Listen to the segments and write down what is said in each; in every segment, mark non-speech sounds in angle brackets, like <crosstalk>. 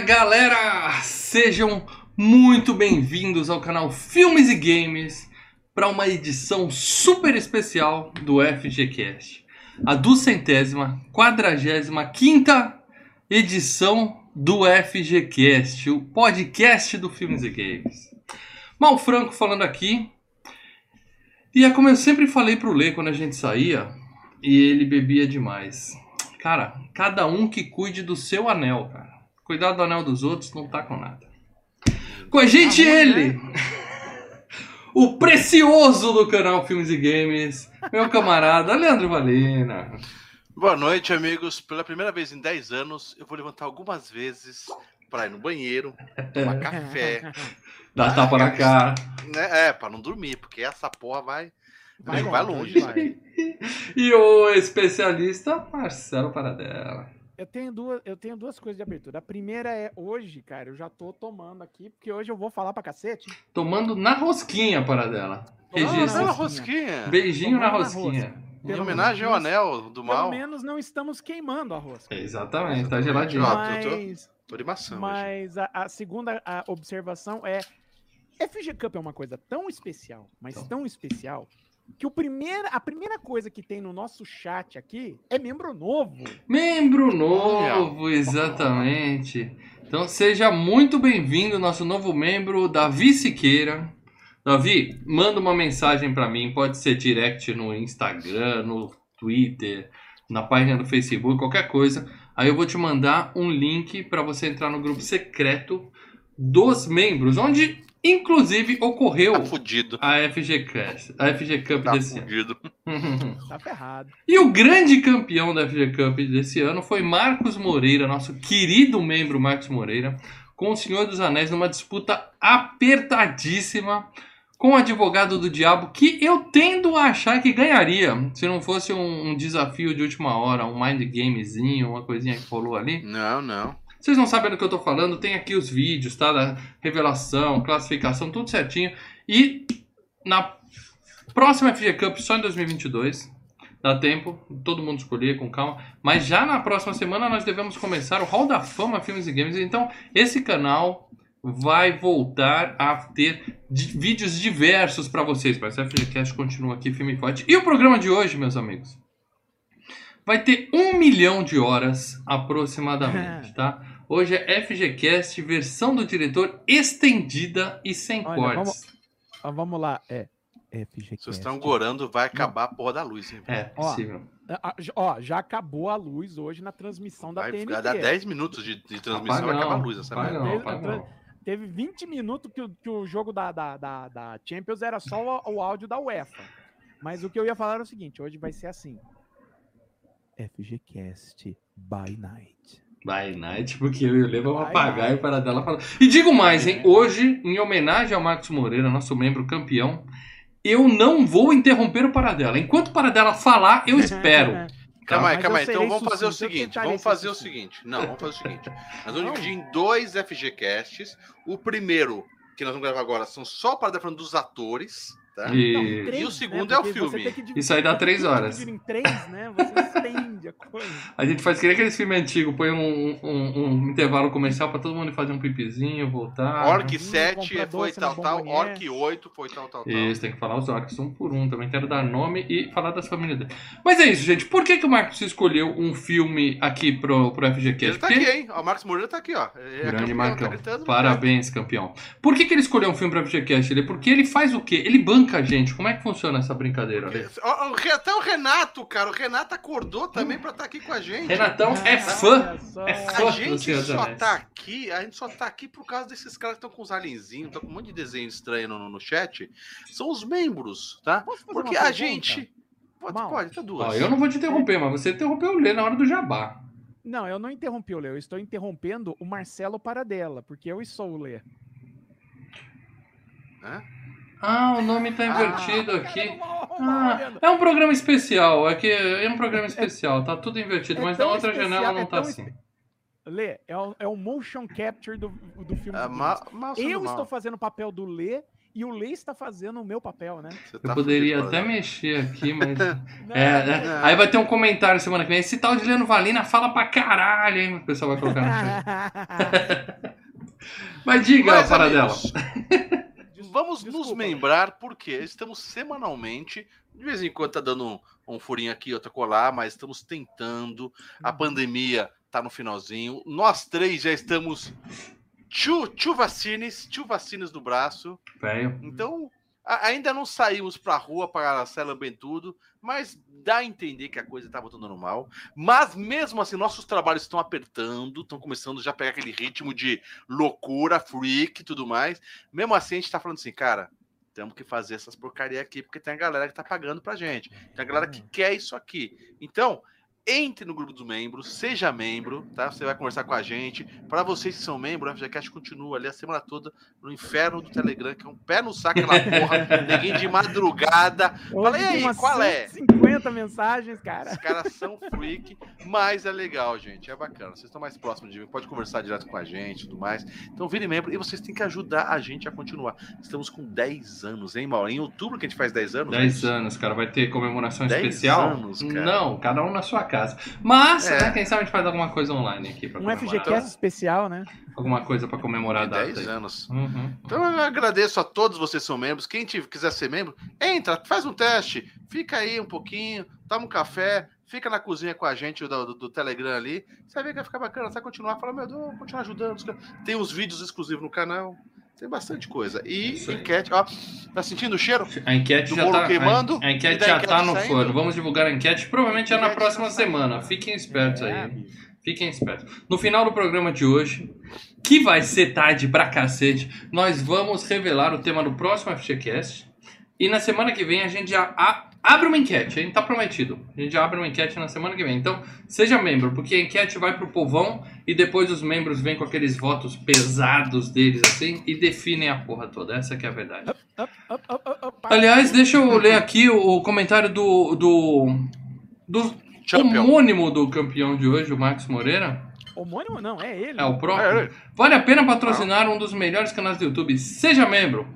Galera! Sejam muito bem-vindos ao canal Filmes e Games para uma edição super especial do FGCast. A duzentésima, quadragésima quinta edição do FGCast, o podcast do Filmes e Games. Mal Franco falando aqui. E é como eu sempre falei pro Lê quando a gente saía, e ele bebia demais. Cara, cada um que cuide do seu anel, cara. Cuidar do anel dos outros não tá com nada. Com a gente ele, <laughs> o precioso do canal Filmes e Games, meu camarada Leandro Valina. Boa noite, amigos. Pela primeira vez em 10 anos, eu vou levantar algumas vezes para ir no banheiro, tomar <laughs> café. Dá tapa na cara. Né? É, para não dormir, porque essa porra vai, Vai vai, longe, longe. vai. <laughs> E o especialista Marcelo Paradela. Eu tenho, duas, eu tenho duas coisas de abertura. A primeira é hoje, cara, eu já tô tomando aqui, porque hoje eu vou falar pra cacete. Tomando na rosquinha Paradela. Tomando Ah, Registro. na rosquinha. Beijinho na rosquinha. Em Pelo homenagem ao anel do Pelo mal. menos não estamos queimando a rosca. Exatamente, tá geladinho. Eu tô- Mas, Tô de maçã hoje. mas a, a segunda a observação é: FG Cup é uma coisa tão especial, mas Então. tão especial, que o primeiro, a primeira coisa que tem no nosso chat aqui é membro novo. Membro novo, exatamente. Então seja muito bem-vindo, nosso novo membro, Davi Siqueira. Davi, manda uma mensagem pra mim, pode ser direct no Instagram, no Twitter, na página do Facebook, qualquer coisa. Aí eu vou te mandar um link para você entrar no grupo secreto dos membros, onde inclusive ocorreu Tá fudido. a FG Cup, a FG Cup Tá desse ano. fudido. <laughs> Tá ferrado. E o grande campeão da FG Cup desse ano foi Marcos Moreira, nosso querido membro Marcos Moreira, com o Senhor dos Anéis numa disputa apertadíssima com o advogado do diabo, que eu tendo a achar que ganharia, se não fosse um, um desafio de última hora, um mind gamezinho, uma coisinha que rolou ali. Não, não. Vocês não sabem do que eu tô falando, tem aqui os vídeos, tá? Da revelação, classificação, tudo certinho. E na próxima FG Cup, só em 2022, dá tempo, todo mundo escolher com calma. Mas já na próxima semana nós devemos começar o Hall da Fama Filmes e Games. Então, esse canal vai voltar a ter vídeos diversos para vocês. Mas a FGCast continua aqui, filme e forte. E o programa de hoje, meus amigos? Vai ter um milhão de horas aproximadamente, <laughs> tá? Hoje é FGCast, versão do diretor estendida e sem Olha, cortes. vamos- Ó, vamos lá, é. FG Se vocês estão gorando, vai acabar a porra da luz. Hein? É, Ó, possível. Ah, j- Ó, já acabou a luz hoje na transmissão da Vai TNT. ficar, dá 10 minutos de, de transmissão, vai Apaga acabar a luz essa apaga não, Teve- apaga não. Teve 20 minutos que o, que o jogo da, da, da, da Champions era só o, o áudio da UEFA. Mas o que eu ia falar era o seguinte: hoje vai ser assim. FGCast by night. By Night, porque eu e o Lê vamos By apagar night. e parar dela falar. E digo mais, hein? É. Hoje, em homenagem ao Marcos Moreira, nosso membro campeão, eu não vou interromper o Paradela. Enquanto o Paradela falar, eu espero. <laughs> Calma aí, calma aí. Então vamos fazer o seguinte. Vamos fazer o seguinte. Não, vamos fazer o seguinte. Nós vamos dividir em dois FGCasts. O primeiro, que nós vamos gravar agora, são só para falando dos atores. Tá? E três, E o segundo é o filme. dividir- Isso aí dá três horas. em três, né? Você <laughs> estende a coisa. a gente faz que nem aqueles filmes antigos, põe um, um- um intervalo comercial pra todo mundo fazer um pipizinho, voltar. Orc Hum, 7 compra foi tal, tal. Bombonier. Orc 8 foi tal, tal, tal. Isso, tem que falar os orcs um por um. Também quero dar nome e falar das famílias dele. Mas é isso, gente. Por que, que o Marcos escolheu um filme aqui pro, pro FGCast? Ele tá Porque- aqui, hein? O Marcos Moreira tá aqui, ó. É Grande campeão, Marcão. tá gritando, Parabéns, campeão. Por que, que ele escolheu um filme pra FGCast? Ele, porque ele faz o quê? Ele banca a gente. Como é que funciona essa brincadeira? Ale? Até o Renato, cara. O Renato acordou também pra estar aqui com a gente. Renatão é Olha fã. é A fã. do gente só tá aqui, a gente só tá aqui por causa desses caras que estão com os alienzinhos, estão com um monte de desenho estranho no, no chat. São os membros, tá? Porque a gente. Pode, Mal. pode, tá duas. Ó, eu não vou te interromper, mas você interrompeu o Lê na hora do jabá. Não, eu não interrompi o Lê, eu estou interrompendo o Marcelo Paradela, porque eu sou o Lê. Hã? Ah, o nome tá invertido Ah, aqui. Ah, é um programa especial. É que é um programa especial. Tá tudo invertido, É mas na outra especial, janela não é tá assim. Lê, é o, é o motion capture do, do filme. É, do mal, mal sendo eu mal. estou fazendo o papel do Lê e o Lei está fazendo o meu papel, né? Você Eu tá poderia até mexer aqui, <laughs> mas. Não, É, não, é. Aí vai ter um comentário semana que vem. Esse tal de Leandro Valina fala pra caralho, hein? O pessoal vai colocar no chat. <laughs> <laughs> Mas diga, Mas, Paradela. Vamos nos Desculpa. membrar porque estamos semanalmente, de vez em quando tá dando um, um furinho aqui, outro colar, mas estamos tentando. A pandemia tá no finalzinho. Nós três já estamos tchu vacines, tchu vacines no braço. Velho. Então, ainda não saímos pra rua para bem tudo, mas dá a entender que a coisa tá voltando normal. Mas mesmo assim, nossos trabalhos estão apertando, estão começando já a pegar aquele ritmo de loucura, freak e tudo mais. Mesmo assim, a gente tá falando assim, cara, temos que fazer essas porcaria aqui, porque tem a galera que tá pagando pra gente. Tem a galera que quer isso aqui. Então, entre no grupo dos membros, seja membro, tá? Você vai conversar com a gente. Para vocês que são membros, o FGCast continua ali a semana toda no inferno do Telegram, que é um pé no saco aquela porra. <laughs> Ninguém de madrugada. Fala, Hoje e aí, qual é? 150 mensagens, cara. Os caras são freak, mas é legal, gente. É bacana. Vocês estão mais próximos de mim, pode conversar direto com a gente e tudo mais. Então, virem membro e vocês têm que ajudar a gente a continuar. Estamos com 10 anos, hein, Mauro? Em outubro que a gente faz 10 anos. 10 né? anos, cara. Vai ter comemoração 10 especial? anos, cara. Não, cada um na sua casa. Mas, É. né, quem sabe a gente faz alguma coisa online aqui pra Um. FGCast especial, né? Alguma coisa pra comemorar a data. 10 aí. anos. Uhum. Então eu agradeço a todos vocês que são membros. Quem quiser ser membro, entra, faz um teste, fica aí um pouquinho, toma um café, fica na cozinha com a gente do, do- do Telegram ali. Você vai ver que vai ficar bacana, você vai continuar, fala, meu Deus, vou continuar ajudando. os. Tem uns vídeos exclusivos no canal. Tem bastante coisa. E aí. enquete, ó. Tá sentindo o cheiro? A enquete Do já bolo tá. queimando a, a e enquete já enquete tá no saindo. forno. Vamos divulgar a enquete. Provavelmente é na Enquete próxima semana. Fiquem espertos É, aí. Fiquem espertos. No final do programa de hoje, que vai ser tarde pra cacete, nós vamos revelar o tema do próximo FGCast. E na semana que vem a gente já a- abre uma enquete, hein? Tá prometido. A gente já abre uma enquete na semana que vem. Então, seja membro, porque a enquete vai pro povão e depois os membros vêm com aqueles votos pesados deles assim e definem a porra toda. Essa que é a verdade. Aliás, deixa eu ler aqui o comentário do. do. do Champion. homônimo do campeão de hoje, o Max Moreira. Homônimo não, é ele. É o próprio. É, Vale a pena patrocinar um dos melhores canais do YouTube. Seja membro.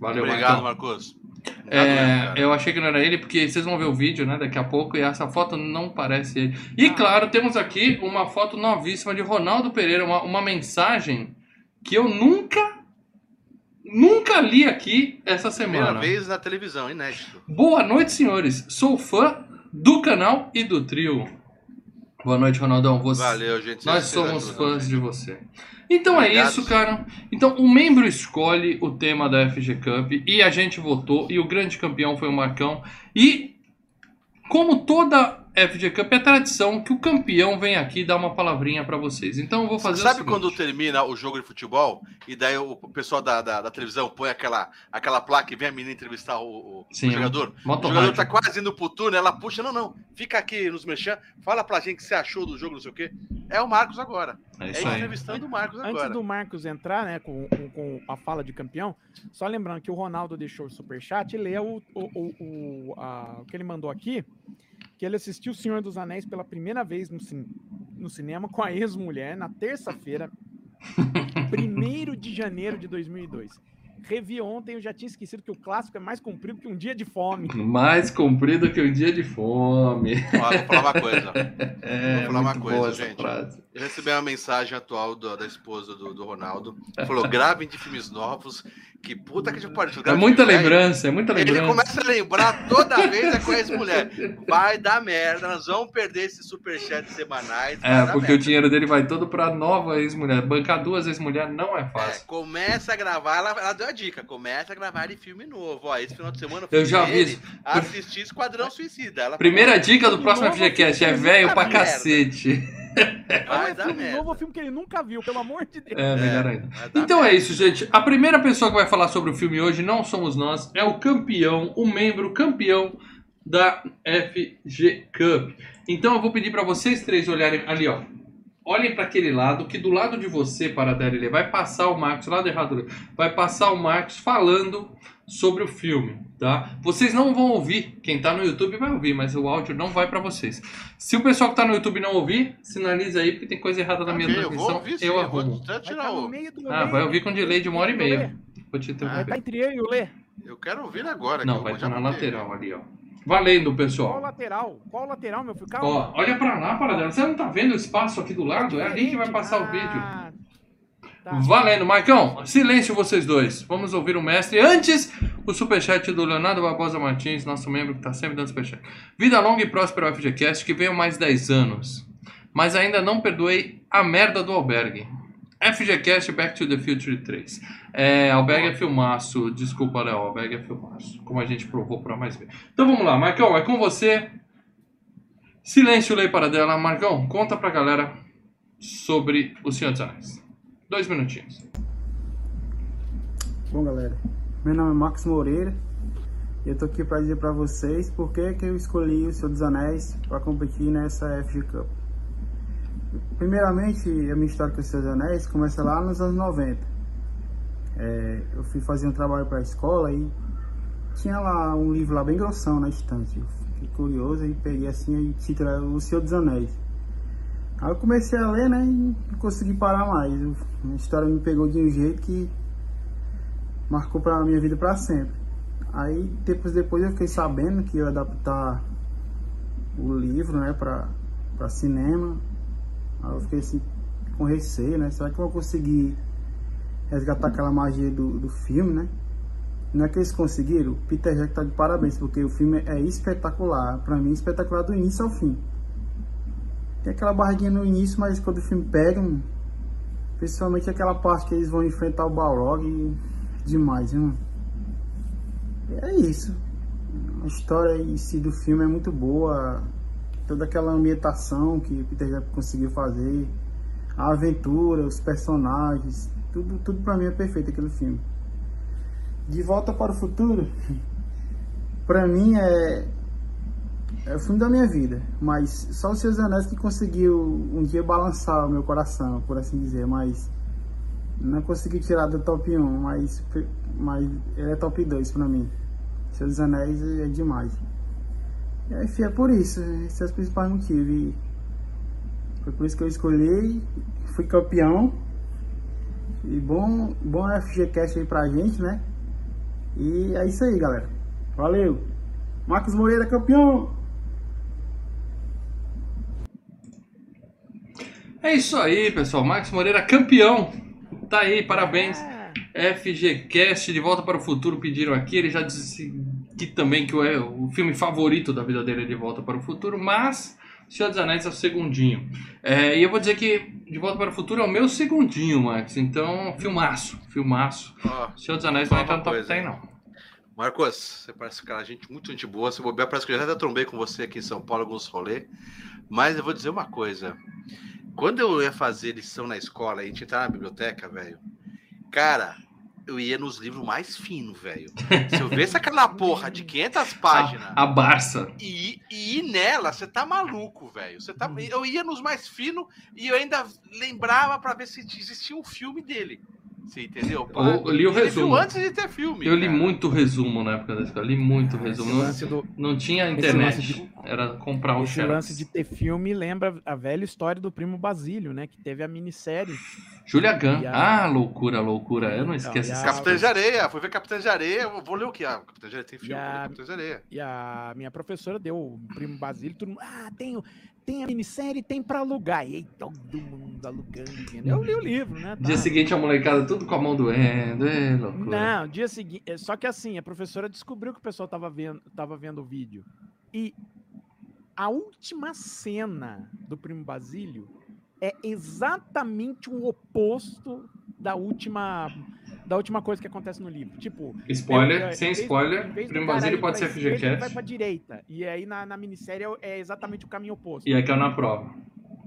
Valeu, Obrigado. Marcos. É, eu achei que não era ele, porque vocês vão ver o vídeo, né, daqui a pouco, e essa foto não parece ele. E Ah. claro, temos aqui uma foto novíssima de Ronaldo Pereira, uma, uma mensagem que eu nunca, nunca li aqui essa Primeira semana. vez na televisão, inédito. Boa noite, senhores. Sou fã do canal e do trio. Boa noite, Ronaldão. Você... Valeu, gente. Nós somos fãs de você. Então é Obrigado. isso, cara. Então o membro escolhe o tema da FG Cup e a gente votou e o grande campeão foi o Marcão. E como toda FG Cup é tradição que o campeão vem aqui dar uma palavrinha pra vocês. Então eu vou fazer o Sabe quando termina o jogo de futebol e daí o pessoal da, da, da televisão põe aquela, aquela placa e vem a menina entrevistar o, o- o Sim, jogador? O Moto jogador tá quase indo pro turno, ela puxa, não, não, fica aqui nos mexendo, fala pra gente o que você achou do jogo, não sei o quê. É o Marcos agora. É É isso aí. entrevistando o Marcos Antes agora. do Marcos entrar, né, com, com, com a fala de campeão, só lembrando que o Ronaldo deixou o superchat e lê o, o, o, o, a- o que ele mandou aqui, que ele assistiu O Senhor dos Anéis pela primeira vez no, cin- no cinema com a ex-mulher na terça-feira, <laughs> 1 de janeiro de 2002. Revi ontem, eu já tinha esquecido que o clássico é mais comprido que um dia de fome. Mais comprido que um dia de fome. Ó, vou falar uma coisa. <laughs> É, Vou falar uma coisa, gente. frase. Eu recebi uma mensagem atual do- da esposa do, do Ronaldo. Falou: gravem de filmes novos. Que puta que te pariu. É muita lembrança, é muita Ele lembrança. começa a lembrar toda vez é com a ex-mulher. Vai dar merda, nós vamos perder esses superchats semanais. É, porque o dinheiro dele vai todo pra nova ex-mulher. Bancar duas ex-mulheres não é É, fácil. começa a gravar, ela, ela deu a dica, começa a gravar de filme novo. Ó, esse final de semana Eu já vi ele isso. assistir Esquadrão Suicida. Ela Primeira falou, dica do próximo FGCast é velho puta pra merda. cacete. Vai é um filme novo, é um filme que ele nunca viu, pelo amor de Deus. É, melhor ainda. Então é isso, gente. A primeira pessoa que vai falar sobre o filme hoje não somos nós, é o campeão, o membro campeão da FG Cup. Então eu vou pedir pra vocês três olharem ali, ó. Olhem pra aquele lado, que do lado de você, Paradela, ele vai passar o Marcos, lado errado, vai passar o Marcos falando sobre o filme, tá? Vocês não vão ouvir, quem tá no YouTube vai ouvir, mas o áudio não vai para vocês. Se o pessoal que tá no YouTube não ouvir, sinaliza aí porque tem coisa errada na minha eu transmissão. vou ouvir eu eu vou arrumo. tirar no o... meio do Ah, vai ouvir com delay de uma hora e meia. Vou te Ah, Vai interromper. estar entre eu e o Lê. Eu quero ouvir agora. Não, que eu vai estar na botei. lateral ali, ó. Valendo, Qual pessoal. lateral? Qual lateral, meu filho? Calma. Ó, olha pra lá, Paradela. Você não tá vendo o espaço aqui do lado? É ali que vai passar o vídeo. Valendo, Marcão. Silêncio vocês dois. Vamos ouvir o mestre. Antes, o superchat do Leonardo Barbosa Martins, nosso membro que tá sempre dando superchat. Vida longa e próspera FGCast, que veio mais 10 anos. Mas ainda não perdoei a merda do albergue. FGCast Back to the Future 3. É, albergue é filmaço. Desculpa, Léo. Albergue é filmaço. Como a gente provou pra mais ver. Então vamos lá, Marcão. É com você. Silêncio, lei para dela. Marcão, conta pra galera sobre o Senhor dos Anéis. Dois minutinhos. Bom, galera, meu nome é Marcos Moreira e eu tô aqui para dizer para vocês por que, que eu escolhi o Senhor dos Anéis para competir nessa FG Cup. Primeiramente, a minha história com o Senhor dos Anéis começa lá nos anos 90. É, eu fui fazer um trabalho para a escola e tinha lá um livro lá bem grossão na estante. Eu fiquei curioso e peguei assim e título era O Senhor dos Anéis. Aí eu comecei a ler, né, e não consegui parar mais. A história me pegou de um jeito que marcou pra minha vida pra sempre. Aí, tempos depois, eu fiquei sabendo que ia adaptar o livro, né, pra cinema. Aí eu fiquei assim, com receio, né? Será que eu vou conseguir resgatar aquela magia do, do filme, né? Não é que eles conseguiram? Peter Jackson tá de parabéns, porque o filme é espetacular. Pra mim, espetacular do início ao fim. Tem aquela barriguinha no início, mas quando o filme pega, hum, principalmente aquela parte que eles vão enfrentar o Balrog, demais, viu? É isso. A história em si do filme é muito boa. Toda aquela ambientação que Peter Jackson conseguiu fazer, a aventura, os personagens, tudo, tudo pra mim é perfeito aquele filme. De Volta para o Futuro, <laughs> pra mim é é o filme da minha vida, mas só o Seus Anéis que conseguiu um dia balançar o meu coração, por assim dizer, mas não consegui tirar do top 1, mas, mas ele é top 2 pra mim. Seus Anéis é demais. E aí, é por isso, esses são os principais motivos. Foi por isso que eu escolhi, fui campeão. E bom, bom FGCast aí pra gente, né? E é isso aí, galera. Valeu! Marcos Moreira, campeão! É isso aí, pessoal. Max Moreira, campeão. Tá aí, parabéns. É. FGCast de Volta para o Futuro pediram aqui. Ele já disse que também que o, o filme favorito da vida dele é De Volta para o Futuro, mas Senhor dos Anéis é o segundinho. É, e eu vou dizer que De Volta para o Futuro é o meu segundinho, Max. Então, filmaço, filmaço. Ó, Senhor dos Anéis não entra no top coisa. 10, não. Marcos, você parece um cara, gente, muito gente boa. Se bobear, parece que eu já até trombei com você aqui em São Paulo, alguns rolê. Mas eu vou dizer uma coisa. Quando eu ia fazer lição na escola, a gente entrar na biblioteca, velho. Cara, eu ia nos livros mais finos, velho. Se eu visse aquela porra de 500 <laughs> páginas A, a Barça. e, e ir nela, você tá maluco, velho. Você tá, eu ia nos mais finos e eu ainda lembrava pra ver se existia um filme dele. Você entendeu? Eu- eu li o Ele viu resumo. antes de ter filme. Eu li cara. muito resumo na época da escola. Li muito Esse resumo. Não, do, não tinha internet. de- Era comprar um esse xerox. lance de ter filme lembra a velha história do primo Basílio, né? Que teve a minissérie. Julia Gunn. A- Ah, loucura, loucura. Eu não esqueço e a- Capitães de. Areia, fui ver Capitães de Areia, eu vou ler o que? Ah, Capitães de Areia tem filme, E a- Capitães de Areia. E a minha professora deu o primo Basílio, todo mundo, ah, tem, o- tem a minissérie, tem pra alugar. E aí todo mundo alugando. Eu li o livro, né? Dia tá. seguinte a molecada tudo com a mão doendo. É loucura. Não, dia seguinte. é, Só que assim, a professora descobriu que o pessoal tava vendo, tava vendo o vídeo. E a última cena do Primo Basílio é exatamente o oposto da última da última coisa que acontece no livro. Tipo, Spoiler, é, sem em vez- spoiler. Primo Basílio ir pode ser esquerda, ele Vai FGCast. pra direita. E aí na, na minissérie é- é exatamente o caminho oposto. E aí caiu na prova.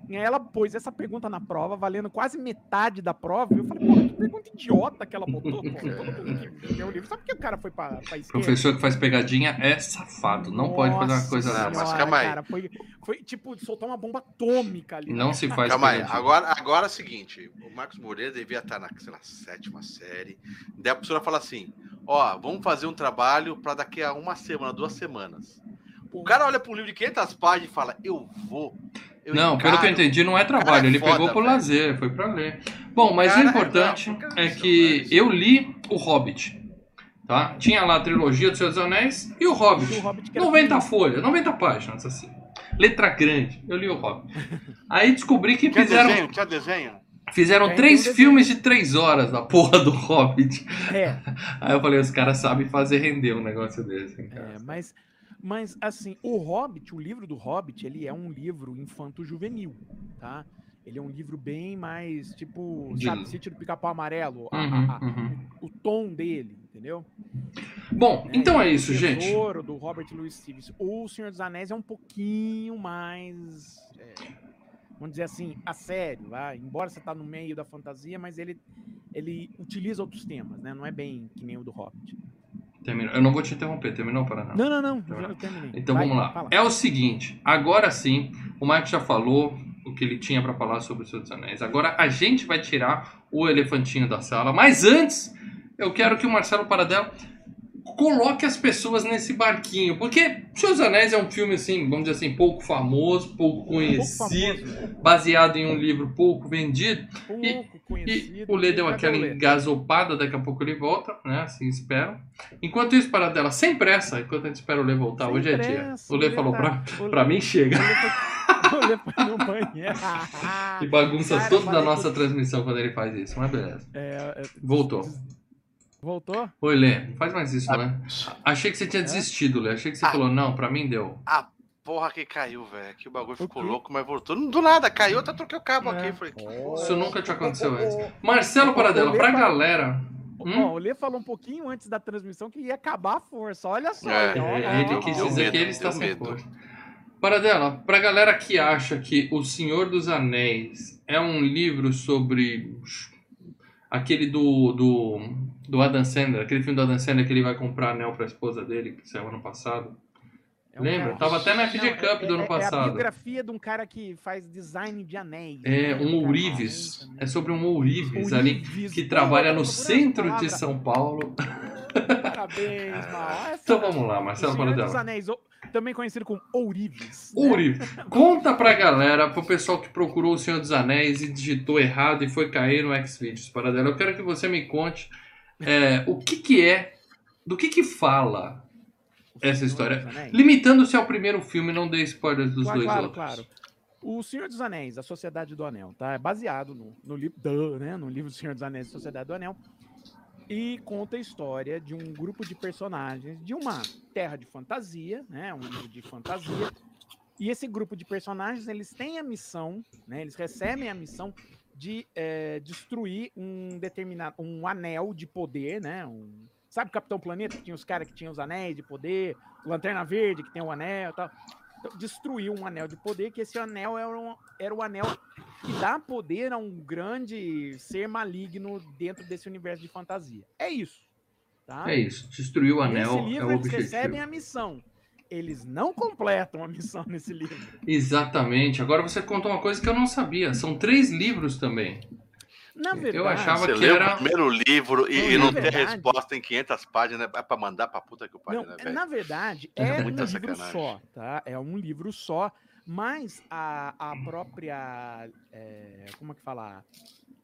E aí ela pôs essa pergunta na prova, valendo quase metade da prova. E eu falei, porra, que pergunta idiota que ela botou, pô. Todo mundo que o livro sabe que o cara foi pra, pra esquerda. Professor que faz pegadinha é safado. Não pode fazer uma coisa Nossa dessa. mas senhora, calma aí. Cara, foi, foi tipo soltar uma bomba atômica ali. Não se faz Calma aí, agora, agora é o seguinte: o Marcos Moreira devia estar na, sei lá, sétima série. Daí a professora fala assim: ó, vamos fazer um trabalho para daqui a uma semana, duas semanas. O cara olha para um livro de 500 páginas e fala: eu vou. Eu Não, pelo que eu encaro." entendi, não é trabalho. Cara, é ele foda, pegou por velho. lazer, foi pra ler. Bom, mas Cara, o é importante é cara, que isso, eu li o Hobbit. Tá? Tinha lá a trilogia do Senhor dos Anéis e o O Hobbit. Hobbit que era 90 folhas, 90 páginas, assim. Letra grande. Eu li o Hobbit. <laughs> Aí descobri que Tinha fizeram, desenho? Tinha desenho? fizeram Tem, três tem um filmes de três horas da porra do Hobbit. É, <laughs> Aí eu falei, os caras sabem fazer render um negócio desse. hein, cara. é, mas, mas assim, o Hobbit, o livro do Hobbit, ele é um livro infanto-juvenil, tá? Ele é um livro bem mais, tipo, De- sabe, Sítio do Pica-Pau Amarelo, Uhum, a- a- uhum. o tom dele, entendeu? Bom, né? então é o isso, gente. Tesouro do Robert Louis Stevenson. O Senhor dos Anéis é um pouquinho mais, é, vamos dizer assim, a sério, vai? embora você tá no meio da fantasia, mas ele, ele utiliza outros temas, né? Não é bem que nem o do Hobbit. Terminou. Eu não vou te interromper, terminou para não? Não, não, eu terminei. Então Vai, vamos lá. fala. É o seguinte, agora sim, o Mike já falou o que ele tinha para falar sobre o Senhor dos Anéis. Agora a gente vai tirar o elefantinho da sala, mas antes eu quero que o Marcelo Paradela coloque as pessoas nesse barquinho, porque dos Anéis é um filme assim, vamos dizer assim, pouco famoso, pouco Pouco conhecido, famoso, baseado em um livro pouco vendido. pouco E conhecido. o Lê deu aquela engasopada, daqui a pouco ele volta, né? Assim espero. Enquanto isso, Paradela, sem pressa, enquanto a gente espera o Lê voltar, Sem hoje é dia. pressa, O Lê Lê falou tá- pra, mim, chega. O Lê foi- no banheiro. <laughs> E bagunça Cara, toda a nossa que- transmissão quando ele faz isso, mas beleza. É, é, Voltou. Voltou? Oi, Lê, não faz mais isso, né? Achei que você tinha É? desistido, Lê. Achei que você Ah. falou, não, pra mim deu. A porra que caiu, velho. Que o bagulho ficou quê? louco, mas voltou. Do nada, caiu, até troquei o cabo É. aqui. Falei, que Isso nunca te aconteceu <laughs> antes. Marcelo Paradela, pra fala- galera. Hum? Ó, o Lê falou um pouquinho antes da transmissão que ia acabar a força. Olha só. É, ó, ele ó, quis dizer medo, que ele está sem medo. força. Paradela, pra galera que acha que O Senhor dos Anéis é um livro sobre aquele do, do, do Adam Sandler, aquele filme do Adam Sandler que ele vai comprar anel pra esposa dele, que saiu ano passado. É um Lembra? cara- Tava até na FG Não, Cup é- do ano é- É a passado. biografia de um cara que faz design de anéis. É né? um ourives. também. É sobre um ourives ali que trabalha no centro de. São Paulo. <laughs> Parabéns. Essa- Então vamos lá, O Marcelo Senhor dos Paradela. Anéis, também conhecido como ourives. né? Ourives, conta pra galera, pro pessoal que procurou o Senhor dos Anéis e digitou errado e foi cair no Xvideos, Paradela. Eu quero que você me conte é, o que que é, do que que fala essa história. Limitando-se ao primeiro filme, não dê spoilers dos Claro, dois claro, outros. claro. O Senhor dos Anéis, a Sociedade do Anel, tá? É baseado no, no livro, né? No livro do Senhor dos Anéis, a Sociedade do Anel. E conta a história de um grupo de personagens de uma terra de fantasia, né? Um livro de fantasia. E esse grupo de personagens, eles têm a missão, né? Eles recebem a missão de eh, destruir um determinado, um anel de poder, né? Um, sabe o Capitão Planeta, que tinha os caras que tinham os anéis de poder, Lanterna Verde, que tem o anel e tal. Então, destruiu um anel de poder, que esse anel era, um, era o anel que dá poder a um grande ser maligno dentro desse universo de fantasia. É isso. Tá? É isso, destruir o anel Nesse é livro o eles objetivo. recebem a missão. Eles não completam a missão nesse livro. Exatamente. Agora você contou uma coisa que eu não sabia. São três livros também. Na verdade, Eu achava Você que era- o primeiro livro e, Não, e não verdade- resposta em 500 páginas, é pra mandar pra puta que o pariu, Não, né, é- na verdade, É é um livro sacanagem. só, tá? É um livro só, mas a, a própria. é, como é que fala?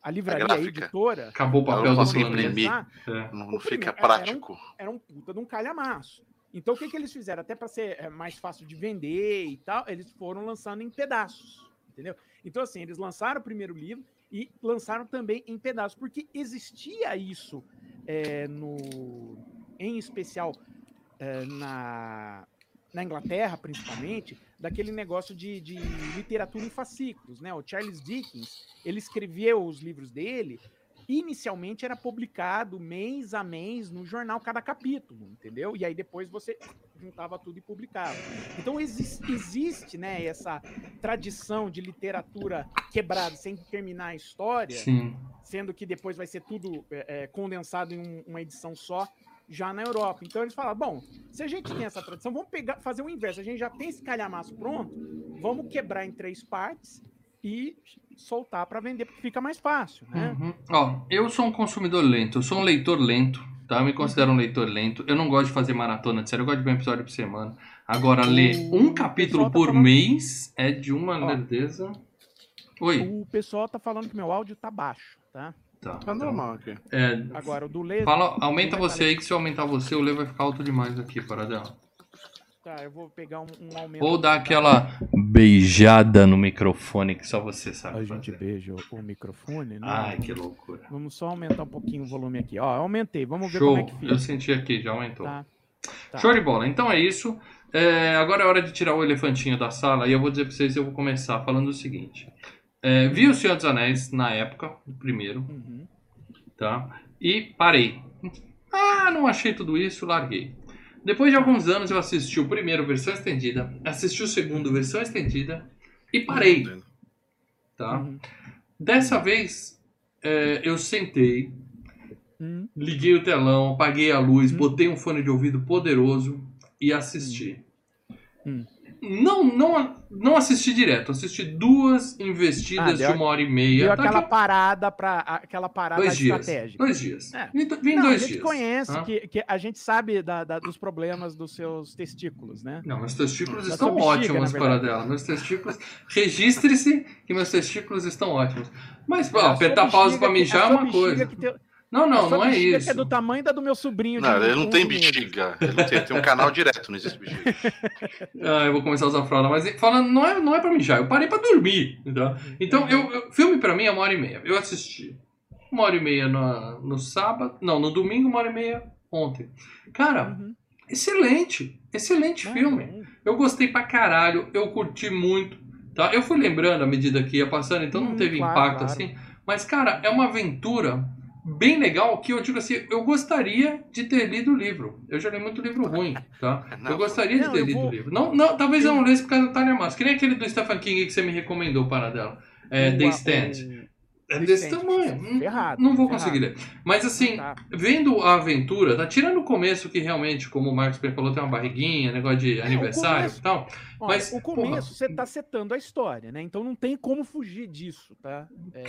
A livraria, a, editora. Acabou o Eu papel não do imprimir. É. Não, O não fica primeiro- era- prático. era um puta de um calhamaço. Então o que, que eles fizeram? Até para ser é, mais fácil de vender e tal, eles foram lançando em pedaços, entendeu? Então assim, eles lançaram o primeiro livro e lançaram também em pedaços, porque existia isso é, no, em especial é, na, na Inglaterra, principalmente, daquele negócio de, de literatura em fascículos, né? O Charles Dickens, ele escrevia os livros dele inicialmente era publicado mês a mês no jornal cada capítulo, entendeu? E aí depois você juntava tudo e publicava. Então existe, existe né, essa tradição de literatura quebrada sem terminar a história, Sim. sendo que depois vai ser tudo é, é, condensado em um- uma edição só já na Europa. Então eles falam, bom, se a gente tem essa tradição, vamos pegar, fazer o inverso. A gente já tem esse calhamaço pronto, vamos quebrar em três partes e soltar para vender, porque fica mais fácil, né? Uhum. Ó, eu sou um consumidor lento, eu sou um leitor lento, tá? Eu me considero um leitor lento. Eu não gosto de fazer maratona de série, eu gosto de ver um episódio por semana. Agora, ler O um capítulo pessoal tá por falando- mês é de uma Ó. lerdeza. Oi. O pessoal tá falando que meu áudio tá baixo, tá? Tá. Tá normal aqui. É, Agora, o do Lê. fala, aumenta tá você aí, que se eu aumentar você, o Lê vai ficar alto demais aqui, para dela. Tá, eu vou pegar um, um aumento. Ou dar tá? aquela beijada no microfone que só você sabe A gente fazer. beija o, o microfone, né? Ai, que loucura. Vamos só aumentar um pouquinho o volume aqui. Ó, eu aumentei. Vamos ver Show. como é que fica. Eu senti aqui, já aumentou. Tá. Tá. Show de bola. Então é isso. É, agora é hora de tirar o elefantinho da sala e eu vou dizer pra vocês, eu vou começar falando o seguinte. É, vi o Senhor dos Anéis na época, o primeiro, Uhum. tá? E parei. Ah, não achei tudo isso, larguei. Depois de alguns anos eu assisti o primeiro versão estendida, assisti o segundo versão estendida e parei, tá? Uhum. Dessa vez é, eu sentei, Uhum. liguei o telão, apaguei a luz, Hum. botei um fone de ouvido poderoso e assisti. Não, não, não assisti direto, assisti duas investidas Ah, de uma hora e meia. Deu Tá aquela parada para aquela parada dois dias. estratégica. Dois dias. É. Vim, vim Não, a dois gente dias. conhece tá? que, que a gente sabe da- da- dos problemas dos seus testículos, né? Não, meus testículos Da estão bexiga, ótimos para dela. Meus testículos. Registre-se que meus testículos estão ótimos. Mas, ó, É, a apertar pausa que- mijar a é uma coisa. que tem- Não, não, não é bexiga isso. Que é do tamanho da do meu sobrinho. Não, ele não tem 11 meses. bexiga. Ele não tem, tem um canal direto, não existe bexiga. <laughs> Ah, eu vou começar a usar fralda, mas falando, não é, não é pra mijar, eu parei pra dormir. Tá? Então, eu, eu- filme pra mim é uma hora e meia. Eu assisti uma hora e meia no, no sábado, não, no domingo, uma hora e meia ontem. Cara, Uhum. excelente, excelente Ah, filme. Eu gostei pra caralho, eu curti muito, tá? Eu fui lembrando à medida que ia passando, então não Hum, teve claro, impacto claro. assim. Mas, cara, é uma aventura bem legal que eu digo assim, eu gostaria de ter lido o livro. Eu já li muito livro ruim, tá? <laughs> Não. Eu gostaria de Não, ter eu lido vou- o livro. Não, não, talvez eu Eu- não lesse por causa da Tânia Massa. Que nem aquele do Stephen King que você me recomendou, para dela. É, The Stand. É The desse Stand, tamanho. Hum, ferrado, não vou ferrado. conseguir ler. Mas assim, Tá. vendo a aventura, tá tirando o começo que realmente, como o Marcos bem falou, tem uma barriguinha, negócio de aniversário começo- e tal. Olha, Mas, o começo você tá setando a história, né? Então não tem como fugir disso, tá? É,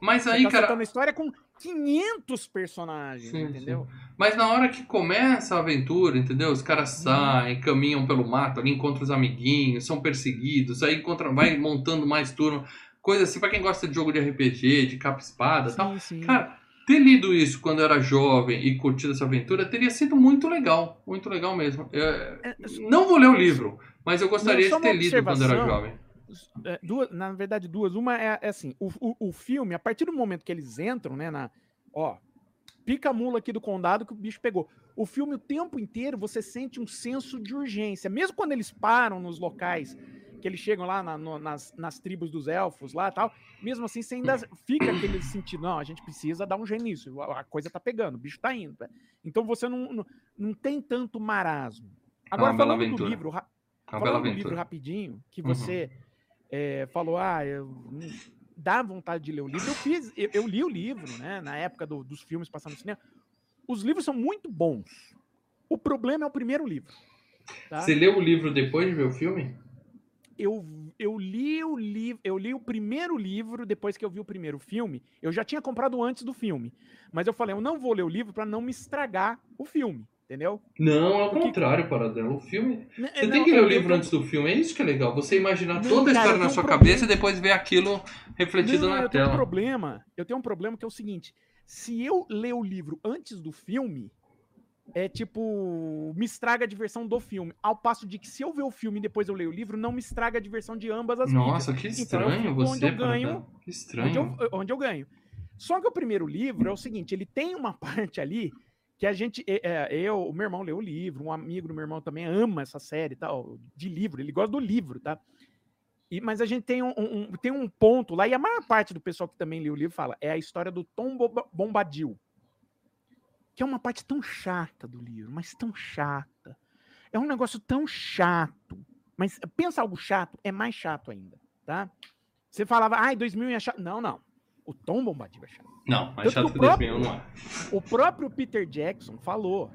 Mas você aí, tá cara, setando a história com 500 personagens, Sim, entendeu? Mas na hora que começa a aventura, entendeu? Os caras Uhum. saem, caminham pelo mato, ali encontram os amiguinhos, são perseguidos, aí encontra, vai montando mais turno. Coisa assim, pra quem gosta de jogo de RPG, de capa-espada e tal. Sim, sim. Cara, ter lido isso quando eu era jovem e curtido essa aventura teria sido muito legal. Muito legal mesmo. É, É, não vou ler o livro, mas eu gostaria de ter lido quando eu era jovem. É, duas, na verdade, duas. Uma é, é assim: o, o, o filme, a partir do momento que eles entram, né, na. Ó, pica a mula aqui do condado que o bicho pegou. O filme, o tempo inteiro, você sente um senso de urgência. Mesmo quando eles param nos locais, que eles chegam lá na- no- nas, nas tribos dos elfos lá e tal, mesmo assim, você ainda fica aquele sentido, não, a gente precisa dar um jeito nisso, a, a coisa tá pegando, o bicho tá indo. Então você não, não, não tem tanto marasmo. Agora, bela falando do aventura. livro, ra- Uma bela Falando do livro rapidinho, que Uhum. É, falou, ah, eu, dá vontade de ler o livro. Eu fiz, eu, eu li o livro, né? Na época do- dos filmes passando no cinema. Os livros são muito bons. O problema é o primeiro livro. tá? Você leu o livro depois de ver o filme? Eu, eu li o livro, eu li o primeiro livro depois que eu vi o primeiro filme. Eu já tinha comprado antes do filme, mas eu falei, eu não vou ler o livro para não me estragar o filme, entendeu? Não, ao Porque- contrário, Paradelo. O filme Né, Você não, tem que ler o livro antes do filme, é isso que é legal. Você imaginar Não, toda a história na sua um cabeça e depois ver aquilo refletido Não, na eu tenho um tela. problema. Eu tenho um problema que é o seguinte: se eu ler o livro antes do filme, é tipo, me estraga a diversão do filme. Ao passo de que se eu ver o filme e depois eu ler o livro, não me estraga a diversão de ambas as Nossa, mídias. que Então, estranho onde você, eu ganho. Que Onde estranho. eu, onde eu ganho. Só que o primeiro livro é o seguinte: ele tem uma <laughs> parte ali que a gente. é, eu, o meu irmão leu o livro, um amigo do meu irmão também ama essa série tal, de livro, ele gosta do livro, tá? E, mas a gente tem um, um- tem um ponto lá, e a maior parte do pessoal que também leu o livro fala, é a história do Tom Bombadil. Que é uma parte tão chata do livro, mas tão chata. é um negócio tão chato. Mas pensa algo chato, é mais chato ainda, tá? Você falava, ai, 2000 é chato. Não, não. O Tom Bombadil é chato. Não, mais Tanto chato que o 2001 não é. O próprio Peter Jackson falou.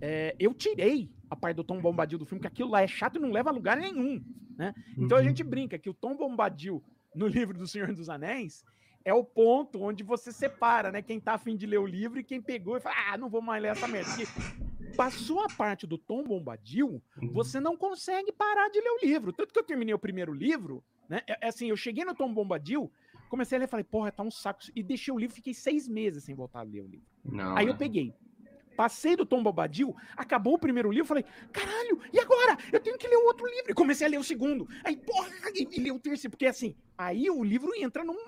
é, eu tirei a parte do Tom Bombadil do filme, que aquilo lá é chato e não leva a lugar nenhum. Né? Então a Uhum. gente brinca que o Tom Bombadil no <laughs> livro do Senhor dos Anéis é o ponto onde você separa, né? Quem tá afim de ler o livro e quem pegou e fala, ah, não vou mais ler essa merda. Porque passou a parte do Tom Bombadil, Uhum. você não consegue parar de ler o livro. Tanto que eu terminei o primeiro livro, né? É, é assim, eu cheguei no Tom Bombadil, comecei a ler e falei, porra, tá um saco. E deixei o livro, fiquei seis meses sem voltar a ler o livro. Não, Aí eu é. peguei. Passei do Tom Bobadil, acabou o primeiro livro, falei, caralho, e agora? Eu tenho que ler o outro livro. E comecei a ler o segundo. Aí, porra, e, e ler o terceiro, porque assim, aí o livro entra num,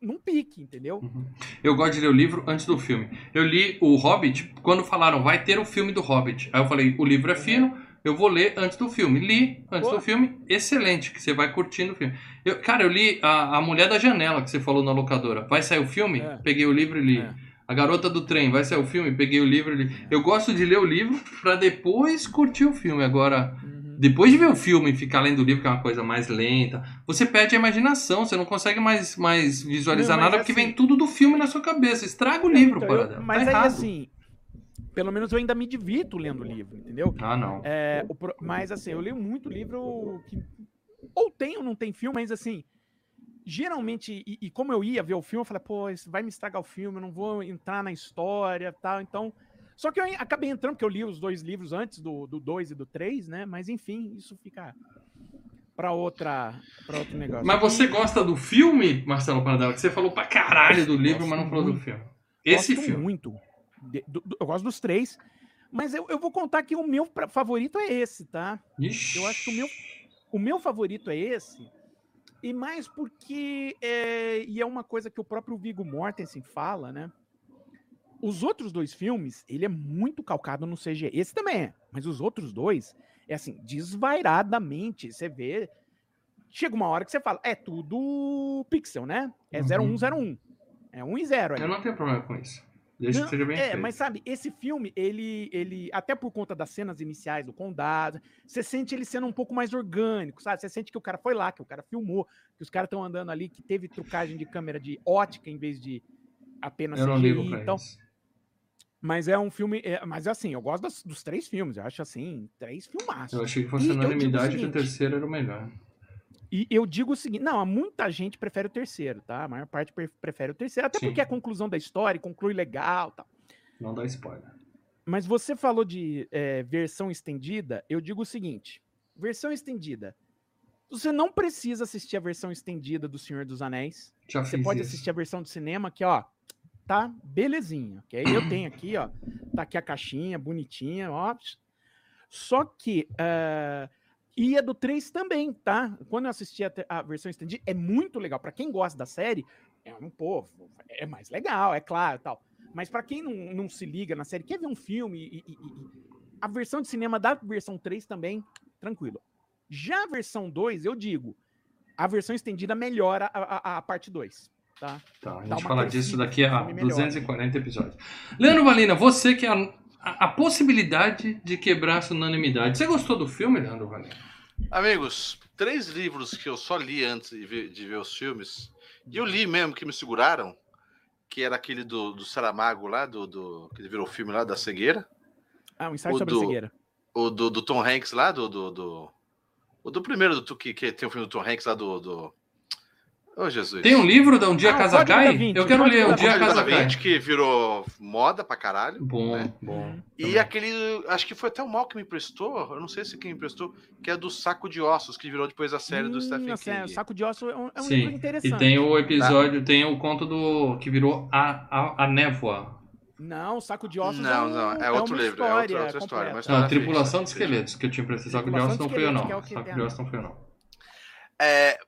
num pique, entendeu? Uhum. Eu gosto de ler o livro antes do filme. Eu li o Hobbit quando falaram vai ter o filme do Hobbit. Aí eu falei, o livro é fino, eu vou ler antes do filme. Li antes Pô. do filme, excelente, que você vai curtindo o filme. Eu- cara, eu li a, a Mulher da Janela, que você falou na locadora. Vai sair o filme? É. Peguei o livro e li. É. A Garota do Trem, vai sair o filme? Peguei o livro e li. Eu gosto de ler o livro pra depois curtir o filme. Agora, Uhum. depois de ver o filme e ficar lendo o livro, que é uma coisa mais lenta, você perde a imaginação, você não consegue mais, mais visualizar Não, nada porque assim- vem tudo do filme na sua cabeça. Estraga o livro, Então, eu- mas tá aí, errado. assim, pelo menos eu ainda me divirto lendo o livro, entendeu? Ah, não. É, o mas assim, eu leio muito livro que ou tem ou não tem filme, mas assim, geralmente, e, e como eu ia ver o filme, eu falei, pô, isso vai me estragar o filme, eu não vou entrar na história tal, então. Só que eu acabei entrando, porque eu li os dois livros antes do 2 e do 3, né? Mas enfim, isso fica pra outra para outro negócio. Mas você gosta do filme, Marcelo Paradela? Que você falou pra caralho do livro, mas não falou do muito. filme. Esse gosto filme. muito. De- do- do- eu gosto dos três. Mas eu, eu vou contar que o meu pra- favorito é esse, tá? Ixi. Eu acho que o meu, o meu favorito é esse. E mais porque. É, e é uma coisa que o próprio Viggo Mortensen fala, né? Os outros dois filmes, ele é muito calcado no CG. Esse também é. Mas os outros dois, é assim, desvairadamente. Você vê. Chega uma hora que você fala, é tudo pixel, né? É Uhum. 0101. É 1 e 0. Eu não tenho problema com isso. Desde Não, que seja bem é, feito. mas sabe, esse filme, ele, ele, até por conta das cenas iniciais do condado, você sente ele sendo um pouco mais orgânico, sabe? Você sente que o cara foi lá, que o cara filmou, que os caras estão andando ali, que teve trucagem de câmera de ótica em vez de apenas Eu não CGI, ligo pra então, isso. mas é um filme, é, mas assim, eu gosto das- dos três filmes, eu acho assim, três filmaços. Eu achei que fosse o unanimidade que o terceiro era o melhor. E eu digo o seguinte, não, muita gente prefere o terceiro, tá? A maior parte pre- prefere o terceiro, até Sim. porque é a conclusão da história conclui legal, tal. Não dá spoiler. Mas você falou de eh, versão estendida, eu digo o seguinte: versão estendida. Você não precisa assistir a versão estendida do Senhor dos Anéis. Já Você pode isso. assistir a versão de cinema, que, ó, tá belezinha. ok? Eu <clears throat> tenho aqui, ó. Tá aqui a caixinha, bonitinha, ó. Só que. ah, e a do 3 também, tá? Quando eu assisti a, a versão estendida, é muito legal. Pra quem gosta da série, é um povo, é mais legal, é claro tal. Mas pra quem não, não se liga na série, quer ver um filme e, e- e- a versão de cinema da versão 3 também, tranquilo. Já a versão 2, eu digo, a versão estendida melhora a, a, a parte 2, tá? Tá, a gente fala disso crescida, daqui a o filme melhora. 240 episódios. Leandro Valina, você que é a, a, a possibilidade de quebrar essa unanimidade. Você gostou do filme, Leandro Valina? Amigos, três livros que eu só li antes de ver, de ver os filmes, e eu li mesmo, que me seguraram, que era aquele do, do Saramago lá, do, do, que ele virou filme lá, da cegueira, Ah, um ensaio O sobre do- a cegueira. o do, do Tom Hanks lá, do, do, do, o do primeiro, do, que, que tem o filme do Tom Hanks lá, do... do... Ô, Jesus. Tem um livro da Um Dia Ah, a o Casa Cai? Eu quero o ler Um Dia Casa Cai. Que virou moda pra caralho. Bom, né? bom. E também. aquele, acho que foi até o Mal que me emprestou, eu não sei se quem me emprestou, que é do Saco de Ossos, que virou depois a série do Hum, Stephen assim, é, King. Saco de Osso é um, é um Sim, livro E interessante. tem o episódio, tem o conto do. que virou A, a, a Névoa. Não, Saco de Ossos Não, é, um, não, é outro uma livro, é história outra- outra história, completa. mas- Não, frente, Tripulação na de frente. Esqueletos, que eu tinha emprestado. Saco de Ossos de não fui eu, não. é o Saco de Ossos não fui eu, não. É,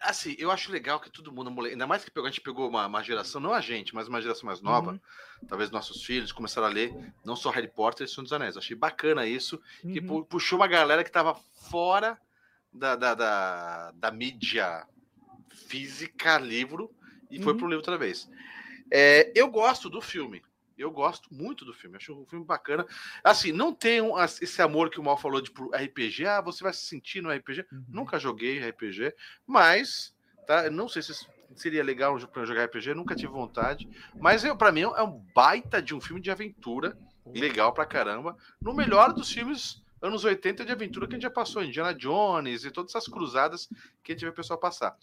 assim, eu acho legal que todo mundo, ainda mais que a gente pegou uma, uma geração, não a gente, mas uma geração mais nova, Uhum. talvez nossos filhos começaram a ler não só Harry Potter e Senhor dos Anéis. Achei bacana isso, que Uhum. pu- puxou uma galera que estava fora da, da, da, da mídia física, livro, e foi Uhum. pro livro outra vez. É, eu gosto do filme. Eu gosto muito do filme, acho um filme bacana. Assim, não tem um, esse amor que o Mal falou de RPG. Ah, você vai se sentir no RPG. Uhum. Nunca joguei RPG, mas tá? Não sei se seria legal para jogar RPG, nunca tive vontade. Mas eu, para mim é um baita de um filme de aventura, legal pra caramba. No melhor dos filmes anos 80 de aventura que a gente já passou, Indiana Jones e todas essas cruzadas que a gente vê o pessoal passar.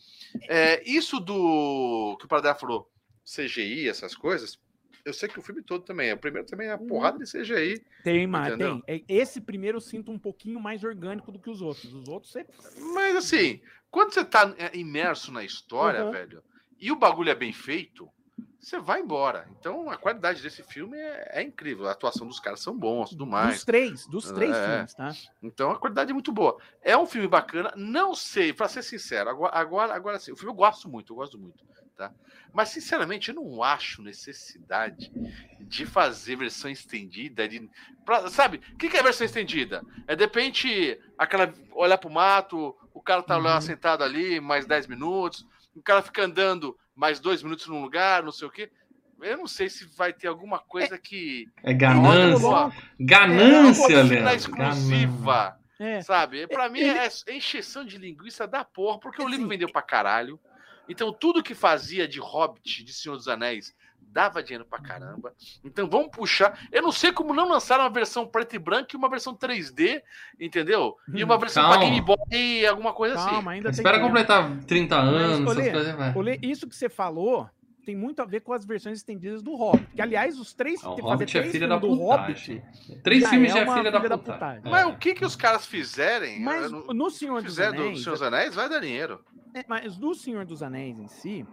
É, isso do que o Paradela falou, CGI, essas coisas, eu sei que o filme todo também. O primeiro também é a uhum. porrada de CGI. Tem, mas tem. É, esse primeiro eu sinto um pouquinho mais orgânico do que os outros. Os outros você. Mas assim, quando você tá é, imerso na história, uhum. velho, e o bagulho é bem feito, você vai embora. Então a qualidade desse filme é, é incrível. A atuação dos caras são bons, tudo mais. Dos três, dos três é. filmes, tá? Então a qualidade é muito boa. É um filme bacana. Não sei, para ser sincero, agora, agora, agora sim, o filme eu gosto muito, eu gosto muito. Tá? Mas, sinceramente, eu não acho necessidade de fazer versão estendida. De, pra, sabe, o que, que, é versão estendida? É de repente aquela olhar pro mato, o cara tá uhum. lá sentado ali mais 10 minutos, o cara fica andando mais dois minutos num lugar, não sei o quê. Eu não sei se vai ter alguma coisa que. É ganância. Ganância, é, exclusiva. É. Sabe? Pra mim é, é encheção de linguiça da porra, porque o livro vendeu pra caralho. Então, tudo que fazia de Hobbit, de Senhor dos Anéis, dava dinheiro pra caramba. Então, vamos puxar. Eu não sei como não lançaram uma versão preto e branco e uma versão 3D, entendeu? E uma versão Calma. pra Game Boy, alguma coisa Calma, assim. Ainda Espera completar 30 anos. Mas, Olê, coisas, Olê, isso que você falou tem muito a ver com as versões estendidas do Hobbit. Que, aliás, os três. O Hobbit é filha da do Hobbit. Três filmes já é, filha da, da putagem. Mas o que, que os caras fizerem? Mas no Senhor dos Anéis. Do Senhor dos Anéis vai dar dinheiro. É, mas do Senhor dos Anéis em si.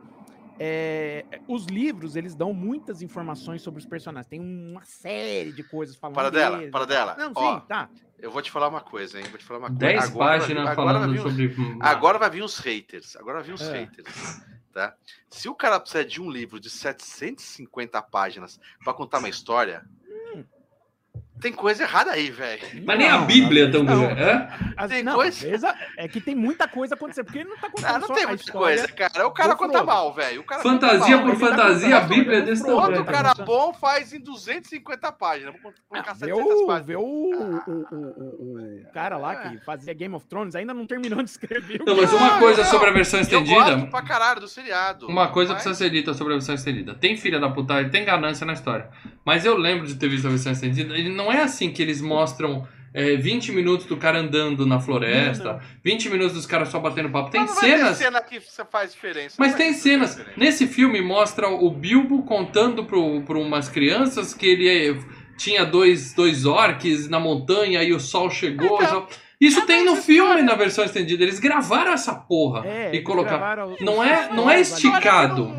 É, os livros eles dão muitas informações sobre os personagens. Tem uma série de coisas falando. Para dela, deles. para dela. Não, Ó, sim, tá. Eu vou te falar uma coisa, hein? Vou te falar uma coisa. Dez páginas agora falando sobre. Agora vai vir os haters. Agora vai vir os é. haters. Tá? Se o cara precisa de um livro de 750 páginas para contar uma <laughs> história, tem coisa errada aí, velho. Mas nem a Bíblia é tão grande. Tem não, coisa... É que tem muita coisa acontecendo, porque ele não tá contando ah, não, não tem muita coisa, cara. O cara conta mal, velho. Fantasia mal, por fantasia, tá a Bíblia é desse tamanho. Outro cara bom faz em 250 páginas. Vou colocar 700 páginas. Vê o, o, o, o, cara lá que fazia Game of Thrones, ainda não terminou de escrever. Não, mas uma coisa sobre a versão estendida... Eu gosto pra caralho do seriado. Uma coisa mas... precisa ser dita sobre a versão estendida. Tem filha da puta, tem ganância na história. Mas eu lembro de ter visto a versão estendida. Ele não é assim que eles mostram é, 20 minutos do cara andando na floresta, não, não. 20 minutos dos caras só batendo papo. Tem não cenas. cena que faz diferença. Mas tem cenas. Nesse filme mostra o Bilbo contando para umas crianças que ele é, tinha dois, dois orques na montanha e o sol chegou. Então, Isso tem no filme, na versão estendida. Eles gravaram essa porra é, e colocaram. Não é, não é esticado.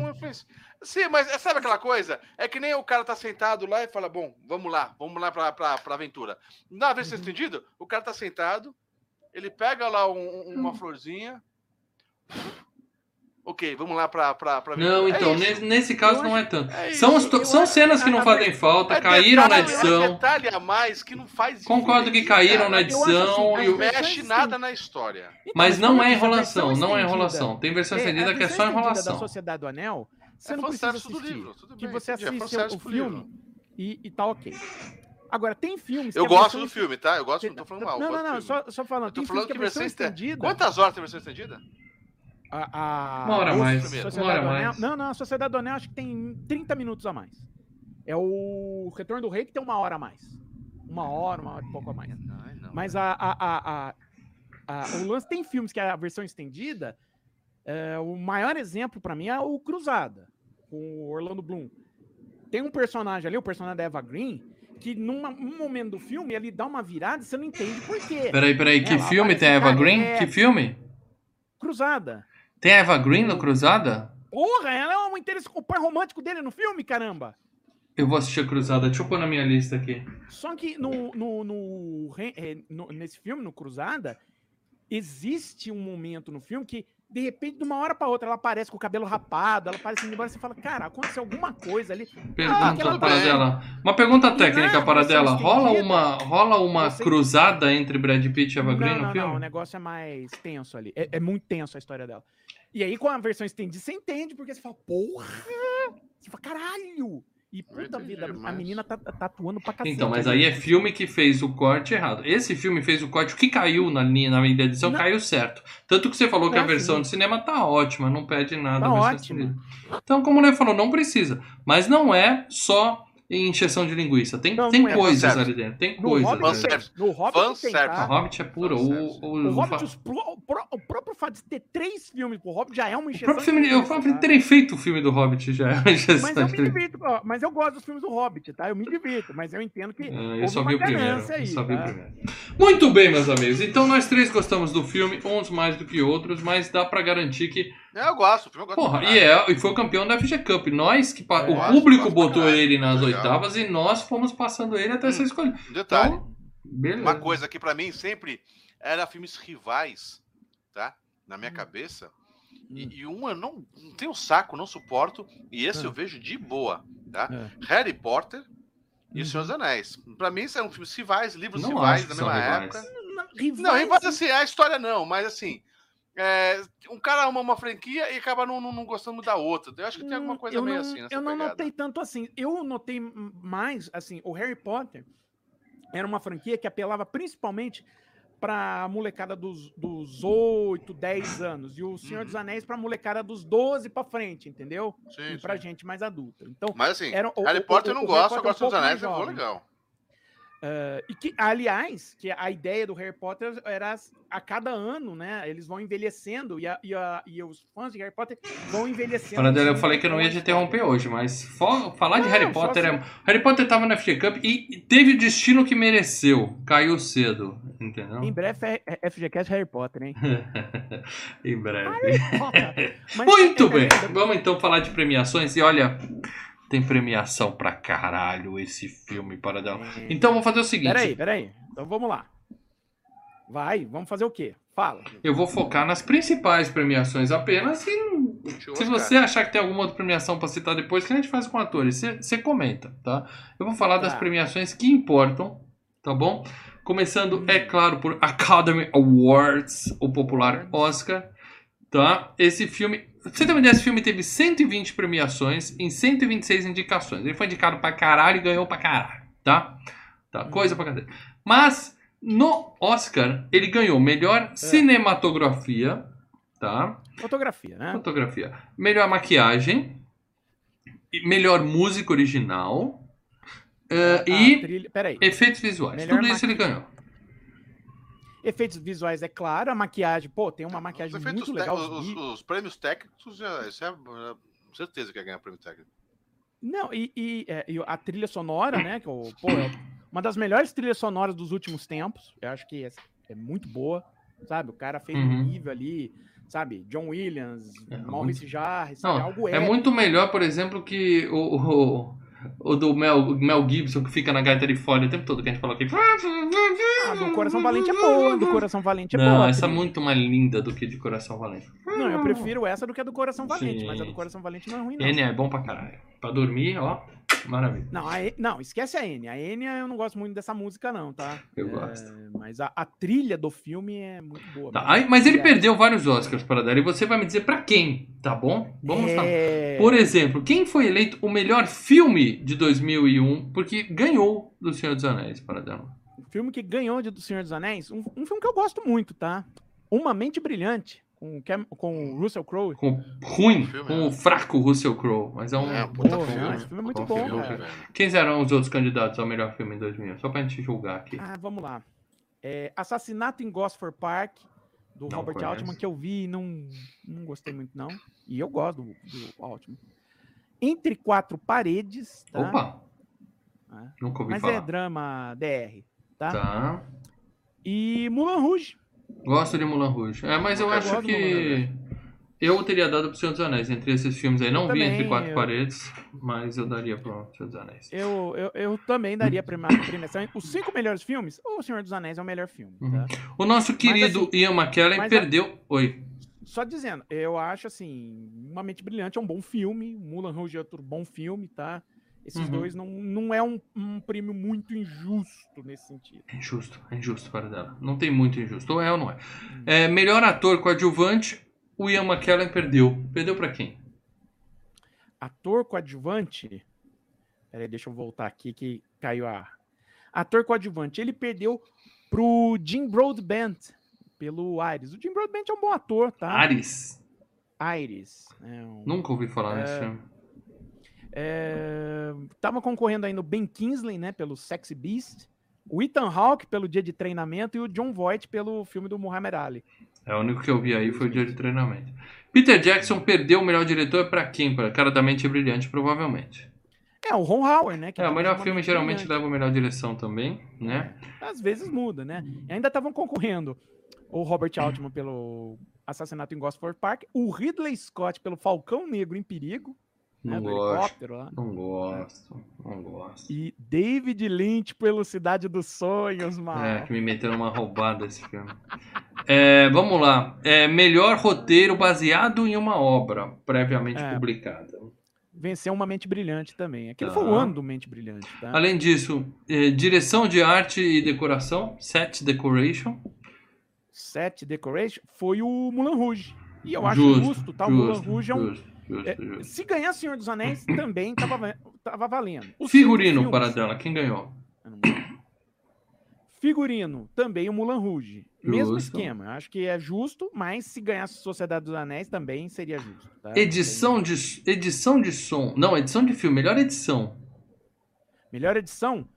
Sim, mas é, sabe aquela coisa? É que nem o cara tá sentado lá e fala: Bom, vamos lá, vamos lá pra, pra, pra aventura. Na vez uhum. entendido, o cara tá sentado, ele pega lá um, uma uhum. florzinha. Ok, vamos lá pra, pra, pra Não, então, é nesse, nesse, caso não é tanto. É são, são cenas que não fazem falta, é caíram detalhe, na edição. É detalhe a mais que não faz Concordo que caíram na edição. Assim, não mexe nada na história. Então, mas não é enrolação, não é enrolação. Tem versão estendida que é só enrolação. da Sociedade do Anel você é não precisa assistir. Do livro, que você é assiste o, o filme e, e tá ok. Agora, tem filmes. Eu gosto do filme, tá? Eu gosto, não tô falando mal. Não, não, não, só, só falando. Eu tô falando que, que a versão estendida. Quantas horas tem a versão estendida? A, a... Uma hora mais. Uma hora mais. Não, não, a Sociedade do Anel acho que tem 30 minutos a mais. É o Retorno do Rei que tem uma hora a mais. Uma hora, uma hora e pouco a mais. Ai, não, Mas a, a, a, a, o lance tem filmes que é a versão estendida. É, o maior exemplo para mim é o Cruzada com o Orlando Bloom. Tem um personagem ali, o personagem da Eva Green, que num momento do filme ele dá uma virada e você não entende por quê. Peraí, peraí, que Ela filme tem a Eva Green? É... Que filme? Cruzada. Tem a Eva Green no Cruzada? Porra, ela é um interesse o pai romântico dele no filme, caramba. Eu vou assistir a Cruzada, deixa eu pôr na minha lista aqui. Só que no, no, no, é, no nesse filme, no Cruzada, existe um momento no filme que de repente, de uma hora para outra, ela aparece com o cabelo rapado, ela aparece embora, você fala, cara, aconteceu alguma coisa ali. Pergunta ah, para dela. Uma pergunta técnica para dela. Rola uma, rola uma você... cruzada entre Brad Pitt e Eva Green no filme? Não, o negócio é mais tenso ali. É, é, muito tenso a história dela. E aí, com a versão estendida, você entende, porque você fala, porra! Você fala, caralho! E puta entendi, vida, a mas- menina tá, tá atuando pra cacete. Então, mas ali. aí é filme que fez o corte errado. Esse filme fez o corte, o que caiu na linha, na edição, Não. caiu certo. Tanto que você falou que a Tá, versão de cinema tá ótima, não pede nada. Tá a versão ótima. Então, como o Lê falou, não precisa. Mas não é só encheção de linguiça. Tem, Não, tem não é. coisas Fanservice. ali dentro. Tem No coisas. Hobbit, ali tem, dentro. Fanservice. no Hobbit tem, Fanservice. O tá? Hobbit é puro. O, o, O o, Hobbit, o, pro- o próprio fato de ter três filmes pro Hobbit já é uma o encheção. próprio filme, de eu linguiça, falo, tá? terem feito o filme do Hobbit já é uma encheção Mas eu de me linguiça. divirto, mas eu gosto dos filmes do Hobbit, tá? Eu me divirto, mas eu entendo que. Ah, Eu só vi o primeiro. aí, eu só vi o tá? primeiro. Muito bem, meus amigos. Então nós três gostamos do filme, uns mais do que outros, mas dá pra garantir que. É, eu gosto, o filme eu gosto. Porra, e, é, e foi o campeão da FG Cup. Nós que. pa- É, o público botou ele nas Legal. oitavas e nós fomos passando ele até Hum. escolhido. Um detalhe. Então, beleza. Uma coisa que pra mim sempre era filmes rivais, tá? Na Hum. minha cabeça. E, e um eu não, não tenho saco, não suporto. E esse Ah. eu vejo de boa, tá? É. Harry Potter e O Uhum. Senhor dos Anéis. Pra mim, são filmes rivais, livros Não rivais da mesma rivais. época. Não, rivais, Não, rivais assim, a história não, mas assim. É, um cara ama uma franquia e acaba não, não, não gostando da outra. Eu acho que tem alguma coisa eu meio não, assim Eu não pegada. notei tanto assim. Eu notei mais, assim, o Harry Potter era uma franquia que apelava principalmente pra molecada dos, dos 8, 10 anos. E o Senhor Uhum. dos Anéis pra molecada dos 12 pra frente, entendeu? Sim, e pra sim. gente mais adulta. Então, Mas assim, Era Harry o- Potter eu o- não o Harry gosto, agora é um Senhor dos Anéis eu jovem. legal. Eh, e que, aliás, que a ideia do Harry Potter era a cada ano, né? Eles vão envelhecendo e, a- e a- e os fãs de Harry Potter vão envelhecendo. Dela, eu falei que eu não ia com te interromper hoje, mas fo- falar de Não, Harry só Potter assim- é. Harry Potter tava na FG Cup e teve o destino que mereceu. Caiu cedo, entendeu? Em breve é, é FGCast Harry Potter, hein? <laughs> em breve. <laughs> Mas Muito é- bem, é- vamos então falar de premiações. E olha, tem premiação pra caralho esse filme, para dela. Então vamos fazer o seguinte: Peraí, peraí. Então vamos lá. Vai, vamos fazer o quê? Fala. eu vou focar nas principais premiações apenas. E se você achar que tem alguma outra premiação pra citar depois, que a gente faz com atores, você- você comenta, tá? Eu vou falar das Tá. premiações que importam, tá bom? Começando, é claro, por Academy Awards, o popular Oscar, tá? Esse filme, você ideia, esse filme teve 120 premiações em 126 indicações. Ele foi indicado pra caralho e ganhou pra caralho, tá? Tá, coisa pra caralho. Mas, no Oscar, ele ganhou melhor cinematografia, tá? Fotografia, né? Fotografia. Melhor maquiagem. Melhor música original. eh, A e trilha- efeitos visuais. Melhor Tudo isso ele maqui- ganhou. Efeitos visuais, é claro. A maquiagem, pô, tem uma maquiagem muito legal. os, os os prêmios técnicos, isso é, é certeza que ia ganhar prêmio técnico. Não, e, e, é, e a trilha sonora, né? Que, pô, é uma das melhores trilhas sonoras dos últimos tempos. Eu acho que é, é muito boa, sabe? O cara fez Uhum. um nível ali, sabe? John Williams, É, Maurice Jarre, sabe? Não, Algo é épico. muito melhor, por exemplo, que o, o, o do Mel, Mel Gibson, que fica na gaita de fora o tempo todo, que a gente falou aqui. Ah, do Coração Valente é boa, do Coração Valente é Não, boa. essa é muito mais linda do que de Coração Valente. Não, eu prefiro essa do que a do Coração Valente, Sim. mas a do Coração Valente não é ruim, não. N é bom pra caralho. Pra dormir, ó, maravilha. Não, a não, esquece a N. A N eu não gosto muito dessa música, não, tá? <laughs> Eu É, gosto. Mas a, a trilha do filme é muito boa. Tá, aí- mas ele a- perdeu vários Oscars para dar, e você vai me dizer pra quem, tá bom? Vamos falar. é... Por exemplo, quem foi eleito o melhor filme de 2001 porque ganhou do Senhor dos Anéis, para dar. Um filme que ganhou de do Senhor dos Anéis, um, um filme que eu gosto muito, tá? Uma Mente Brilhante, com, o Cam- com o Russell Crowe. Com ruim, Filme, com né? o fraco Russell Crowe, mas é um É, puta Pô, filme. esse filme é muito Puta bom, filme, cara. velho. Quem eram os outros candidatos ao melhor filme em 2001? Só pra gente julgar aqui. Ah, vamos lá. É, Assassinato em Gosford Park, do Não Robert conheço. Altman, que eu vi e não, não gostei muito, não. E eu gosto do, do Altman. Entre Quatro Paredes, tá? Opa! Ah. Nunca ouvi Mas é falar. drama DR, tá? Tá. E Mulan Rouge. Gosto de Mulan Rouge. É, mas eu Eu acho que. Eu teria dado pro Senhor dos Anéis entre esses filmes aí. Não vi também, entre quatro eu- paredes, mas eu daria pro Senhor dos Anéis. Eu, eu, eu também daria premiação. Os cinco melhores filmes, O Senhor dos Anéis é o melhor filme, tá? Uhum. O nosso querido assim, Ian McKellen mas a- perdeu. Oi. Só dizendo, eu acho assim, Uma Mente Brilhante é um bom filme, Mulan Rouge é outro bom filme, tá? Esses Uhum. dois não, não é um, um prêmio muito injusto nesse sentido. É injusto, é injusto para dela. Não tem muito injusto. Ou é ou não é. é melhor ator coadjuvante, o Ian McKellen perdeu. Perdeu pra quem? Ator coadjuvante, Peraí, deixa eu voltar aqui que caiu a. Ator coadjuvante. Ele perdeu pro Jim Broadbent pelo Ares. O Jim Broadbent é um bom ator, tá? Ares. Ares. É um... Nunca ouvi falar É. nesse filme. É, Tava concorrendo ainda o Ben Kingsley, né, pelo Sexy Beast, o Ethan Hawke pelo Dia de Treinamento e o John Voight pelo filme do Muhammad Ali. É o único que eu vi aí foi o dia de treinamento. Peter Jackson perdeu o melhor diretor pra quem? Para Cara da Mente Brilhante, provavelmente. É, o Ron Howard, né? É, o melhor filme Mente geralmente Brilhante. leva a melhor direção também, né? Às vezes muda, né? E ainda estavam concorrendo o Robert Altman pelo Assassinato em Gosford Park, o Ridley Scott pelo Falcão Negro em Perigo, Não do gosto. helicóptero lá, Não gosto, não gosto. e David Lynch pelo Cidade dos Sonhos, mano. É, que me meteram uma roubada esse filme. É, vamos lá. É, melhor roteiro baseado em uma obra previamente É. publicada. Venceu uma Mente Brilhante também. Aquele Tá. foi o ano do Mente Brilhante, tá? Além disso, é, direção de arte e decoração, set decoration. Set Decoration foi o Mulan Rouge. E eu acho Justo, justo, tá? O Mulan Rouge é um. Justo, justo, é, justo. se ganhar Senhor dos Anéis, <clears throat> também tava, va- tava valendo. Os Figurino para filmes- dela, quem ganhou? Figurino, também o Mulan Rouge. Mesmo Justo. esquema. Acho que é justo, mas se ganhasse Sociedade dos Anéis também seria justo. tá? Edição de, edição de som. Não, edição de filme, melhor edição. Melhor edição: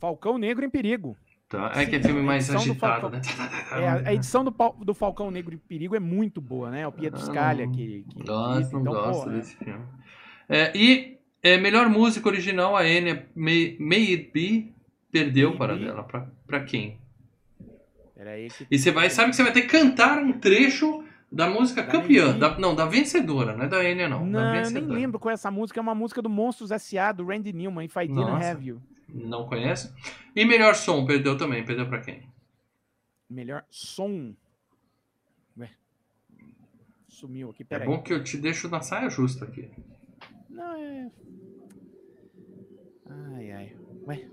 Falcão Negro em Perigo. Tá? É Sim, que é filme mais agitado, né? <laughs> É, a, edição do, do Falcão Negro em Perigo é muito boa, né? O Pietro Ah, Scalia que. que Gosto, edita, não então, gosto é. desse filme. É, e é, melhor música original, a Enya May, May It Be perdeu May para Be. dela. Pra, pra quem? Peraí que- E você vai, sabe que você vai ter que cantar um trecho da música Da campeã. Da, não, da vencedora, não é da Enya, não. Não, eu nem lembro qual é essa música. É uma música do Monstros S.A. do Randy Newman, If I Didn't Nossa. Have You. Não conhece. E melhor som, perdeu também. Perdeu pra quem? Melhor som. Ué. Sumiu aqui, É peraí. bom que eu te deixo na saia justa aqui. Não, é. Ai, ai. Ué,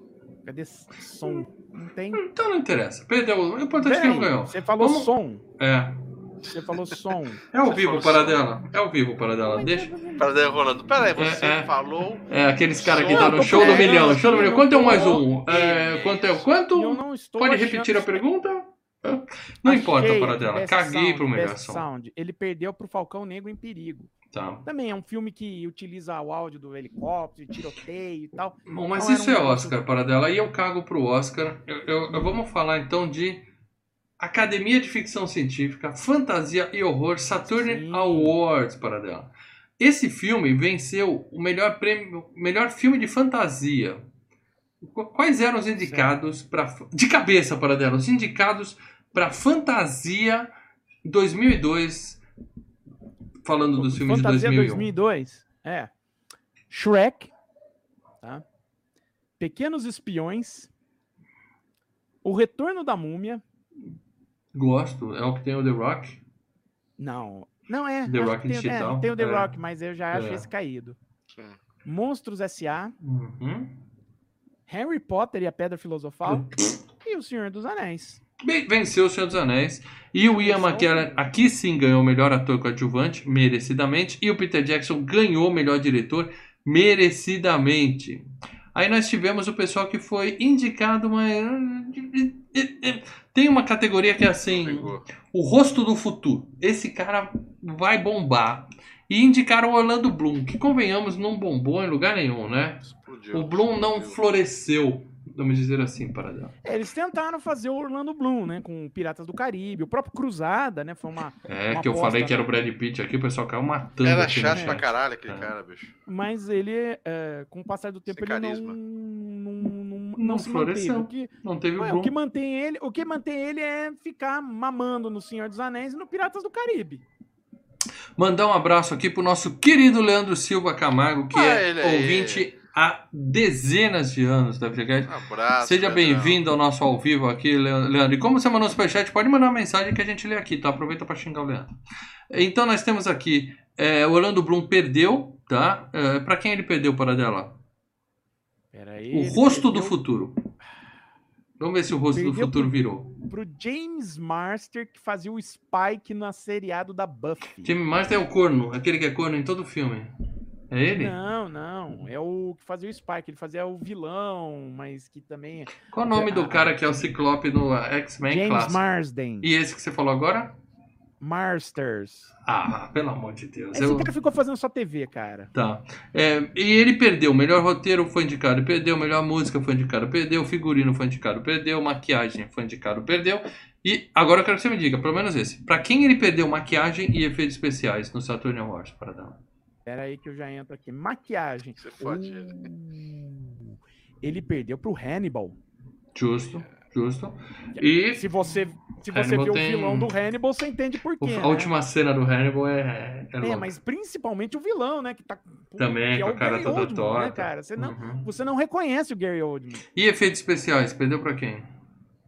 cadê som? Não tem. Então não interessa. Perdeu. O importante é que não ganhou. Você falou Vamos- som. É. Você falou som. É ao vivo falou para som. dela. É ao vivo para dela. Deixa. Peraí, Rolando. Peraí, você É, é. falou. É, aqueles caras que tá no tô show do milhão. Show do milhão. Quanto é um tô- mais um? É, quanto é o eu quanto? não estou Pode repetir a pergunta? Não importa Achei para aqui, dela. Best Caguei Sound, pro melhor. Sound. Ele perdeu pro Falcão Negro em Perigo. Tá. Também é um filme que utiliza o áudio do helicóptero, tiroteio e tal. Bom, mas Não, era isso um é Oscar para dela. Aí eu cago pro Oscar. Eu, eu- eu- vamos falar então de Academia de Ficção Científica, Fantasia e Horror Saturn Sim. Awards para dela. Esse filme venceu o melhor prêmio, melhor filme de fantasia. Qu- Quais eram os indicados para de cabeça para dela? Os indicados para Fantasia 2002, falando dos filmes Fantasia de 2001. 2002. É. Shrek. Tá? Pequenos Espiões. O Retorno da Múmia. Gosto, é o que tem o The Rock. Não. Não é. The Rock tem, digital. é, tem o The É. Rock, mas eu já acho É. esse caído. Sim. Monstros S.A. Uhum. Harry Potter e a Pedra Filosofal. e O Senhor dos Anéis. Bem, venceu o Senhor dos Anéis. E o Ian. McKellen aqui sim ganhou o melhor ator coadjuvante, merecidamente. E o Peter Jackson ganhou o melhor diretor, merecidamente. Aí nós tivemos o pessoal que foi indicado, mas. Tem uma categoria que é assim: o rosto do futuro. Esse cara vai bombar. E indicaram o Orlando Bloom, que convenhamos, não bombou em lugar nenhum, né? Explodiu. O Bloom não explodiu. floresceu, vamos dizer assim, para dela. É, Eles tentaram fazer o Orlando Bloom, né? Com Piratas do Caribe. O próprio Cruzada, né? Foi uma. É, Uma que eu aposta, falei que era o Brad Pitt aqui, o pessoal caiu matando. Era chato chat. pra caralho aquele É. cara, bicho. Mas ele, é, com o passar do tempo, Sem ele carisma. não, não, não, floresceu. manteve. O que, Não teve o Ué, o que mantém ele, o que mantém ele é ficar mamando no Senhor dos Anéis e no Piratas do Caribe. Mandar um abraço aqui pro nosso querido Leandro Silva Camargo, que Ah, é aí. ouvinte há dezenas de anos da FGCast. Um abraço. Seja bem-vindo ao nosso ao vivo aqui, Le- Leandro. E como você mandou um superchat, pode mandar uma mensagem que a gente lê aqui, tá? Aproveita para xingar o Leandro. Então nós temos aqui, é, o Orlando Bloom perdeu, tá? É, para quem ele perdeu para dela? Peraí, O rosto do futuro. Vamos ver se o rosto do futuro pro- virou. Pro James Master, que fazia o Spike no seriado da Buffy. Jimmy Master é o corno, aquele que é corno em todo filme. É ele? Não, não. É o que fazia o Spike. Ele fazia o vilão, mas que também. Qual o nome do cara que é o Ciclope no X-Men James clássico? Marsden. E esse que você falou agora? Marsters. Ah, pelo amor de Deus. Esse Eu... cara ficou fazendo só TV, cara. Tá. É, e ele perdeu. Melhor roteiro foi indicado, perdeu. Melhor música foi indicado, perdeu. Figurino foi indicado, perdeu. Maquiagem foi indicado, perdeu. E agora eu quero que você me diga, pelo menos esse. Pra quem ele perdeu maquiagem e efeitos especiais no Saturn Awards, para dar. Pera aí que eu já entro aqui. Maquiagem. Você fode ele. Uh, ele perdeu pro Hannibal. Justo, justo. E Se você, se você Hannibal viu tem- o vilão do Hannibal, você entende por quê. a né? última cena do Hannibal é. É, É, louca. mas principalmente o vilão, né? Que tá. Também, que com a o cara Gary toda Oldman, né, torta. cara? Você não, Uhum. você não reconhece o Gary Oldman. E efeitos especiais, perdeu pra quem?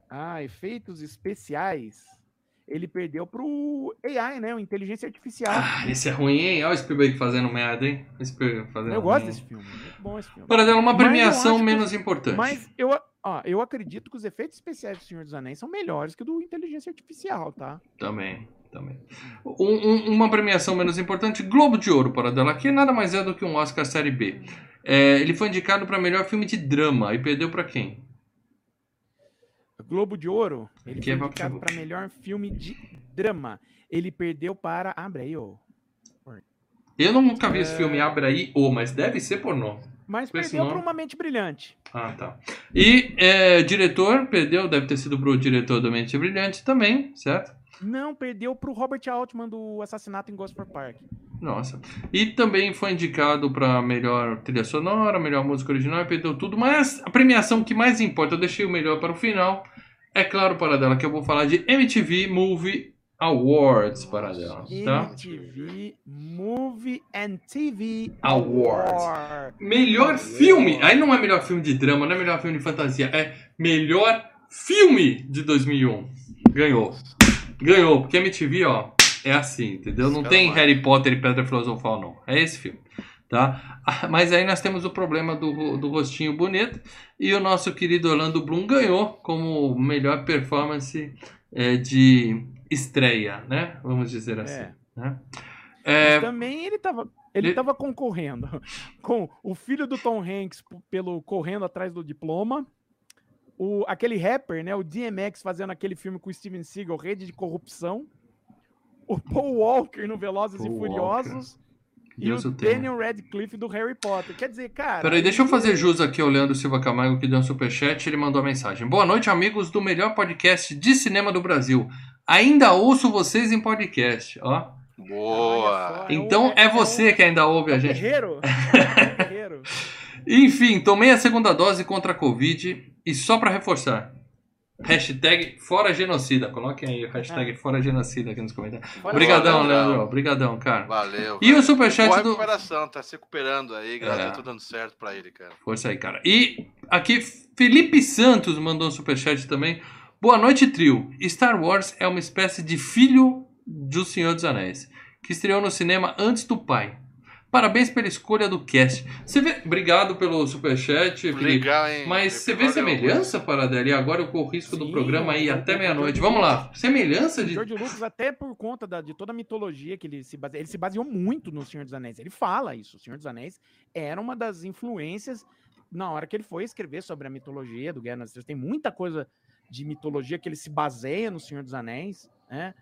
Ah, efeitos especiais. Ele perdeu pro AI, né? O Inteligência Artificial. Ah, esse é ruim, hein? Olha o Spielberg fazendo merda, hein? Fazendo eu gosto ruim. desse filme. Muito bom esse filme. Para dela, uma premiação acho que- menos importante. Mas eu, ó, eu acredito que os efeitos especiais do Senhor dos Anéis são melhores que o do Inteligência Artificial, tá? Também, também. Um- um- uma premiação menos importante, Globo de Ouro para dela, que nada mais é do que um Oscar Série B. É, ele foi indicado para melhor filme de drama e perdeu para quem? Globo de Ouro, ele Que é foi pra- indicado para melhor filme de drama. Ele perdeu para. Abre aí, ô. Eu nunca vi esse É. filme, abre aí, ô, mas deve ser pornô. Mas Com perdeu para Uma Mente Brilhante. Ah, tá. E é, diretor, perdeu, deve ter sido pro diretor do Mente Brilhante também, certo? Não, perdeu pro Robert Altman do Assassinato em Gosford Park. Nossa. E também foi indicado para melhor trilha sonora, melhor música original perdeu tudo. Mas a premiação que mais importa, eu deixei o melhor para o final. É claro, para dela, que eu vou falar de MTV Movie Awards para dela, tá? MTV Movie and TV Awards. Award. Melhor filme. Aí não é melhor filme de drama, não é melhor filme de fantasia, é melhor filme de 2001. Ganhou. Ganhou, porque MTV, ó, é assim, entendeu? Não tem Harry Potter e Pedra Filosofal, não. É esse filme, tá? Ah, Mas aí nós temos o problema do, do rostinho bonito e o nosso querido Orlando Bloom ganhou como melhor performance é, de estreia, né? Vamos dizer assim. É. né? Mas É, também ele tava, ele ele- tava concorrendo <laughs> com o filho do Tom Hanks pelo correndo atrás do diploma, o, aquele rapper, né, o DMX fazendo aquele filme com o Steven Seagal, Rede de Corrupção, o Paul Walker no Velozes Paul e Furiosos e Deus o. Daniel Radcliffe do Harry Potter. Quer dizer, cara... Peraí, deixa eu fazer jus aqui ao Leandro Silva Camargo que deu um superchat ele mandou a mensagem. Boa noite, amigos do melhor podcast de cinema do Brasil. Ainda ouço vocês em podcast, ó. Boa! só, Então um- é você que ainda ouve é a um gente. guerreiro. É <laughs> guerreiro. Enfim, tomei a segunda dose contra a Covid e só pra reforçar. Hashtag fora genocida. Coloquem aí o hashtag fora genocida aqui nos comentários. Obrigadão, Leandro. Obrigadão, cara. Valeu. E o velho. superchat Boa do... recuperação, tá se recuperando aí, graças É. a Deus, dando certo pra ele, cara. Força aí, cara. E aqui, Felipe Santos mandou um superchat também. Boa noite, trio. Star Wars é uma espécie de filho do Senhor dos Anéis, que estreou no cinema antes do pai. Parabéns pela escolha do cast. Você vê... Obrigado pelo superchat, Felipe. Legal, hein? Mas você vê semelhança, Paradela? E agora eu corro o risco do Sim, programa aí até meia-noite. Vamos lá. Semelhança O de... George Lucas, até por conta da- de toda a mitologia que ele se baseou, ele se baseou muito no Senhor dos Anéis. Ele fala isso. O Senhor dos Anéis era uma das influências na hora que ele foi escrever sobre a mitologia do Guerra nas Estrelas. Tem muita coisa de mitologia que ele se baseia no Senhor dos Anéis, né?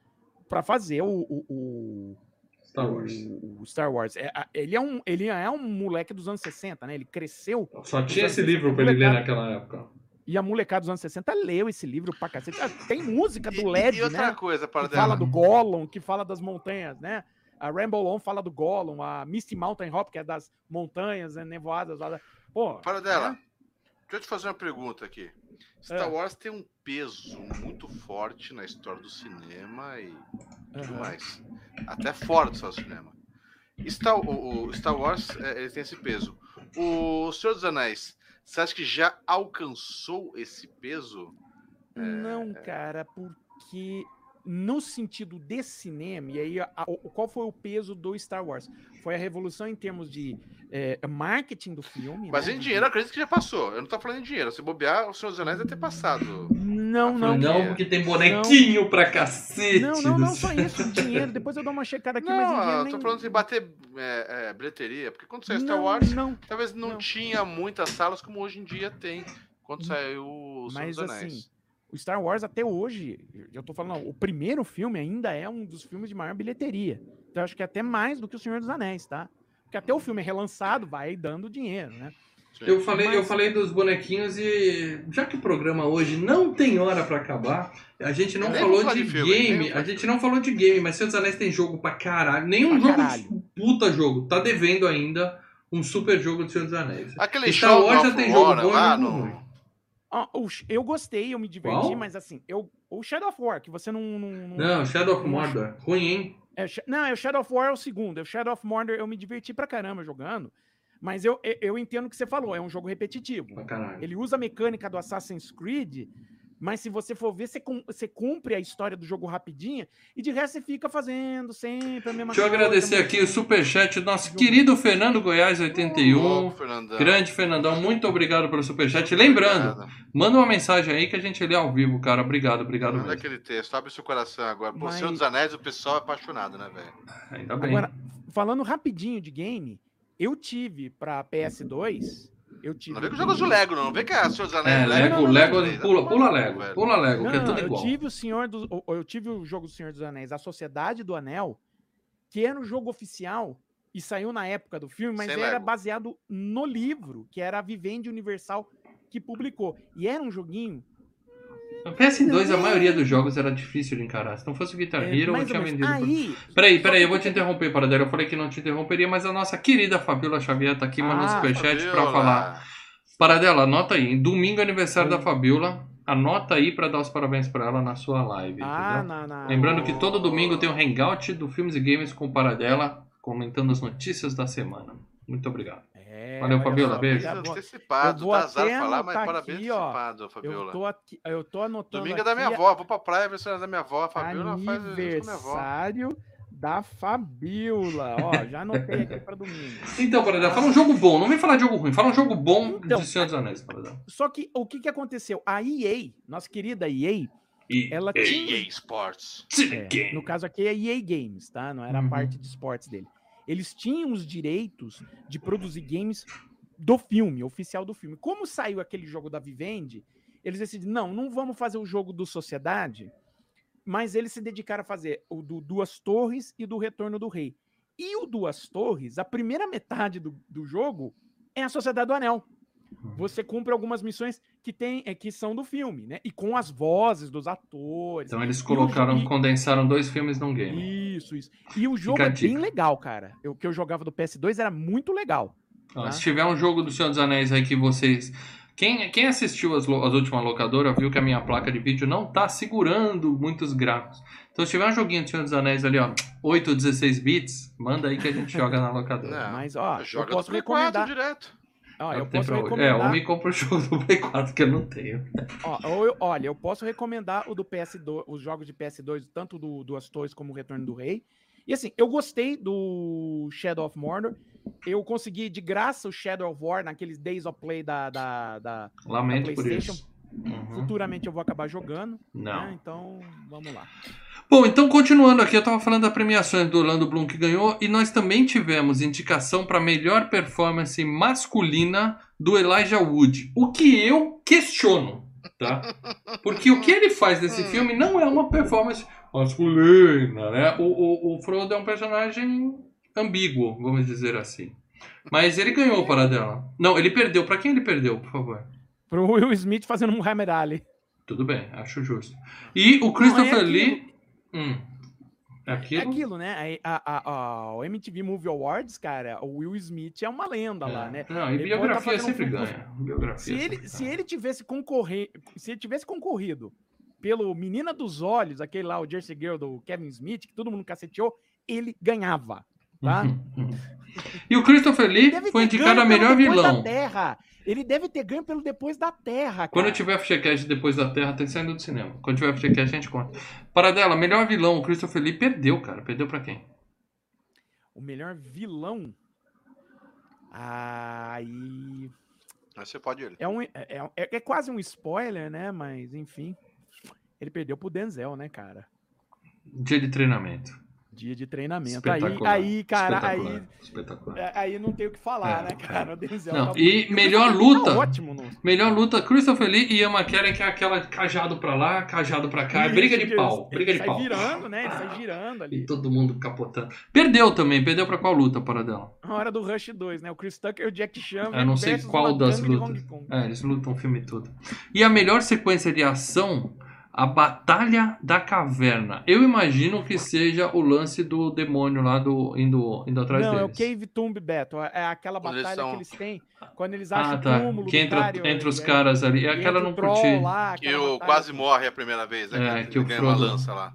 Pra fazer o, o- o- Star Wars. o- o Star Wars. É, ele, é um, ele é um moleque dos anos 60, né? Ele cresceu Só tinha esse livro pra ele ler naquela época. e a molecada dos anos 60 leu esse livro pra cacete. Ah, Tem música do LED, e outra né? coisa, para que fala dela. do Gollum, que fala das montanhas, né? A Rainbow On fala do Gollum, a Misty Mountain Hop, que é das montanhas né, nevoadas lá. da- Pô, Para dela. Deixa eu te fazer uma pergunta aqui. Star É. Wars tem um peso muito forte na história do cinema e tudo mais. Até fora do seu cinema. Star, o, Star Wars, é, ele tem esse peso. O Senhor dos Anéis, você acha que já alcançou esse peso? Não, cara, porque no sentido de cinema, e aí a- a- qual foi o peso do Star Wars? Foi a revolução em termos de é, marketing do filme. Mas né? em dinheiro, eu acredito que já passou. Eu não tô falando em dinheiro. Se bobear, o Senhor dos Anéis deve ter passado. Não, não. Não, porque tem bonequinho pra cacete. Não, não, não só isso, dinheiro. Depois eu dou uma checada aqui, mas em Não, dinheiro eu nem... tô falando de bater é, é, bilheteria, porque quando saiu Star Não, Wars, Não, talvez não, não. tinha muitas salas como hoje em dia tem, quando saiu o Senhor Mas dos Anéis. assim, o Star Wars até hoje, eu tô falando, o primeiro filme ainda é um dos filmes de maior bilheteria. Então eu acho que é até mais do que o Senhor dos Anéis, tá? Porque até o filme é relançado, vai dando dinheiro, né? Eu falei, eu Mas- falei dos bonequinhos e já que o programa hoje não tem hora pra acabar, a gente não Nem falou de, de filme, game, a gente não falou de game, mas Senhor dos Anéis tem jogo pra caralho. Nenhum Pra jogo, caralho. puta jogo, tá devendo ainda um super jogo do Senhor dos Anéis. Aquele Star show Wars já tem jogo bom lá jogo no... Sh- eu gostei, eu me diverti, Qual? mas assim, eu, o Shadow of War, que você não. não, não- Não, Shadow of Mordor, ruim, hein? É, não, é o Shadow of War é o segundo. O Shadow of Mordor eu me diverti pra caramba jogando. Mas eu, eu, entendo o que você falou, é um jogo repetitivo. Ele usa a mecânica do Assassin's Creed, mas se você for ver, você, cum- você cumpre a história do jogo rapidinho e de resto você fica fazendo sempre a mesma Deixa eu coisa. agradecer aqui o superchat do nosso querido Fernando Goiás 81. Ô, Fernandão. Grande Fernandão, muito obrigado pelo superchat. Lembrando, Obrigado. manda uma mensagem aí que a gente lê ao vivo, cara. Obrigado, obrigado Manda mesmo. aquele texto, abre seu coração agora. Por Mas- Senhor dos Anéis, o pessoal é apaixonado, né, velho? Ainda bem. Agora, falando rapidinho de game, eu tive pra PS2, eu tive... Não vem com jogos do Lego, não. Não vem que é Senhor dos Anéis. É, Lego, não, não, Lego, não, pula, pula Lego, pula Lego, que é Não, tudo eu igual. tive o Senhor do, eu tive o jogo do Senhor dos Anéis, a Sociedade do Anel, que era o jogo oficial e saiu na época do filme, mas Sem era Lego. baseado no livro, que era a Vivendi Universal que publicou. E era um joguinho No PS2, a maioria dos jogos era difícil de encarar. Se não fosse o Guitar é, Hero, eu mais ou tinha vendido. por- Aí, Peraí, peraí, eu vou te interromper, Paradela. Eu falei que não te interromperia, mas a nossa querida Fabiola Xavier tá aqui mandando Ah, superchat pra falar. Paradela, anota aí. Domingo é aniversário da Fabiola. Anota aí pra dar os parabéns pra ela na sua live. ah, na, na- Lembrando que todo domingo tem um hangout do Filmes e Games com o Paradela, comentando as notícias da semana. Muito obrigado. É, Valeu, Fabiola, beijo. tá bom. antecipado, Eu vou dá azar até falar, mas parabéns aqui, ó. antecipado, Eu Fabiola. tô, aqui, eu tô anotando Domingo é da minha avó, vou pra praia ver se é da minha avó. A Fabiola faz isso com minha avó. Aniversário da Fabiola. Ó, já anotei aqui pra domingo. <laughs> Então, Paradela, fala um jogo bom. Não vem falar de jogo ruim. Fala um jogo bom Então, de Senhor dos Anéis, Paradela. Só que o que, que aconteceu? A EA, nossa querida EA, E ela tinha. EA Sports. É, no caso aqui é EA Games, tá? Não era Uhum. a parte de esportes dele. Eles tinham os direitos de produzir games do filme, oficial do filme. Como saiu aquele jogo da Vivendi, eles decidiram, não, não vamos fazer o jogo do Sociedade, mas eles se dedicaram a fazer o do Duas Torres e do Retorno do Rei. E o Duas Torres, a primeira metade do, do jogo é a Sociedade do Anel. Você cumpre algumas missões que tem, é, que são do filme, né? E com as vozes dos atores. Então eles E colocaram, jogo- condensaram dois filmes num game. Isso, isso. E o jogo Fica é bem legal, cara. O que eu jogava do PS2 era muito legal. Tá. Se tiver um jogo do Senhor dos Anéis aí que vocês. Quem, quem assistiu as, as últimas locadoras viu que a minha placa de vídeo não tá segurando muitos gráficos. Então se tiver um joguinho do Senhor dos Anéis ali, ó, 8 ou 16 bits, manda aí que a gente joga na locadora. Não, Mas, ó, eu Joga posso Play 4 recomendar. direto. Ó, o eu posso pra- recomendar. É, ou me compra o jogo do Play 4 que eu não tenho. ó, ou eu- olha, eu posso recomendar o do PS2, os jogos de PS2, tanto do Duas Torres como o Retorno do Rei. E assim, eu gostei do Shadow of Mordor. Eu consegui de graça o Shadow of War naqueles Days of Play da, da, da- Lamento por PlayStation. isso. Uhum. Futuramente eu vou acabar jogando. Não. né? Então, vamos lá. Bom, então continuando aqui, eu tava falando da premiações do Orlando Bloom que ganhou e nós também tivemos indicação para melhor performance masculina do Elijah Wood. O que eu questiono, tá? Porque o que ele faz nesse filme não é uma performance masculina, né? O, o, o Frodo é um personagem ambíguo, vamos dizer assim. Mas ele ganhou para dela. Não, ele perdeu. Para quem ele perdeu, por favor? Pro Will Smith fazendo um Muhammad Ali. Tudo bem, acho justo. E o Christopher aquilo. Lee. Hum, é É aquilo? aquilo, né? A, a, a- o MTV Movie Awards, cara, o Will Smith é uma lenda lá, É. né? Não, e Ele biografia tá um sempre filme ganha. Biografia Se ele, se ele tivesse concorrer, se ele tivesse concorrido pelo Menina dos Olhos, aquele lá, o Jersey Girl do Kevin Smith, que todo mundo caceteou, ele ganhava, tá? Uhum. E o Christopher Lee Deve foi indicado a melhor Depois vilão. Da Terra. Ele deve ter ganho pelo Depois da Terra, cara. Quando tiver FGCast depois da Terra, tem saindo do cinema. Quando tiver FGCast, a gente conta. Paradela, melhor vilão, o Christopher Lee perdeu, cara. Perdeu pra quem? O melhor vilão. Aí. Aí você pode ir. É, um, é, é- é quase um spoiler, né? Mas, enfim. Ele perdeu pro Denzel, né, cara? Dia de treinamento. Dia de treinamento. Aí, aí cara, Espetacular. aí, Espetacular. é, aí não tem o que falar, É, né, cara? O Denzel Não, tá- e melhor Lee luta- Tá ótimo. Melhor luta, Christopher Lee e Ian McKellen, que é aquela cajado pra lá, cajado pra cá. É briga de Ele- pau. Briga de pau. girando, né? Ele sai girando E ali. todo mundo capotando. Perdeu também. Perdeu pra qual luta, Paradela? Na hora do Rush 2, né? O Chris Tucker e o Jack Chan. Eu não sei qual das lutas. É, eles lutam o filme todo. E a melhor sequência de ação, a Batalha da Caverna. Eu imagino que seja o lance do demônio lá do indo, indo atrás Não, é o deles. Cave Tomb Battle. É aquela Quando eles batalha são- que eles têm quando eles acham Ah, o tá. túmulo Que entra cara entre os e- caras ali. e Aquela não curti. Lá, Que o batalha quase morre a primeira vez, né? É, que, que o ele ganha uma Frodo- lança lá.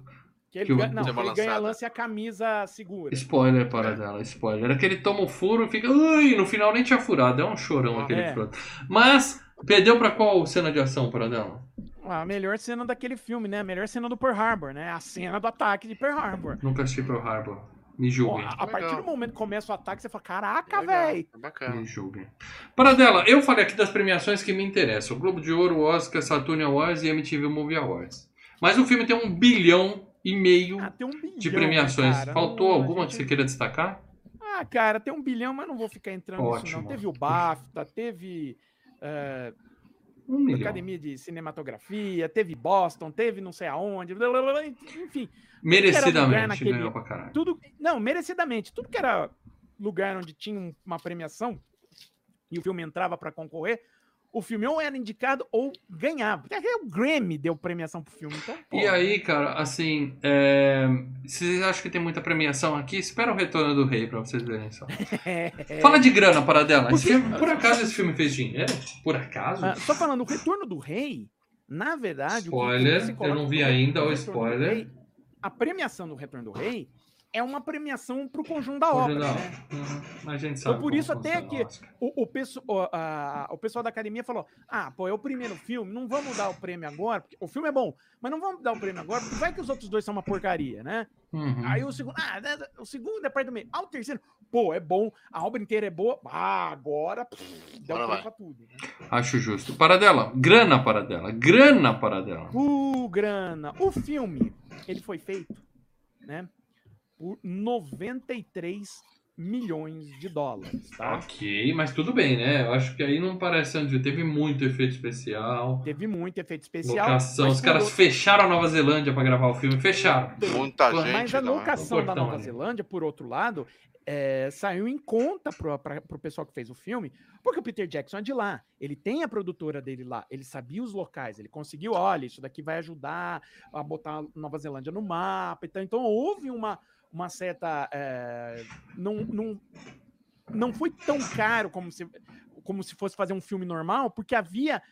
Que ele que o- ganha, não, que ele ganha a lance e a camisa segura. Spoiler, Paradela, spoiler. Aquele toma o furo e fica. Ui, no final nem tinha furado. É um chorão aquele É. Frodo. Mas, perdeu pra qual cena de ação, Paradela? A melhor cena daquele filme, né? A melhor cena do Pearl Harbor, né? A cena do ataque de Pearl Harbor. Nunca assisti Pearl Harbor. Me julguem. a, a partir Legal. do momento que começa o ataque, você fala: Caraca, velho. é Bacana. Me julguem. Paradela, eu falei aqui das premiações que me interessam: o Globo de Ouro, o Oscar, Saturn Awards e MTV Movie Awards. Mas o filme tem um bilhão e meio Ah, tem um bilhão. de né, premiações. cara? Faltou Não, alguma gente- que você queira destacar? Ah, cara, tem um bilhão, mas não vou ficar entrando nisso, Ótimo. não. Teve o BAFTA, teve. eh, Um milhão. Academia de Cinematografia, teve Boston, teve não sei aonde, blá, blá, blá, enfim, Merecidamente naquele- ganhou pra caralho. tudo, não, merecidamente, tudo que era lugar onde tinha um- uma premiação e o filme entrava para concorrer, o filme ou era indicado ou ganhava. Até o Grammy deu premiação pro filme, então. pô, E aí, cara, assim, é... vocês acham que tem muita premiação aqui? Espera o retorno do rei pra vocês verem só. é. <laughs> Fala de grana, Paradela. Porque- filme- por acaso esse filme fez dinheiro? Por acaso? Ah, só falando, o Retorno do Rei, na verdade. Spoiler, eu não vi ainda o spoiler. Rei, a premiação do Retorno do Rei é uma premiação pro conjunto da obra, né? Uhum. A gente sabe Então, por isso, até o que-. O, o, pesso- o, a- o pessoal da academia falou: ah, pô, é o primeiro filme, não vamos dar o prêmio agora, porque o filme é bom, mas não vamos dar o prêmio agora, porque vai que os outros dois são uma porcaria, né? Uhum. Aí o segundo, ah, né, o segundo é perto do meio. Ah, o terceiro, pô, é bom, a obra inteira é boa. Ah, agora pff, deu Agora prêmio pra tudo. Né? Acho justo. Paradela, grana, Paradela. Grana, Paradela. Uh, grana. O filme, ele foi feito, né, por 93 milhões de dólares, tá? Ok, mas tudo bem, né? Eu acho que aí não parece onde teve muito efeito especial. Teve muito efeito especial. Locação. Os caras outro- fecharam a Nova Zelândia pra gravar o filme. Fecharam. Muita Mas gente. Mas a não é? locação da Nova. Zelândia, por outro lado, é, saiu em conta pro, pra, pro pessoal que fez o filme, porque o Peter Jackson é de lá. Ele tem a produtora dele lá, ele sabia os locais, ele conseguiu, olha, isso daqui vai ajudar a botar a Nova Zelândia no mapa. Então, então houve uma, uma certa. é, não, não, não foi tão caro como se, como se fosse fazer um filme normal, porque havia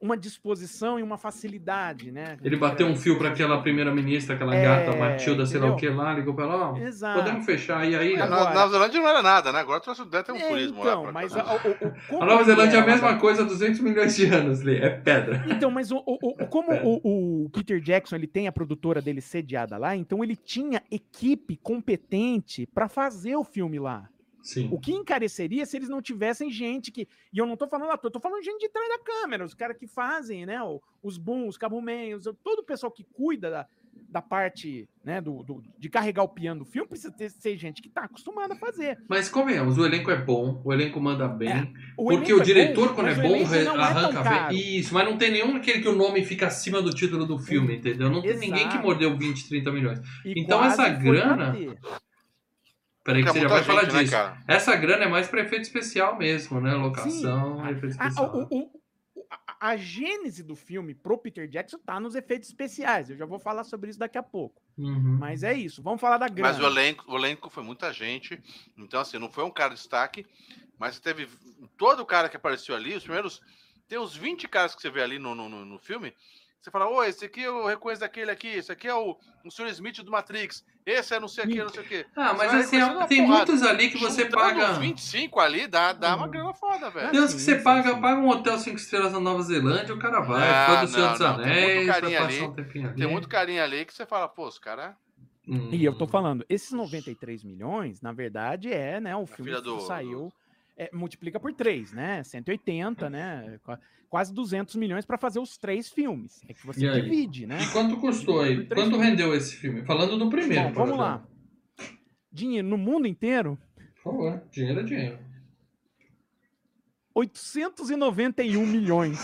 uma disposição e uma facilidade, né? Ele bateu um fio pra aquela primeira-ministra, aquela É, gata Matilda, sei lá o que lá, ligou pra ela, ó, Exato. podemos fechar. E aí, a Agora- na Nova Zelândia não era nada, né? Agora trouxe, deve ter um É, turismo então, lá. mas a, o, o- como Nova Zelândia é a mesma coisa há 200 milhões de anos, Lê. É pedra. Então, mas o, o- o- como É. o, o Peter Jackson ele tem a produtora dele sediada lá, então ele tinha equipe competente para fazer o filme lá. Sim. O que encareceria se eles não tivessem gente que. E eu não tô falando ator, eu tô falando gente de trás da câmera, os caras que fazem, né? Os booms, os cabumen, os- todo o pessoal que cuida da, da parte, né? Do, do- de carregar o piano do filme, precisa ter, ser gente que tá acostumada a fazer. Mas convenhamos, o elenco é bom, o elenco manda bem. É, O porque o diretor, bom, quando é bom, é arranca bem. Isso, mas não tem nenhum aquele que o nome fica acima do título do filme, entendeu? Não tem ninguém que Exato. mordeu 20, 30 milhões. E Então essa grana- ter. Peraí que Porque você é já vai muita falar gente, né, disso. cara? Essa grana é mais pra efeito especial mesmo, né? Locação, Sim. efeito A, especial. o- o- o- a- a gênese do filme pro Peter Jackson tá nos efeitos especiais. Eu já vou falar sobre isso daqui a pouco. Uhum. Mas é isso. Vamos falar da grana. Mas o elenco, o elenco foi muita gente. Então, assim, não foi um cara de destaque, mas teve todo o cara que apareceu ali, os primeiros. Tem uns 20 caras que você vê ali no, no, no- no filme. Você fala, ô, esse aqui eu reconheço daquele aqui, esse aqui é o, o Sr. Smith do Matrix, esse é não sei o que, não sei o que. Ah, mas assim, tem porrada. muitos ali que você Juntando paga. Os 25 ali dá, dá uma grana foda, velho. Deus que você sim, paga, sim. paga um hotel 5 estrelas na Nova Zelândia, o cara vai, Ah, fã do Senhor dos não, tem muito Anéis, vai carinha passar ali. um tempinho ali. Tem muito carinha ali que você fala, pô, os caras. Hum. E eu tô falando, esses 93 milhões, na verdade, é, né? O filme do- saiu. É, multiplica por 3, né? 180, né? Qua- Quase 200 milhões para fazer os três filmes. É que você E divide, né? E quanto custou aí? Quanto filmes. rendeu esse filme? Falando do primeiro. Bom, vamos lá. Dinheiro no mundo inteiro, Por favor, dinheiro é dinheiro. 891 milhões.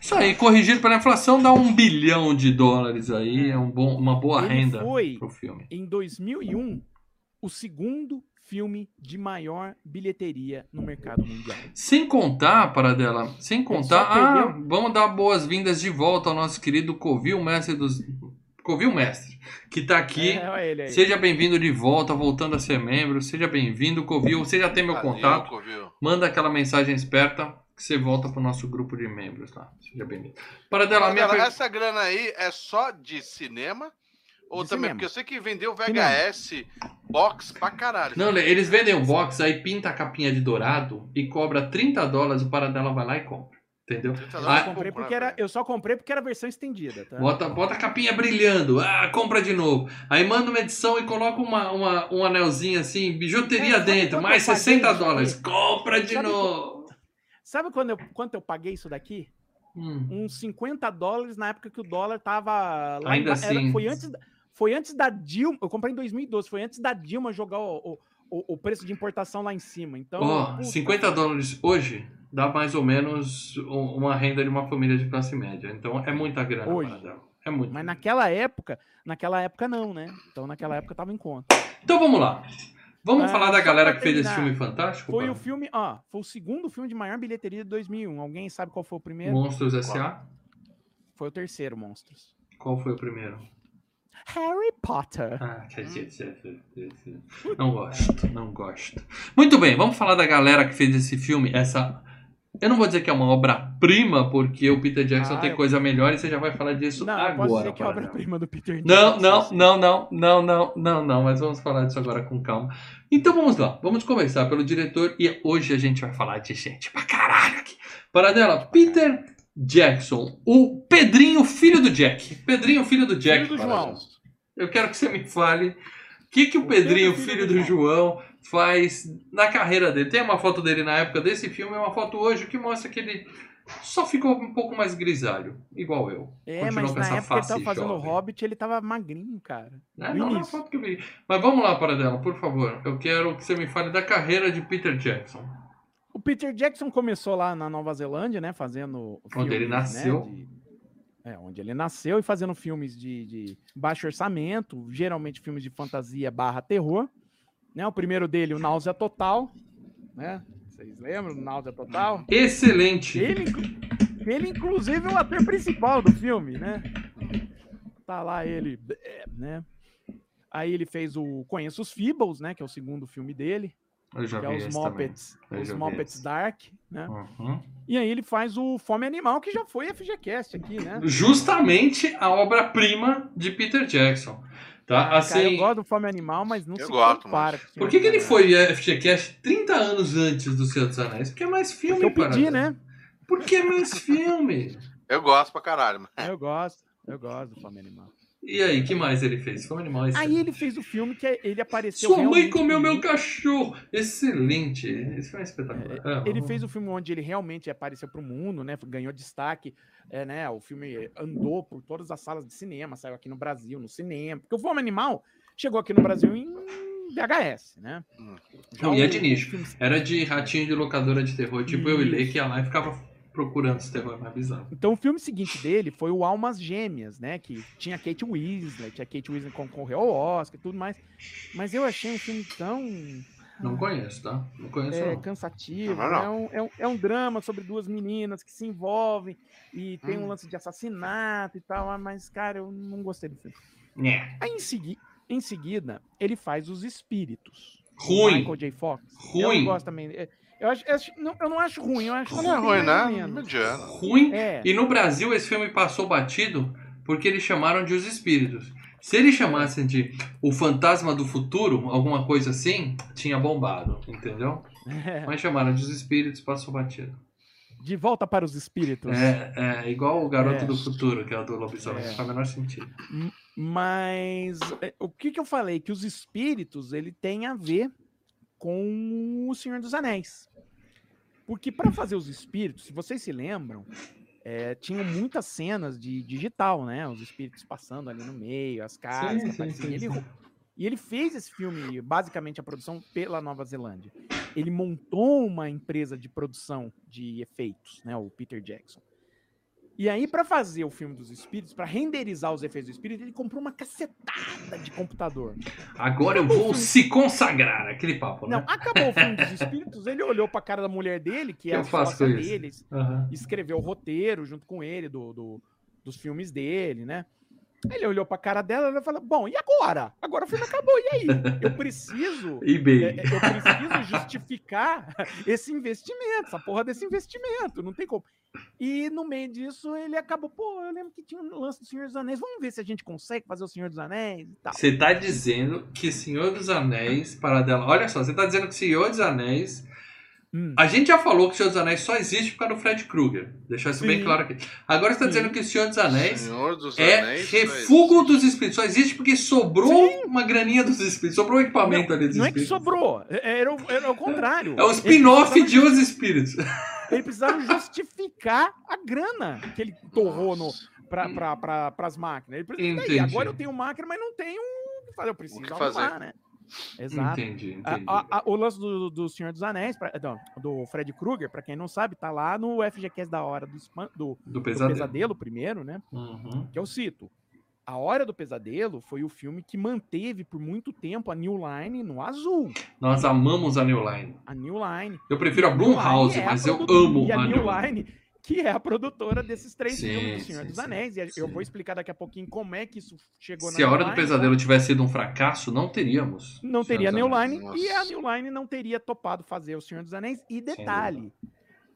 Isso aí, corrigido pela inflação, dá um bilhão de dólares aí, é um bom, uma boa Ele renda foi- pro filme. Em 2001, o segundo filme de maior bilheteria no mercado mundial. Sem contar, Paradela, sem contar, ah, vamos dar boas-vindas de volta ao nosso querido Covil, mestre dos... Covil Mestre, que tá aqui. É, olha ele aí. Seja bem-vindo de volta, voltando a ser membro. Seja bem-vindo, Covil. Você já tem meu Valeu, contato. Covil. Manda aquela mensagem esperta que você volta pro nosso grupo de membros lá. Seja bem-vindo. Paradela, a minha essa grana aí é só de cinema? Ou De também? cinema. Porque eu sei que vendeu VHS box pra caralho. Não, eles vendem o box, aí pinta a capinha de dourado e cobra 30 dólares, o Paradela vai lá e compra. Entendeu? Eu, Ah, só comprei porque era, eu só comprei porque era a versão estendida, tá? Bota, bota a capinha brilhando, ah, compra de novo. Aí manda uma edição e coloca uma, uma- um anelzinho assim, bijuteria É, dentro, mais eu paguei 60 isso dólares. aqui? Compra de Sabe novo. Sabe quando eu, quanto eu paguei isso daqui? Hum. Uns 50 dólares na época que o dólar tava lá Ainda era- assim. foi antes da, foi antes da Dilma, eu comprei em 2012, foi antes da Dilma jogar o, o, o- preço de importação lá em cima. Então, Ó, puta, 50 dólares hoje dá mais ou menos um- uma renda de uma família de classe média. Então é muita grana, Hoje. Paradela. É muito. Mas naquela época, naquela época não, né? Então naquela época tava em conta. Então vamos lá. Vamos Ah, falar da galera que fez esse filme fantástico? Foi o filme, ó, foi o segundo filme de maior bilheteria de 2001. Alguém sabe qual foi o primeiro? Monstros S.A. Foi o terceiro, Monstros. Qual foi o primeiro? Harry Potter. Ah, não gosto, não gosto. Muito bem, vamos falar da galera que fez esse filme, essa... Eu não vou dizer que é uma obra-prima, porque o Peter Jackson Ah, tem eu- coisa melhor e você já vai falar disso Não, agora. posso dizer que é obra-prima do Peter Não, Jackson, não, sim. não, não, não, não, não, não, mas vamos falar disso agora com calma. Então vamos lá, vamos começar pelo diretor e hoje a gente vai falar de gente pra caralho aqui. Paradela, Peter Jackson, o Pedrinho, filho do Jack. Pedrinho, filho do Jack. Filho do. João. Eu quero que você me fale o que, que o, O Pedrinho, Pedro, filho do João, faz na carreira dele. Tem uma foto dele na época desse filme e uma foto hoje que mostra que ele só ficou um pouco mais grisalho, igual eu. É, Continuou mas com na essa época ele tava fazendo o jovem. Hobbit, ele tava magrinho, cara. É, No não, não é foto que eu vi. Mas vamos lá, Paradela, por favor. Eu quero que você me fale da carreira de Peter Jackson. O Peter Jackson começou lá na Nova Zelândia, né? Fazendo. Onde ele filmes, né, nasceu. de- é, onde ele nasceu e fazendo filmes de, de baixo orçamento, geralmente filmes de fantasia barra terror. Né? O primeiro dele, o Náusea Total. Né? Vocês lembram do Náusea Total? Excelente. Ele, ele, inclusive, é o ator principal do filme, né? Tá lá ele, né? Aí ele fez o Conheço os Feebles, né? Que é o segundo filme dele, que é os. Muppets, os Muppets. Dark, né? Uhum. E aí ele faz o Fome Animal, que já foi FGCast aqui, né? Justamente a obra-prima de Peter Jackson. Tá? Ah, cara, assim, eu gosto do Fome Animal, mas não Eu se gosto, compara. mas- por que, que ele foi FGCast 30 anos antes do Senhor dos Anéis? Porque é mais filme, Porque eu pedi, né? Porque é mais filme. <laughs> Eu gosto pra caralho. mas- Eu gosto, eu gosto do Fome Animal. E aí, que mais ele fez? Foi um animal Aí excelente. ele fez o filme que é- ele apareceu. Sua mãe comeu meu cachorro! Excelente! Esse foi um espetacular. Ah, Ele fez o filme onde ele realmente apareceu pro mundo, né? Ganhou destaque, é, né? O filme andou por todas as salas de cinema, saiu aqui no Brasil, no cinema. Porque o Fome Animal chegou aqui no Brasil em VHS, né? Hum. Já Não, e é de nicho. Era de ratinho de locadora de terror, tipo eu e Isso. que ia lá e ficava procurando esse terror mais bizarro. Então o filme seguinte dele foi o Almas Gêmeas, né? Que tinha Kate Winslet, a Kate Winslet concorreu ao Oscar e tudo mais. Mas eu achei um filme tão Não conheço, tá? Não conheço, é, não. cansativo. Não, não. É, um, é, um, é um drama sobre duas meninas que se envolvem e tem um Hum. lance de assassinato e tal, ah, mas, cara, eu não gostei do filme. Nhé. Aí em, segui em seguida, ele faz Os Espíritos. com Ruim. Michael J. Fox. Eu Ruim. não gosto também. É, Eu, acho, eu, acho- não, eu não acho ruim, eu acho Não é ruim, ou né? Mediano. Ruim. É, E no Brasil esse filme passou batido porque eles chamaram de Os Espíritos. Se eles chamassem de O Fantasma do Futuro, alguma coisa assim, tinha bombado, entendeu? é. Mas chamaram de Os Espíritos, passou batido. De volta para os espíritos. É, é igual o Garoto É. do Futuro, que é o do lobisomem, É. não faz o menor sentido. Mas é, o que, que eu falei? Que os espíritos ele tem a ver com o Senhor dos Anéis. Porque para fazer os espíritos, se vocês se lembram, é, tinham muitas cenas de digital, né? Os espíritos passando ali no meio, as caras. Sim, sim, sim, Ele e ele fez esse filme, basicamente a produção pela Nova Zelândia. Ele montou uma empresa de produção de efeitos, né, o Peter Jackson. E aí, para fazer o filme dos espíritos, para renderizar os efeitos do espírito, ele comprou uma cacetada de computador. Agora eu vou se consagrar, aquele papo, Não, né? acabou o filme dos espíritos, ele olhou pra cara da mulher dele, que é eu a faço sócia com isso? dele, Aham. escreveu o roteiro junto com ele do, do- dos filmes dele, né? Ele olhou pra cara dela e falou: Bom, e agora? Agora o filme acabou, e aí? Eu preciso. <laughs> é, eBay. é, eu preciso justificar <laughs> esse investimento, essa porra desse investimento, não tem como. E no meio disso ele acabou, pô, eu lembro que tinha um lance do Senhor dos Anéis, vamos ver se a gente consegue fazer o Senhor dos Anéis e tal. Você tá dizendo que Senhor dos Anéis, para dela. Olha só, você tá dizendo que Senhor dos Anéis. Hum. A gente já falou que Senhor dos Anéis só existe por causa do Fred Krueger. Deixar isso bem Sim. claro aqui. Agora você tá Sim. dizendo que o Senhor dos Anéis Senhor dos é Anéis, refúgio dos espíritos. Só existe porque sobrou uma graninha dos espíritos. Sobrou um equipamento ali dos Não é que espíritos. sobrou, é- era, o- era o contrário. É o spin-off de Os Espíritos. Ele precisava justificar a grana que ele torrou no, pra, pra, pra, pras máquinas. Ele precisa, "E aí, Entendi. agora eu tenho máquina, mas não tenho o que fazer. Eu preciso que arrumar, fazer. né? Exato. Entendi, entendi. a- a- o lance do, do Senhor dos Anéis, pra- não, do Fred Krueger, pra quem não sabe, tá lá no FGCast da hora do, do, Do do pesadelo. pesadelo. primeiro, né? Uhum. Que eu cito. A Hora do Pesadelo foi o filme que manteve por muito tempo a New Line no azul. Nós amamos a New Line. A New Line. Eu prefiro a Blumhouse, é a mas eu amo E a a New New Line. Line, que é a produtora desses três Sim, filmes do Senhor sim, dos sim, Anéis. E eu sim. vou explicar daqui a pouquinho como é que isso chegou Se a Hora do Pesadelo tivesse sido um fracasso, não teríamos. Não Senhor teria New. Line Nossa. e a New Line não teria topado fazer o Senhor dos Anéis. E detalhe,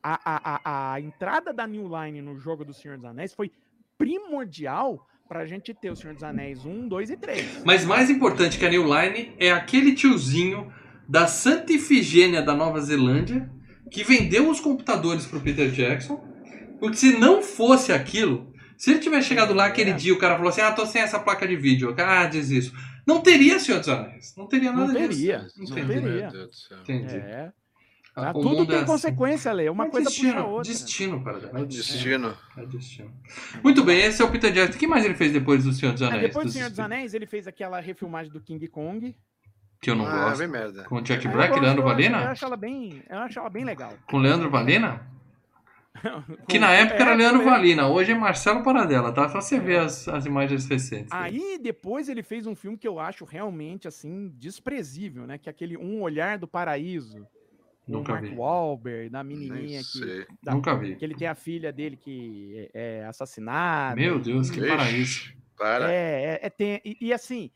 a, a, a, a entrada da New Line no jogo do Senhor dos Anéis foi primordial pra gente ter o Senhor dos Anéis 1, 2 e 3. Mas mais importante que a New Line é aquele tiozinho da Santa Ifigênia da Nova Zelândia que vendeu os computadores pro Peter Jackson. Porque se não fosse aquilo, se ele tivesse chegado lá aquele É. dia, o cara falou assim: Ah, tô sem essa placa de vídeo. Ah, diz isso. Não teria Senhor dos Anéis. Não teria nada Não disso. teria, não Entendi. teria. Do céu. Entendi. É. Ah, Tá? o Tudo tem é assim. consequência, Lê. Uma É coisa destino, puxa a outra. Destino, para É destino. Destino. É destino. Muito bem, esse é o Peter Jackson. O que mais ele fez depois do Senhor dos Ah, Anéis? depois do Senhor dos? Anéis, ele fez aquela refilmagem do King Kong. Que eu não Ah, gosto. bem merda. Com o Jack Black e Leandro gosto, eu acho- ela bem, eu acho ela bem legal. Com Leandro Valina? <laughs> Que na época era é, Leandro Valina, hoje é Marcelo Paradela, tá? Só você ver as, as imagens recentes. Aí depois ele fez um filme que eu acho realmente assim desprezível, né? Que é aquele Um Olhar do Paraíso, do Nunca Mark vi. Wahlberg, da menininha que, da- Nunca vi. que ele tem a filha dele que é, é assassinada. Meu Deus, que paraíso. Para. É, é, é tem, e, e assim,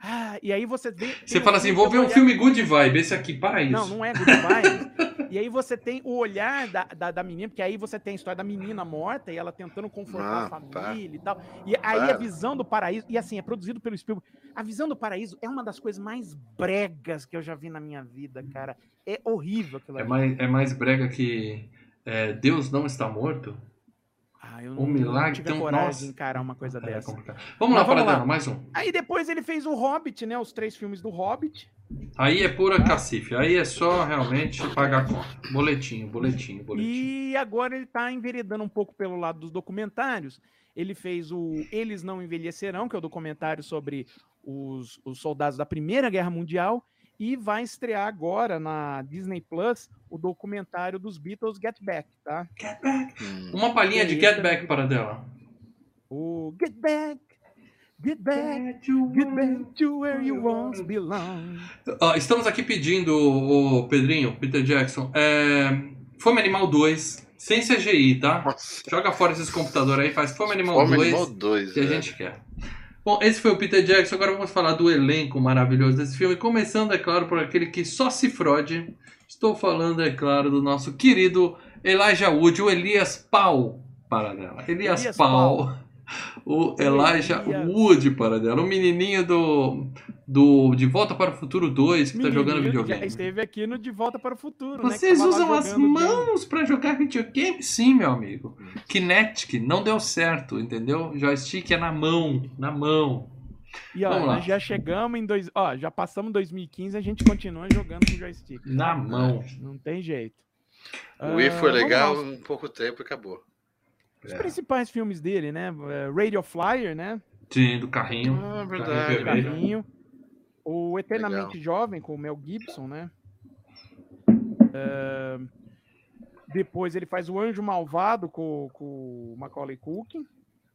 ah, e aí você vê. Você fala um assim, filme vou ver é um filme good vibe, esse aqui, paraíso. Não, não é Good Vibes. e aí você tem o olhar da, da, da menina, porque aí você tem a história da menina morta e ela tentando confortar Ah, a tá. família e tal. E aí a Para. visão do paraíso, e assim, é produzido pelo Spielberg. A visão do paraíso é uma das coisas mais bregas que eu já vi na minha vida, cara. É horrível aquilo É ali. mais, é mais brega que é, Deus não está morto? Ah, eu um não, milagre não tive tão- a coragem nossa. de encarar uma coisa É dessa. complicado. Vamos lá, Mas vamos lá. mais um. Aí depois ele fez o Hobbit, né? Os três filmes do Hobbit. Aí é pura cacife, aí é só realmente pagar conta. Boletinho, boletinho, boletinho. E agora ele tá enveredando um pouco pelo lado dos documentários. Ele fez o Eles Não Envelhecerão, que é o documentário sobre os, os soldados da Primeira Guerra Mundial. E vai estrear agora na Disney Plus o documentário dos Beatles Get Back, tá? Get back. Hum. Uma palhinha de Get é Back, muito- Paradela. O Get Back, Get Back, Get Back to where you once belong. Estamos aqui pedindo, o Pedrinho, Peter Jackson, é, Fome Animal 2, sem CGI, tá? Nossa. Joga fora esses computadores aí, faz Fome Animal Fome 2, Animal 2. que a velho. gente quer. Bom, esse foi o Peter Jackson, agora vamos falar do elenco maravilhoso desse filme, começando, é claro, por aquele que só se frode. Estou falando, é claro, do nosso querido Elijah Wood, o Elias Pau, Paradela. Elias, Elias Pau. O Elijah. Wood, Paradela. O menininho do, do De Volta para o Futuro 2, que tá jogando videogame. Já esteve aqui no De Volta para o Futuro, né? Vocês lá usam as mãos pra jogar videogame? Sim, meu amigo. Kinetic não deu certo, entendeu? Joystick é na mão, na mão. E ó, Vamos lá. nós já chegamos em dois, ó, já passamos 2015, a gente continua jogando com joystick. Na mão. Não tem jeito. O Wii foi Ah, legal um pouco tempo e acabou. Os principais filmes dele, né? É, Radio Flyer, né? Sim, do carrinho. Ah, Carrinho verdade, vermelho. Carrinho. O Eternamente Legal. Jovem, com o Mel Gibson, né? É, Depois ele faz o Anjo Malvado com, com o Macaulay Culkin,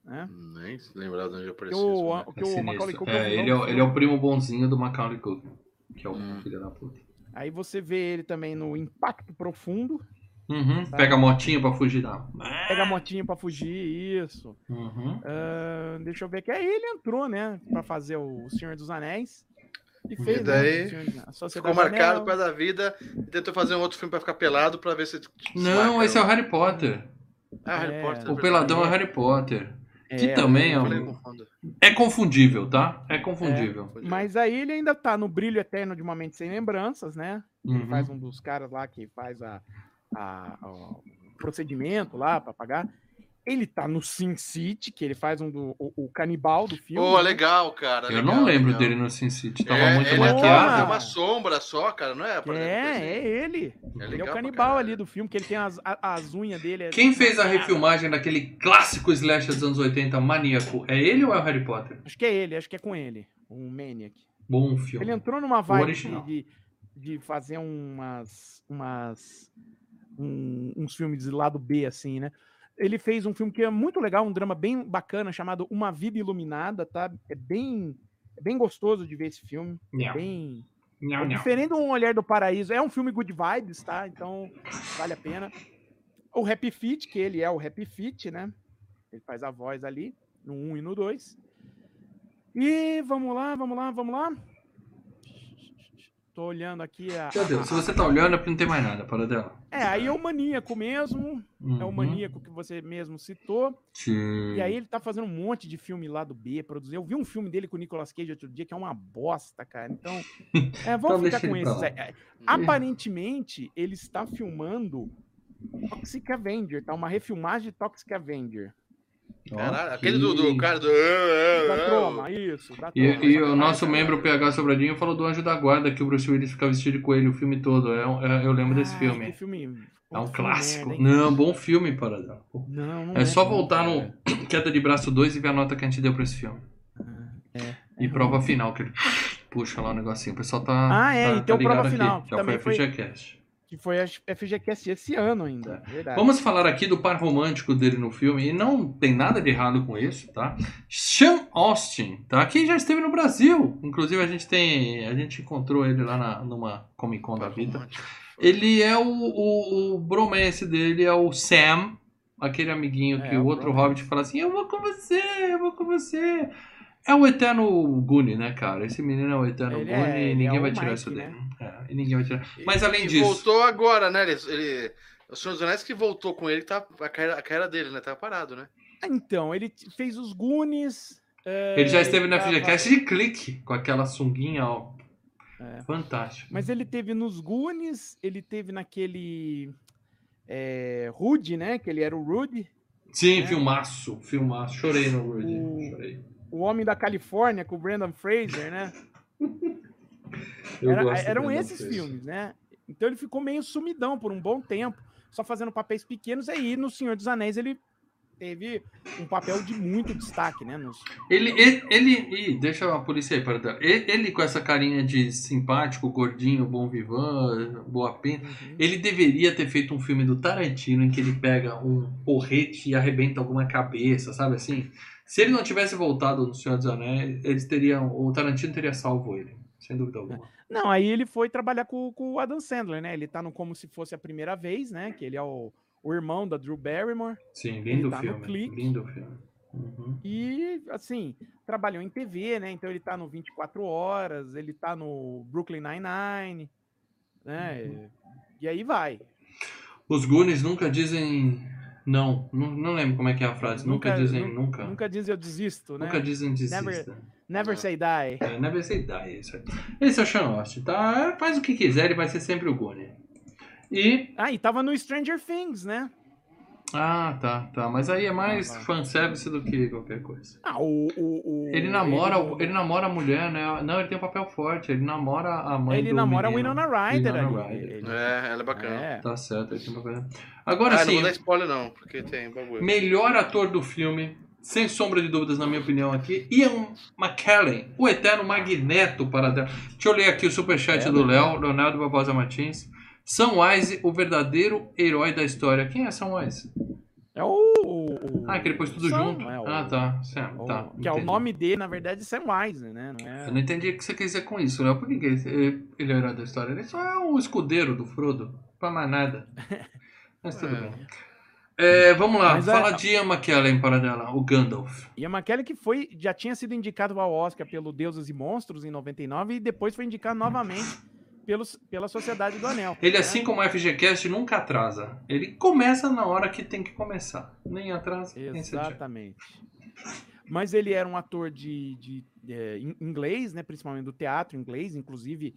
né? Nem se lembrar de onde apareceu o, né? que É o sinistro. Macaulay Culkin É, ele, é, o- ele é o primo bonzinho do Macaulay Culkin, que é o Hum. filho da puta. Aí você vê ele também no Impacto Profundo, Uhum, Pega a motinha pra fugir da. pega a motinha pra fugir, isso. Uhum. Ah, deixa eu ver que aí ele entrou, né, Pra fazer o Senhor dos Anéis. E fez, né, daí Sociedade Ficou do marcado causa da vida e tentou fazer um outro filme pra ficar pelado pra ver se. Não, esse é o Harry Potter. Ah, Harry É. Potter. O Peladão é Harry Potter. Que É, também é um. É confundível, tá? É confundível. Mas aí ele ainda tá no Brilho Eterno de uma Mente Sem Lembranças, né? Ele Uhum. faz um dos caras lá que faz a, a- a- o procedimento lá pra pagar. Ele tá no Sin City, que ele faz um do, o, o canibal do filme. Pô, né? legal, cara. Eu legal, não lembro legal. dele no Sin City. Tava É, muito ele maquiado. É, uma sombra só, cara, não é? É, assim. é ele. É ele é o canibal ali do filme, que ele tem as, as unhas dele. é- Quem fez a refilmagem daquele clássico slasher dos anos 80, Maníaco? É ele ou é o Harry Potter? Acho que é ele, acho que é com ele, o Maniac. Bom filme. Ele entrou numa vibe de, de fazer umas. umas um- uns filmes de lado B, assim, né? Ele fez um filme que é muito legal, um drama bem bacana, chamado Uma Vida Iluminada, tá? É bem, é bem gostoso de ver esse filme. É bem. Nhau, é diferente do Um Olhar do Paraíso. É um filme good vibes, tá? Então vale a pena. O Happy Feet, que ele é o Happy Feet, né? Ele faz a voz ali, no 1 e no 2. E vamos lá, vamos lá, vamos lá. Tô olhando aqui a. Meu Deus, se você tá olhando é porque não tem mais nada, para dela. É, aí é o maníaco mesmo. É o Uhum. maníaco que você mesmo citou. Sim. E aí ele tá fazendo um monte de filme lá do B, produzir. Eu vi um filme dele com o Nicolas Cage outro dia, que é uma bosta, cara. Então, <laughs> é, vamos Então ficar com esses. É, é, aparentemente, ele está filmando Toxic Avenger, tá? Uma refilmagem de Toxic Avenger. Caralho, aquele do, do cara do. Da Troma, isso. Da E, Troma, e essa o nosso membro PH Sobradinho falou do Anjo da Guarda, que o Bruce Willis fica vestido de coelho o filme todo. É um- é- eu lembro desse Ai, filme. que filme. É um clássico. merda, não, bom filme, Paradão. Não, não É só não, voltar no <clears throat> Queda de Braço 2 e ver a nota que a gente deu pra esse filme. é. E prova final, que ele puxa lá o negocinho. O pessoal tá. Ah, é, tá, e tem o ligado prova aqui. final, que Já também foi foi-. Que foi a FGCast esse ano ainda. Verdade. Vamos falar aqui do par romântico dele no filme, e não tem nada de errado com isso, tá? Sean Austin, tá? Que já esteve no Brasil. Inclusive, a gente tem. A gente encontrou ele lá na, numa Comic Con da vida. Ele é o, o, o bromance dele, é o Sam, aquele amiguinho É, que o o outro bromance. Hobbit fala assim: Eu vou com você, eu vou com você. É o eterno Goonie, né, cara? Esse menino é o eterno Ele Goonie é, e ele ninguém é vai tirar Mike, isso né? dele. É, e ninguém vai tirar. Mas além e disso. voltou agora, né? Ele, ele, o Senhor dos Anéis que voltou com ele, tá, a, carreira, a carreira dele, né? Tava parado, né? Então, ele fez os Goonies. é, Ele já esteve na tava- FGCast de clique, com aquela sunguinha, ó. É. Fantástico. Mas ele teve nos Goonies, ele teve naquele. É, Rude, né? Que ele era o Rude. Sim, É. filmaço, filmaço. Chorei no Rudy. O- Chorei. O Homem da Califórnia, com o Brandon Fraser, né? Era- eram Brandon esses Fraser. filmes, né? Então ele ficou meio sumidão por um bom tempo, só fazendo papéis pequenos. Aí no Senhor dos Anéis ele teve um papel de muito destaque, né? Nos... Ele, ele, ele ih, deixa a polícia aí para dar. Ele, ele com essa carinha de simpático, gordinho, bom vivan, boa pinta, ele deveria ter feito um filme do Tarantino em que ele pega um porrete e arrebenta alguma cabeça, sabe assim? Se ele não tivesse voltado no Senhor dos Anéis, eles teriam, o Tarantino teria salvo ele, sem dúvida alguma. Não, aí ele foi trabalhar com, com o Adam Sandler, né? Ele tá no Como Se Fosse a Primeira Vez, né? Que ele é o, o irmão da Drew Barrymore. Sim, lindo tá filme. Lindo filme. Uhum. E, assim, trabalhou em TV, né? Então ele tá no 24 Horas, ele tá no Brooklyn Nine-Nine, né? Uhum. E aí vai. Os Goonies nunca dizem não. Não, não lembro como é que é a frase. Nunca, Nunca- dizem nu- nunca. Nunca diz eu desisto, né? Nunca dizem desista. Never say die. É, never say die, é isso aí. Esse é o Sean tá? Faz o que quiser, ele vai ser sempre o Goonie. E Ah, e tava no Stranger Things, né? Ah, tá, tá. Mas aí é mais Ah, fanservice do que qualquer coisa. Ah, o. o, o Ele namora, ele, ele namora a mulher, né? Não, ele tem um papel forte. Ele namora a mãe ele do namora a. Winona Ryder Winona ali. Ryder. Ele- É, ela é bacana. é. Tá certo, ele tem um papel. Agora ah, não sim, vou dar spoiler não, porque tem bagulho. melhor ator do filme, sem sombra de dúvidas, na minha opinião, aqui, Ian McKellen, o eterno Magneto para. Deixa eu ler aqui o superchat É, do né? Léo, Leonardo Barbosa Martins. Samwise, o verdadeiro herói da história. Quem é Samwise? É o. o- Ah, que ele pôs tudo Sam, junto. é o- Ah, tá. Certo, tá. que é o entendi. nome dele, na verdade, é Samwise, né? Não é... Eu não entendi o que você quer dizer com isso, Léo. Por que ele ele é o herói da história? Ele só é o escudeiro do Frodo. Pra mais nada. <laughs> Mas tudo É. bem. É, vamos lá, Mas é- fala de Ian McKellen para dela, o Gandalf. Ian McKellen que foi, já tinha sido indicado ao Oscar pelo Deuses e Monstros em 99 e depois foi indicado novamente pelos, pela Sociedade do Anel. Ele, né? assim como o FGCast, nunca atrasa. Ele começa na hora que tem que começar. Nem atrasa, nem. Exatamente. Mas ele era um ator de, de, é, in- inglês, né? Principalmente do teatro inglês, inclusive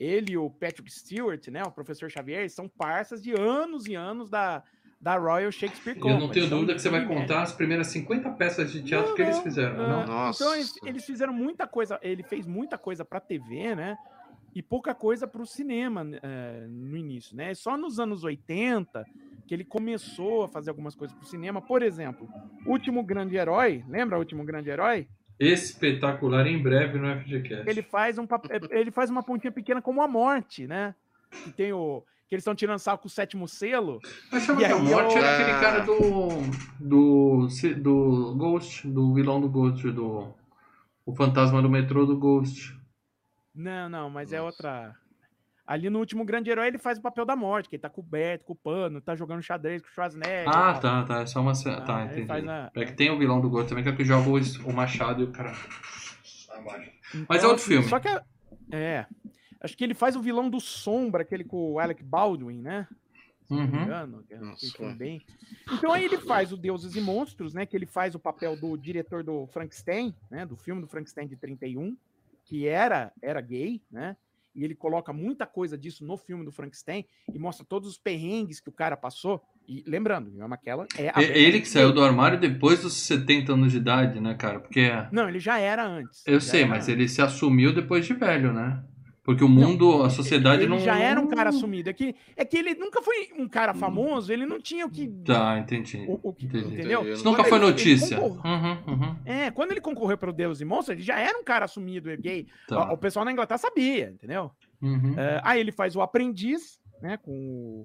ele e o Patrick Stewart, né? O professor Xavier, são parças de anos e anos da, da Royal Shakespeare Eu Company. não tenho São dúvida que você vai de média. contar as primeiras 50 peças de teatro Não, que eles fizeram, não? Nossa. Então eles, eles fizeram muita coisa, ele fez muita coisa para TV, né? E pouca coisa para o cinema eh, no início, né? Só nos anos 80 que ele começou a fazer algumas coisas para o cinema. Por exemplo, Último Grande Herói, lembra Último Grande Herói? Espetacular em breve no FGCast. Ele faz um pap- ele faz uma pontinha pequena como a morte, né? Que tem o que eles estão tirando sarro com o sétimo selo. Mas chama que a morte eu- era aquele cara do. do. do Ghost, do vilão do Ghost, do. O fantasma do metrô do Ghost. Não, não, mas é Nossa. outra. Ali no último grande herói ele faz o papel da morte, que ele tá coberto, com o pano, tá jogando xadrez com o Schwarzenegger. Ah, tá, tá. É só uma. Ah, tá, entendi. a- É que tem o vilão do Ghost também, que é que joga o, machado e o cara. Então, Mas é outro filme. Só que é, é, acho que ele faz o vilão do Sombra, aquele com o Alec Baldwin, né? Se não me Uhum. engano, é Nossa. bem. Então aí ele faz o Deuses e Monstros, né? Que ele faz o papel do diretor do Frankenstein, né? Do filme do Frankenstein de 31, que era era gay, né? E ele coloca muita coisa disso no filme do Frankenstein e mostra todos os perrengues que o cara passou. E lembrando, Ian McKellen é abertamente Ele que saiu do armário depois dos 70 anos de idade, né, cara? Porque. Não, ele já era antes. Eu sei, mas antes. ele se assumiu depois de velho, né? Porque o mundo, a sociedade ele não. já era um cara assumido. É que, é que ele nunca foi um cara famoso, ele não tinha o que. Tá, entendi. o, o que Entendi. entendeu? Isso nunca Quando foi ele- notícia. Uhum, uhum. É, quando ele concorreu para o Deus e Monstros, ele já era um cara assumido, gay. Tá. O, o pessoal na Inglaterra sabia, entendeu? Uhum. É, aí ele faz o Aprendiz, né? Com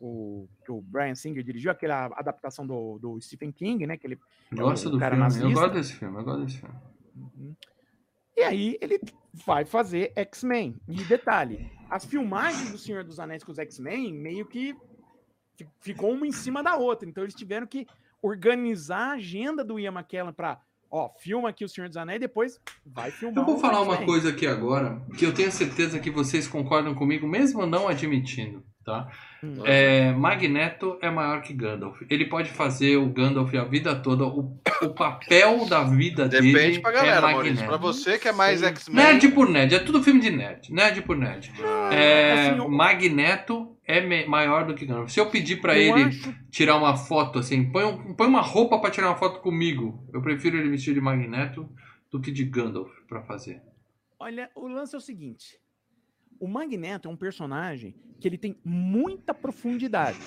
o, o que o Brian Singer dirigiu, aquela adaptação do, do Stephen King, né? Que ele, Gosto o do cara filme. Eu nazista. gosto desse filme, eu gosto desse filme. E aí ele vai fazer X-Men. E detalhe, as filmagens do Senhor dos Anéis com os X-Men meio que fi- ficou uma em cima da outra. Então eles tiveram que organizar a agenda do Ian McKellen para, ó, filma aqui o Senhor dos Anéis e depois vai filmar Eu vou falar uma coisa aqui agora, que eu tenho certeza que vocês concordam comigo, mesmo não admitindo, tá? Hum. É, Magneto é maior que Gandalf. Ele pode fazer o Gandalf a vida toda. O, o papel da vida dele Depende pra é galera, Maurício. Magneto. Pra você que é mais. X-Men. Nerd por nerd, é tudo filme de nerd. Nerd por nerd. É, assim, eu- Magneto é maior do que Gandalf. Se eu pedir pra Eu ele acho- tirar uma foto assim, põe, um- põe uma roupa pra tirar uma foto comigo. Eu prefiro ele vestir de Magneto do que de Gandalf pra fazer. Olha, o lance é o seguinte. O Magneto é um personagem que ele tem muita profundidade.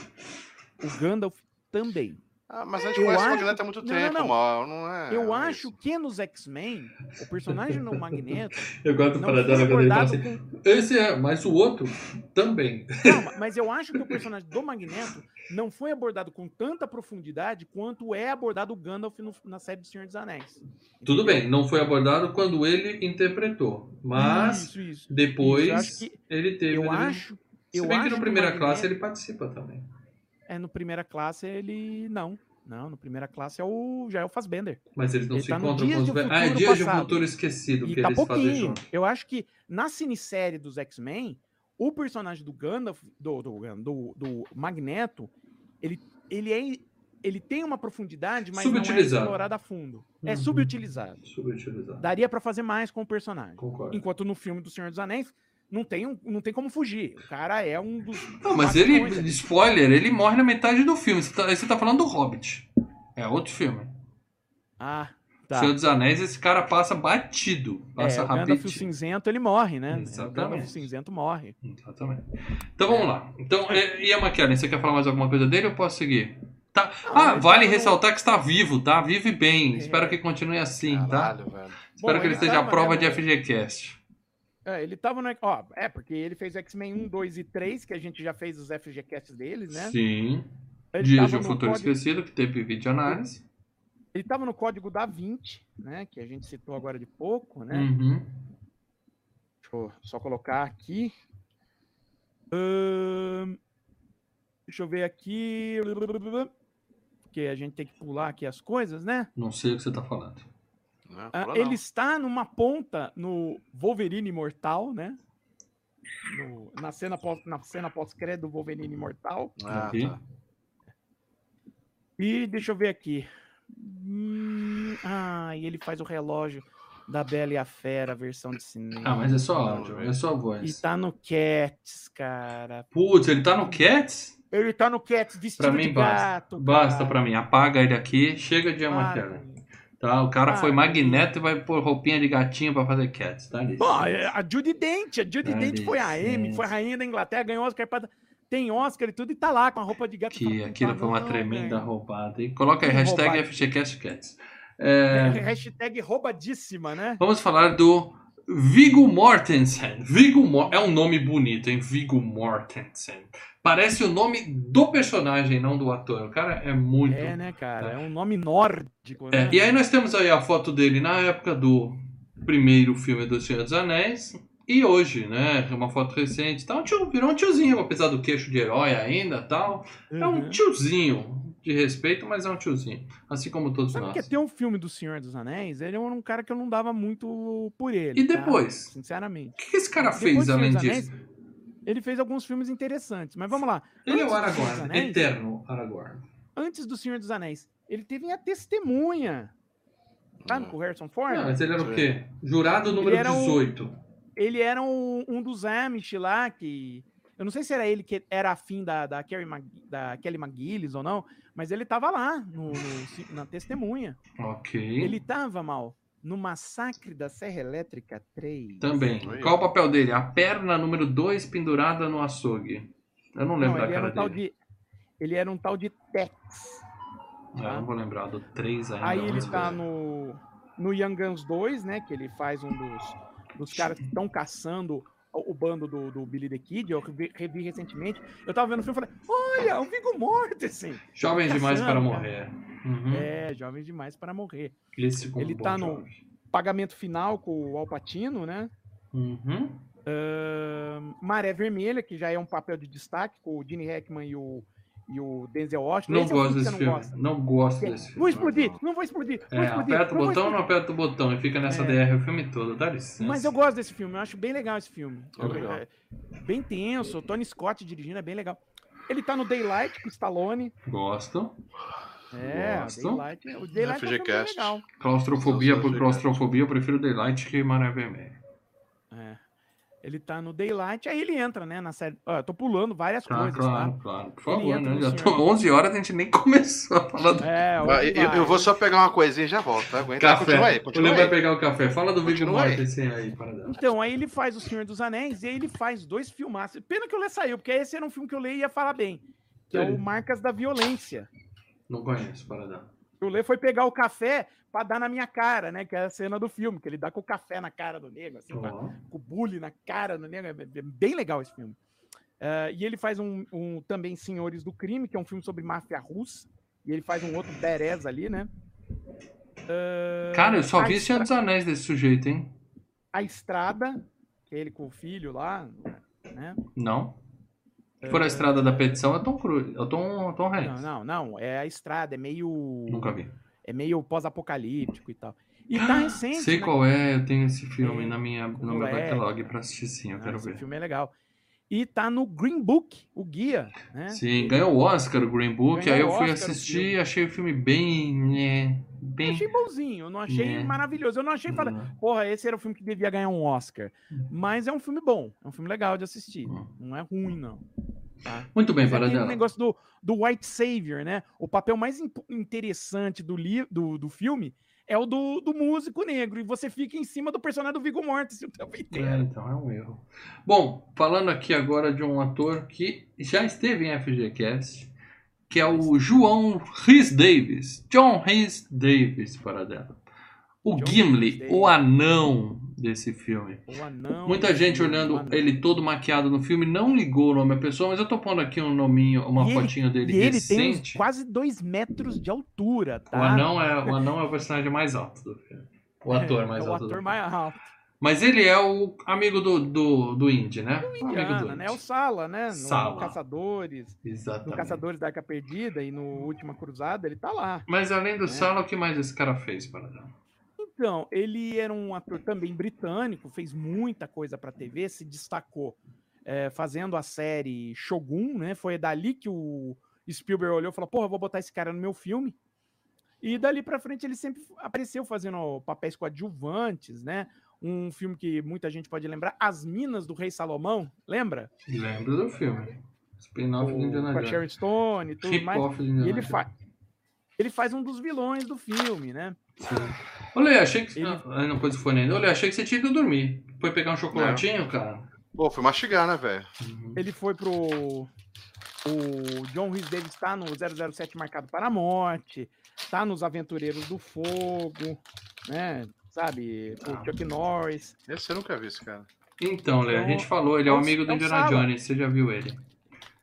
O Gandalf também. Ah, mas a gente Eu conhece o acho- Magneto há muito Não, não, tempo, não. mal. Não é. Eu não é acho isso. que nos X-Men, o personagem do Magneto <laughs> Eu gosto não foi abordado com... Esse é, mas o outro também. Calma, mas eu acho que o personagem do Magneto não foi abordado com tanta profundidade quanto é abordado o Gandalf no- na série do Senhor dos Anéis. Tudo Entendeu? bem, não foi abordado quando ele interpretou. Mas Isso, isso. depois Isso, eu acho que- ele teve. Eu acho... Se Eu bem que acho no que o primeira Magneto- classe ele participa também. É, no primeira classe ele... Não. Não, no primeira classe é o... já é o Fassbender. Mas eles não Ele se tá encontram Dias com os velhos. Ah, é Dias de. Futuro Esquecido E que tá eles fazem pouquinho. junto. Eu acho que na cinesérie dos X-Men, o personagem do Gandalf, do, do, do, do Magneto, ele, ele, é, ele tem uma profundidade, mas não é explorado a fundo. É Uhum. subutilizado. Subutilizado. Daria pra fazer mais com o personagem. Concordo. Enquanto no filme do Senhor dos Anéis, não tem, um, não tem como fugir. O cara é um dos. Não, mas ele, ali. spoiler, ele morre na metade do filme. Você tá, você tá falando do Hobbit. É outro filme. Ah, tá. Senhor dos Anéis, esse cara passa batido. Passa é, o Gandalf rapidinho. cinzento, ele morre, né? Exatamente. O cinzento morre. Exatamente. Então vamos lá. Então, e a McKellen, você quer falar mais alguma coisa dele ou posso seguir? Tá. Não, Ah, vale tá no- ressaltar que está vivo, tá? Vive bem. É. Espero que continue assim, tá? Caralho, velho. Espero Bom, que ele esteja à tava, prova né, de no- FGCast. É, ele tava no. Ó, é, porque ele fez o X-Men 1, 2 e 3, que a gente já fez os FGCasts deles, né? Sim. Ele Dias de um Futuro código- Esquecido, que teve vídeo análise. Ele tava no código da 20, né? Que a gente citou agora de pouco, né? Uhum. Deixa eu só colocar aqui. Ahn, deixa eu ver aqui. Porque a gente tem que pular aqui as coisas, né? Não sei o que você tá falando. Não, Ah, ele está numa ponta no Wolverine Imortal, né? No- na cena pós, na cena pós-crédito do Wolverine Imortal. Ah, tá. E deixa eu ver aqui. Hum, ah, e ele faz o relógio da Bela e a Fera, a versão de cinema. Ah, mas é só áudio, é só E voz. tá no Cats, cara. Putz, ele tá no Cats? Ele tá no Cats vestido Pra mim de basta. gato. Basta cara. pra mim. Apaga ele aqui. Chega de. McKellen. Tá? O cara Ah, foi magneto e vai pôr roupinha de gatinho pra fazer Cats, tá? Bom, é, a Judy Dent, a Judy Dá Dent foi a Amy, licença. foi a rainha da Inglaterra, ganhou Oscar, pra- tem Oscar e tudo, e tá lá com a roupa de gato. Que aquilo foi uma "Não, tremenda velho." roubada. E coloca aí, hashtag. FGCastCats. É, Hashtag roubadíssima, né? vamos falar do Viggo Mortensen. Viggo Mor é um nome bonito, hein? Viggo Mortensen. Parece o nome do personagem, não do ator. O cara é muito. É, né, cara? É um nome nórdico, né? É, e aí nós temos aí a foto dele na época do primeiro filme do Senhor dos Anéis. E hoje, né? Uma foto recente. Tá um tio, virou um tiozinho, apesar do queixo de herói ainda tal. É um Uhum. tiozinho. De respeito, mas é um tiozinho. Assim como todos Sabe nós. que tem um filme do Senhor dos Anéis? Ele é um cara que eu não dava muito por ele. E tá? depois? Sinceramente. O que, esse cara Depois fez além dos disso? Anéis, Ele fez alguns filmes interessantes, mas vamos lá. Ele é o Aragorn, Anéis- eterno Aragorn. Antes do Senhor dos Anéis, ele teve a testemunha. Sabe, Hum. com o Harrison Ford? Não, mas ele era o quê? Jurado número um- 18. ele era um, um dos Amish lá que. Eu não sei se era ele que era afim da, da, Carrie Mag- da Kelly McGillis ou não, mas ele tava lá no, no- na testemunha. Ok. Ele tava mal no Massacre da Serra Elétrica 3. Também. Oi. Qual o papel dele? A perna número 2 pendurada no açougue. Eu não lembro Não, da ele era cara um tal dele. de. Ele era um tal de Tex. Ah, eu não vou lembrar do 3 ainda. Aí ele tá no, no Young Guns 2, né? Que ele faz um dos, dos caras que estão caçando o, bando do, do Billy the Kid. Eu revi, revi recentemente. Eu tava vendo o filme e falei: Olha, o Viggo Mortensen! Jovem demais para caçando, morrer. Uhum. É, jovens demais para morrer. Esse ele tá no- jovem. Pagamento final com o Alpatino, né? Uhum. Ahn, Maré Vermelha, que já é um papel de destaque com o Gene Hackman e o, e o Denzel Washington. Não Esse é gosto desse não filme. gosta. Não gosto desse filme. Vou explodir, não vou explodir, vou É, explodir. aperta o botão ou não aperta o botão e fica nessa É. DR o filme todo. Dá licença. Mas eu gosto desse filme, eu acho bem legal esse filme. É legal. Bem tenso, o Tony Scott dirigindo é bem legal. Ele tá no Daylight com o Stallone. Gosto. É, Gosto. o Daylight, o Daylight é legal. Claustrofobia por claustrofobia, eu prefiro Daylight que Maré Vermelha. É. Ele tá no Daylight, aí ele entra, né, na série. Ó, eu tô pulando várias Tá, coisas, claro, tá? claro. Por Ele favor, né? Já estão 11 horas a gente nem <laughs> começou a falar do É, Ah, eu, eu vou só pegar uma coisinha e já volto, tá? Aguenta. café. Continua aí, o continua Leo vai aí. pegar o café. Fala do Viggo Continua aí. Aí, para. Então, aí ele faz O Senhor dos Anéis e aí ele faz dois filmaços. Pena que o Lê saiu, porque esse era um filme que eu Lê ia falar bem. Que é o Marcas da Violência. Não conheço, para dar. O Lê foi pegar o café pra dar na minha cara, né? Que é a cena do filme, que ele dá com o café na cara do nego, assim, Ó. com o bullying na cara do nego. É bem legal esse filme. Ah, e ele faz um, um também Senhores do Crime, que é um filme sobre máfia russa. E ele faz um outro Berez ali, né? Ah, Cara, eu só vi Senhor dos Anéis desse sujeito, hein? A Estrada, que é ele com o filho lá, né? Não. Se for a estrada da petição, é Tom Cruise. É Tom, Tom Não, Hanks. não, não. É a Estrada, é meio. Nunca vi. É meio pós-apocalíptico e tal. E tá recente. Sei né? qual é, eu tenho esse filme É, na minha, no meu moleque. backlog pra assistir sim, eu Ah, quero esse ver. filme é legal. E tá no Green Book, o guia, né? Sim, ganhou o Oscar o Green Book, Ganhou aí eu fui Oscar assistir e achei o filme bem. né, Eu bem. achei bonzinho, eu não achei É. maravilhoso. Eu não achei, fala, Hum. porra, esse era o filme que devia ganhar um Oscar. Mas é um filme bom, é um filme legal de assistir. Hum. Não é ruim, não. Tá? Muito bem, Mas é aquele Paradela. negócio do, do White Savior, né? O papel mais interessante do, li do, do filme é o do, do músico negro. E você fica em cima do personagem do Viggo Mortensen <laughs> o tempo É, inteiro. então, é um erro. Bom, falando aqui agora de um ator que já esteve em FGCast, que é o João Rhys Davis. John Rhys Davis, Paradela. O John Gimli, o anão desse filme. O. Muita gente o olhando ele todo maquiado no filme não ligou o nome da pessoa, mas eu tô pondo aqui um nominho, uma E ele- fotinho dele E ele tem recente. quase dois metros de altura, tá? O anão, é, o anão é o personagem mais alto do filme. O ator mais é, o alto. do ator mais alto. Mas ele é o amigo do, do, do Indy, né? O amigo do Indiana, né? Indy. O Sala, né? No Sala. Caçadores. No Exatamente. Caçadores da Arca Perdida e no Última Cruzada, ele tá lá. Mas além do É. Sala, o que mais esse cara fez, Paradão? Então, ele era um ator também britânico, fez muita coisa pra TV, se destacou é, fazendo a série Shogun, né? Foi dali que o Spielberg olhou e falou: Porra, vou botar esse cara no meu filme. E dali pra frente ele sempre apareceu fazendo papéis coadjuvantes, né? Um filme que muita gente pode lembrar, As Minas do Rei Salomão, lembra? Lembro do filme. Spin-off O- Indiana Jones. Sharon Stone e tudo mais. E ele, fa ele faz um dos vilões do filme, né? Sim. Olha, achei que... Ele- Ah, não pôs o fone ainda. Olha, achei que você tinha ido dormir. Foi pegar um chocolatinho, cara? Pô, fui mastigar, né, velho? Uhum. Ele foi pro. O John Rhys Davis tá no 007 marcado para a morte, tá nos Aventureiros do Fogo, né? Sabe? O Ah. Chuck Norris. Esse eu nunca vi esse cara. Então, Lê, a Então, gente falou, ele é o é o- amigo do é Indiana. Jones. Você já viu ele? É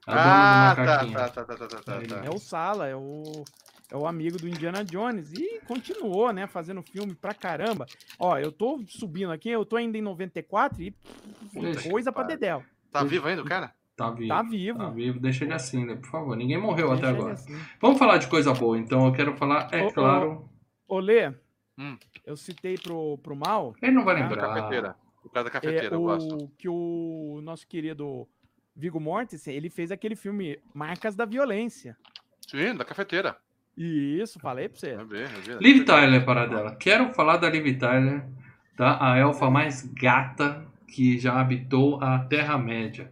Ah, tá, tá, tá, tá, tá, tá, tá, tá. É o Sala, é o, é o amigo do Indiana Jones. E continuou, né? Fazendo filme pra caramba. Ó, eu tô subindo aqui, eu tô ainda em 94 e Deixa, coisa pra para. Dedéu. Tá vivo ainda o cara? Tá vivo. Tá vivo. Tá vivo, deixa ele assim, né? Por favor. Ninguém morreu Deixa até agora. assim. Vamos falar de coisa boa, então. Eu quero falar, é Ô, ô, claro. Ô, Lê, Hum. eu citei pro, pro Mal Ele não vai Ah, lembrar. Cafeteira. O cara da é, cafeteira, eu gosto. o, que o nosso querido Viggo Mortensen, ele fez aquele filme Marcas da Violência. Sim, da cafeteira. E isso, falei pra você. Liv Tyler, para dela. Quero falar da Liv Tyler, tá? A elfa mais gata que já habitou a Terra-média.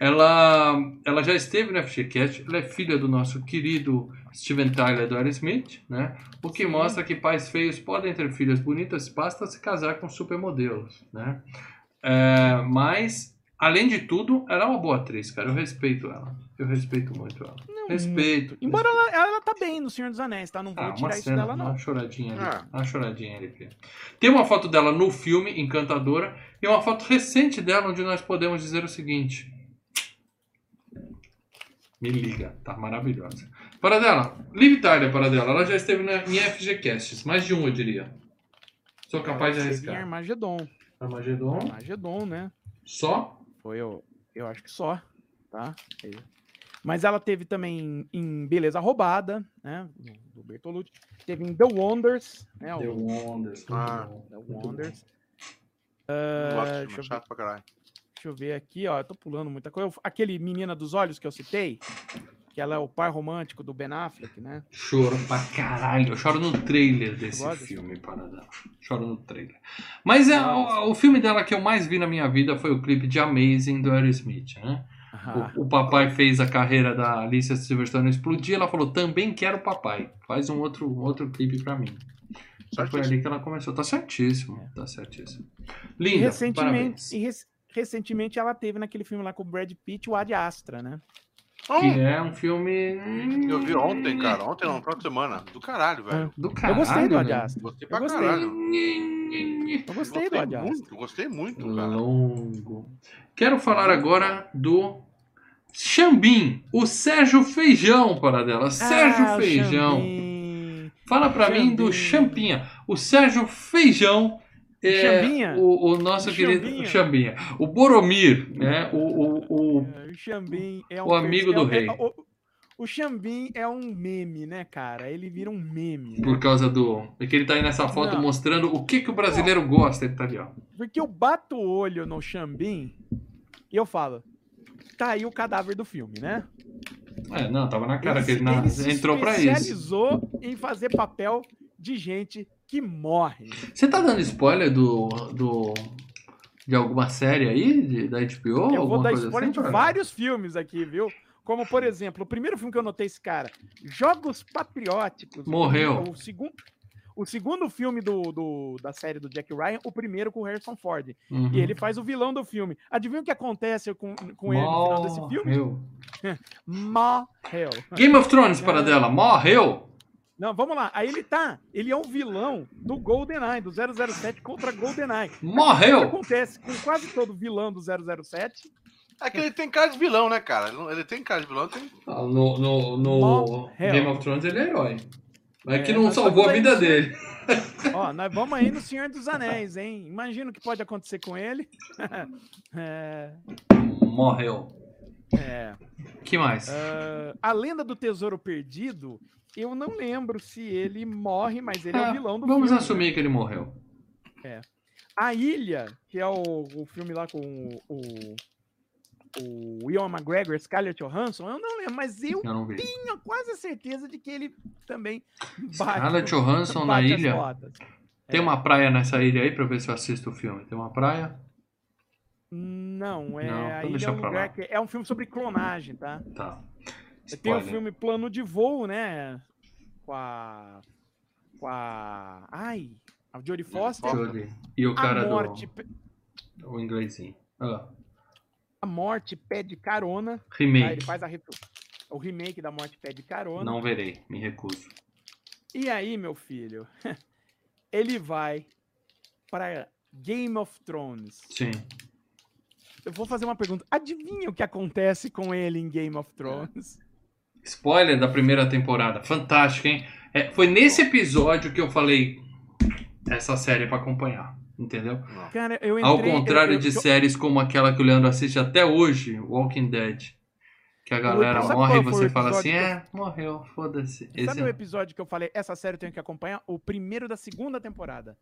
Ela, ela já esteve no FGCast, ela é filha do nosso querido Steven Tyler do Aerosmith, né? O que Sim. mostra que pais feios podem ter filhas bonitas, basta se casar com supermodelos, né? É, mas, além de tudo, ela é uma boa atriz, cara. Eu respeito ela. Eu respeito muito ela. Não respeito. Embora ela, ela tá bem no Senhor dos Anéis, tá? Não vou Ah, uma tirar isso cena, dela, não. uma choradinha ali. Ah. Uma choradinha ali. filho. Tem uma foto dela no filme, encantadora, e uma foto recente dela onde nós podemos dizer o seguinte. Me liga, tá maravilhosa. Para dela, Liv Tyler, para dela, ela já esteve na, em FGCasts, mais de um, eu diria. Sou capaz de esteve em arriscar. Armagedon. Armagedon, Armagedon, né? só? Foi, eu, eu acho que só, tá? Mas ela teve também em Beleza Roubada, né? Do, Bertolucci. Teve em The Wonders, né? The O Wonders. Ah. The. Wonders. Ah, gosto de deixa, eu chato pra caralho. deixa eu ver aqui, ó. Eu tô pulando muita coisa. Aquele Menina dos Olhos que eu citei, que ela é o par romântico do Ben Affleck, né? Choro pra caralho. Eu choro no trailer desse Gosta? filme, Paradão. Choro no trailer. Mas é, o, o filme dela que eu mais vi na minha vida foi o clipe de Amazing do Aerosmith, né? Ah, O, o papai fez a carreira da Alicia Silverstone explodir. Ela falou, também quero papai. Faz um outro, um outro clipe pra mim. E foi ali que ela começou. Tá certíssimo. Tá certíssimo. e Linda, recentemente, parabéns. e rec- recentemente ela teve naquele filme lá com o Brad Pitt, o Ad Astra, né? Que é um filme... Eu vi ontem, cara. Ontem não, próxima semana. Do caralho, velho. Do eu caralho, gostei do Ad velho. Astra. Gostei Eu pra gostei. caralho. Eu gostei do Ad Astra. muito, gostei muito, cara. Longo. Quero falar agora do Xambim, o Sérgio Feijão, para dela. Sérgio Ah, Feijão. Fala pra mim do Champinha. O Sérgio Feijão é Xambinha? o, o nosso querido Xambinha? O Boromir, né? O, o, o- É, O é um O amigo do é- é- rei. o, o Xambim é um meme, né, cara? Ele vira um meme. né? por causa do. É que ele tá aí nessa foto Não. mostrando o que, que o brasileiro gosta. Ele tá ali, ó. Porque eu bato o olho no Xambim e eu falo, tá aí o cadáver do filme, né? É, não, tava na cara que ele na- se entrou pra isso. especializou em fazer papel de gente que morre. Você tá dando spoiler do, do de alguma série aí de, da HBO? eu vou dar spoiler assim, de vários filmes aqui, viu? Como, por exemplo, o primeiro filme que eu notei esse cara, Jogos Patrióticos. Morreu. O segundo, o segundo filme do, do- da série do Jack Ryan, o primeiro com o Harrison Ford. Uhum. E ele faz o vilão do filme. Adivinha o que acontece com, com ele no final desse filme? Morreu. <laughs> Morreu. Game of Thrones, para dela. Morreu. Não, vamos lá. Aí ele tá. Ele é um vilão do GoldenEye, do 007 contra GoldenEye. O que Morreu. acontece com quase todo vilão do 007? É que ele tem cara de vilão, né, cara? Ele, tem cara de vilão, tem. Ah, No, no, no Morreu. Game of Thrones ele é herói. Mas É, que não nós salvou a vida aí, dele. Ó, <laughs> nós vamos aí no Senhor dos Anéis, hein? Imagina o que pode acontecer com ele. <laughs> é, Morreu. é, que mais? ah, a lenda do Tesouro Perdido, eu não lembro se ele morre, mas ele é, Ah, o vilão do Vamos filme. assumir que ele morreu. A Ilha, que é o, o filme lá com o, o, o Ian McGregor, Scarlett Johansson, eu não lembro, mas eu Eu tenho quase a certeza de que ele também bate, Scarlett Johansson na bate as ilha. Tem uma praia nessa ilha aí pra ver se eu assisto o filme. Tem uma praia? Não, é, Não, a então ilha é um lugar que é um filme sobre clonagem, tá? Tá. Tem o Spoiler. filme Plano de Voo, né? Com a. Com a. Ai! A Jodie Foster. Jodie. E o A cara morte, do. O inglesinho. Ah, a morte pede carona. Tá? remake. Ele faz a o remake da Morte pede carona. Não verei, me recuso. E aí, meu filho, <laughs> ele vai para Game of Thrones. Sim. Eu vou fazer uma pergunta. Adivinha o que acontece com ele em Game of Thrones? Spoiler da primeira temporada. Fantástico, hein? É, foi nesse episódio que eu falei essa série é pra acompanhar. Entendeu? Cara, eu entrei... Ao contrário eu- eu- de eu- séries como aquela que o Leandro assiste até hoje, Walking Dead. Que a galera sabe morre e você o fala assim, é, morreu, foda-se. Sabe Esse o é... episódio que eu falei, essa série eu tenho que acompanhar? O primeiro da segunda temporada.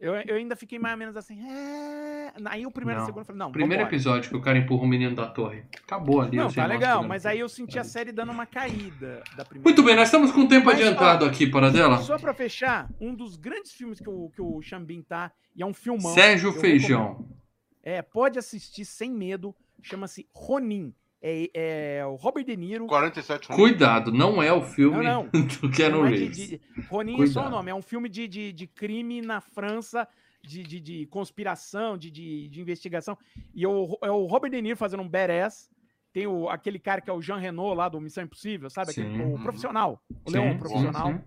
Eu, eu ainda fiquei mais ou menos assim. É... Aí o primeiro e o segundo eu falei, não, Primeiro vambora. episódio que o cara empurra o menino da torre. Acabou ali. Não, tá legal, mas aí eu senti a série dando uma caída da primeira. Muito bem, nós estamos com o tempo Mas, adiantado ó, aqui, para dela. Só pra fechar, um dos grandes filmes que o, que o Xambin tá, e é um filmão. Sérgio Feijão. recomendo. É, pode assistir sem medo, chama-se Ronin. É, é o Robert De Niro. 47 Cuidado, não é o filme Não, não. <laughs> do Keanu Não é de- Reeves. de- Ronin é só o Cuidado. nome, é um filme de, de, de crime na França, de, de, de conspiração, de, de, de investigação. E o, é o Robert De Niro fazendo um badass. Tem o, aquele cara que é o Jean Renault lá do Missão Impossível, sabe? Aquele- Sim. o Uhum. profissional. O Sim, Leão sim, profissional. sim.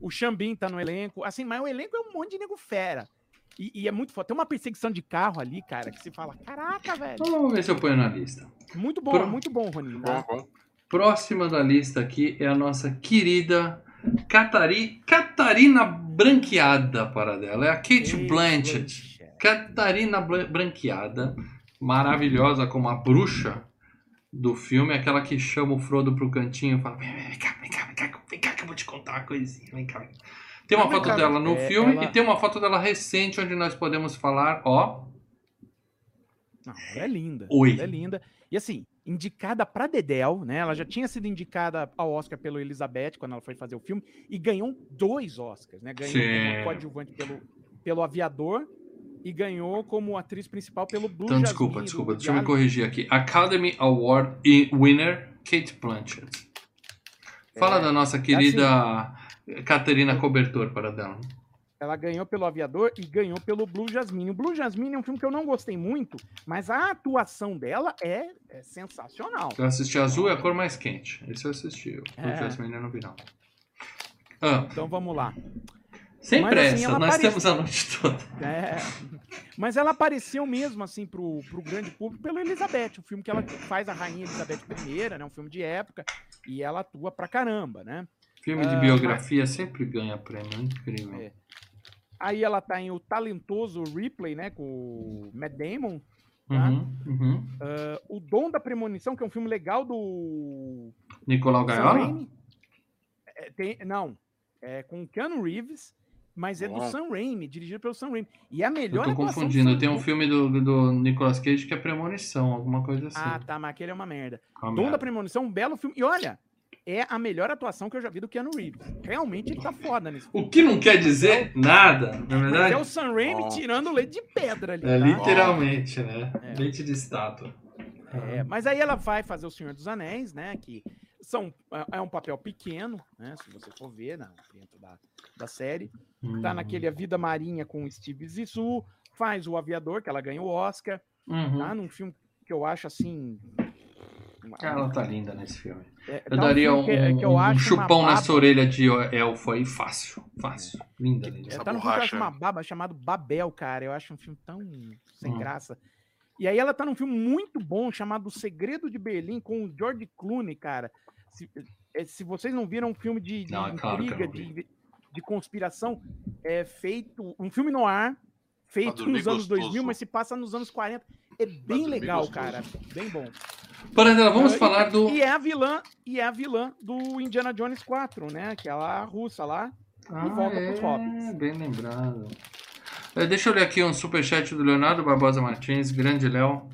O Xambin tá no elenco. Assim, mas o elenco é um monte de nego fera. E, e é muito foda. Tem uma perseguição de carro ali, cara, que você fala: caraca, velho. Então, vamos ver se eu ponho na lista. Muito bom, Pro- muito bom, Ronin. Bom, Tá? Próxima da lista aqui é a nossa querida Catari... Catarina Branqueada para dela. É a Kate Blanchett. Blanchett. Catarina Branqueada, maravilhosa como a bruxa do filme, aquela que chama o Frodo pro cantinho e fala: vem, vem, vem cá, vem cá, vem cá, vem cá que eu vou te contar uma coisinha, vem cá. Vem cá. Tem uma foto dela no é, filme ela- e tem uma foto dela recente onde nós podemos falar, ó, Não, ela é linda. Oi. Ela é linda. E assim, indicada pra Dedel, né? Ela já tinha sido indicada ao Oscar pelo Elizabeth quando ela foi fazer o filme e ganhou dois Oscars, né? Ganhou Sim. como coadjuvante pelo, pelo Aviador e ganhou como atriz principal pelo Blue então Jasmine desculpa, desculpa, deixa eu me corrigir aqui. Academy Award winner Kate Blanchett. Fala É, da nossa querida Catarina Cobertor para dela. Ela ganhou pelo Aviador e ganhou pelo Blue Jasmine. O Blue Jasmine é um filme que eu não gostei muito, mas a atuação dela é, é sensacional. Eu assisti Azul é a cor mais quente. Esse eu assisti. O É. Jasmine eu não vi não. Ah, Então vamos lá. sem Mas, assim, pressa, ela nós apareceu- temos a noite toda. É. Mas ela apareceu mesmo, assim, pro, pro grande público pelo Elizabeth, o filme que ela faz a Rainha Elizabeth I, né? Um filme de época, e ela atua pra caramba, né? Filme de Ah, biografia sempre ganha prêmio, incrível. É. Aí ela tá em o talentoso Ripley, né? Com o Matt Damon. tá? Uhum, uhum. Ah, o Dom da Premonição, que é um filme legal do Nicolau Gaiola? É, tem- não, é com o Keanu Reeves, mas é do. Sam Raimi, dirigido pelo Sam Raimi. E a Eu melhor tô atuação do confundindo. Tem um filme do, do Nicolas Cage que é Premonição, alguma coisa assim. Ah, tá, mas aquele é uma merda. Uma Dom da merda. Premonição, um belo filme. E olha, é a melhor atuação que eu já vi do Keanu Reeves. Realmente ele tá foda nesse filme. O que não quer dizer nada, na Mas verdade. é o Sam Raimi Ó. tirando leite de pedra ali. É tá? literalmente, né? É. Leite de estátua. É, mas aí ela vai fazer o Senhor dos Anéis, né? Que são, é- é um papel pequeno, né? Se você for ver na- dentro da, da série. Tá Uhum. naquele A Vida Marinha com o Steve Zissou, faz o Aviador, que ela ganha o Oscar, Uhum. tá? Num filme que eu acho assim. Uma- Ela tá linda nesse filme. é- Eu tá daria filme um, que- que eu um chupão baba- nessa orelha de elfo aí, fácil. Fácil. Linda, linda. É, Essa tá no filme que eu acho borracha. uma baba chamado Babel, cara. Eu acho um filme tão sem Hum. graça. E aí ela tá num filme muito bom chamado O Segredo de Berlim com o George Clooney, cara. Se, é, se vocês não viram um filme de, de Não, é claro intriga, vi. de, de conspiração, é feito um filme no ar, feito nos anos 2000, gostoso. mas se passa nos anos 40. É bem legal, cara. Bem bom. Paradela, vamos Ah, e- falar do. E é a vilã, e é a vilã do Indiana Jones 4, né? Aquela russa lá. Ah, volta pros hobbits. Bem lembrado. É, deixa eu ler aqui um superchat do Leonardo Barbosa Martins, grande Léo.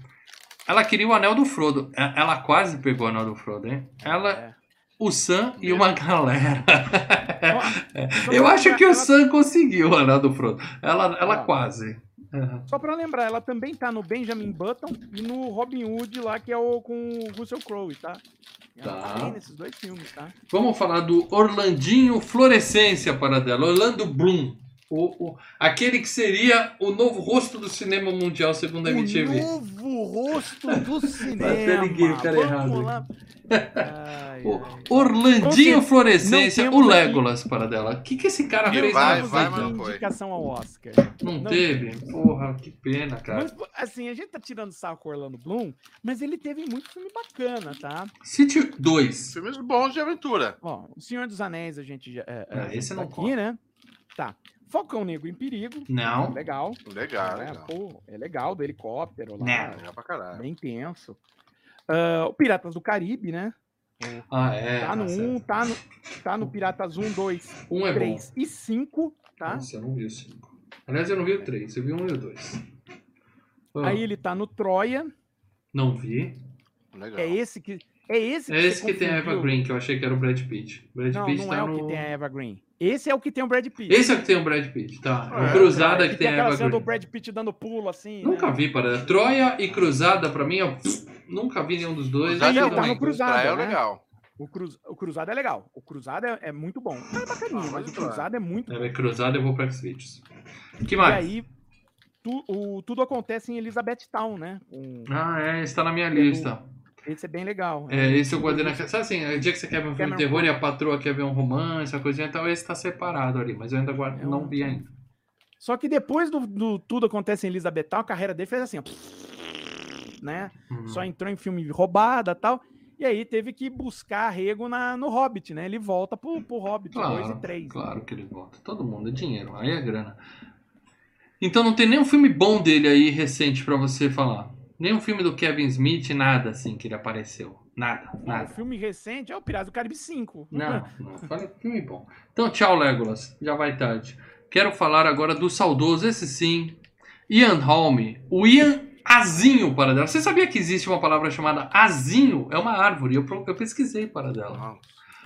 Ela queria o anel do Frodo. É, Ela quase pegou o anel do Frodo, hein? Ela, É. o Sam e uma galera. <laughs> Eu acho que o Sam conseguiu o anel do Frodo. Ela, ela quase. Uhum. Só pra lembrar, ela também tá no Benjamin Button e no Robin Hood lá, que é o com o Russell Crowe, tá? Ela Tá. tá nesses dois filmes, tá? Vamos falar do Orlandinho Florescência para dela, Orlando Bloom. O, o- aquele que seria o novo rosto do cinema mundial, segundo a MTV. O novo rosto do <laughs> cinema. Até liguei o cara errado. Ai, <laughs> O ai. Orlandinho Florescência, o aqui- Legolas para dela. O que, que esse cara fez vai, na vai, vida? mas não foi. indicação ao Oscar. Não, Não teve? Porra, que pena, cara. Mas, assim, a gente tá tirando sarro com o Orlando Bloom, mas ele teve muito filme bacana, tá? City 2. Filmes bons de aventura. Ó, O Senhor dos Anéis a gente já. É, É, a gente esse tá não aqui, conta. né? Tá. Falcão Negro em Perigo. Não. Legal. Legal, É, legal. pô, é legal, do helicóptero lá. Não. Legal pra caralho. Bem tenso. Ah, o Piratas do Caribe, né? Ah, é. tá no tá 1, certo. tá no, tá no Piratas 1, 2, Um é bom. 3 e 5, tá? Nossa, eu não vi o 5. Aliás, eu não vi o 3, eu vi o 1 e o 2. Ah, Aí ele tá no Troia. Não vi. Legal. É esse que. É esse É você esse que tem a Eva. Green, que eu achei que era o Brad Pitt. Brad Não, Pitt não tá é no... o que tem a Eva Green. Esse é o que tem o Brad Pitt. Esse é o que tem o Brad Pitt, tá. É, o Cruzada que que tem a aquela Eva cena do. Brad Pitt dando pulo assim. Nunca né? vi, para Troia e Cruzada, pra mim, eu nunca vi nenhum dos dois. Cruzada Ele é não tá. Cruzada, Israel né? é legal. O, cruz, o Cruzado é legal. O Cruzado é, é muito bom. É bacaninho, Ah, mas o Cruzado é muito bom. É, Cruzada eu vou para Xvideos. que E mais? aí, tu- o, tudo acontece em Elizabeth Town, né? Com- Ah, é, está na minha do- lista. Esse é bem legal. É, esse eu guardei na... Sabe assim, o dia que você quer ver um filme de terror e a patroa quer ver um romance, a coisinha e tal, esse tá separado ali, mas eu ainda guardo, É um- não vi ainda. Só que depois do, do Tudo Acontece em Elizabeth a carreira dele fez assim, ó, né? Hum. Só entrou em filme roubada e tal. E aí teve que buscar arrego na, no Hobbit, né? Ele volta pro, pro Hobbit 2 Claro, e 3. claro que ele volta. Todo mundo é dinheiro, aí é grana. Então não tem nenhum filme bom dele aí recente pra você falar. Nenhum filme do Kevin Smith, nada assim que ele apareceu. Nada, O nada. filme recente é o Piratas do Caribe 5. Não, não, fala filme bom. Então tchau, Legolas. Já vai tarde. Quero falar agora do saudoso, esse sim, Ian Holm. O Ian Azinho para dela. Você sabia que existe uma palavra chamada azinho? É uma árvore. Eu, eu pesquisei para dela.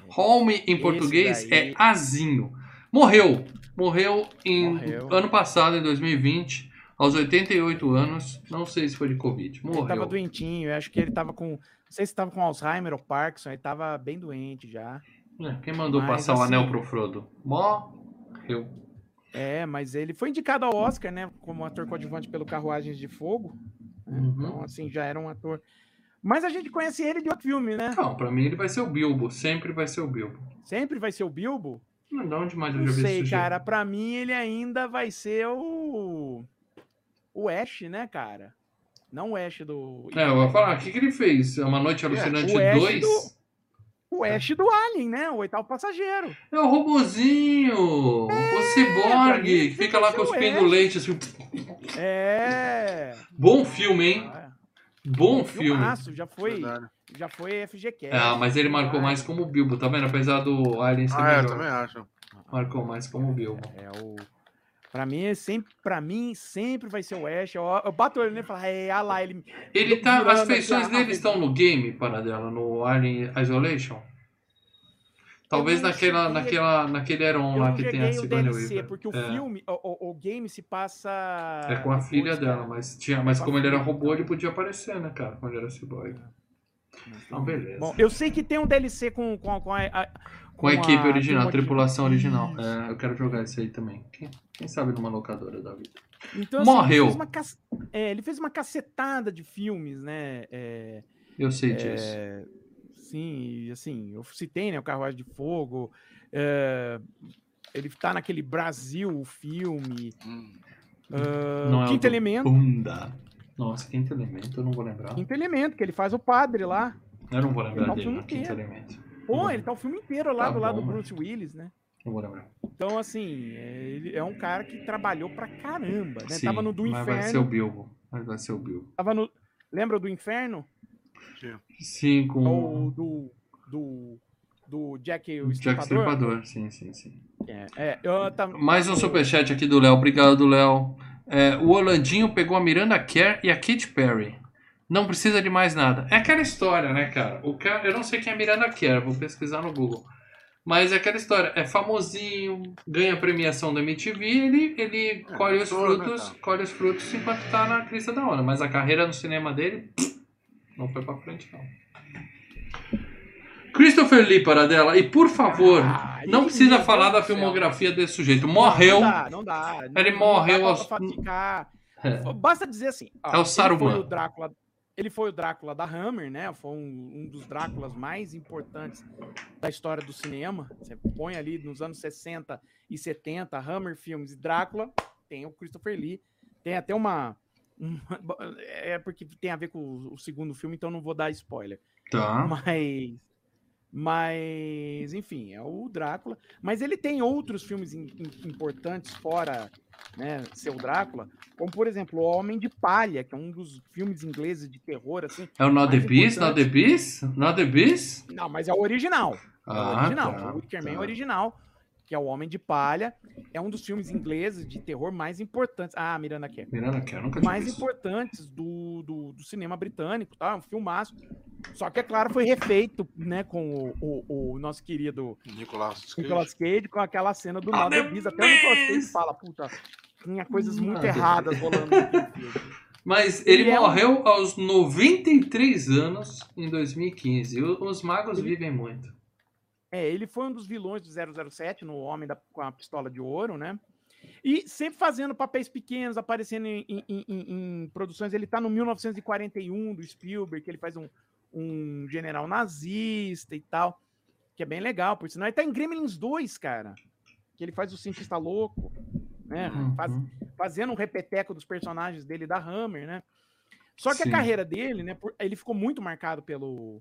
Holm em português daí- é azinho. Morreu. Morreu em Morreu. ano passado, em 2020, aos 88 anos. Não sei se foi de Covid. Ele tava Morreu. doentinho, eu acho que ele tava com. Não sei se tava com Alzheimer ou Parkinson, ele tava bem doente já. É, quem mandou Mas, passar o assim- anel pro Frodo? Morreu. É, mas ele foi indicado ao Oscar, né? Como ator coadjuvante pelo Carruagens de Fogo. né? Uhum. Então, assim, já era um ator. Mas a gente conhece ele de outro filme, né? Não, pra mim ele vai ser o Bilbo. Sempre vai ser o Bilbo. Sempre vai ser o Bilbo. Não, de onde mais eu já vi sei, cara. Pra mim, ele ainda vai ser o. O Ash, né, cara? Não o Ash do. É, eu vou falar, o que, que ele fez? É Uma Noite Alucinante o Ash 2? do- O Ash do Alien, né? O oitavo passageiro. É o robozinho! o pra mim ciborgue, que fica lá o cuspindo Ash. leite. Assim. É. Bom filme, hein? É. Bom filme. Filmaço, já foi, Verdade. já foi FGCast. Ah, mas ele marcou mais como o Bilbo, tá vendo? Apesar do Alien ser Ah, é, eu melhor. também acho. Marcou mais como o Bilbo. É o. Pra mim, é sempre, pra mim, sempre vai ser o Ash. Eu, eu bato ele nele e falo, é, ah lá, ele. Ele tá. As feições dele estão no game, para dela, no Alien Isolation? Talvez naquela, cheguei- naquela, naquele Heron Eu lá que tem a Sigourney Weaver. porque o É. filme, o, o- game se passa. É com a depois, filha dela, mas, tinha, mas como ele era robô, ele podia aparecer, né, cara? Quando ele era cyborg. Então, beleza. Bom, eu sei que tem um DLC com, com, com a, a- com a equipe original, a tripulação original. É, eu quero jogar isso aí também. Quem, quem sabe numa locadora da vida. Então, Morreu. Ele fez, cac- é, ele fez uma cacetada de filmes, né? É, Eu sei disso. é, sim, e assim, eu citei, né? O Carruagem de Fogo. é, ele tá naquele Brasil, o filme. Hum. o Quinto Elemento. Bunda. Nossa, quinto elemento, eu não vou lembrar. Quinto Elemento, que ele faz o padre lá. Eu não vou lembrar Ele dele quinto elemento. Pô, ele tá o filme inteiro lá Tá do lado bom, do Bruce Willis, né? Então, assim, é, ele é um cara que trabalhou pra caramba, né? Sim, Tava no Do mas vai ser o Inferno. Bilbo. Mas vai ser o Bilbo. Tava no. Lembra do Inferno? Sim, com Ou do. Do. Do Jack o Jack Estripador? Stripador. Sim, sim, sim. É, é, eu tá- Mais um superchat aqui do Léo. Obrigado, Léo. É, o Orlandinho pegou a Miranda Kerr e a Katy Perry. Não precisa de mais nada. É aquela história, né, cara? O cara, eu não sei quem é Miranda Kerr, vou pesquisar no Google. Mas é aquela história, é famosinho, ganha premiação da MTV, ele, ele É, colhe os né, frutos, cara? colhe os frutos enquanto tá na crista da onda. Mas a carreira no cinema dele não foi pra frente, não. Christopher Lee, Paradela, e por favor, Ah, não precisa falar da filmografia desse sujeito. Morreu. Não, dá, não dá. Ele não, morreu Não dá aos-. É. Basta dizer assim. ó, É o Saruman. foi o Drácula. Ele foi o Drácula da Hammer, né? Foi um, um dos Dráculas mais importantes da história do cinema. Você põe ali nos anos 60 e 70, Hammer Filmes e Drácula, tem o Christopher Lee. Tem até uma. uma- <laughs> é porque tem a ver com o, segundo filme, então não vou dar spoiler. Tá. Mas. Mas, enfim, é o Drácula. Mas ele tem outros filmes im- im- importantes fora né, seu Drácula, como por exemplo, O Homem de Palha, que é um dos filmes ingleses de terror, assim. É o Not the Beast? Not the. Beast? Not the Beast? Não, mas é o original. É o original. tá, o Wickerman tá. original, que é O Homem de Palha. É um dos filmes ingleses de terror mais importantes. Ah, Miranda Kerr. Miranda Kerr, nunca tinha mais visto. importantes do, do, do cinema britânico, tá? Um filmaço. Só que, é claro, foi refeito, né, com o, o, o nosso querido Nicolas Cage. Nicolas Cage, com aquela cena do the Beast. Até o Nicolas Cage fala, puta, tinha coisas muito the erradas rolando naquele filme. Mas ele, Ele é um- morreu aos 93 anos em 2015. E o- os magos vivem muito. É, ele foi um dos vilões do 007, no Homem da, com a Pistola de Ouro, né? E sempre fazendo papéis pequenos, aparecendo em, em- em- em produções. Ele tá no 1941 do Spielberg, que ele faz um, um general nazista e tal, que é bem legal, por sinal. Ele tá em Gremlins 2, cara, que ele faz o cientista louco, né? Faz- Uhum. fazendo um repeteco dos personagens dele da Hammer, né? Só que Sim. a carreira dele, né, por- ele ficou muito marcado pelo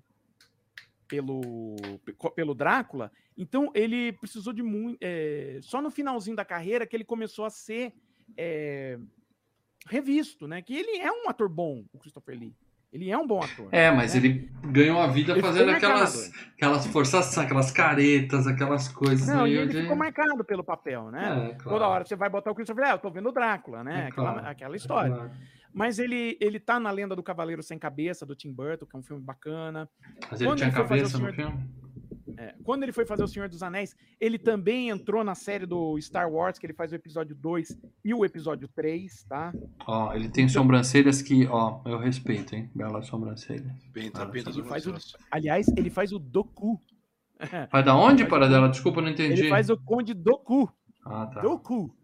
pelo pe- pelo Drácula, então ele precisou de muito só no finalzinho da carreira que ele começou a ser é, revisto, né? Que ele é um ator bom, o Christopher Lee. Ele é um bom ator. É, mas né? ele ganhou a vida Ele fazendo aquelas, aquelas forçações, aquelas caretas, aquelas coisas Não, e ele de... ficou marcado pelo papel, né? É, claro. Toda hora você vai botar o Christopher Lee, ah, eu tô vendo o Drácula, né? É, aquela, claro. aquela história. Claro. Mas ele, ele tá na Lenda do Cavaleiro Sem Cabeça, do Tim Burton, que é um filme bacana. Mas ele Quando tinha ele foi fazer cabeça o no Senhor- filme? É, quando ele foi fazer O Senhor dos Anéis, ele também entrou na série do Star Wars, que ele faz o episódio 2 e o episódio 3, tá? Ó, ele Então tem sobrancelhas que, ó, eu respeito, hein? Belas sobrancelhas. Pinta, Ah, pinta ele do faz o-. Aliás, ele faz o Doku. Vai da onde, Paradela? Desculpa, eu não entendi. Ele faz o Conde Doku. Ah, tá. Doku.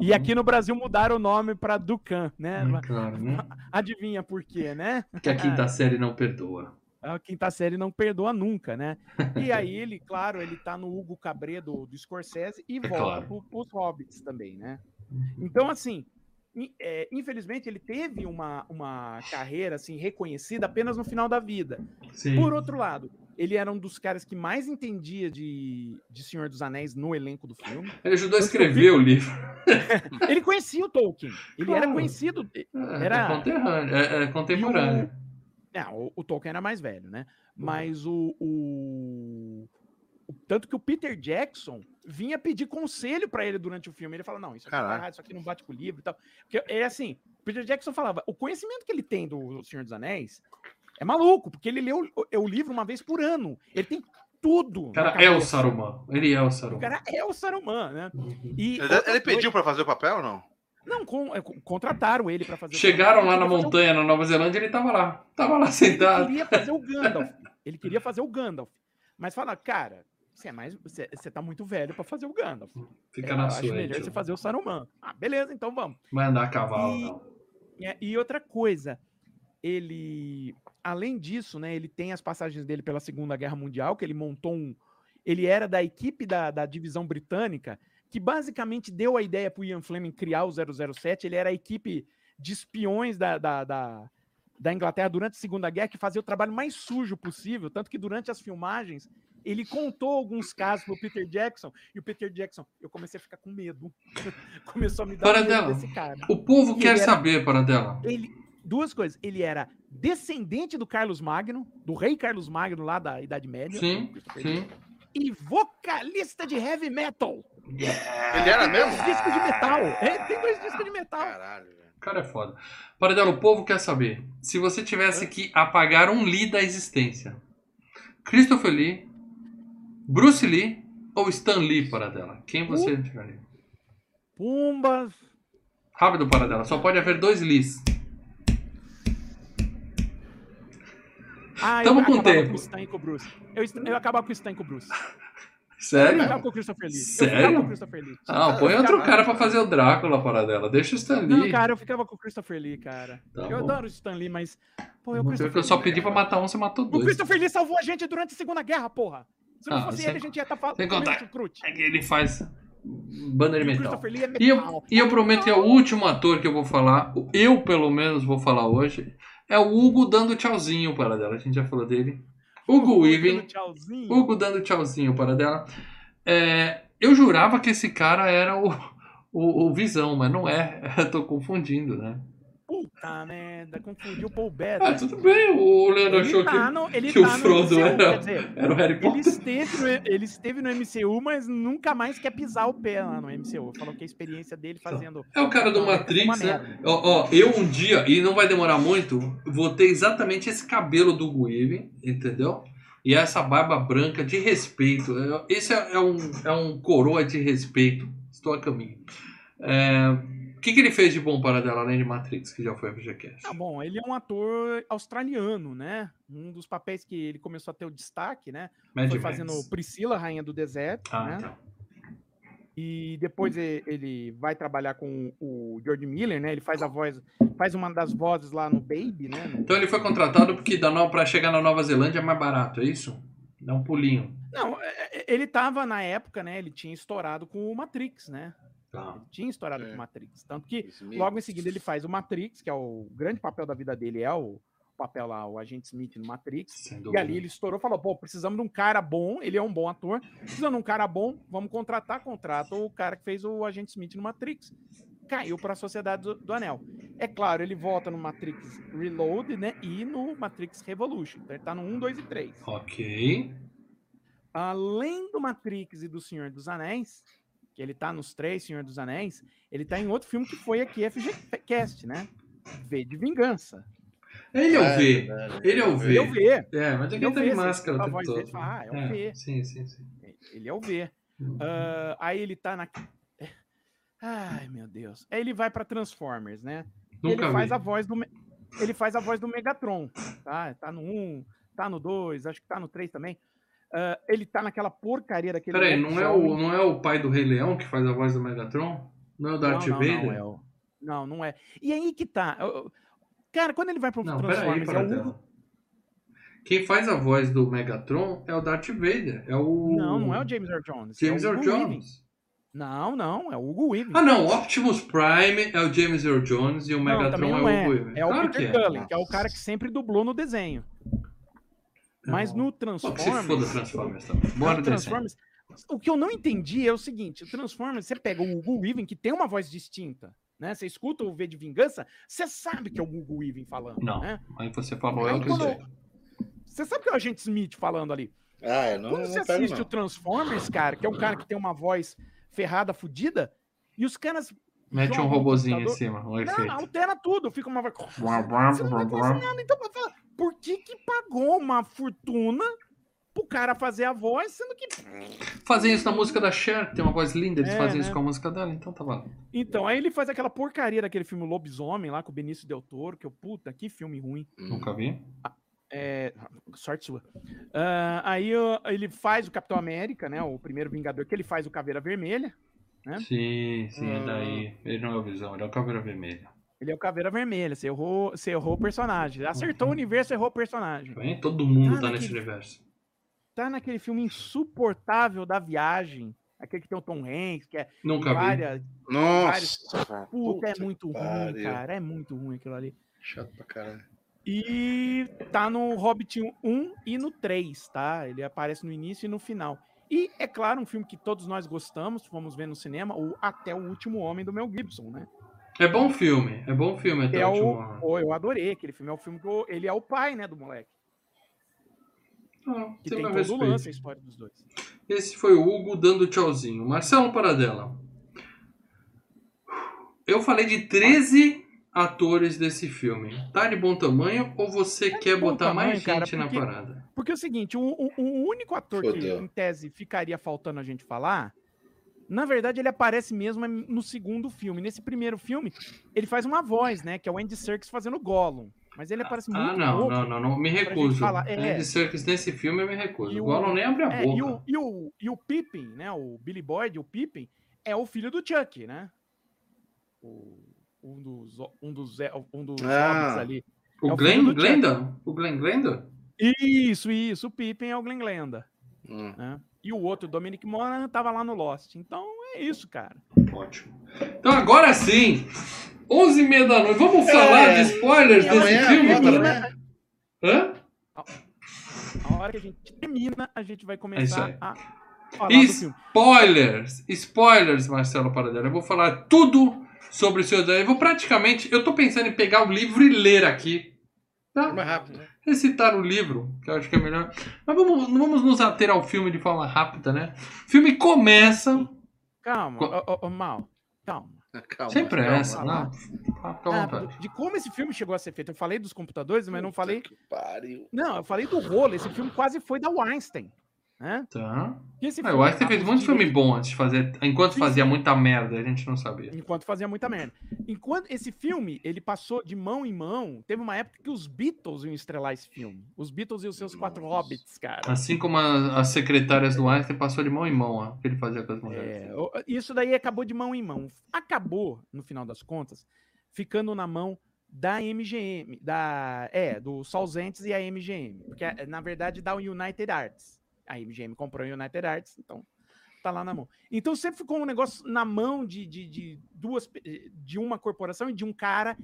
E aqui no Brasil mudaram o nome pra Dukan, né? Hum, Claro, né? <laughs> Adivinha por quê, né? Que a quinta série não perdoa. A quinta série não perdoa nunca, né? <laughs> E aí ele, claro, ele tá no Hugo Cabré do, do Scorsese e volta É claro. pro, pros Hobbits também, né? Então, assim, é, infelizmente ele teve uma, uma carreira, assim, reconhecida apenas no final da vida. Sim. Por outro lado, ele era um dos caras que mais entendia de, de Senhor dos Anéis no elenco do filme. Ele ajudou a escrever o livro. <laughs> Ele conhecia o Tolkien. Ele era Claro. conhecido. É, Era- é conterrâneo, é, é contemporâneo. É, o, o Tolkien era mais velho, né? Mas o, o- o- Tanto que o Peter Jackson vinha pedir conselho pra ele durante o filme. Ele fala: não, isso aqui, tá isso aqui não bate com o livro e tal. Porque é assim: o Peter Jackson falava, o conhecimento que ele tem do Senhor dos Anéis é maluco, porque ele lê o, o- o livro uma vez por ano. Ele tem tudo. O cara é o. Saruman. Ele é o O Saruman. cara é o Saruman, né? Uhum. E Ele, ele pediu pra fazer o papel ou não? Não, com- é, con- contrataram ele pra fazer o Chegaram lá Ele na fazer o- montanha, na Nova Zelândia, ele tava lá. Tava lá Ele sentado. queria fazer o Gandalf. Ele queria fazer o Gandalf. Mas fala, cara, você é mais. Você, você tá muito velho pra fazer o Gandalf. Fica É, na acho sua. aí, melhor tio. você fazer o Saruman. Ah, beleza, então vamos. Vai andar a cavalo, E- não. É, E outra coisa, ele, além disso, né, ele tem as passagens dele pela Segunda Guerra Mundial, que ele montou um. Ele era da equipe da, da divisão britânica, que basicamente deu a ideia para o Ian Fleming criar o 007. Ele era a equipe de espiões da, da, da, da Inglaterra durante a Segunda Guerra, que fazia o trabalho mais sujo possível. Tanto que durante as filmagens, ele contou alguns casos pro Peter Jackson, e o Peter Jackson, eu comecei a ficar com medo. <laughs> Começou a me dar Para medo dela. desse cara O povo E quer ele era- saber, para dela. ele duas coisas. Ele era descendente do Carlos Magno, do rei Carlos Magno lá da Idade Média. Sim, sim. E vocalista de heavy metal. Ele era mesmo? Dois discos de metal. É, tem dois discos de metal. Caralho, velho. O cara é foda. Para dela, o povo quer saber. Se você tivesse que apagar um Lee da existência, Christopher Lee, Bruce Lee ou Stan Lee, para dela? Quem você tiraria? Pumbas. Rápido, para dela. Só pode haver dois Lees. Ah, Tamo eu com tempo. com o Stan e com o Bruce. Eu, eu acabava com o Stan e com o Bruce. Eu Sério? ficava com o Christopher Lee. Eu Sério? com o Christopher Lee. Ah, põe Eu outro ficava- cara pra fazer o Drácula, para dela. Deixa o Stan Lee. Não, cara, eu ficava com o Christopher Lee, cara. Tá eu bom. adoro o Stan Lee, mas. Pô, o Christopher que eu só pedi pra cara. matar um, você matou O dois. Christopher Lee salvou a gente durante a Segunda Guerra, porra. Se não Ah, fosse ele, a gente ia estar falando sem contar. É que ele faz E o metal. É E eu, metal. e eu prometo que é o último ator que eu vou falar, eu pelo menos vou falar hoje, é o Hugo dando tchauzinho para dela. A gente já falou dele. Hugo Weaving. Hugo dando tchauzinho para dela. É, eu jurava que esse cara era o, o, o Visão, mas não é. <laughs> Eu tô confundindo, né? Puta merda, confundiu o Paul Ah, Bettany. tudo bem, o Leandro Ele achou tá que, no, ele que o tá no Frodo MCU, era, dizer, era o Harry ele Potter. esteve, no, ele esteve no MCU, mas nunca mais quer pisar o pé lá no MCU. Falou que a experiência dele fazendo... É o cara do Matrix, né? Ó, ó, eu um dia, e não vai demorar muito, vou ter exatamente esse cabelo do Weaving, entendeu? E essa barba branca de respeito. É, Esse é, é um, é um coroa de respeito. Estou a caminho. É, o que, que ele fez de bom para dela, além de Matrix, que já foi a FGCast? Tá bom, ele é um ator australiano, né? Um dos papéis que ele começou a ter o destaque, né? Mad Foi Max. fazendo Priscila, Rainha do Deserto, Ah, né? tá. E depois ele vai trabalhar com o George Miller, né? Ele faz a voz, faz uma das vozes lá no Baby, né? No- Então ele foi contratado porque para chegar na Nova Zelândia é mais barato, é isso? Dá um pulinho. Não, é- é- ele tava na época, né? Ele tinha estourado com o Matrix, né? Tá. Ele tinha estourado É. com o Matrix. Tanto que logo em seguida ele faz o Matrix, que é o grande papel da vida dele, é o papel lá, o Agente Smith no Matrix. E ali ele estourou, falou, pô, precisamos de um cara bom, ele é um bom ator, precisamos de um cara bom, vamos contratar, contrata o cara que fez o Agente Smith no Matrix. Caiu para a Sociedade do, do Anel. É claro, ele volta no Matrix Reload, né, e no Matrix Revolution. Então ele tá no 1, 2 e 3. Ok. Além do Matrix e do Senhor dos Anéis, que ele tá nos três Senhor dos Anéis, ele tá em outro filme que foi aqui FGCast, né? V de Vingança. Ele é o É, V. verdade. Ele é o V. Eu ver. É, mas aqui Eu tá vi, de você máscara o tempo voz todo. dele fala, ah, é o V. Sim, sim, sim. Ele é o V. Ah, aí ele tá na. Ai, meu Deus. Aí ele vai pra Transformers, né? Nunca ele faz vi. a voz do. Ele faz a voz do Megatron. Tá? Tá no 1, tá no 2, acho que tá no 3 também. Ah, ele tá naquela porcaria daquele. Peraí, não é, o, não é o pai do Rei Leão que faz a voz do Megatron? Não é o Darth não, não, Vader? Não, é o- não, não é. E aí que tá. Cara, quando ele vai pro Não, peraí, Transformers, é o. Hugo. Quem faz a voz do Megatron é o Darth Vader. É o. Não, não é o James Earl Jones. James é Earl Weaving. Jones. Não, não, é o Hugo Weaving. Ah, não. Optimus Prime é o James Earl Jones e o Não, Megatron também é não o é. Hugo Weaving. É o Claro Peter é. Cullen, que é o cara que sempre dublou no desenho. Mas Não. no Pô, se foda Transformers. Transformers também. Bora no. Transformers. O que eu não entendi é o seguinte: o Transformers, você pega o Hugo Weaving, que tem uma voz distinta, né? Você escuta o V de Vingança, você sabe que é o Hugo Weaving falando. Não. Né? Aí você falou, é Aí o que quando eu- Você sabe que é o Agente Smith falando ali. Ah, eu não, Quando não você pego, assiste não. o Transformers, cara, que é um cara que tem uma voz ferrada, fudida, e os caras. Mete um robozinho em cima, um Não, altera tudo, fica uma voz. Você não fazer nada. Então, eu por que que pagou uma fortuna pro cara fazer a voz, sendo que. Fazem isso na música da Cher, que tem uma voz linda, eles É, fazem né? isso com a música dela, então tá valendo. Então, aí ele faz aquela porcaria daquele filme Lobisomem lá com o Benício Del Toro, que eu, puta, que filme ruim. Nunca vi. É, sorte sua. Ah, aí ele faz o Capitão América, né? O primeiro Vingador, que ele faz o Caveira Vermelha. Né? Sim, sim, Ah. daí. Ele não é o Visão, ele é o Caveira Vermelha. Ele é o Caveira Vermelha. Você errou, você errou o personagem. Acertou o universo, errou o personagem. Bem, todo mundo tá nesse naquele- universo. Tá naquele filme insuportável da viagem. Aquele que tem o Tom Hanks, que é Nunca vi. várias. Nossa, cara, Puta, é muito ruim, cara. É muito ruim aquilo ali. Chato pra caralho. E tá no Hobbit 1 e no 3, tá? Ele aparece no início e no final. E, é claro, um filme que todos nós gostamos, fomos ver no cinema, o Até o Último Homem do Mel Gibson, né? É bom filme, é bom filme até é o o, último. Pô, eu adorei aquele filme. É o filme que o- ele é o pai, né, do moleque. Ah, Que tem todo respeito. lance, a história dos dois. Esse foi o Hugo dando tchauzinho. Marcelo Paradela. Eu falei de 13 atores desse filme. Tá de bom tamanho ou você quer bom botar mais tamanho, cara, gente na porque- parada? Porque é o seguinte, o, o- o único ator que, Fodeu. em tese, ficaria faltando a gente falar, na verdade, ele aparece mesmo no segundo filme. Nesse primeiro filme, ele faz uma voz, né? Que é o Andy Serkis fazendo Gollum. Mas ele aparece muito Ah, não, pouco. não, não, não, me recuso. é. Andy Serkis nesse filme eu me recuso. O o- Gollum nem abre a É, boca. e, o, e, o, e o Pippin, né? O Billy Boyd, o Pippin, é o filho do Chuck, né? O- um dos, um dos, um dos Ah. ali. O é o Glenn Chuck. Glenda? O Glenn Glenda? Isso, isso. O Pippin é o Glenn Glenda. Hum. Né? E o outro, Dominic Monaghan, tava lá no Lost. Então é isso, cara. Ótimo. Então agora sim, 11 e meia da noite. Vamos falar É. de spoilers E desse amanhã, filme, cara? né? Hã? A hora que a gente termina, a gente vai É isso começar aí. a falar do filme. Spoilers! Spoilers, Marcelo Paradela. Eu vou falar tudo sobre o Senhor dos Anéis. Eu vou praticamente. Eu tô pensando em pegar o livro e ler aqui. É Tá? mais rápido, né? Recitar o livro, que eu acho que é melhor. Mas vamos, não vamos nos ater ao filme de forma rápida, né? O filme começa. Calma, Co- ô, ô, ô, Mal. Calma. Calma. sem pressa, calma. não. Fica à Ah, vontade. de como esse filme chegou a ser feito. Eu falei dos computadores, mas não Puta falei. que pariu. Não, eu falei do rolo. Esse filme quase foi da Weinstein. Né? Tá. Esse Ah, eu acho que a- fez os muito filme bom antes de fazer. Enquanto fazia muita merda, a gente não sabia. Enquanto fazia muita merda. Enquanto esse filme, ele passou de mão em mão, teve uma época que os Beatles iam estrelar esse filme. Os Beatles e os seus quatro Nossa. hobbits, cara. Assim como a- as secretárias do Einstein passou de mão em mão, ó, que ele fazia com as mulheres. É, isso daí acabou de mão em mão. Acabou, no final das contas, ficando na mão da MGM, da, é, do Solzentes e a MGM. Porque, é, na verdade, da United Arts. A MGM comprou a United Arts, então tá lá na mão. Então sempre ficou um negócio na mão de, de, de duas, de uma corporação e de um cara,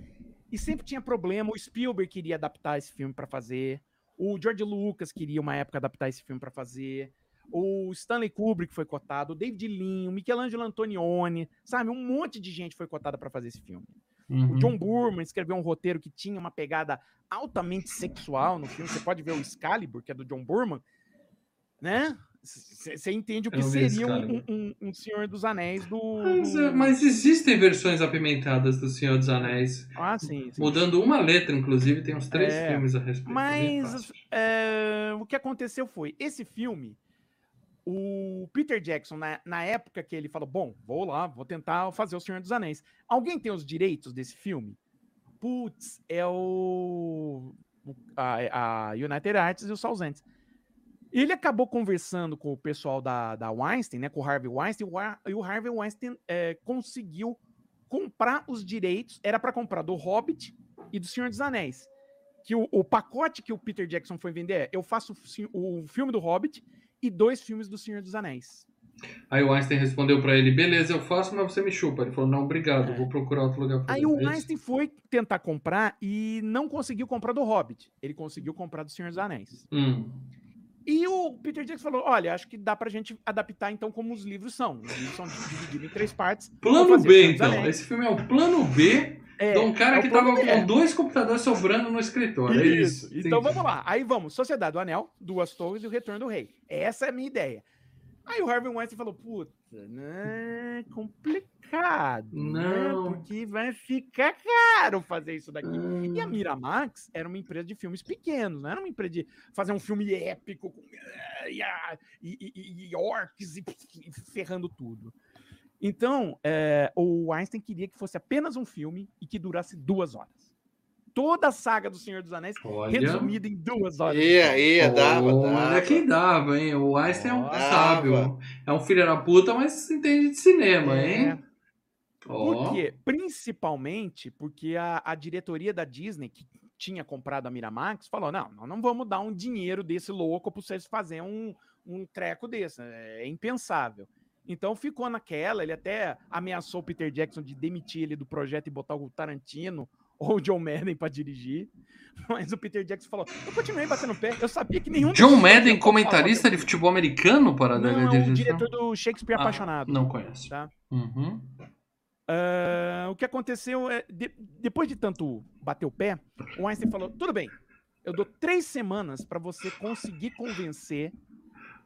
e sempre tinha problema. O Spielberg queria adaptar esse filme para fazer, o George Lucas queria uma época adaptar esse filme para fazer, o Stanley Kubrick foi cotado, o David Lean, o Michelangelo Antonioni, sabe? Um monte de gente foi cotada para fazer esse filme. Uhum. O John Burman escreveu um roteiro que tinha uma pegada altamente sexual no filme. Você pode ver o Excalibur, que é do John Burman, né? Você entende o que seria um, um- um Senhor dos Anéis do. Mas, é, mas existem versões apimentadas do Senhor dos Anéis. Ah, sim. sim. Mudando uma letra, inclusive, tem uns três É, filmes a respeito. bem Mas é, o que aconteceu foi, esse filme, o Peter Jackson, na, na época que ele falou, bom, vou lá, vou tentar fazer o Senhor dos Anéis. Alguém tem os direitos desse filme? Putz, é o a, a United Arts e o Sauzentes. Ele acabou conversando com o pessoal da, da Weinstein, né, com o Harvey Weinstein, e o Har- o Harvey Weinstein é, conseguiu comprar os direitos, era para comprar do Hobbit e do Senhor dos Anéis que o, o pacote que o Peter Jackson foi vender é: eu faço o fi- o filme do Hobbit e dois filmes do Senhor dos Anéis. Aí o Einstein respondeu pra ele: beleza, eu faço, mas você me chupa. Ele falou: não, obrigado, É. vou procurar outro lugar Aí o? Einstein foi tentar comprar e não conseguiu comprar do Hobbit. Ele conseguiu comprar do Senhor dos Anéis. Hum. E o Peter Jackson falou: olha, acho que dá pra gente adaptar então como os livros são. Os livros são divididos em três partes. Plano B, então. Esse filme é o plano B É, de um cara é que tava B. com dois computadores sobrando no escritório. É isso. Então vamos lá. Aí vamos, Sociedade do Anel, Duas Torres e o Retorno do Rei. Essa é a minha ideia. Aí o Harvey Weinstein falou, puta, né, errado. Não. Né? Porque vai ficar caro fazer isso daqui. E a Hum. Miramax era uma empresa de filmes pequenos, não era uma empresa de fazer um filme épico com e, a- e, e- e orcs e, e ferrando tudo. Então, é, o Einstein queria que fosse apenas um filme e que durasse duas horas. Toda a saga do Senhor dos Anéis Olha. resumida em duas horas. Ia, filme. ia, dava, Olha dava. quem dava, hein? O Einstein é um Dava. sábio. É um filho da puta, mas entende de cinema, É. hein? Ó. Por quê? Principalmente porque a, a diretoria da Disney, que tinha comprado a Miramax, falou: não, nós não vamos dar um dinheiro desse louco para vocês fazerem um, um treco desse. É impensável. Então ficou naquela, ele até ameaçou o Peter Jackson de demitir ele do projeto e botar o Tarantino <laughs> ou o John Madden para dirigir. <laughs> Mas o Peter Jackson falou: eu continuei batendo pé, eu sabia que nenhum. John Madden, comentarista de futebol americano para Não, é o diretor do Shakespeare Ah, Apaixonado. Não conheço. Tá. Uhum. Ah, o que aconteceu é, de- depois de tanto bater o pé, o Einstein falou: tudo bem, eu dou três semanas para você conseguir convencer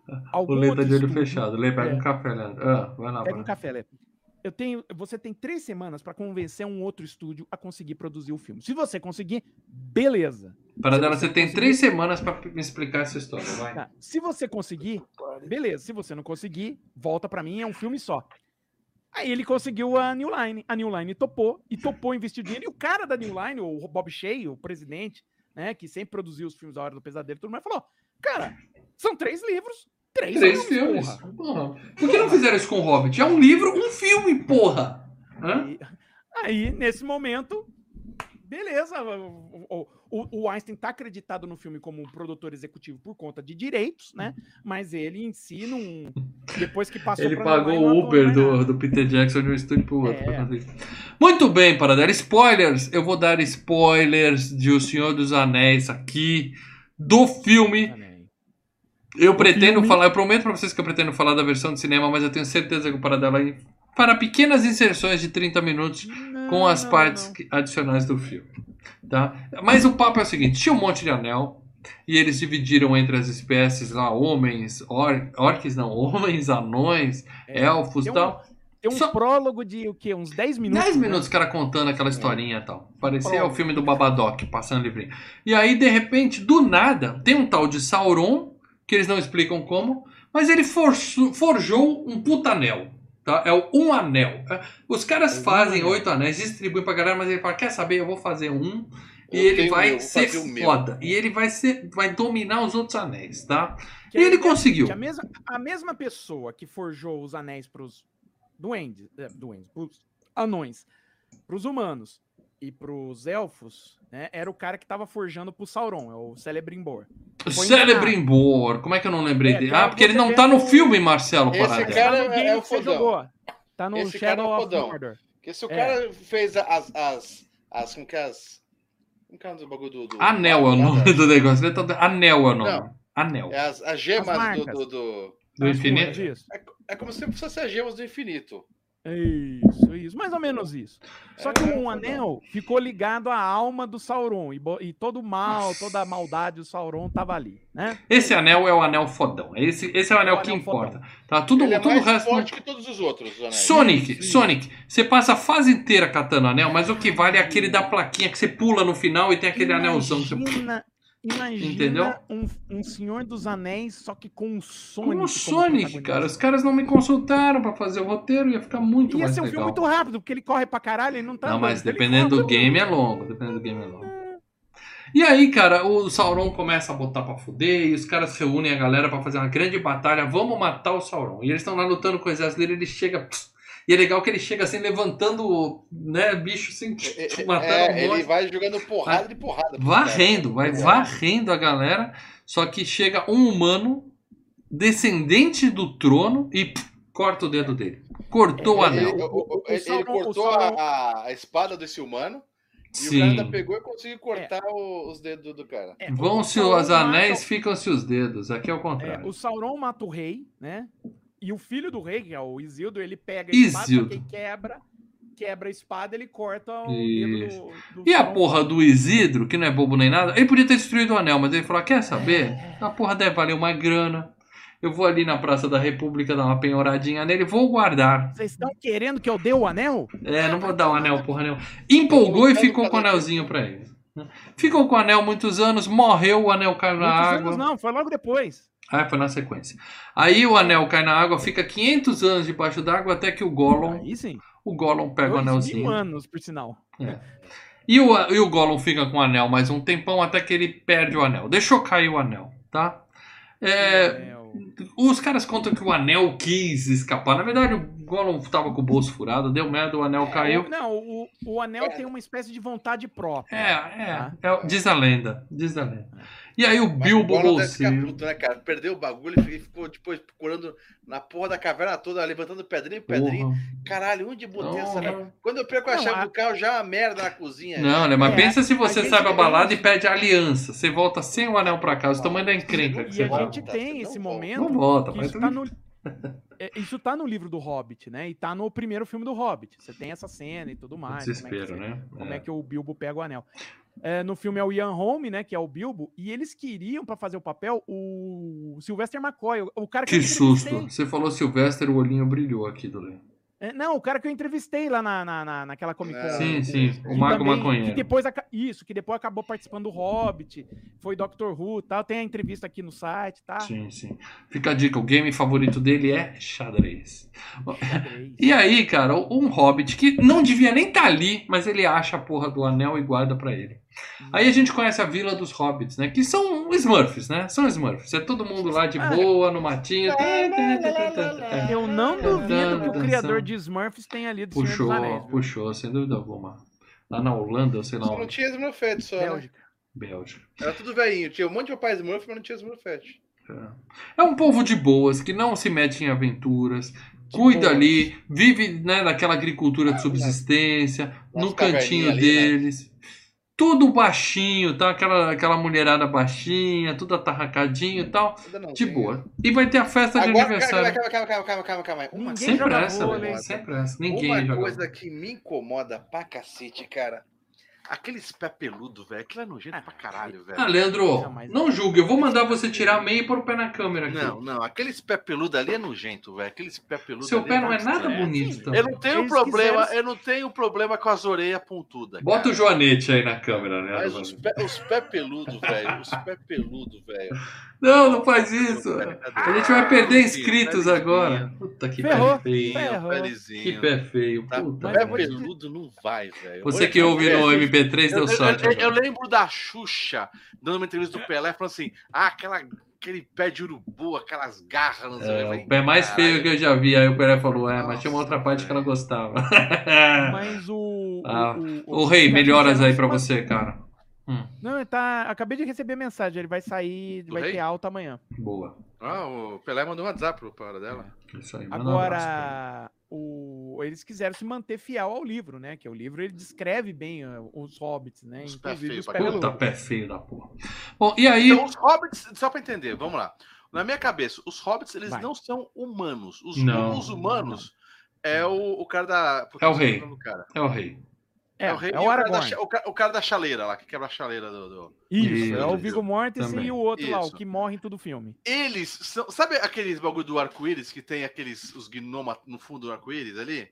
O algum Lê tá de olho estúdio. fechado. Lê, pega É. um café, Leandro. Ah, vai lá. Pega vai um café, Lê. Eu tenho, você tem três semanas para convencer um outro estúdio a conseguir produzir o filme. Se você conseguir, beleza. Para dela, você você tem conseguir- três semanas para me explicar essa história. Vai. Tá, Se você conseguir, beleza. Se você não conseguir, volta para mim, é um filme só. Aí ele conseguiu a New Line. A New Line topou e topou investir dinheiro. E o cara da New Line, o Bob Shea, o presidente, né, que sempre produziu os filmes da Hora do Pesadelo, e tudo mais, falou: Cara, são três livros, três, Três filmes, porra." Porra. Por que não fizeram isso com o Hobbit? É um livro, um filme, porra. E- aí, nesse momento, beleza. O, o- o- o Einstein tá acreditado no filme como um produtor executivo por conta de direitos, né? Mas ele em si não. Depois que passou Ele pagou o Uber do, do Peter Jackson de um estúdio pro outro. É. Muito bem, para dar spoilers, eu vou dar spoilers de O Senhor dos Anéis aqui, do filme. Eu pretendo filme. falar, eu prometo pra vocês que eu pretendo falar da versão de cinema, mas eu tenho certeza que o Paradela aí para pequenas inserções de 30 minutos com as não, partes adicionais do filme. Tá? Mas o papo é o seguinte: tinha um monte de anel. E eles dividiram entre as espécies lá, homens, or, orques não, <laughs> homens, anões, É, elfos e tem um- tal. Tem um Só- prólogo de o quê? Uns 10 minutos. 10 né? minutos, o cara contando aquela historinha e tal. Parecia Prólogo. o filme do Babadoc, passando livrinho. E aí, de repente, do nada, tem um tal de Sauron, que eles não explicam como, mas ele forço- forjou um puta anel. Tá? É o um anel. É, Os caras É um fazem anel. oito anéis, distribuem pra galera, mas ele fala: quer saber? Eu vou fazer um. E Eu ele vai meu, ser foda. E ele vai ser. Vai dominar os outros anéis, tá? Que E ele é- é conseguiu. A mesma, a mesma pessoa que forjou os anéis pros duendes, é, duendes, pros anões, pros humanos e pros elfos, né, era o cara que tava forjando pro Sauron, é o Celebrimbor. Foi Celebrimbor. Como é que eu não lembrei É, dele? é Ah, porque ele não tá no no- filme, Marcelo Esse Paradela. cara- no é- é o que você fodão. jogou. Tá no Esse cara é Shadow o of fodão. Mordor. Porque se o É. cara fez as. as, as como que é as. Como que é o bagulho do. do Anel é o nome do negócio. Tá- Anel é o nome. Não. Anel. É as, as gemas As do, do, do- Do infinito. É, é como se fosse as gemas do infinito. Isso, isso, mais ou menos isso. Só que É, um anel ficou ligado à alma do Sauron e, e todo o mal, toda a maldade do Sauron tava ali, né? Esse anel é o anel fodão. Esse, esse é o anel o que anel importa. Tá? Tudo, Ele é tudo mais resto. forte que todos os outros. os anéis. Sonic, isso. Sonic, você passa a fase inteira catando anel, mas o que vale é aquele da plaquinha que você pula no final e tem aquele anelzão que você. Imagina, Entendeu? Um, um Senhor dos Anéis, só que com um Sonic. Como como Sonic, cara. Os caras não me consultaram pra fazer o roteiro, ia ficar muito Ia mais ser um filme legal. muito rápido, porque ele corre pra caralho, ele não tá Não, mas dependendo do game é longo. Dependendo do game é longo. E aí, cara, o Sauron começa a botar pra fuder e os caras reúnem a galera pra fazer uma grande batalha. Vamos matar o Sauron. E eles estão lá lutando com o exército dele, ele chega. E é legal que ele chega assim, levantando, né, bicho assim, É, é, <laughs> matando é, um ele monte. vai jogando porrada de porrada. Varrendo, vai É. varrendo a galera. Só que chega um humano, descendente do trono, e pff, corta o dedo dele. Cortou o. Ele, anel. o- o- O- o ele- ele o cortou a, a espada desse humano e o Sim. cara ainda pegou e conseguiu cortar o- os dedos do cara. É, o- o Vão-se os mata anéis, ficam-se os dedos. Aqui é o É, contrário. o Sauron mata o rei, né? E o filho do rei, que é o Isildo, ele pega a espada, que quebra, quebra a espada, ele corta o dedo do, do E a porra do Isidro, que não é bobo nem nada, ele podia ter destruído o anel, mas ele falou: quer saber? A porra deve valer uma grana. Eu vou ali na Praça da República dar uma penhoradinha nele, vou guardar. Vocês estão querendo que eu dê o anel? É, não vou dar o anel, porra nenhuma. Empolgou e ficou com o anelzinho pra ele. Ficou com o anel muitos anos, morreu, o anel caiu na Muitos água. anos não, foi logo depois. Ah, foi na sequência. Aí o anel cai na água, fica 500 anos debaixo d'água até que o Gollum, Aí sim. o Gollum pega o anelzinho. mil anos, por sinal. E o, e o Gollum fica com o anel mais um tempão até que ele perde o anel. Deixou cair o anel, tá? É, É, os caras contam que o anel quis escapar. Na verdade, o Gollum tava com o bolso furado, deu merda, o anel caiu. Não, o, o anel tem uma espécie de vontade própria. É, é, é, diz a lenda, diz a lenda. E aí o Mas Bilbo o Gollum deve ficar bolseiro. puto, né, cara? Perdeu o bagulho e ficou depois procurando na porra da caverna toda, levantando pedrinha em pedrinha. Porra. Caralho, onde botei essa. Não, Quando eu perco a chave a- do carro, já é uma merda na cozinha. Não, né? Mas É, pensa se a você gente sai pra tem- balada e pede aliança. Você volta sem o anel pra casa. O tamanho da encrenca que E você a gente tem esse momento. Não volta, que mas isso, tá no, é, isso tá no livro do Hobbit, né? E tá no primeiro filme do Hobbit. Você tem essa cena e tudo mais. desespero, como é que, né? Como É. é que o Bilbo pega o anel. É, no filme é o Ian Holm, né? Que é o Bilbo. E eles queriam, pra fazer o papel, o Sylvester McCoy. o- cara que, Que susto. Você falou Sylvester, o olhinho brilhou aqui do Léo. É, não, o cara que eu entrevistei lá na, na, na- naquela Comic Con. Sim, Ah, sim. Que O Mago também- Maconheiro. Que depois, isso, que depois acabou participando do Hobbit, foi Doctor Who e tal. Tem a entrevista aqui no site, tá? Sim, sim. Fica a dica, o game favorito dele é xadrez. Xadrez. E aí, cara, um hobbit que não devia nem estar ali, mas ele acha a porra do anel e guarda pra ele. Aí a gente conhece a Vila dos Hobbits, né? Que são Smurfs, né? São Smurfs. É todo mundo lá de boa, no matinho. É. Eu não duvido que o criador de Smurfs tenha lido Puxou, Anéis. puxou, sem dúvida alguma. Lá na Holanda, sei lá não tinha Smurfette só? Bélgica. Bélgica. Era tudo velhinho. Tinha um monte de papai Smurf, mas não tinha Smurfette. É um povo de boas, que não se mete em aventuras, cuida ali, vive né, daquela agricultura de subsistência, no cantinho deles. Tudo baixinho, tá? Aquela, aquela mulherada baixinha, tudo atarracadinho e tal. Não De boa. E vai ter a festa de Agora, aniversário. calma, calma, calma, calma, calma, calma. Uma, Ninguém Sempre joga essa, velho. Sempre essa. Ninguém uma joga. coisa que me incomoda pra cacete, cara. Aqueles pé peludo, velho. Aquilo é nojento pra caralho, velho. Ah, Leandro, Não, não julgue. Eu vou mandar você tirar a meia e pôr o pé na câmera aqui. Não, não, aqueles pé peludo ali é nojento, velho. Aqueles pé peludo Seu ali pé não é nada É, bonito. também. Eu não tenho Eles problema, eu não tenho problema com as orelhas pontudas. Bota o cara. joanete aí na câmera, né? Mas os pé, os pé peludo, velho. Os pé peludo, velho. Não, não faz isso. A gente vai perder inscritos Pé agora. Puta que Ferrou. pé feio. Ferrou. pé Que pé feio. Tá? Puta. Mas Pé peludo não vai, velho. Você que ouve no MP3 Eu, deu eu- sorte. eu- eu agora. lembro da Xuxa dando uma entrevista do Pelé falando assim: ah, aquela, aquele pé de urubu, aquelas garras. Não sei É, Eu falei, o pé mais "Caralho". feio que eu já vi. Aí o Pelé falou, é, mas tinha uma outra Nossa, parte que ela gostava. Mas o. <laughs> Ah, o, Ô rei, já melhoras fizeram aí pra uma- você, cara. Hum, Não, ele tá. Acabei de receber mensagem. Ele vai sair, Do vai rei? ter alta amanhã. boa. Ah, o Pelé mandou um WhatsApp pro para dela. Isso aí. manda um Agora, o, eles quiseram se manter fiel ao livro, né? Que o livro ele descreve bem uh, os hobbits, né? Os pé feio os pé. Puta, pé feio da porra. Bom, e aí... Então, os hobbits, só pra entender, vamos lá. Na minha cabeça, os hobbits, eles Vai. não são humanos. Os, Não, os humanos é o, o cara da. Puta, É o rei. É o rei. É, É, é, o rei o e o cara, da, o, ca- o cara da chaleira lá, que quebra a chaleira do. do- Isso, é o Isso, Viggo Mortensen e o outro lá, o Isso. que morre em todo o filme. Eles são. Sabe aqueles bagulho do arco-íris que tem aqueles. os gnomas no fundo do arco-íris ali?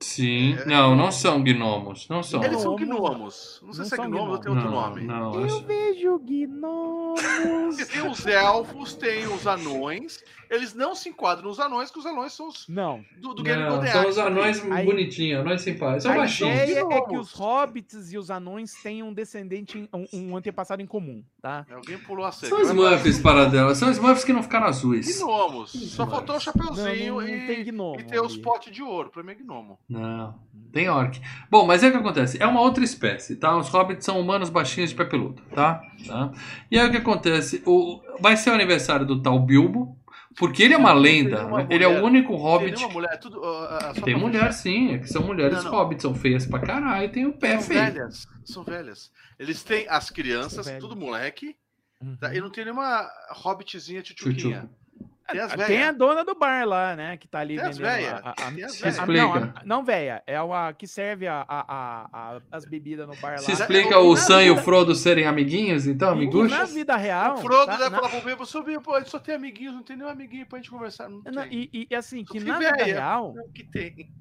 Sim. É. Não, não são gnomos. Não são. Eles são Gnomos. Não sei Não se é gnomos ou tem outro não, nome. Não, Eu acho- vejo gnomos. Porque <laughs> tem os elfos, tem os anões. Eles não se enquadram nos anões, que os anões são os Não. do, do Game Não, Golden são os anões Aí- bonitinhos, anões simpáticos. São a baixinhos. ideia é que os hobbits e os anões tenham um descendente, um, um antepassado em comum, tá? Alguém pulou a cerca. São Smurfs, para dela. São Smurfs que não ficaram azuis. Gnomos. Só faltou o Não, chapeuzinho não, não e, tem gnomo. e ter os potes de ouro. Pra mim é gnomo. Não, tem orc. Bom, mas é o que acontece. É uma outra espécie, tá? Os hobbits são humanos baixinhos de pé peludo, tá? tá? E aí o que acontece? O... Vai ser o aniversário do tal Bilbo, porque ele é uma tem lenda. nenhuma né? Ele é o único Tem hobbit. nenhuma mulher. Tudo, só Tem mulher, sim. É que são mulheres Não, não. hobbits, são feias pra caralho. Tem o pé São feio. velhas. São velhas. Eles têm as crianças, tudo moleque. Uhum. Tá? E não tem nenhuma hobbitzinha tchutchuquinha. Tem as Tem a dona do bar lá, né? Que tá ali Tem vendendo. a- a- Tem as a- a- não, Explica. a- não, véia. É a que serve a, a- a- a- as bebidas no bar Se lá. explica E o na Sam e o Frodo serem amiguinhos, então, e na vida real. O Frodo tá? deve Na- falar pro Bilbo, seu Bilbo, pô, ele só tem amiguinhos, não tem nenhum amiguinho pra gente conversar. Não na- tem. e, e, assim, que Só na tem vida véia. real, que tem.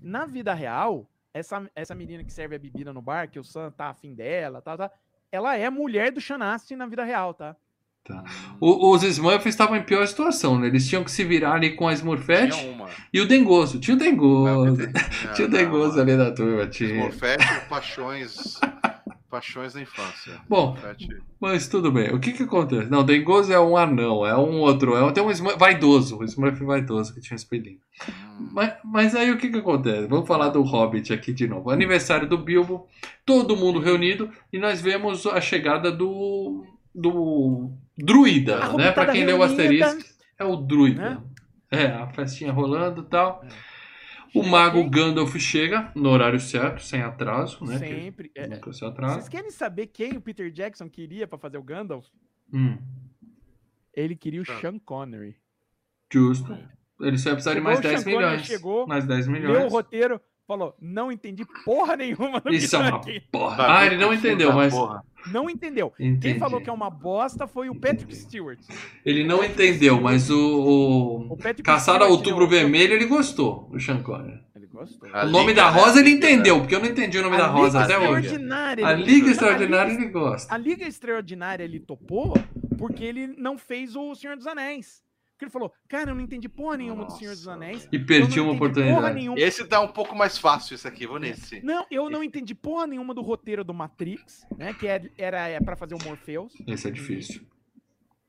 na vida real, essa, essa menina que serve a bebida no bar, que o Sam tá afim dela, tá, tá, ela é mulher do Shanasti na vida real, tá? O- os Smurfs estavam em pior situação, né? Eles tinham que se virar ali com a Smurfette e o Dengoso. Tinha o <laughs> Não, Dengoso. tem- Tinha o Dengoso não. ali na turma. Tinha. Smurfette, paixões. Paixões da infância. Bom, Smurfette- mas tudo bem. O que que acontece? Não, Dengoso é um anão, é um outro. É, tem um Smurf vaidoso. O Smurf vaidoso que tinha esse pelinho. Hum. Mas, mas aí o que que acontece? Vamos falar do Hobbit aqui de novo. Aniversário do Bilbo, todo mundo reunido e nós vemos a chegada do do druida, né? Hobbitada Pra quem leu o. Asterix, é o druida. Né? É, a festinha rolando e tal. O Chega mago. Gandalf chega no horário certo, sem atraso, né? Sempre. Que É, nunca se vocês querem saber quem o Peter Jackson queria pra fazer o Gandalf? Hum, Ele queria o Tá. Sean Connery. justo. Ele só ia precisar de Chegou mais o 10 Sean Connery, milhões. chegou, mais 10 Leu o milhões. roteiro, falou: não entendi porra nenhuma do Isso que é uma aqui. porra. Ah, ele não muito entendeu, da mas. Não entendeu. Entendi. Quem falou que é uma bosta foi o Patrick Stewart. Ele não entendeu, mas o, O o ao Stewart, Outubro né, o- Vermelho ele gostou, o Sean Connery. Ele gostou. A o nome Liga, da? Rosa ele A entendeu, porque eu não entendi o nome da A Rosa Liga até hoje. A Liga Não, Extraordinária Liga- ele gosta. A Liga Extraordinária ele topou porque ele não fez o Senhor dos Anéis. Porque ele falou, cara, eu não entendi porra nenhuma do Senhor dos Nossa, Anéis. E perdi uma oportunidade. Esse dá um pouco mais fácil, esse aqui, vou nesse. Não, eu não entendi porra nenhuma do roteiro do Matrix, né? Que era, era é, pra fazer o Morpheus. Esse é difícil.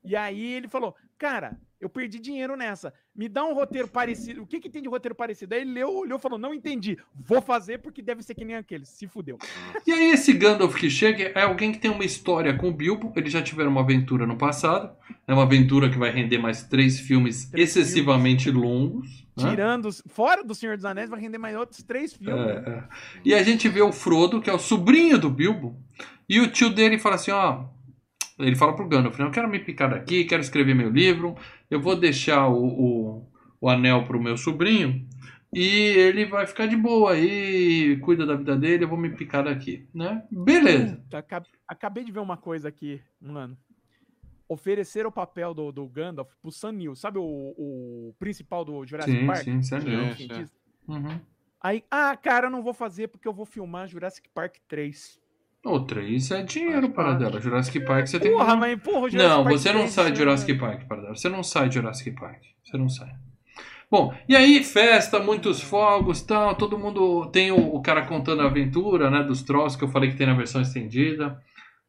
E aí ele falou, cara, eu perdi dinheiro nessa. Me dá um roteiro parecido. O que que tem de roteiro parecido? Aí ele leu, olhou e falou, não entendi. Vou fazer porque deve ser que nem aquele. Se fudeu. <laughs> E aí esse Gandalf que chega é alguém que tem uma história com o Bilbo. Eles já tiveram uma aventura no passado. É uma aventura que vai render mais três filmes Três excessivamente longos. né? Tirando, fora do Senhor dos Anéis, vai render mais outros três filmes. É, é. E a gente vê o Frodo, que é o sobrinho do Bilbo, e o tio dele fala assim, ó, ele fala pro Gandalf, eu quero me picar daqui, quero escrever meu livro, eu vou deixar o, o, o anel pro meu sobrinho, e ele vai ficar de boa aí, cuida da vida dele, eu vou me picar daqui, né? Beleza. Acab- Acabei de ver uma coisa aqui, mano. Oferecer o papel do, do Gandalf pro Sam Neill, sabe o, o principal do Jurassic Sim, Park? sim. Sim. O cientista? Uhum. Aí, ah, cara, eu não vou fazer porque eu vou filmar Jurassic Park 3. Outra, isso é dinheiro para dela. Jurassic Park você tem Porra, que... mas porra, Jurassic Não, Park você não 3, sai de né? Jurassic Park, para Você não sai de Jurassic Park. Você não sai. Bom, e aí festa, muitos fogos, tal, todo mundo tem o, o cara contando a aventura, né, dos trolls que eu falei que tem na versão estendida,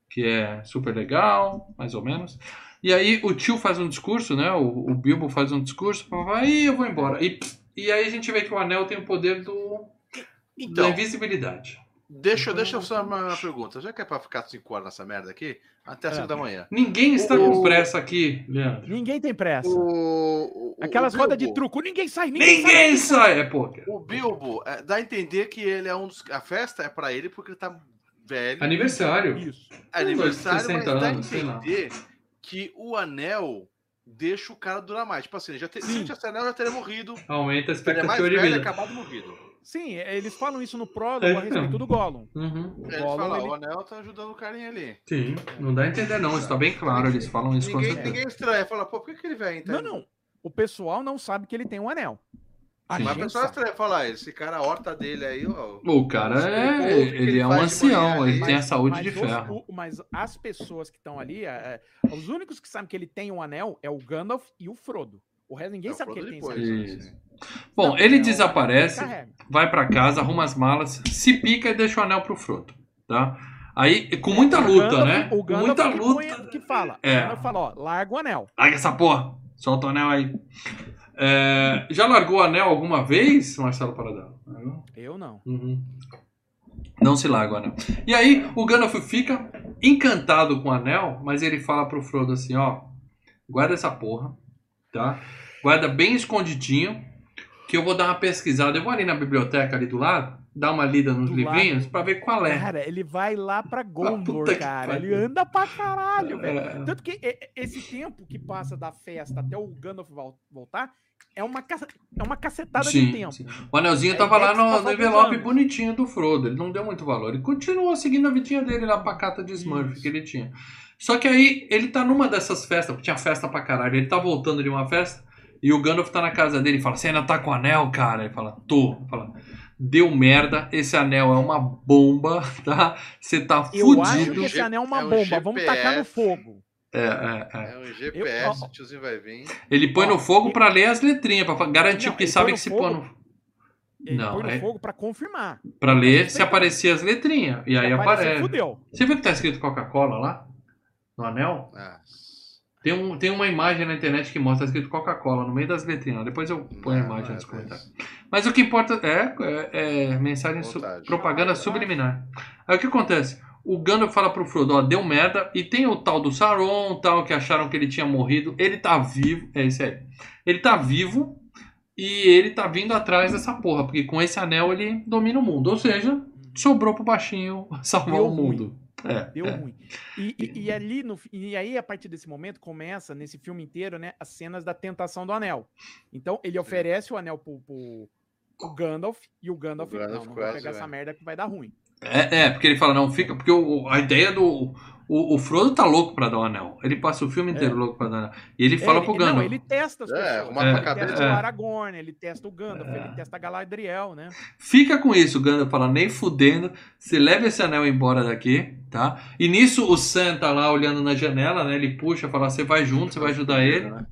que é super legal, mais ou menos. E aí o tio faz um discurso, né, o, o Bilbo faz um discurso, aí eu vou embora. E, e aí a gente vê que o anel tem o poder do, da Então, invisibilidade. Deixa, deixa eu só uma pergunta. Já que é pra ficar 5 horas nessa merda aqui, até as É. 5 da manhã. Ninguém está O- com pressa aqui, Leandro. Ninguém tem pressa. O, Aquelas rodas de truco, ninguém sai, ninguém, Ninguém sai. sai! É poker. O Bilbo, é, dá a entender que ele é um dos. A festa é pra ele porque ele tá velho. Aniversário. Isso. É aniversário, 60 mas dá a anos, sei lá. entender que o anel deixa o cara durar mais. Tipo assim, já te, se não tivesse anel, já teria morrido. Aumenta a Ele é mais expectativa de velho e vida. acabado morrido. Sim, é, eles falam isso no prólogo É, a respeito então. do Gollum. Uhum. O Ele Gollum, fala, ele- o anel tá ajudando o carinha ali. Sim, não dá a entender não, isso tá bem claro, eles falam isso com Ninguém, certeza. ninguém estranha, fala, pô, por que, que ele vem? Então, Não, não. O pessoal não sabe que ele tem um anel. Sim. Mas a gente pessoa sabe. estranha, fala, ah, esse cara, a horta dele aí, ó. O cara é, O que ele ele é um ancião, ele ali. tem a saúde mas de os- ferro. o- mas as pessoas que estão ali, é, é, os únicos que sabem que ele tem um anel é o Gandalf e o Frodo. O resto ninguém É o sabe que Frodo ele tem depois, esse Isso. Bom, Não, ele desaparece, vai pra casa, arruma as malas, se pica e deixa o anel pro Frodo, tá? Aí, com muita luta, né? O muita que, luta. põe- que fala. É. O Gandalf fala, ó, larga o anel. Larga essa porra, solta o anel aí. É, já largou o anel alguma vez, Marcelo Paradão? Eu não. Uhum. Não se larga o anel. E aí o Gandalf fica encantado com o anel, mas ele fala pro Frodo assim, ó, guarda essa porra, tá? Guarda bem escondidinho, que eu vou dar uma pesquisada. Eu vou ali na biblioteca ali do lado, dar uma lida nos Do livrinhos pra ver qual é. Cara, ele vai lá pra <laughs> Gondor, que cara. Ele anda pra caralho, velho. É. Tanto que esse tempo que passa da festa até o Gandalf vol- voltar é uma, é uma cacetada de Sim, tempo. sim. O anelzinho É tava lá ideia que no, no envelope bonitinho do Frodo. Ele não deu muito valor. Ele continuou seguindo a vidinha dele lá, pacata de Smurf Isso. que ele tinha. Só que aí ele tá numa dessas festas, porque tinha festa pra caralho. Ele tá voltando de uma festa e o Gandalf tá na casa dele e fala: Você ainda tá com o anel, cara? Ele fala: Tô. Ele Fala, Deu merda, esse anel é uma bomba, <laughs> tá? Você tá Eu acho fudido. que esse G- anel é uma é um bomba. Vamos tacar no fogo. É, é, é. É um GPS, o tiozinho vai vir. Ele põe Ó, no fogo e- pra ler as letrinhas, pra fa- garantir, Não, porque ele sabe que se põe no. Ele Não, põe no é- fogo pra confirmar. Pra ler se aparecer as letrinhas. E aí Se aparecer, aparece. Fudeu. Você viu que tá escrito Coca-Cola lá? No anel? Ah, Tem, um, tem uma imagem na internet que mostra escrito Coca-Cola no meio das letrinhas. Depois eu ponho a não, imagem nos comentários. Mas o que importa é, é, é mensagem, su- propaganda subliminar. Aí o que acontece? O Gandalf fala pro Frodo, ó, deu merda. E tem o tal do Sauron, tal, que acharam que ele tinha morrido. Ele tá vivo. É esse aí. Ele tá vivo. E ele tá vindo atrás dessa porra. Porque com esse anel ele domina o mundo. Ou seja, sobrou pro baixinho <laughs> salvar o mundo. É, Deu é. ruim. E, e- e ali no, e aí, a partir desse momento, começa, nesse filme inteiro, né, as cenas da tentação do anel. Então, ele oferece o anel pro, pro, pro Gandalf, e o Gandalf, O Gandalf não, não quase, pegar essa é. merda que vai dar ruim. É, é, porque ele fala, não, fica. Porque o, a ideia do. O, o Frodo tá louco pra dar o anel. Ele passa o filme inteiro louco pra dar o anel. E ele fala É, pro ele, Gandalf. Não, ele testa as É, pessoas. arrumar pra ele cabeça. testa É. o Aragorn, ele testa o Gandalf, ele testa a Galadriel, né? Fica com isso, o Gandalf fala, nem fudendo. Você leva esse anel embora daqui, tá? E nisso o Sam tá lá olhando na janela, né? Ele puxa, fala, você vai junto, você vai ajudar ele. Né?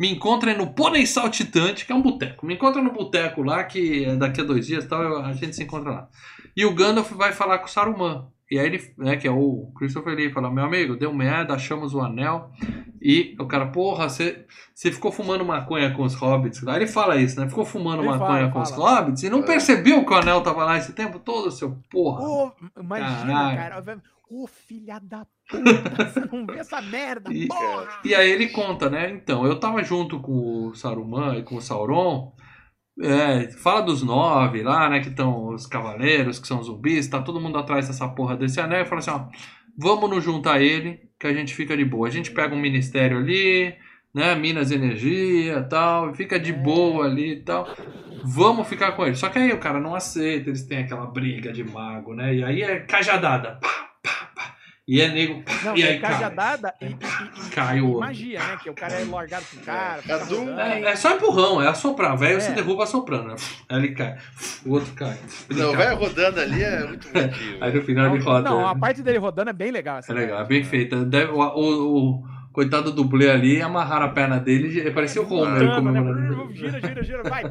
Me encontra no Pônei Saltitante, que é um boteco. Me encontra no boteco lá, que é daqui a dois dias tal, a gente se encontra lá. E o Gandalf vai falar com o Saruman. E aí ele, né, que é o Christopher Lee, fala, meu amigo, deu merda, achamos o anel. E o cara, porra, você ficou fumando maconha com os hobbits. Aí ele fala isso, né? Ficou fumando Ele maconha fala, com os fala. hobbits e não É. percebeu que o anel tava lá esse tempo todo, seu porra. Ô, imagina, Caralho. cara. Ô, filha da puta, <laughs> você não vê essa merda, E- porra! E aí ele conta, né? Então, eu tava junto com o Saruman e com o Sauron. É, fala dos nove lá, né? Que estão os cavaleiros, que são zumbis, tá todo mundo atrás dessa porra desse anel e fala assim, ó, vamos nos juntar ele, que a gente fica de boa. A gente pega um ministério ali, né? Minas energia tal, fica de boa ali e tal. Vamos ficar com ele. Só que aí o cara não aceita, eles têm aquela briga de mago, né? E aí é cajadada. Pá. E é nego. pá, Não, e é aí cai. cajadada e, e, e, Cai o outro. magia, né? Que o cara é largado com o cara. É. É, é só empurrão, é assoprar. Velho, você É. derruba assoprando. Né? Aí ele cai. O outro cai. Ele Não, cai. vai rodando ali é muito <laughs> bonitinho. Aí no final ele roda. Não, a parte dele rodando é bem legal. essa É legal, é bem feita. Deve- o, o- o coitado do dublê ali amarraram a perna dele. ele Parecia o Homer Rodando, comemorando. né? Gira, gira, gira, vai.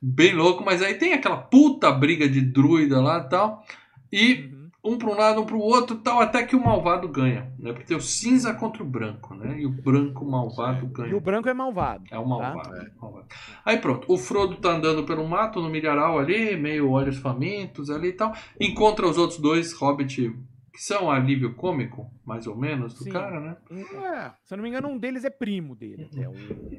Bem louco, mas aí tem aquela puta briga de druida lá e tal. E Uhum. Um para um lado, um para o outro, tal, até que o malvado ganha, né? Porque tem o cinza contra o branco, né? E o branco malvado ganha. E o branco é malvado. É o malvado, Tá? é o malvado. Aí pronto, o Frodo tá andando pelo mato, no milharal ali, meio olhos famintos ali e tal. Encontra os outros dois hobbit que são alívio cômico, mais ou menos, do Sim. cara, né? É, se eu não me engano, um deles é primo dele. Até, o...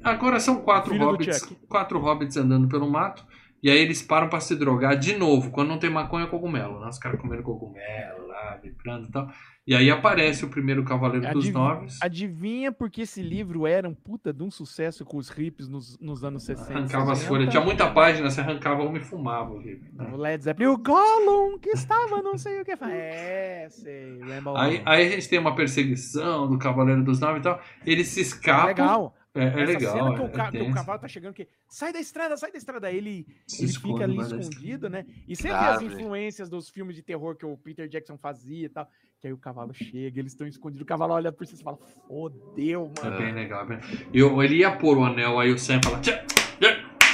Agora são quatro hobbits, quatro hobbits andando pelo mato. E aí eles param pra se drogar de novo, quando não tem maconha cogumelo, né? Os caras comendo cogumelo lá, vibrando e tal. E aí aparece o primeiro cavaleiro dos Adiv- nove. Adivinha porque esse livro era um puta de um sucesso com os hippies nos, nos anos 60. Arrancava as 70? folhas. Tinha muita página, você arrancava uma e fumava o livro. né? O Led Zeppelin, o Gollum, que estava não sei o que. É, sei. Aí, aí a gente tem uma perseguição do Cavaleiro dos Nove e tal. Eles se escapam. legal. É, é Essa legal. cena que, é- o, ca- é que o tenso. cavalo tá chegando, que sai da estrada, sai da estrada. Aí ele, Se ele esconde fica ali escondido, né? E você vê Ah, as influências dos filmes de terror que o Peter Jackson fazia e tal. Que aí o cavalo chega, eles estão escondidos, o cavalo olha por si e fala: Fodeu, É mano. bem legal. é bem- E eu- ele ia pôr o anel, aí o Sam fala: "Tchê,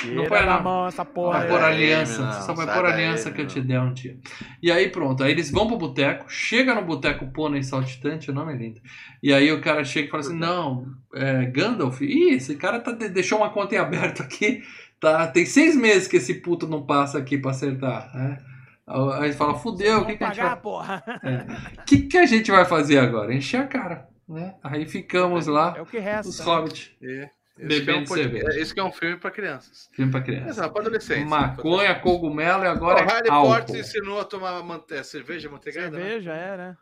não põe não. mão essa porra. Vai pôr é, aliança, não, só vai daí, aliança que eu te der um dia. E aí pronto, aí eles vão pro boteco, chega no boteco Pônei Saltitante, o nome é lindo. E aí o cara chega e fala assim: Não, é, Gandalf, ih, esse cara tá, de- deixou uma conta em aberto aqui, tá, tem seis meses que esse puto não passa aqui pra acertar. Né? Aí ele fala: Fudeu, o que, que a gente vai pagar, porra. O que, que a gente vai fazer agora? Encher a cara, né? Aí ficamos lá, É o que resta. os né? hobbits. É. Esse que é um Bebendo cerveja. é- Esse que é um filme pra crianças. Filme pra Mas criança. não, pra adolescentes. Maconha, cogumelo e agora Harry é álcool. Potter ensinou a tomar mante- é, cerveja, manteigada, né? Cerveja, é, né?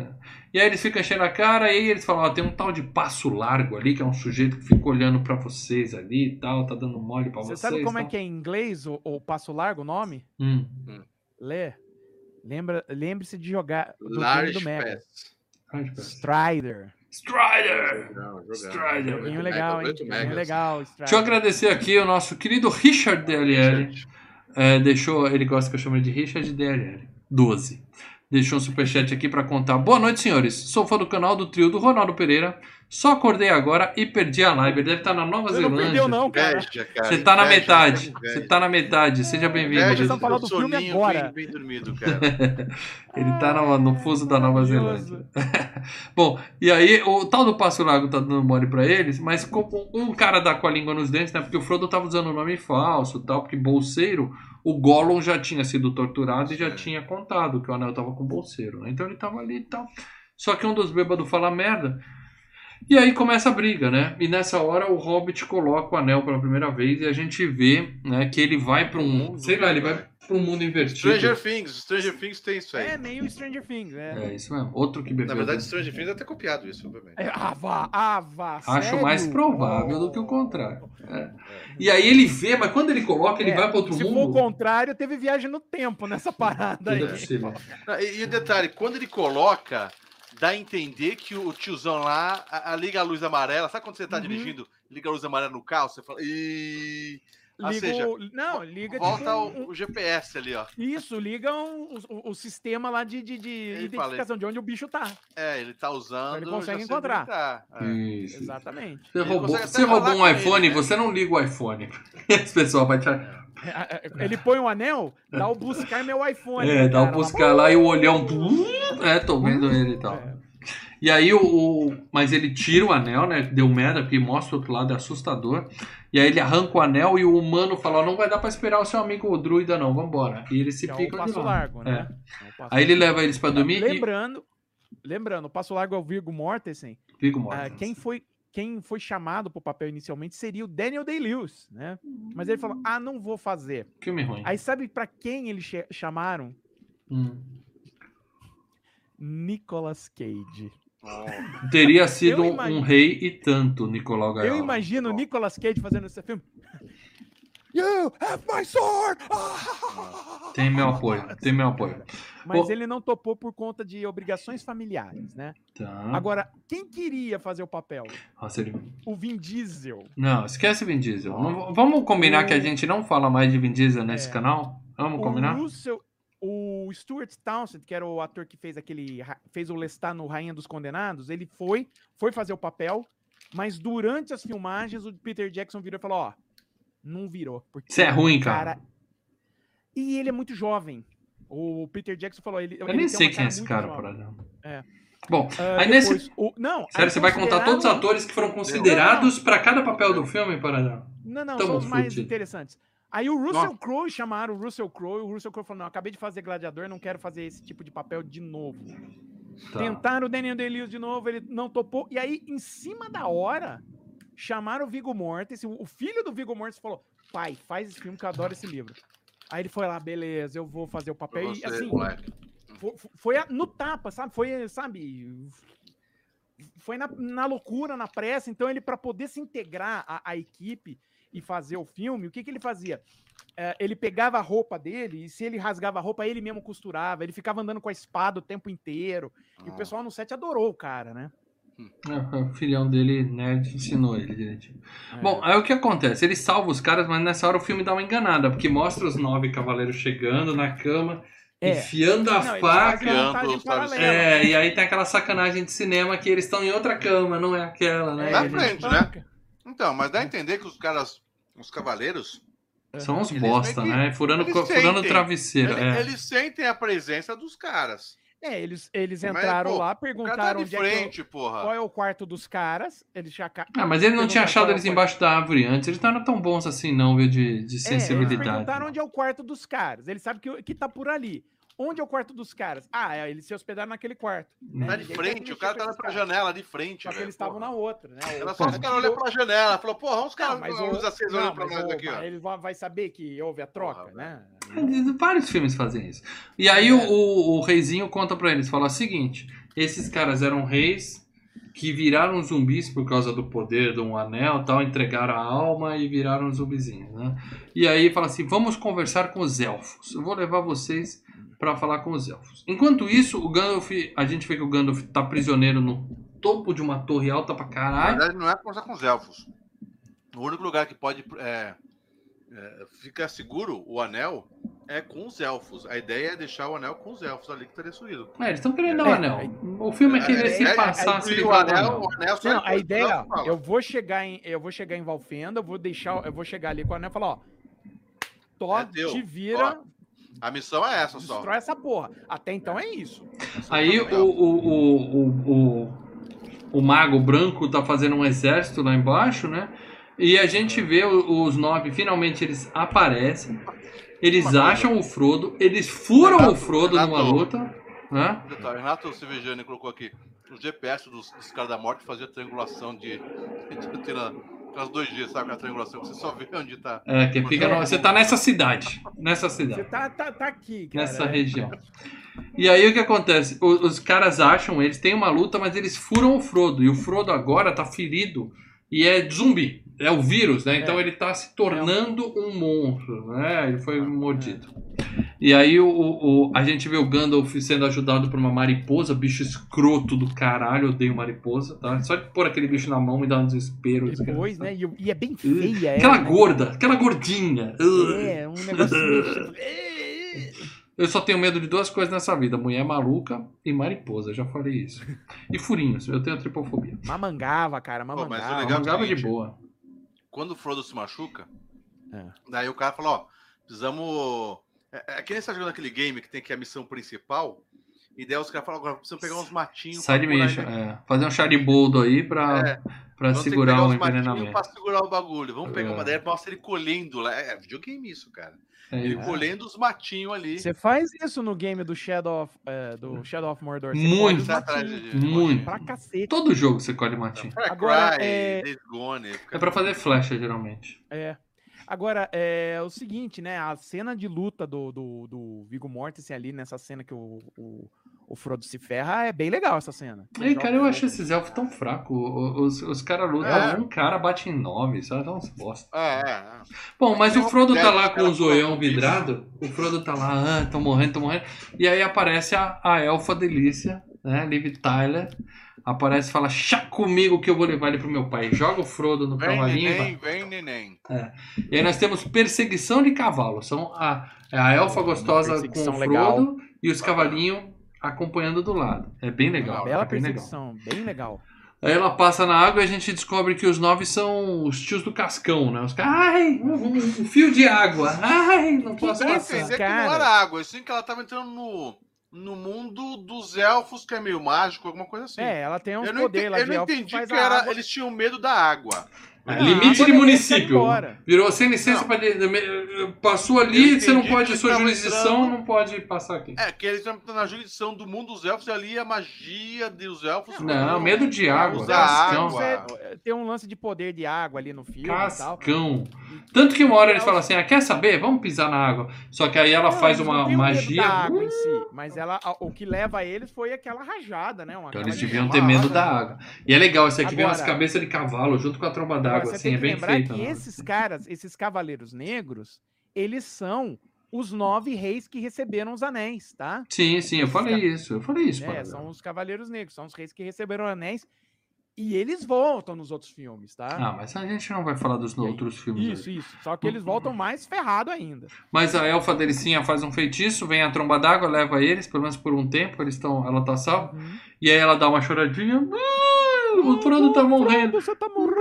É. E aí eles ficam enchendo a cara e eles falam, ó, tem um tal de passo largo ali, que é um sujeito que fica olhando pra vocês ali e tal, tá dando mole pra Você vocês. sabe como é tal. que é em inglês o, o passo largo o nome? Hum. Lê. Lembra, lembre-se de jogar do Large do Mega. Strider. Strider! Jogando. Strider. Joguinho Oito legal, mega, hein? Joguinho legal, Deixa eu Strider. agradecer aqui o nosso querido Richard DLL. É, deixou, ele gosta que eu chame de Richard DLL. 12. Deixou um superchat aqui pra contar. Boa noite, senhores. Sou fã do canal do trio do Ronaldo Pereira. Só acordei agora e perdi a live. Ele deve estar na Nova Você não Zelândia. perdeu não, cara. Inveja, cara. Você tá na inveja, metade. inveja. Você tá na metade. Seja bem-vindo. Estamos falando do filme soninho agora. Bem, bem dormido, cara. <laughs> ele tá no, no fuso da Nova. Zelândia. <laughs> Bom, e aí o tal do Passo Largo tá dando mole pra eles, mas como um cara dá com a língua nos dentes, né? Porque o Frodo tava usando um nome falso tal, porque bolseiro, o Gollum já tinha sido torturado e já tinha contado que o anel tava com bolseiro, né? Então ele tava ali e tal. Só que um dos bêbados fala merda. E aí começa a briga, né? E nessa hora o Hobbit coloca o anel pela primeira vez e a gente vê, né, que ele vai para um, sei lá, ele vai para um mundo invertido. Stranger Things. Stranger Things tem isso aí. É meio Stranger Things, é. É isso mesmo. Outro que bebeu. Na verdade, Stranger Things deve ter copiado isso, obviamente. É, ah, vá, ah, vá, Acho sério? mais provável do que o contrário. É. E aí ele vê, mas quando ele coloca, ele É, vai para outro Se mundo. for o contrário, teve viagem no tempo nessa parada aí. É. Não, E, e o detalhe, quando ele coloca, dá a entender que o tiozão lá a, a liga a luz amarela. Sabe quando você tá Uhum. dirigindo, liga a luz amarela no carro, você fala. Ih! Liga seja, o- não, liga volta tipo, o, um- o GPS ali, ó. Isso, liga um- o, o sistema lá de, de, de Ele identificação de onde o bicho tá. É, ele tá usando. Ele já consegue encontrar. ele tá. É. Isso. Exatamente. Você Ele roubou, você roubou um com ele, iPhone, né? você não liga o iPhone. <laughs> Esse pessoal vai te. Ele põe o anel, dá o buscar meu iPhone. É, dá o buscar lá e o olhão. <laughs> É, tô vendo ele e tal. É. E aí o, o- Mas ele tira o anel, né? Deu merda, porque mostra o outro lado, é assustador. E aí ele arranca o anel e o humano fala: não vai dar pra esperar o seu amigo o druida, não, vambora. E eles se Que é o de passo largo, né? É. É o passo Aí ele leva eles pra dormir e. Lembrando, lembrando, o passo largo é o Virgo Mortensen. Fica ah, morto. quem foi quem foi chamado pro papel inicialmente seria o Daniel Day-Lewis, né? Mas ele falou: "Ah, não vou fazer". Filme ruim. Aí sabe pra quem eles chamaram? Hum. Nicolas Cage. Teria sido Eu um- um imagino- rei e tanto, Nicolau Gaiola. Eu imagino o Nicolas Cage fazendo esse filme. You have my sword! Tem meu apoio, tem meu apoio. Mas ele não topou por conta de obrigações familiares, né? Tá. Agora, quem queria fazer o papel? Nossa, ele- O Vin Diesel. Não, esquece Vin Diesel. Não- vamos combinar que a gente não fala mais de Vin Diesel nesse É. canal? Vamos O combinar? Russell, o Stuart Townsend, que era o ator que fez aquele fez o Lestat no Rainha dos Condenados, ele foi, foi fazer o papel, mas durante as filmagens o Peter Jackson virou e falou, ó, não virou, porque Você é ruim, o cara. E ele é muito jovem. O Peter Jackson falou, ele Eu ele nem sei quem é esse cara, por exemplo. É. Bom, Ah, aí nesse. depois, o- não, Sério, aí você vai contar todos os atores que foram considerados pra cada papel do filme, por exemplo? Não, não, Tamo são os mais interessantes. Aí o Russell. Crowe chamaram o Russell Crowe e o Russell Crowe falou: não, acabei de fazer Gladiador, não quero fazer esse tipo de papel de novo. Tá. Tentaram o Daniel Day-Lewis de novo, ele não topou. E aí, em cima da hora, chamaram o Viggo Mortensen. O filho do Viggo Mortensen falou: pai, faz esse filme que eu adoro esse livro. Aí ele foi lá, beleza, eu vou fazer o papel. você, E assim, moleque. foi, foi a- no tapa, sabe? Foi, sabe? Foi na, na loucura, na pressa. Então, ele, para poder se integrar à, à equipe e fazer o filme, o que, que ele fazia? É, ele pegava a roupa dele e se ele rasgava a roupa, ele mesmo costurava. Ele ficava andando com a espada o tempo inteiro. E o Ah. pessoal no set adorou o cara, né? É, o filhão dele, nerd, ensinou ele direitinho. É. Bom, aí o que acontece? Ele salva os caras, mas nessa hora o filme dá uma enganada, porque mostra os nove cavaleiros chegando na cama, É. enfiando a Não, eles faca. É, e aí tem aquela sacanagem de cinema que eles estão em outra cama, não é aquela, né? Na E a gente- frente, né? Então, mas dá a entender que os caras, os cavaleiros, São uns Eles bosta, que- né? Furando, eles furando sentem. travesseiro. ele- é. eles sentem a presença dos caras. É, eles, eles Mas, entraram pô, lá, tá perguntaram de onde é que eu- frente, porra. qual é o quarto dos caras. Eles já. ca- Ah, mas ele não tinha achado é eles embaixo da árvore antes. Eles não eram tão bons assim, não, viu? De, de É, eles sensibilidade. perguntaram onde é o quarto dos caras. Eles sabem que, que tá por ali. Onde é o quarto dos caras? Ah, é, eles se hospedaram naquele quarto. Né? Tá de frente, o cara tá pra janela de frente. Só que velho, eles estavam na outra, né? Era O- só os caras olhando pra janela. Falou, porra, os caras mas vamos o- acesa não, olhando pra nós aqui, ó. Ele vai saber que houve a troca, Porra, né? Vários filmes fazem isso. E aí o, o, o reizinho conta pra eles, fala o seguinte, esses caras eram reis que viraram zumbis por causa do poder de um anel tal, entregaram a alma e viraram zumbizinhos, né? E aí fala assim, vamos conversar com os elfos. Eu vou levar vocês pra falar com os elfos. Enquanto isso, o Gandalf, a gente vê que o Gandalf tá prisioneiro no topo de uma torre alta pra Na caralho. verdade, não é conversar com os elfos. O único lugar que pode é, é, ficar seguro o anel é com os elfos. A ideia é deixar o anel com os elfos ali que tá destruído. É, eles estão querendo dar o É, anel. O filme é querer se É, é, passar, é, se o anel, o anel só Não, a ideia, falam. eu vou chegar em, eu vou chegar em Valfenda, eu vou deixar, eu vou chegar ali com o anel e falar, ó, Tó, É te vira, A missão é essa só. destrói essa porra. Até então é isso. Aí o, o, o, o, o, o mago branco tá fazendo um exército lá embaixo, né? E a gente vê os nove, finalmente eles aparecem. Eles acham o Frodo, eles furam Renato, o Frodo numa Renato. luta. Né? Detalhe, Renato Silvejani colocou aqui. O GPS dos, dos caras da morte fazia triangulação de. <laughs> de aquelas dois dias, sabe? A triangulação que você só vê onde tá. É, que fica no- você tá nessa cidade. Nessa Você cidade. tá, tá, tá aqui, cara. Nessa região. E aí o que acontece? O- Os, caras acham, eles têm uma luta, mas eles furam o Frodo. E o Frodo agora tá ferido e é zumbi. É o vírus, né? Então ele tá se tornando um monstro, né? Ele foi mordido. E aí o, o- o- a gente vê o Gandalf sendo ajudado por uma mariposa, bicho escroto do caralho, eu odeio mariposa, tá? Só de pôr aquele bicho na mão me dá um desespero. Depois, né? E, e é bem feia. Aquela ela, né? gorda, aquela gordinha. É, um negocinho. <laughs> Eu só tenho medo de duas coisas nessa vida: mulher maluca e mariposa. Já falei isso. E furinhos. Eu tenho tripofobia. Mamangava, cara, mas o mamangava. legal- Mangava de boa. Quando o Frodo se machuca, É. daí o cara falou, ó, precisamos. É, é que nem você tá jogando aquele game que tem que a missão principal. E daí os caras falam, agora precisamos pegar uns matinhos. Side mission. É. Fazer um chariboldo aí pra, É, pra vamos que segurar pegar o envenenamento. Pra segurar o bagulho. Vamos pegar É. uma ideia, mostra ele colhendo lá. É, videogame isso, cara. É Ele colhendo os matinhos ali. Você faz isso no game do Shadow of, é, do Shadow of Mordor. Você Muito. Tá de- Muito. Pra cacete. Todo jogo você colhe matinho. Agora, Cry, é- Gone. fica- É pra fazer flecha, geralmente. É. Agora, é o seguinte, né? A cena de luta do, do, do Viggo Mortensen ali, nessa cena que o, o, o Frodo se ferra, é bem legal essa cena. Ei, cara, eu acho esses elfos tão fracos. Os, os caras lutam, É. um cara bate em nove, sabe? Dá uns bosta. É, é, é. Bom, mas o Frodo tá dez lá com o zoião vidrado. O Frodo tá lá, ah, tô morrendo, tô morrendo. E aí aparece a, a elfa delícia, né? Liv Tyler. Aparece e fala, chá comigo que eu vou levar ele pro meu pai. Joga o Frodo no Vem, cavalinho. e vai. neném, vem, neném. E aí nós temos perseguição de cavalo. São a, é a elfa gostosa com o Frodo legal. e os cavalinhos acompanhando do lado. É bem legal. Bela é bem legal. perseguição, bem legal. Aí ela passa na água e a gente descobre que os nove são os tios do Cascão, né? Os caras, ai, um, fio de água, ai, não posso passar. entender que Cara. não era água, assim que ela tava entrando no, no mundo dos elfos, que é meio mágico, alguma coisa assim. É, ela tem não poderes entendi, eu não entendi que era, água- eles tinham medo da água. É, Ah, limite água de município. Virou sem licença Não. de- Passou ali, Eu você não pode, que sua tava jurisdição entrando- não pode passar aqui. É, que eles estão na jurisdição do mundo dos elfos e ali a magia dos elfos. Não, medo de água. Usar Cascão. tem um lance de poder de água ali no filme e tal. Cascão. Tanto que uma hora eles falam assim: ah, quer saber? Vamos pisar na água. Só que aí ela Não, faz não uma magia. da água em si, mas ela, a- o que leva eles foi aquela rajada, né? Uma, Então eles deviam ter medo da água. E é legal, esse aqui vem umas Agora- cabeças de cavalo junto com a tromba Agora, você assim, tem é que lembrar que né? esses caras, esses cavaleiros negros, eles são os nove reis que receberam os anéis, tá? Sim, sim, eu falei isso, eu falei isso. É, são os cavaleiros negros, são os reis que receberam anéis e eles voltam nos outros filmes, tá? Ah, mas a gente não vai falar dos aí? outros filmes. Isso, hoje. isso. Só que eles voltam mais ferrado ainda. Mas a elfa delicinha faz um feitiço, vem a tromba d'água, leva eles, pelo menos por um tempo, eles estão, ela tá salva. E aí ela dá uma choradinha. "Ah, o Frodo tá morrendo. Você tá morrendo.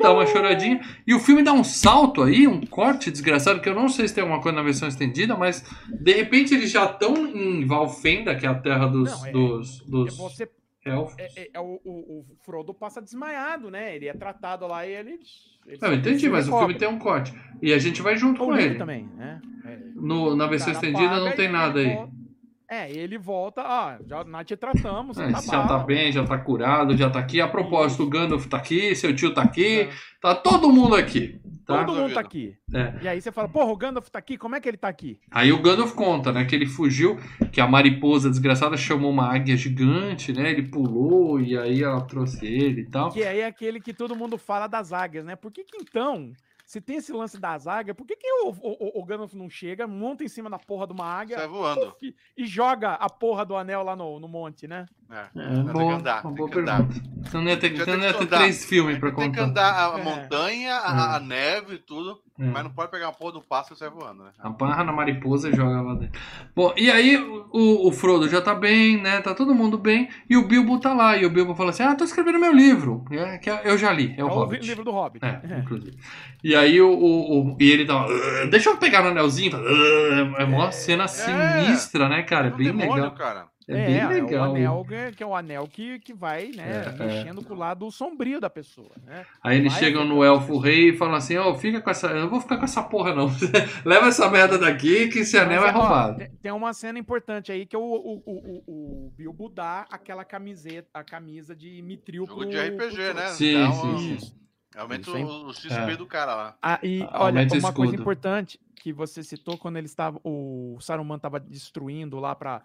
Dá uma choradinha. E o filme dá um salto aí, um corte desgraçado, que eu não sei se tem alguma coisa na versão estendida, mas de repente eles já estão em Valfenda, que é a terra dos, Não, é- dos, dos Você, elfos. é, é- é o, o- o Frodo passa desmaiado, né? Ele é tratado lá e ele. ele Não, eu entendi, mas o filme tem um corte. E a gente vai junto O com ele. também, né? É. No, na versão estendida não tem nada aí. volta. É, ele volta, ó, já nós te tratamos, você É, tá já tá bem, já tá curado, já tá aqui. A propósito, o Gandalf tá aqui, seu tio tá aqui, É. tá todo mundo aqui. Tá? Todo mundo tá aqui. É. E aí você fala, porra, o Gandalf tá aqui, como é que ele tá aqui? Aí o Gandalf conta, né, que ele fugiu, que a mariposa desgraçada chamou uma águia gigante, né? Ele pulou e aí ela trouxe ele e tal. Que aí é aquele que todo mundo fala das águias, né? Por que que então, se tem esse lance das águias, por que que o, o, o Gandalf não chega, monta em cima da porra de uma águia Sai voando. puf, e joga a porra do anel lá no, no monte, né? É. É, Não, tem boa, que andar, uma tem que andar. Você não ia ter, Já você tem não ia que ter andar. três filmes pra Tem que contar. andar a É. montanha, a, a neve e tudo, É. mas não pode pegar uma porra do pássaro e sair voando, né? Amarra na mariposa e joga lá dentro. Bom, e aí o, o Frodo já tá bem, né? Tá todo mundo bem. E o Bilbo tá lá. E o Bilbo fala assim: Ah, tô escrevendo meu livro. É, que eu já li, é o É o Hobbit. li- livro do Hobbit. É, inclusive. E aí o, o, o- e ele dá. "Ah, Deixa eu pegar no anelzinho. fala, "Ah", É uma cena sinistra, né, cara? É É bem demônio, legal. cara. É, É, bem é legal. o anel que, é o anel que, que vai, né, É, mexendo com o lado sombrio da pessoa, né? Aí eles Vai chegam no elfo rei e falam assim: Ó, fica com essa. Eu não vou ficar com essa porra, não. <laughs> Leva essa merda daqui que esse anel Mas, é ó, roubado. tem- Tem uma cena importante aí que é o, o, o, o, o Bilbo dá aquela camiseta, a camisa de Mitril Jogo pro- de RPG, pro- né? Sim, Dá sim, um- sim. Aumenta Isso é o, o XP É. do cara lá. Ah, e A- olha, uma coisa escudo. importante que você citou quando ele estava, o Saruman estava destruindo lá para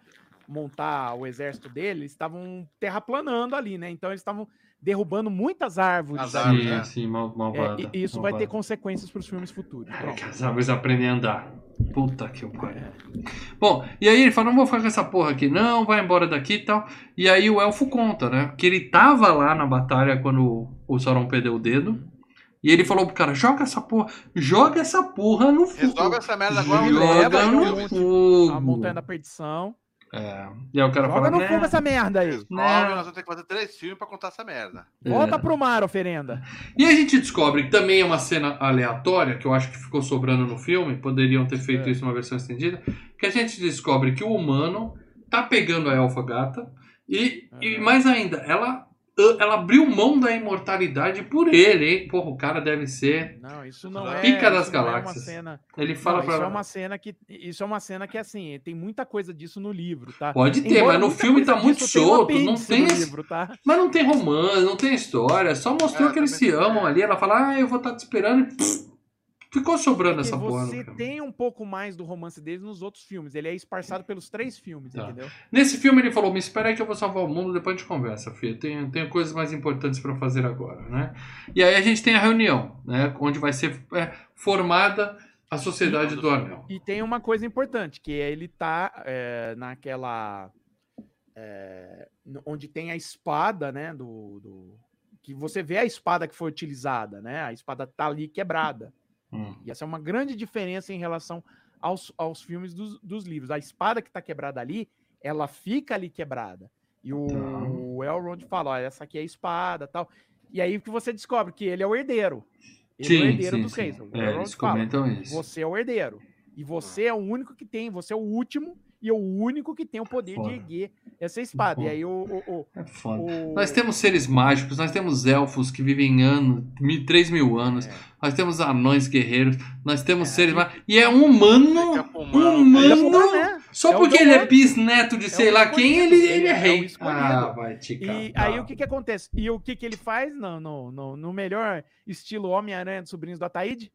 montar o exército dele, eles estavam terraplanando ali, né? Então eles estavam derrubando muitas árvores. As árvores, Sim, né? sim, mal, É, malvada. e isso vai ter malvada. consequências para os filmes futuros. É, que as árvores aprendem a andar. Puta que o pariu. Bom, e aí ele fala, não vou ficar com essa porra aqui, não, vai embora daqui e tal. E aí o elfo conta, né? Que ele tava lá na batalha quando o Sauron perdeu o dedo. E ele falou pro cara, joga essa porra, joga essa porra no fogo. Resolve essa merda agora. Joga no fogo. A montanha da perdição. É. E aí o cara Joga fala, no né? fogo essa merda aí. Né? nós vamos ter que fazer três filmes pra contar essa merda. Volta É. pro mar, oferenda. E a gente descobre que também é uma cena aleatória, que eu acho que ficou sobrando no filme, poderiam ter feito É. isso numa versão estendida, que a gente descobre que o humano tá pegando a elfa gata e, e Aham. mais ainda, ela, ela abriu mão da imortalidade por ele, hein? Porra, o cara deve ser. Não, isso não é. Pica das isso não é uma galáxias. cena. Ele Não, fala isso pra é uma cena que isso é uma cena que assim tem muita coisa disso no livro, tá? Pode ter, Embora mas no filme tá muito solto, não tem livro, tá? Mas não tem romance, não tem história, só mostrou É, que eles se amam ali. Ela fala, ah, eu vou estar te esperando e ficou sobrando Porque essa porra. você tem um pouco mais do romance deles nos outros filmes. Ele é esparçado pelos três filmes, Tá. entendeu? Nesse filme ele falou: Me espera aí que eu vou salvar o mundo, depois a gente conversa, filho. Tenho, tenho coisas mais importantes pra fazer agora, né? E aí a gente tem a reunião, né? Onde vai ser é, formada a Sociedade do Anel. E tem uma coisa importante, que é ele tá é, naquela. é, onde tem a espada, né? Do, do- Que você vê a espada que foi utilizada, né? A espada tá ali quebrada. Hum. E essa é uma grande diferença em relação aos, aos filmes dos, dos livros. A espada que tá quebrada ali, ela fica ali quebrada. E o, o Elrond fala: ó, essa aqui é a espada tal. E aí que você descobre que ele é o herdeiro. Ele é o Sim, herdeiro sim, dos sim. reis. O É, Elrond eles fala, comentam isso. você é o herdeiro. E você é o único que tem, você é o último e é o único que tem o poder Foda. de erguer essa espada. Foda. E aí o. o, o- É foda. o- Nós temos seres mágicos, nós temos elfos que vivem anos, mil, 3 mil anos, É. nós temos anões guerreiros, nós temos É, seres e- mágicos. E é um humano, um é humano, né? só É porque ele é bisneto de sei o lá quem, ele, ele é é rei. ah, vai te E aí o que que acontece? E o que que ele faz no, no, no, no melhor estilo Homem-Aranha dos Sobrinhos do Ataíde?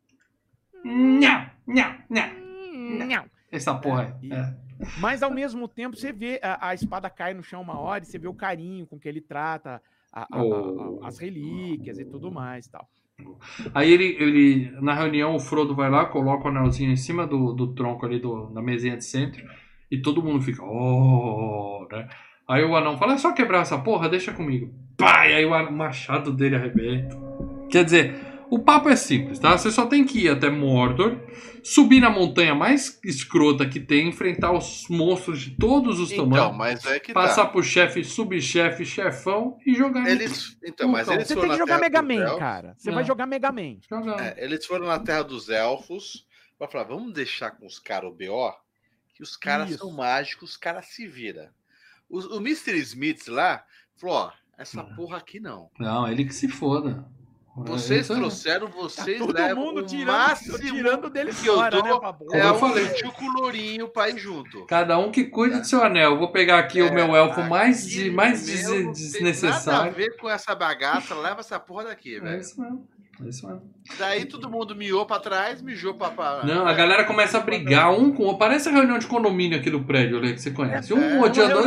Nhá, nhá, nhá. Não. Essa porra É, aí. e- É. Mas ao mesmo tempo você vê a, a espada cai no chão uma hora e você vê o carinho com que ele trata a- a- as relíquias e tudo mais tal. Aí ele, ele, na reunião, o Frodo vai lá, coloca o anelzinho em cima do, do tronco ali do, da mesinha de centro e todo mundo fica, oh, né? Aí o anão fala, é só quebrar essa porra, deixa comigo. Pai, aí o machado dele arrebenta. Quer dizer, o papo é simples, tá? Você só tem que ir até Mordor, subir na montanha mais escrota que tem, enfrentar os monstros de todos os Então, tamanhos, mas é que passar tá. por chefe, subchefe, chefão e jogar Eles, então, mas Então, eles Você foram tem que jogar Mega Man, Elfos. cara. Você Não. vai jogar Mega Man. É, eles foram na Terra dos Elfos pra falar, vamos deixar com os caras o BO, que os caras Isso. são mágicos, os caras se viram. O, o Mr. Smith lá falou, ó, essa porra aqui não. Não, ele que se foda. Vocês é- trouxeram, Tá vocês todo levam mundo o tirando, máximo tirando dele que eu fora, né, Fabão? Como é eu um falei. tio lourinho pra ir junto. Cada um que cuide do seu anel. Eu vou pegar aqui o meu elfo mais, de, mais des- não tem Nada a desnecessário. ver com essa bagaça, leva essa porra daqui, É velho. isso mesmo. É isso mesmo. Daí todo mundo miou pra trás, mijou pra. pra Não, a galera começa a brigar um com o outro. Parece a reunião de condomínio aqui do prédio, ali, que você conhece. Um É, odiando.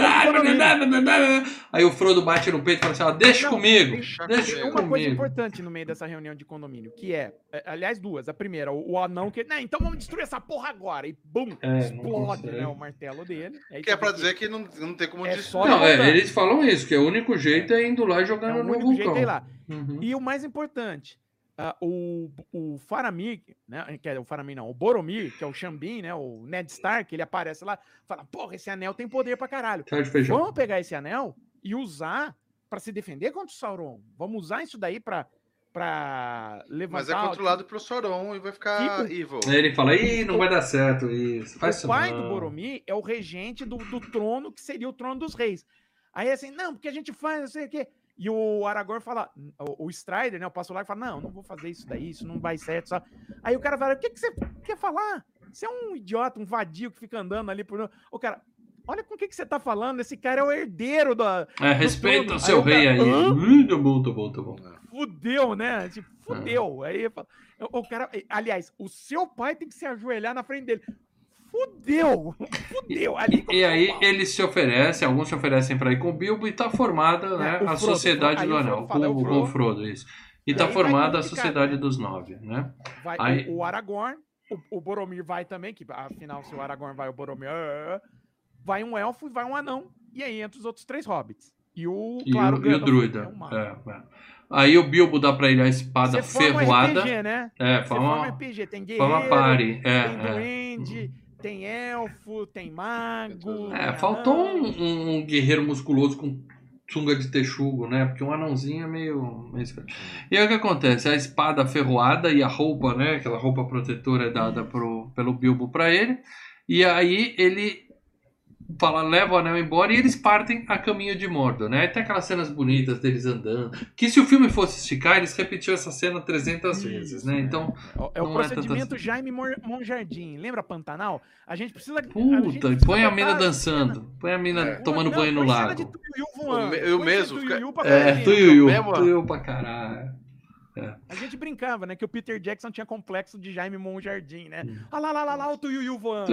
Aí o Frodo bate no peito e fala assim: ó, deixa Não, comigo. deixa Deixa comigo. Uma coisa importante no meio dessa reunião de condomínio, que é, é, aliás, duas. A primeira, o, o anão que. Né, então vamos destruir essa porra agora. E bum! É, não explode né, o martelo dele. Aí Que é pra dizer que não, não tem como É destruir. só- Não, é, eles falam isso, que é o único jeito é indo lá é jogando o no único vulcão. jeito é ir lá. Uhum. E o mais importante, ah, o, o Faramir, né? Que é o Faramir, não, o Boromir, que é o Xambin, né? O Ned Stark, ele aparece lá, fala: porra, esse anel tem poder pra caralho. Vamos pegar esse anel e usar pra se defender contra o Sauron. Vamos usar isso daí pra, pra levantar. Mas é controlado pelo Sauron e vai ficar Tipo- evil. Ele fala, ih, não vai dar certo isso. Faz o pai não. do Boromir é o regente do, do trono que seria o trono dos reis. Aí assim, não, porque a gente faz, não sei o quê. E o Aragorn fala, o, o Strider, né, o Passo Largo, fala, não, não vou fazer isso daí, isso não vai certo. Só. Aí o cara fala, o que, que você quer falar? Você é um idiota, um vadio que fica andando ali por... O cara, olha com o que, que você tá falando, esse cara é o herdeiro da... É, respeita o seu Aí rei cara, aí. Hum, tá bom, tá bom, tá bom. Fudeu, né? Tipo, É. fudeu. Aí eu falo- o cara, aliás, o seu pai tem que se ajoelhar na frente dele. Fudeu! Fudeu! Ali E aí eles se oferecem, alguns se oferecem pra ir com o Bilbo e tá formada né, É, o a Frodo, Sociedade do Anel. É o com, com o Frodo. Isso. E E tá formada a Sociedade né? dos Nove, né? Vai Aí- o, Aragorn, o, o Boromir vai também, que afinal, se o Aragorn vai, o Boromir. ah, vai um elfo e vai um anão. E aí entra os outros três hobbits. E o, E, claro, o, e o druida. é. É, é. Aí o Bilbo dá pra ele a espada forma um ferroada. RPG, né? É, forma um forma, RPG. Tem guerreiro, pare. É, tem é. duende, tem elfo, tem mago. É, faltou um, um- guerreiro musculoso com sunga de texugo, né? Porque um anãozinho é meio. E aí o que acontece? A espada ferroada e a roupa, né? Aquela roupa protetora é dada pro, pelo Bilbo pra ele. E aí ele fala, leva o anel embora e eles partem a caminho de Mordor, né? Aí tem aquelas cenas bonitas deles andando. Que se o filme fosse esticar, eles repetiam essa cena 300 vezes, Isso, né? é. Então, É o não é tanto procedimento assim. Jaime Monjardim. Lembra Pantanal? A gente precisa. a gente puta, precisa põe a mina cena- dançando. Põe a mina É. tomando Não, banho no lago. de voando, Eu põe mesmo, Tuiuiu pra É, tuiuiu, mesmo- tuiuiu pra caralho. A gente brincava, né? Que o Peter Jackson tinha complexo de Jaime Monjardim, né? Hum. Olha lá, lá, lá, lá, o Tuiuiu voando.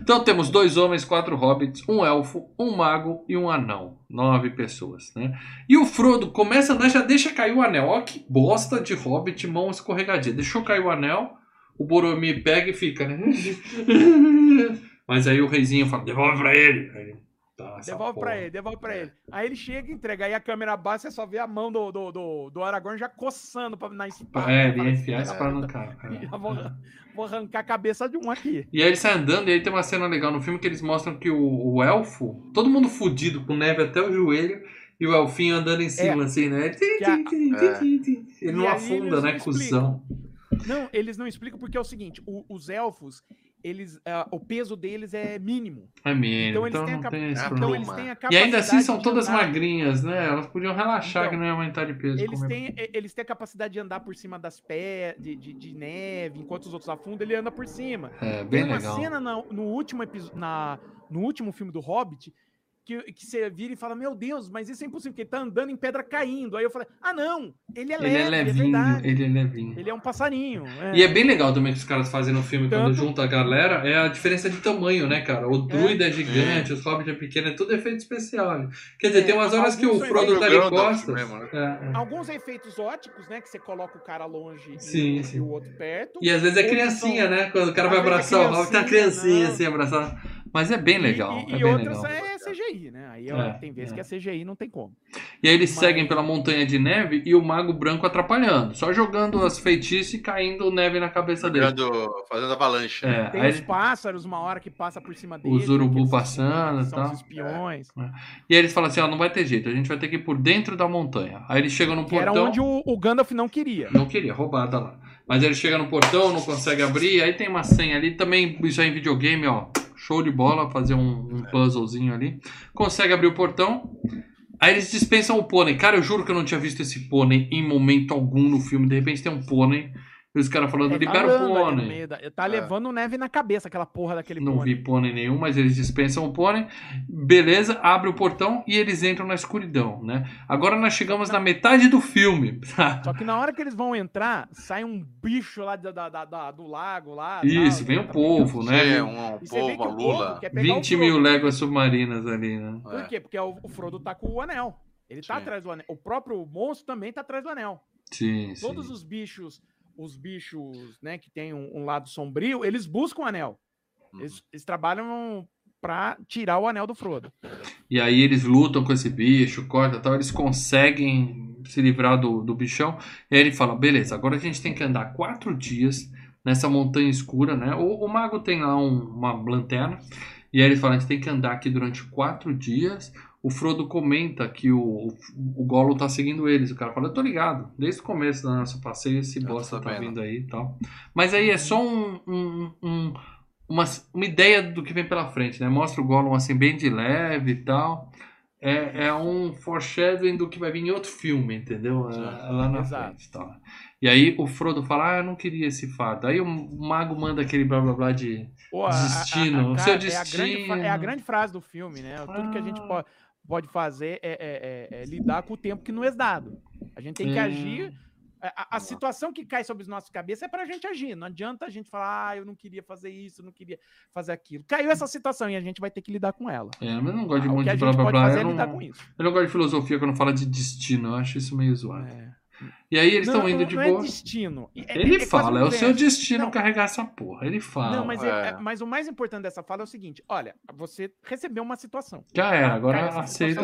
Então temos dois homens, quatro hobbits, um elfo, um mago e um anão. Nove pessoas, né? E o Frodo começa a andar, já deixa cair o anel. Ó que bosta de hobbit, mão escorregadia. Deixou cair o anel, o Boromir pega e fica, né? <laughs> Mas aí o reizinho fala, devolve pra ele. Aí ele, tá, Devolve porra. pra ele, devolve pra ele. Aí ele chega e entrega. Aí a câmera baixa, você só vê a mão do, do, do, do Aragorn já coçando pra, na espada. É, ele ia enfiar a "Filha da espada no puta, cara. é. <laughs> vou, vou arrancar a cabeça de um aqui. E aí ele sai andando e aí tem uma cena legal no filme que eles mostram que o, o elfo, todo mundo fudido, com neve até o joelho, e o elfinho andando em cima, assim, né? A- Ele não afunda, né, cuzão? Não, eles não explicam porque é o seguinte: o- os elfos, eles, ah, o peso deles é mínimo. É mínimo, Então eles então têm a tem Então eles têm a E capacidade. ainda assim são todas andar- magrinhas, né? Elas podiam relaxar Então, que não ia aumentar de peso. Eles têm, e- eles têm a capacidade de andar por cima das pés, de, de, de neve, enquanto os outros afundam, ele anda por cima. É, Tem bem uma legal. cena na- no, último na, no último filme do Hobbit que, que você vira e fala: Meu Deus, mas isso é impossível, porque ele tá andando em pedra caindo. Aí eu falei: Ah, não, ele é leve, Ele é é, levinho, verdade. ele é levinho. Ele é um passarinho. E é bem legal também que os caras fazem no filme quando Tanto- junta a galera, é a diferença de tamanho, né, cara? O druida é, gigante, os hobbits é pequeno, é tudo efeito especial. né? Quer dizer, É, tem umas horas que o Frodo tá de costas. mesmo, né? É, é. Alguns efeitos óticos, né? Que você coloca o cara longe e- Sim, e, sim. o outro perto. E às vezes é criancinha, são- né? Quando o cara Às vai é abraçar o Hobbit, uma criancinha, não. assim abraçada. Mas é bem legal. E, é e bem outras legal. é CGI, né? Aí É, tem vezes é. que é CGI não tem como. E aí eles Mas- seguem pela montanha de neve e o mago branco atrapalhando. Só jogando as feitiços e caindo neve na cabeça dele. Fazendo, fazendo avalanche. É, Tem aí os pássaros, uma hora que passa por cima deles. Os urubu né, eles- passando e tal. os espiões. E aí eles falam assim, ó, não vai ter jeito, a gente vai ter que ir por dentro da montanha. Aí eles chegam no Que era portão. onde o, o Gandalf não queria. Não queria, roubada lá. Mas ele chega no portão, não consegue abrir, aí tem uma senha ali, também isso aí em videogame, ó. Show de bola, fazer um, um puzzlezinho ali. Consegue abrir o portão. Aí eles dispensam o pônei. Cara, eu juro que eu não tinha visto esse pônei em momento algum no filme. De repente tem um pônei. Os caras falando, É, tá libera o ali no pônei. Tá levando neve na cabeça, aquela porra daquele Não pônei. vi pônei nenhum, mas eles dispensam o pônei. Beleza, abre o portão e eles entram na escuridão, né? Agora nós chegamos na metade do filme. <laughs> Só que na hora que eles vão entrar, sai um bicho lá da, da- da- da- do lago lá. Isso, tal, vem o tá povo, né? É, um, um povo, o povo lula. quer pegar o 20 mil léguas submarinas ali, né? Por É. quê? Porque o, o Frodo tá com o anel. Ele tá Sim. atrás do anel. O próprio monstro também tá atrás do anel. Sim, sim. Todos os bichos, os bichos, né, que tem um, um lado sombrio, eles buscam o anel. Uhum. Eles, eles trabalham pra tirar o anel do Frodo. E aí eles lutam com esse bicho, corta tal, eles conseguem se livrar do, do bichão. E aí ele fala, beleza, agora a gente tem que andar quatro dias nessa montanha escura, né? O, o mago tem lá um- uma lanterna. E aí ele fala, a gente tem que andar aqui durante quatro dias. O Frodo comenta que o, o, o Golo tá seguindo eles. O cara fala, eu tô ligado. Desde o começo do nosso passeio, esse bosta tá vindo aí e tal. Mas aí é só um, um- um- uma, uma ideia do que vem pela frente, né? Mostra o Gollum assim bem de leve e tal. É, é um foreshadowing do que vai vir em outro filme, entendeu? É, lá na Exato. frente. Tal. E aí o Frodo fala, ah, eu não queria esse fardo. Aí o mago manda aquele blá blá blá de... Pô, a- a- a- Destino, a- seu é a grande É a destino. grande frase do filme, né? Tudo que a gente Ah. Po- pode fazer é, é- é- é lidar com o tempo que nos é dado. A gente tem que agir. A, a- a situação que cai sobre os nossos cabeças é pra gente agir. Não adianta a gente falar, ah, eu não queria fazer isso, eu não queria fazer aquilo. Caiu essa situação e a gente vai ter que lidar com ela. É, mas eu não gosto de Ah, um o monte a de blá blá blá. é não, eu não gosto de filosofia quando fala de destino. Eu acho isso meio zoado. É. E aí eles estão Não, indo não de é boa. destino. É- é- Ele é fala, é o seu destino Não. carregar essa porra. Ele fala. Não, mas, é- É. é- mas o mais importante dessa fala é o seguinte: olha, você recebeu uma situação. Já era, Ah, agora aceita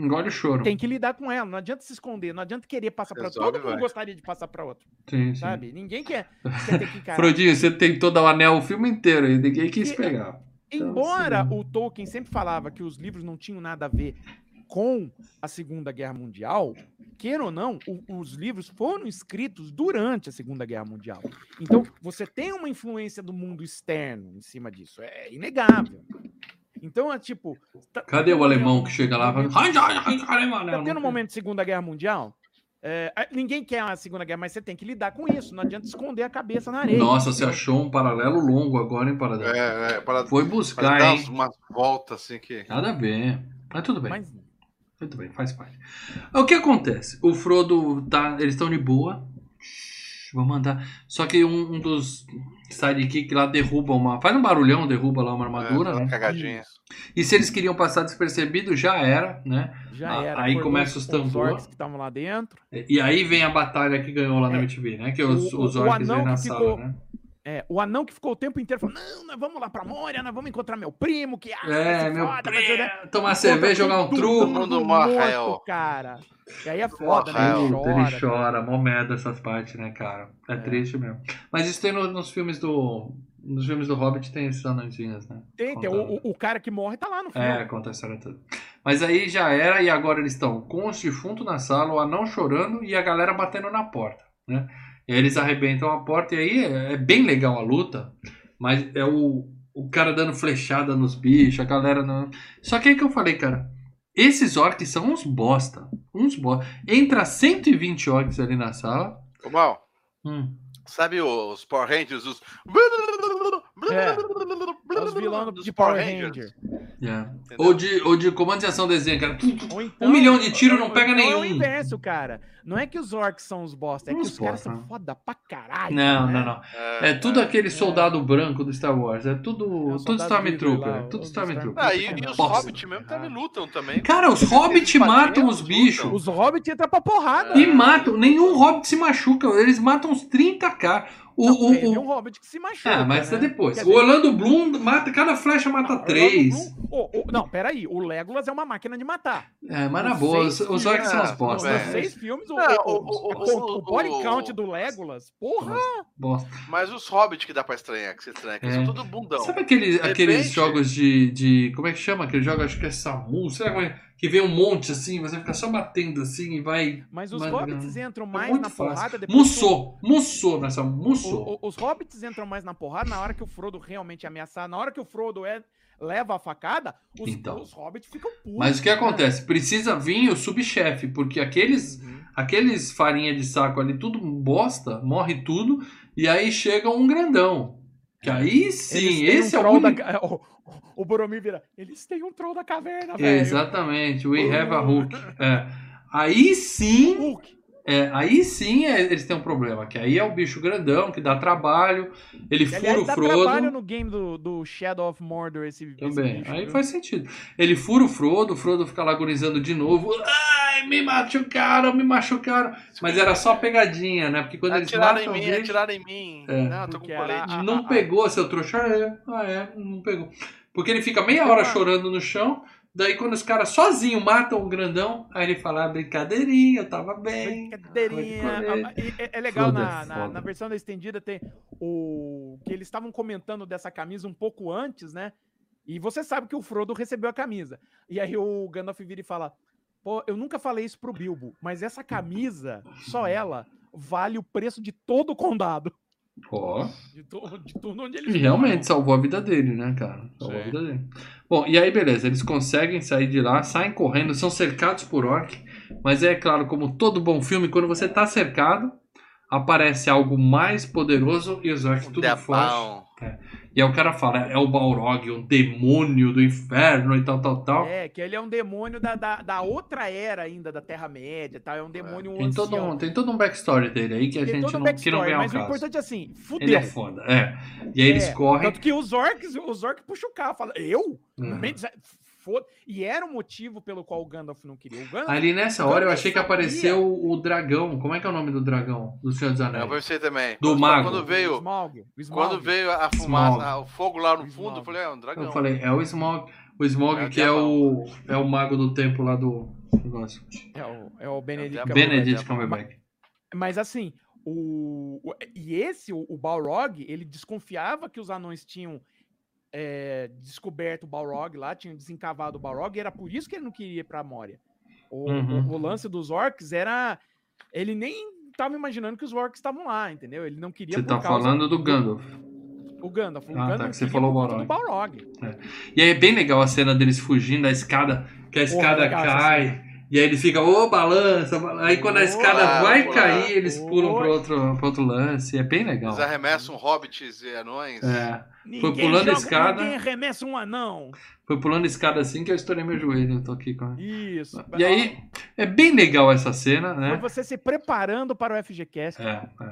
engole o choro. Tem que lidar com ela, não adianta se esconder, não adianta querer passar para todo mundo gostaria de passar para outro, Sim, sim. sabe? Ninguém quer, quer ter que <laughs> encarar. Frodinho, você tentou dar o anel o filme inteiro e ninguém quis E- pegar. Embora Então, o Tolkien sempre falava que os livros não tinham nada a ver com a Segunda Guerra Mundial, queira ou não, o- os livros foram escritos durante a Segunda Guerra Mundial. Então, você tem uma influência do mundo externo em cima disso, é inegável. Então, é tipo. tá- Cadê tá o tendo alemão um que chega lá e fala. "Ai, ai, ai, ai, mano, Tá não tendo um tem." momento de Segunda Guerra Mundial? é, a- ninguém quer uma Segunda Guerra, mas você tem que lidar com isso. Não adianta esconder a cabeça na areia. Nossa, você achou um paralelo longo agora, hein, Paradela? É, é, para, Foi para buscar, dar hein? umas- umas voltas assim que. Nada a ver. Mas tudo bem. Mas Muito bem, faz parte. O que acontece? O Frodo tá. Eles estão de boa. Vou mandar. Só que um, um dos sidekick lá derruba uma. Faz um barulhão, derruba lá uma armadura, é, né? Cagadinhas. E se eles queriam passar despercebido, já era, né? já Ah, era. aí começa os tambor. orcs que estavam lá dentro. E aí vem a batalha que ganhou lá na É. MTV, né? Que os, O- os o orcs anão vêm na que sala, ficou- né? É, o anão que ficou o tempo inteiro falando: não, nós vamos lá pra Moria, nós vamos encontrar meu primo, que ah, É, meu foda, vai ser, né?" primo, tomar cerveja, jogar um truco. mundo morto, cara. E aí é foda, né? Ele chora. ele chora, mó merda essas partes, né, cara? É, É. triste mesmo. Mas isso tem no- nos filmes do. Nos filmes do Hobbit tem esses anõezinhos, né? Tem, tem, Contando. o, o- o cara que morre tá lá no filme. É, conta a história toda. Mas aí já era, e agora eles estão com os defuntos na sala, o anão chorando e a galera batendo na porta, né? E aí eles arrebentam a porta, e aí é, é bem legal a luta, mas é o, o cara dando flechada nos bichos, a galera não. Só que aí que eu falei, cara, esses orcs são uns bosta. Uns bosta. Entra 120 orcs ali na sala. Ô, Mal, Hum. sabe os Power Rangers? Os... É, Os vilões dos de Power Ranger. É. Entendeu? Ou, de, ou de comando de ação desenho, cara. Ou Um milhão de tiro não pega então É o nenhum. inverso, cara. Não é que os orcs são os bosta, é que Uns os caras são foda pra caralho. Não, né? não, não. É tudo aquele soldado branco do Star Wars. É tudo, É tudo Stormtrooper. lá, tudo Stormtrooper. Ah, e, e os Bosta. Hobbit mesmo também lutam também. Cara, os hobbits matam os bichos. Os hobbits entram pra porrada. É. E matam. Nenhum hobbit se machuca. Eles matam uns 30k. O, Não, o, teve o- um hobbit que se machuca. É, mas né? é depois. Quer O dizer, Orlando Bloom mata. Cada flecha mata Orlando três. Bloom- o- o- não, peraí. O Legolas é uma máquina de matar. É, mas na boa, os, os orcs são filmes, as bosta. Nos é. seis filmes, o, Não, o, o- o, o- o o- body o- count do Legolas, porra. bosta. Mas os Hobbit que dá pra estranhar, que você estranha, que É. são tudo bundão. Sabe aqueles, De aqueles repente- jogos de, de. Como é que chama? Aquele jogo, acho que é Samu. Sei lá como é. Que vem um monte assim, você fica só batendo assim e vai. Mas os hobbits entram É mais muito na fácil. porrada depois. que o- Mussou, mussou nessa. Mussou. os hobbits entram mais na porrada na hora que o Frodo realmente é ameaçar. Na hora que o Frodo é, leva a facada, os, Então. os hobbits ficam putos. Mas o que né? acontece? Precisa vir o subchefe, porque aqueles, Uhum. aqueles farinha de saco ali, tudo bosta, morre tudo, e aí chega um grandão. Que aí Eles sim, esse um é o da único. ca- <laughs> <laughs> o, Boromir vira. Eles têm um troll da caverna, velho. exatamente, we have a hook. É. Aí sim, Hulk. É, aí sim é- eles têm um problema, que aí é o bicho grandão, que dá trabalho, ele Que, fura aliás, o dá Frodo. trabalho no game do, do Shadow of Mordor esse, esse Também. bicho, Aí viu? faz sentido. Ele fura o Frodo, o Frodo fica lá agonizando de novo. Ai, me machucaram, me machucaram. Mas era só pegadinha, né? Porque quando eles Atiraram em matam o mim, bicho, atiraram em mim. É. Não, tô com colete. não pegou, seu trouxa. Ah, é. Ah, é, não pegou. Porque ele fica meia hora chorando no chão. Daí quando os caras sozinhos matam o grandão, aí ele fala, ah, brincadeirinha, eu tava bem. Brincadeirinha. Ah, É, é legal, na, na, foda. na versão da estendida tem o que eles estavam comentando dessa camisa um pouco antes, né? E você sabe que o Frodo recebeu a camisa. E aí o Gandalf vira e fala: Pô, eu nunca falei isso pro Bilbo, mas essa camisa, só ela, vale o preço de todo o condado. Ó. De, to, de tudo onde E eles realmente moram. salvou a vida dele, né, cara? Salvou a Sim. vida dele. Bom, e aí beleza, eles conseguem sair de lá, saem correndo, são cercados por orc, mas é claro, como todo bom filme, quando você tá cercado, aparece algo mais poderoso e os orcs Um tudo foge. debão. E aí o cara fala, é o Balrog, um demônio do inferno e tal, tal, tal. É, que ele é um demônio da, da, da outra era ainda, da Terra-média, tá? É um demônio Tem todo, um, tem todo um backstory dele aí que a Tem gente um não, que não ao mas o importante é assim, fudeu. Ele é foda, é. E aí eles É, correm. Tanto que os orcs, os orcs puxam o carro, falam, eu? No Uhum. Foda- E era o motivo pelo qual o Gandalf não queria. O Gandalf, Ali nessa Eu hora eu achei que sabia. apareceu o, o dragão. Como é que é o nome do dragão? Do Senhor dos Eu Anéis? pensei também. Do quando, mago. Quando o veio, Smaug, o Smaug. quando veio a Smaug. fumaça, a- o fogo lá no fundo, Smaug. eu falei, é um dragão. Eu falei, é o Smog. O Smog É que é o, é o mago do tempo lá do negócio. É o, é o Benedict É. Benedict. Cumberbatch. Mas assim, o, o- e esse, o, o Balrog, ele desconfiava que os anões tinham é, descoberto o Balrog lá, tinham desencavado o Balrog, e era por isso que ele não queria ir pra Moria. O, Uhum. o- o lance dos orcs era... Ele nem tava imaginando que os orcs estavam lá, entendeu? Ele não queria Você tá falando do Gandalf. O Gandalf. O Ah, tá, Gandalf que você falou o do Balrog. E aí é bem legal a cena deles fugindo da escada, que a escada legal essa cai. E aí eles ficam, ô, balança, balança. Aí quando a escada vai cair, eles pulam pro outro, outro lance. É bem legal. Eles arremessam hobbits e anões. É. Ninguém pulando a joga- escada. Ninguém arremessa um anão. Foi pulando escada assim que eu estourei meu joelho. Eu tô aqui com. Isso. E aí, é bem legal essa cena, Foi né? você se preparando para o FGCast. É, é.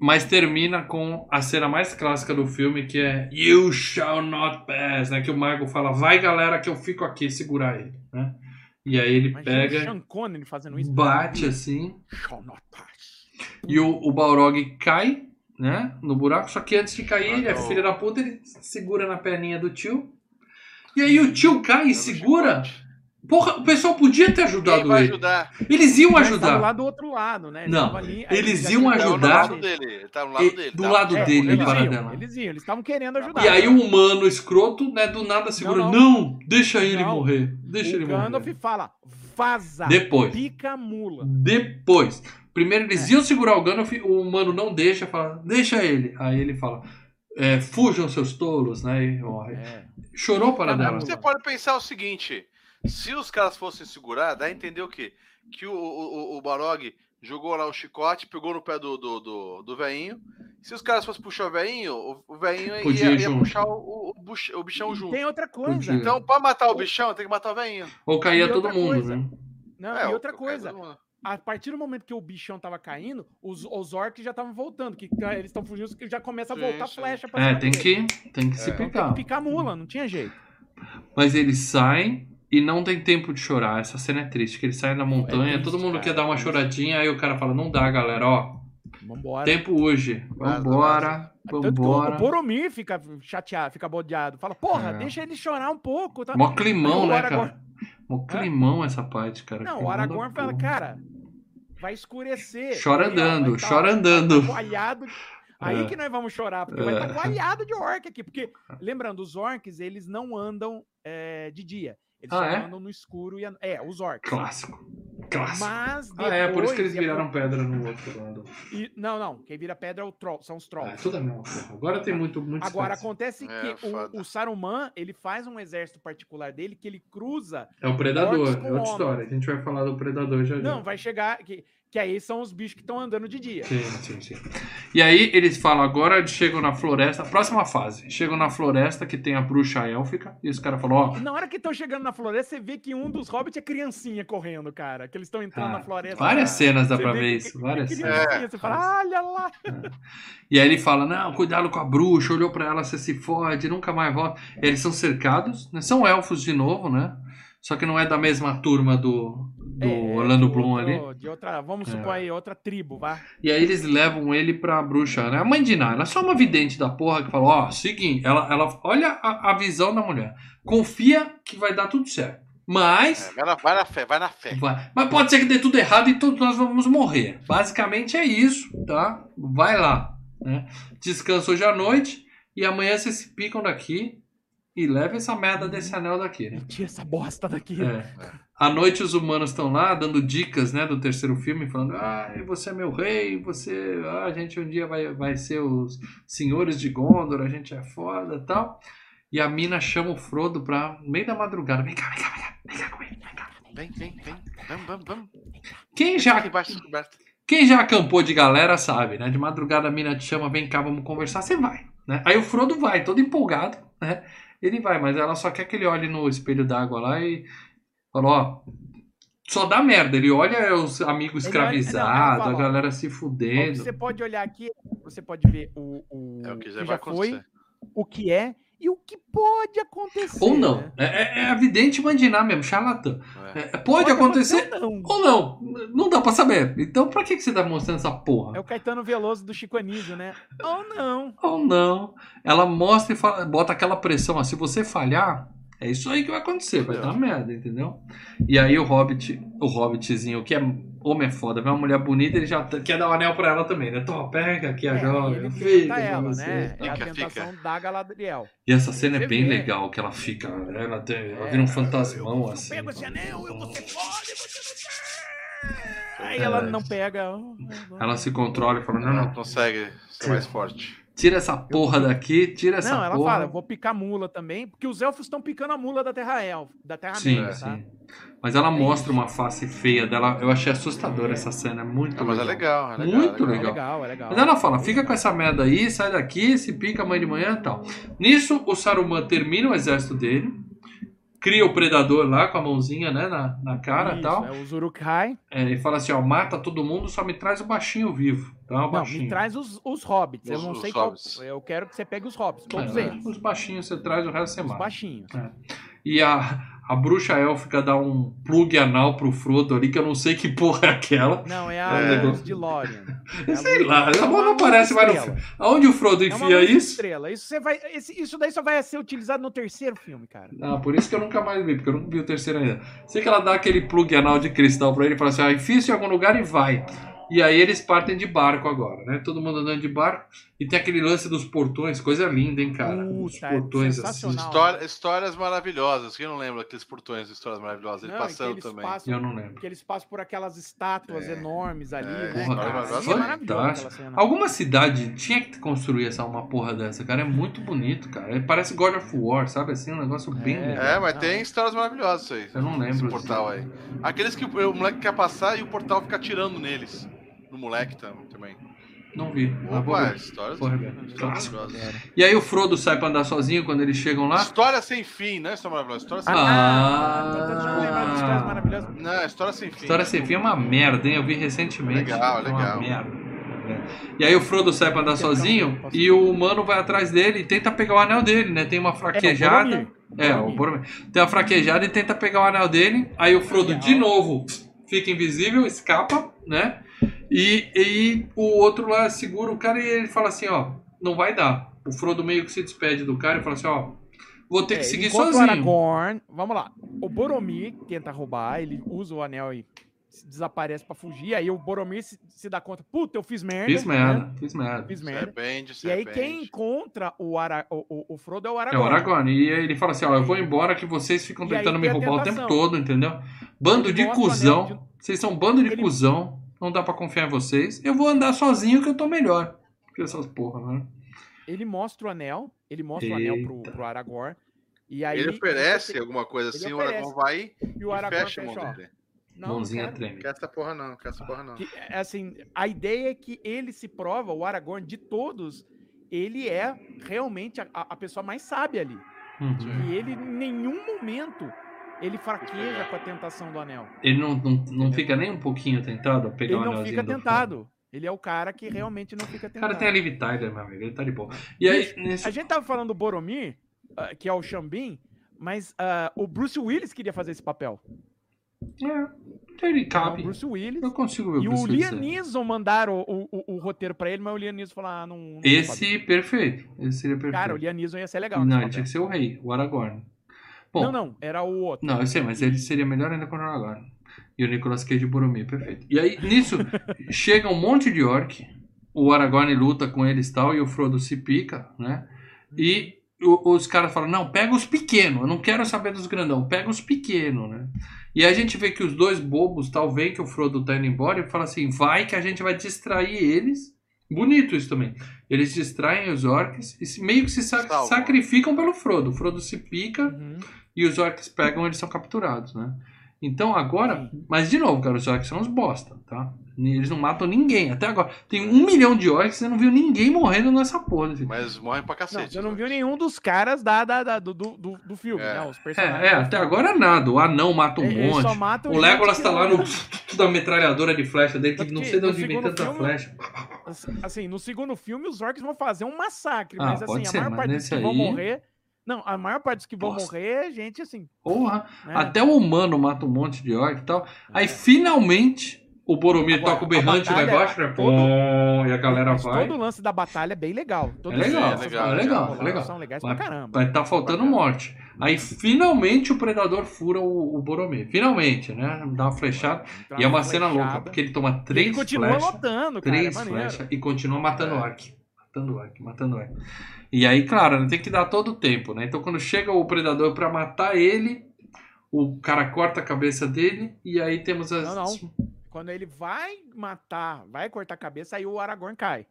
Mas termina com a cena mais clássica do filme, que é You shall not pass, né? Que o mago fala, vai galera que eu fico aqui, segurar ele, né? E aí ele Imagina pega, Sean Connery fazendo isso. bate assim, e o, o Balrog cai, né? No buraco, só que antes de cair, ele é Ah, filho da puta, ele segura na perninha do tio. E aí o tio cai e segura. Porra, o pessoal podia ter Quem ajudado vai ele. ajudar? Eles iam tava ajudar. lá do outro lado, né? Ele Não, tava ali, eles iam Não, ajudar. lado dele. Ele tá no lado dele. do tá? lado É, dele, eles para iam, dela. eles iam, eles estavam querendo ajudar. E aí o humano escroto, né, do nada segura. Não, não. deixa ele Não. morrer. Deixa o ele Gandalf morrer. fala, vaza, Depois. pica a mula. Depois. Primeiro É. eles iam segurar o Gandalf, o humano não deixa, fala, deixa ele. Aí ele fala, é, fujam seus tolos, né, e morre. É. Chorou para dela. Você pode pensar o seguinte: se os caras fossem segurar, dá a entender o quê? Que o, o, o- Barog jogou lá o chicote, pegou no pé do, do, do, do veinho. Se os caras fossem puxar o veinho, o, veinho ia, ia puxar o, o, o bichão E junto. tem outra coisa. Podia. Então, pra matar o bichão, tem que matar o veinho. Ou caía todo outra mundo, coisa. né? Não, É, e outra coisa, a partir do momento que o bichão tava caindo, os, os orcs já estavam voltando, que ca- eles estão fugindo, que já começa a Sim, voltar sim. flecha pra É, cima tem que, tem que se É. Tem picar. que picar a mula, não tinha jeito. Mas eles saem e não tem tempo de chorar. Essa cena é triste, que eles saem da montanha, triste, todo mundo cara, quer dar uma é choradinha, aí o cara fala, não dá, galera, ó, Vambora. tempo hoje, Vaza, vambora, o- vambora. o Boromir fica chateado, fica bodeado. Fala, porra, É. deixa ele chorar um pouco. Tá? Mó climão, né, Aragorn- cara? Mó climão essa parte, cara. Não, o Aragorn fala, porra. cara, vai escurecer. Chora vai andando, tá- chora andando. tá coalhado- Aí É. que nós vamos chorar, porque vai estar É. coalhado de orc aqui. Porque, <laughs> lembrando, os orcs, eles não andam é, de dia. Eles Ah, só é? andam no escuro. E an- É, os orcs. Clássico. Clássico. Mas Ah, é, por isso que eles depois- viraram pedra no outro lado. e- não, não. Quem vira pedra é o troll, são os Ah, trolls. é tudo porra. Agora tem muito, muito Agora espaço. acontece É, que o, o Saruman ele faz um exército particular dele que ele cruza. É o Predador, é outra homens. história. A gente vai falar do Predador já já. Não, vai chegar que, que aí são os bichos que estão andando de dia. Sim, sim, sim. E aí eles falam, agora eles chegam na floresta, próxima fase, chegam na floresta que tem a bruxa élfica, e os caras falam, ó, E na hora que estão chegando na floresta, você vê que um dos hobbits é criancinha correndo, cara. Que eles estão entrando Ah, na floresta. várias cara. cenas dá Você pra ver que- isso, que várias cenas. Você fala, olha lá. E aí ele fala, não, cuidado com a bruxa, olhou pra ela, você se fode, nunca mais volta. Eles são cercados, né? são elfos de novo, né? Só que não é da mesma turma do, do É, Orlando de Bloom outro- ali. De outra, vamos É. supor aí, outra tribo, vá. E aí eles levam ele pra bruxa, né? A mãe de Ná, ela é só uma vidente da porra que falou, ó, seguinte, ela, ela olha a, a visão da mulher. Confia que vai dar tudo certo. Mas. É, vai, na, vai na fé, vai na fé. Vai. Mas pode ser que dê tudo errado e todos nós vamos morrer. Basicamente é isso, tá? Vai lá. Né? Descansa hoje à noite e amanhã vocês se picam daqui e leva essa merda desse anel daqui, né? Tira essa bosta daqui. É. À noite os humanos estão lá dando dicas, né, do terceiro filme, falando: "Ah, você é meu rei, você, ah, a gente um dia vai, vai ser os senhores de Gondor, a gente é foda, tal". E a mina chama o Frodo pra no meio da madrugada: "Vem cá, vem cá, vem cá, vem cá comigo, vem cá". Vem, vem, vem. Vamos, vamos, vamos. Quem já Aqui embaixo descoberto. quem já acampou de galera sabe, né? De madrugada a mina te chama, vem cá, vamos conversar, você vai, né? Aí o Frodo vai, todo empolgado, né? Ele vai, mas ela só quer que ele olhe no espelho d'água lá e fala, ó, só dá merda. Ele olha os amigos escravizados, a galera se fudendo. você pode olhar aqui, você pode ver o, o, É o que já que vai já foi, acontecer. o que é e o que pode acontecer. Ou não. É, é, é evidente mandinar mesmo, charlatã. É. É, pode, acontecer ou não. ou não. Não dá pra saber. Então pra que, que você tá mostrando essa porra? É o Caetano Veloso do Chico Anísio, né? Ou não. ou não. Ela mostra e fala- bota aquela pressão, ó, se você falhar, é isso aí que vai acontecer, vai dar merda, entendeu? E aí o Hobbit, o Hobbitzinho, que é homem é foda, vê uma mulher bonita, ele já quer dar o anel pra ela também, né? Toma, pega aqui a É, joga, ele fica ela, você. né? É a Fica, tentação da Galadriel. E essa cena é bem vê. legal, que ela fica, ela, tem, ela É, vira um fantasmão eu, assim. Eu pego esse anel, eu você pode, você não quer. Aí É. ela não pega. Ela se controla e fala, não, não consegue ser mais forte. Tira essa porra daqui, tira essa Não, ela porra. fala, eu vou picar mula também, porque os elfos estão picando a mula da Terra Elfa, da Terra Sim, tá? sim. Mas ela mostra uma face feia dela. Eu achei assustadora essa cena, é muito Ah, mas é legal, é legal. Muito É legal. legal, é legal. Mas ela fala, fica com essa merda aí, sai daqui, se pica amanhã de manhã e tal. Nisso, o Saruman termina o exército dele, cria o predador lá com a mãozinha, né, na, na cara e tal. É o Zurukai. É, e fala assim, ó, mata todo mundo, só me traz o baixinho vivo. Tá, o Não, baixinho. me traz os, os hobbits. eu Os- não os sei qual. hobbits. Eu quero que você pegue os hobbits, todos É, eles. Os baixinhos você traz, o resto você Os mata. baixinhos. E a, a bruxa élfica dá um plug anal pro Frodo ali, que eu não sei que porra é aquela. Não, é É. a luz de Lórien. <laughs> É Sei lá, é uma porra não aparece mais no filme. Aonde o Frodo É enfia de isso? estrela. Isso, você vai, esse- isso daí só vai ser utilizado no terceiro filme, cara. Ah, por isso que eu nunca mais vi, porque eu não vi o terceiro ainda. Sei que ela dá aquele plug anal de cristal pra ele e fala assim: ah, enfia isso em algum lugar e vai. E aí eles partem de barco agora, né? Todo mundo andando de barco. E tem aquele lance dos portões, coisa linda, hein, cara? Os Puta, é portões assim. sensacional. História- histórias maravilhosas. Quem não lembra daqueles portões de histórias maravilhosas? Ele Não, que passando eles também. passam- Eu não lembro. Que eles passam por aquelas estátuas É. enormes ali, É, né? porra, cara? cara, E é cena. Alguma cidade tinha que construir essa uma porra dessa, cara. É muito bonito, cara. Ele Parece God of War, sabe assim? Um negócio bem É. legal. É, mas Não. tem histórias maravilhosas isso aí. Eu não lembro. Esse portal aí. Aqueles que o, o moleque quer passar e o portal fica atirando neles. No moleque tam- também. Não vi. Ah, vou Opa, ver. histórias Clássico. maravilhosas. E aí o Frodo sai pra andar sozinho quando eles chegam lá. História sem fim, não é história maravilhosa. História sem Ah. fim. Não, é história sem fim. História sem fim é uma merda, hein? Eu vi recentemente. Legal, É uma legal. merda. É. E aí o Frodo sai pra andar sozinho e o humano vai atrás dele e tenta pegar o anel dele, né? Tem uma fraquejada. É, o Boromir. Tem uma fraquejada e tenta pegar o anel dele. Aí o Frodo de novo fica invisível, escapa, né? E, e o outro lá segura o cara e ele fala assim, ó, não vai dar. O Frodo meio que se despede do cara e fala assim, ó, vou ter que É, seguir enquanto o sozinho. Aragorn, vamos lá. O Boromir tenta roubar, ele usa o anel e desaparece pra fugir. Aí o Boromir se, se dá conta, puta, eu fiz merda. Fiz né? merda, fiz merda. Fiz merda. Serpente, E aí serpente. quem encontra o, Ara, o, o, o Frodo é o É o Aragorn. Aragorn. E aí ele fala assim: ó, eu vou embora que vocês ficam E tentando me roubar o tempo todo, entendeu? Bando Ele de cuzão. anel Vocês são um bando de Ele- cuzão. Não dá pra confiar em vocês. Eu vou andar sozinho que eu tô melhor. Que essas porra, né? Ele mostra o anel, ele mostra o anel pro, Eita. pro Aragorn. E aí Ele oferece alguma coisa Ele assim, o. Aragorn vai e o e Aragorn fecha a fecha, mão dele. Não, não Mãozinha quero. treme. Quer essa porra não, quer essa porra não. Que, é, assim, a ideia é que ele se prova, o Aragorn de todos, ele é realmente a, a- a pessoa mais sábia ali. Uhum. E ele, em nenhum momento, ele fraqueja com a tentação do anel. Ele não, não, não fica nem um pouquinho tentado a pegar Ele o não anelzinho fica do tentado. Ele é o cara que realmente não fica O tentado. cara tem a Liv Tyler, meu amigo. Ele tá de boa. E aí, nesse... A gente tava falando do Boromir, ah, que é o Xambin, mas ah, o Bruce Willis queria fazer esse papel. É, ele Então, cabe. o Bruce Willis. Eu consigo ver o E Bruce o Willis. Liam Neeson mandaram o, o, o roteiro pra ele, mas o Liam Neeson falou, ah, não... não. Esse, perfeito. Esse seria perfeito. Cara, o Liam Neeson ia ser legal Não, ele papel. tinha que ser o rei, o Aragorn. Bom, Não, não, era o outro. Não, eu sei, mas ele seria melhor ainda com o Aragorn. E o Nicolas Cage de Boromir, perfeito. E aí, nisso, <laughs> chega um monte de orc, o Aragorn luta com eles e tal, e o Frodo se pica, né? E o- os caras falam, não, pega os pequenos, eu não quero saber dos grandão, pega os pequenos, né? E aí a gente vê que os dois bobos, tal, veem que o Frodo tá indo embora e fala assim, vai que a gente vai distrair eles. Bonito isso também. Eles distraem os orcs e se- meio que se sacrificam pelo Frodo. O Frodo se pica Uhum. E os orcs pegam eles são capturados, né? Então agora, mas de novo, cara, os orcs são uns bosta, tá? Eles não matam ninguém, até agora. Tem um milhão de orcs, você não viu ninguém morrendo nessa porra. desse- Mas morrem pra Não, cacete. você não né? viu nenhum dos caras da, da, da- do, do, do- filme, É. né? Os É, personagens. é, até agora nada. O anão mata um monte. O Legolas tá lá não- no <laughs> <laughs> da metralhadora de flecha dele, que não sei de onde vem tanta filme- flecha. Assim, no segundo filme, os orcs vão fazer um massacre, Ah, mas assim, a maior parte dos nesse que vão morrer. Não, a maior parte dos que vão Bosta. morrer é gente assim. Porra, né? até o humano mata um monte de orc e tal. Aí É. finalmente o Boromir Agora, toca o berrante lá batalha, embaixo, né? todo- Pum, e a galera vai. todo o lance da batalha é bem legal. Todas É legal, é legal, é legal, é legal. São legais Mas- pra caramba. Mas tá faltando Bacana. morte. Aí finalmente o predador fura o, o Boromir. Finalmente, né? Dá uma flechada. Dá E é uma cena louca, porque ele toma E ele três continua flechas. lotando, cara. Três é flechas e continua matando É. orc. Matando orc, matando orc. E aí, claro, né, tem que dar todo o tempo, né? Então quando chega o predador pra matar ele, o cara corta a cabeça dele e aí temos as. Não, não. Quando ele vai matar, vai cortar a cabeça, aí o Aragorn cai.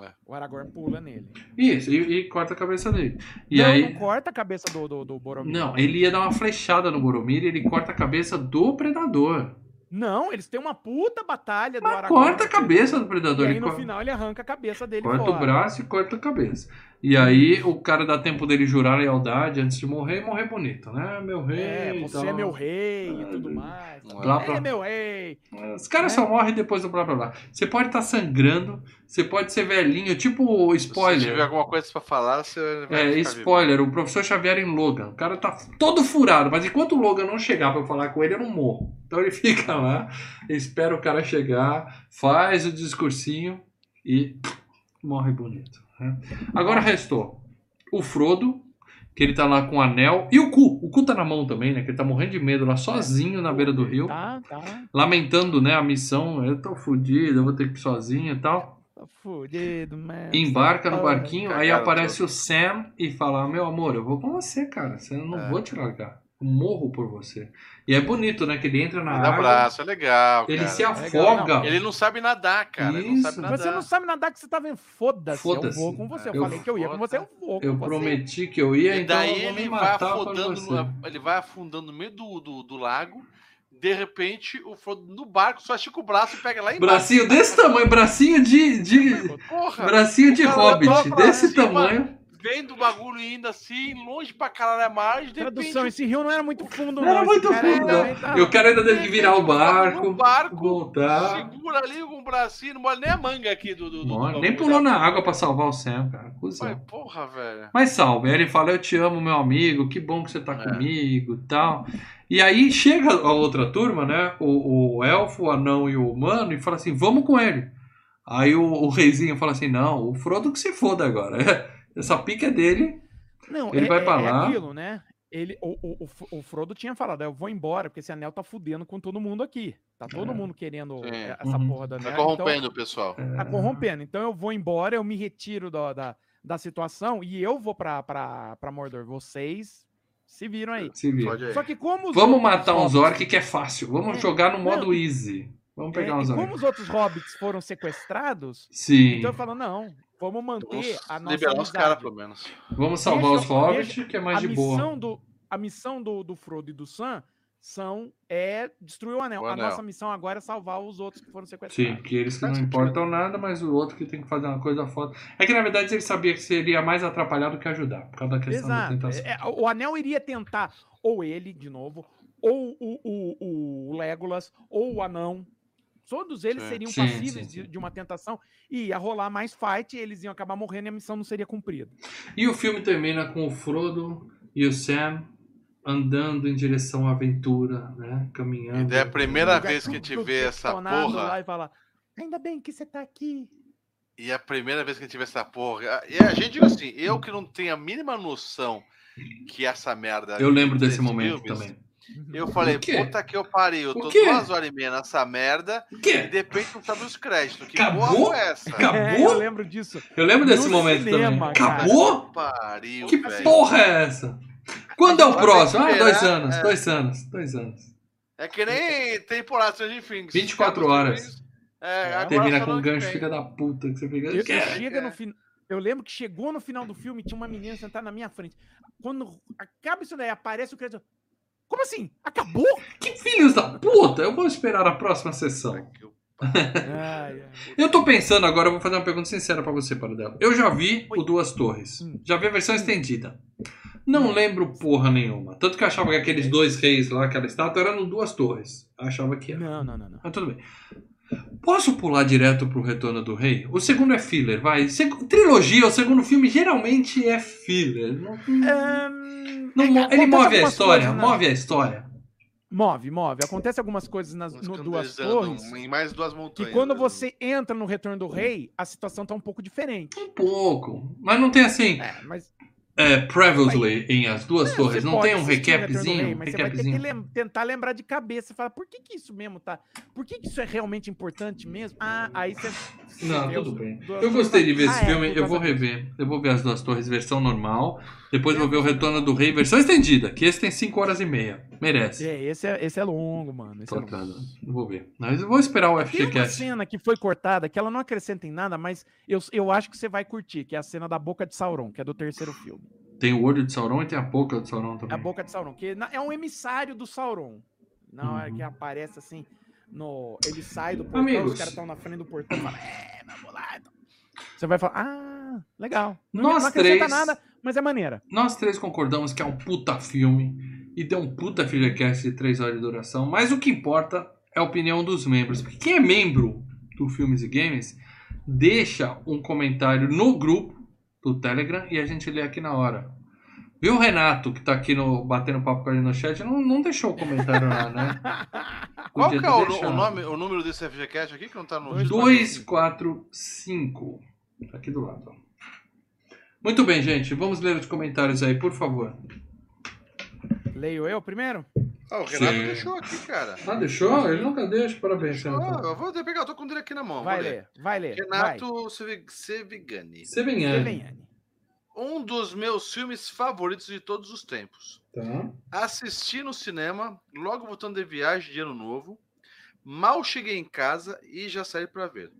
É. O Aragorn pula nele. Isso, e, e corta a cabeça dele. E não, aí. não corta a cabeça do, do, do Boromir. Não, ele ia dar uma flechada no Boromir e ele corta a cabeça do predador. Não, eles têm uma puta batalha do Mas Aragorn. corta a cabeça do E predador. aí ele no final ele arranca a cabeça dele Corta fora. o braço e corta a cabeça. E aí o cara dá tempo dele jurar lealdade antes de morrer e morrer bonito, né? Meu rei. É, e você tal. é meu rei e tudo mais. Blá, blá. É meu rei. Os caras É. só morrem depois do blá blá blá. Você pode estar sangrando, você pode ser velhinho, tipo o Se tiver spoiler. alguma coisa pra falar, você vai É, ficar spoiler, o professor Xavier em Logan. O cara tá todo furado, mas enquanto o Logan não chegar pra eu falar com ele, eu não morro. Então ele <laughs> fica lá, espera o cara chegar, faz o discursinho e morre bonito. Né? Agora restou o Frodo, que ele tá lá com o anel, e o Cu. O Cu tá na mão também, né? Que ele tá morrendo de medo lá sozinho na beira do rio, Tá, tá. lamentando, né, a missão. Eu tô fudido, eu vou ter que ir sozinho e tal. Tá fudido, man. Embarca no Ah, barquinho, aí aparece o Sam e fala: Meu amor, eu vou com você, cara. Você não É. vou te largar. Eu morro por você. E é bonito, né? Que ele entra na Dá água, abraço, é legal. ele cara. se legal. afoga. Ele não sabe nadar, cara. Ele não Isso. sabe nadar. Você não sabe nadar que você tá vendo. Foda-se, eu Foda-se. vou com você. Eu, Eu- falei que eu ia com você, eu vou com Eu você. prometi que eu ia, E então daí eu ele vai afundando, no- ele vai afundando no meio do, do, do lago. De repente, o Frodo no barco só estica o braço e pega lá embaixo. Bracinho desse tamanho, bracinho de. de Porra! bracinho de hobbit, desse tamanho. Vem do bagulho indo assim, longe pra caralho a margem. De Tradução, esse rio não era muito fundo, Não era Esse muito cara fundo, não. tá- Eu quero ainda ter que virar o barco, No barco, voltar. segura ali com o bracinho, não molha nem a manga aqui do. do, do Mano, do nem pulou na água pra salvar o Sam, cara. Cusão. porra, velho. Mas salve. Aí ele fala: Eu te amo, meu amigo, que bom que você tá É. comigo e tal. E aí chega a outra turma, né? O, o elfo, o anão e o humano, e fala assim: Vamos com ele. Aí o, o reizinho fala assim: Não, o Frodo que se foda agora. <laughs> Essa pica é dele. Não, Ele é, vai é- pra é lá. aquilo, né? ele, o, o, o, o Frodo tinha falado, eu vou embora, porque esse anel tá fudendo com todo mundo aqui. Tá todo É. mundo querendo Sim. eh, essa Uhum. porra do anel. Tá então- corrompendo o pessoal. tá corrompendo. Então eu vou embora, eu me retiro da, da, da situação e eu vou pra, pra, pra Mordor. Vocês se viram aí. Se vira. Pode aí. Só que como os Vamos outros matar um hobbits- Zork que é fácil. Vamos É. jogar no modo Não, easy. Vamos pegar é, um e Zork. como os outros hobbits foram sequestrados, Sim. então eu falo, não, vamos manter Vamos a nossa liberar os caras, amizade. pelo menos. Vamos salvar Deixa os hobbits, que é mais a de boa. missão do a missão do, do Frodo e do Sam são é destruir o anel. O A anel. nossa missão agora é salvar os outros que foram Sim, sequestrados. que eles que não importam nada, mas o outro que tem que fazer uma coisa foda. É que na verdade ele sabia que seria mais atrapalhar do que ajudar, por causa da questão da Exato. tentação. É, o anel iria tentar ou ele de novo, ou o, o, o Legolas, ou o anão. Todos eles Sim. seriam Sim, passíveis sim, sim. De, de uma tentação e ia rolar mais fight, eles iam acabar morrendo e a missão não seria cumprida. E o filme termina com o Frodo e o Sam andando em direção à aventura, né? Caminhando. E é a primeira vez que a gente vê essa porra. Lá e fala, Ainda bem que você tá aqui. E é a primeira vez que a gente vê essa porra. E a gente digo assim, eu que não tenho a mínima noção que essa merda. Eu lembro desse momento filmes, também. Eu falei, puta que eu parei, eu tô duas horas e meia nessa merda O e quê? de repente não sabe os créditos. Que Acabou? porra é essa? Acabou? É, eu lembro disso. Eu lembro desse No momento cinema, também. cara. Acabou? Pariu, Que velho. porra é essa? Quando é o próximo? Ah, dois anos, é. dois anos, dois anos. É que nem temporada Stranger Things. 24 Acaba os horas. É, agora Termina com um que gancho, filha da puta, que você fica. Eu, "Quê?" chega É. no fin... eu lembro que chegou no final do filme tinha uma menina sentada na minha frente. Quando acaba isso daí, aparece o crédito. Como assim? Acabou? Que filhos da puta! Eu vou esperar a próxima sessão. <laughs> Eu- tô pensando agora, eu vou fazer uma pergunta sincera pra você, Paradela. Eu já vi o. Duas Torres. Hum. Já vi a versão estendida. Não lembro porra nenhuma. Tanto que eu achava que aqueles dois reis lá, aquela estátua, eram duas torres. Eu achava que era. Não, não, não, não. Mas tudo bem. Posso pular direto pro Retorno do Rei? O segundo é filler, vai. Seg- Trilogia, o segundo filme geralmente é filler. Não- Ahn, não é, ele move a história, coisas move a história. Move, move. Acontece algumas coisas nas no Duas Torres. Em mais duas Que montanhas. quando né? você entra no Retorno do Rei, a situação tá um pouco diferente. Um pouco. Mas não tem assim. É, mas É, previously em As Duas É, Torres. Não tem um recapzinho? Rei, mas você vai ter que recapzinho. tentar lembrar de cabeça. Falar, por que, que isso mesmo tá? Por que, que isso é realmente importante mesmo? Ah, aí você. Não, tudo bem. duas Eu gostei de ver torres. esse Ah, é, filme, eu vou rever. Eu vou ver As Duas Torres versão normal. Depois vou ver o Retorno do Rei versão estendida, que esse tem 5 horas e meia. Merece. É, esse é, esse é longo, mano. Esse é longo. vou ver. Mas eu vou esperar o Tem uma FGCast. cena que foi cortada, que ela não acrescenta em nada, mas eu, eu acho que você vai curtir, que é a cena da boca de Sauron, que é do terceiro filme. Tem o olho de Sauron e tem a boca de Sauron É a também. boca de Sauron, que é um emissário do Sauron. Na hora Uhum. que aparece assim, no, ele sai do portão, Amigos. os caras estão na frente do portão e falam, é, vamos lá. então." Você vai falar, ah, legal. Não, Nós não acrescenta três- nada, mas é maneira. Nós três concordamos que é um puta filme e tem um puta FGCast de 3 horas de duração, mas o que importa é a opinião dos membros. Porque quem é membro do Filmes e Games, deixa um comentário no grupo do Telegram e a gente lê aqui na hora. Viu o Renato, que tá aqui no, batendo papo com a gente no chat, não, não deixou o comentário lá, né? <laughs> Qual que é o, o nome, o número desse FGCast aqui que não tá no. Dois, 245. Tá aqui do lado. Muito bem, gente. Vamos ler os comentários aí, por favor. Leio eu primeiro? Ah, o Renato Sim. deixou aqui, cara. Ah, deixou? Ele nunca deixa. Parabéns, Deixou, Renato. eu vou pegar, eu tô com ele aqui na mão. Vai ler. ler, vai ler. Renato Sevi- Sevigani. Steven Um dos meus filmes favoritos de todos os tempos. Tá. Assisti no cinema, logo voltando de viagem de ano novo. Mal cheguei em casa e já saí para ver.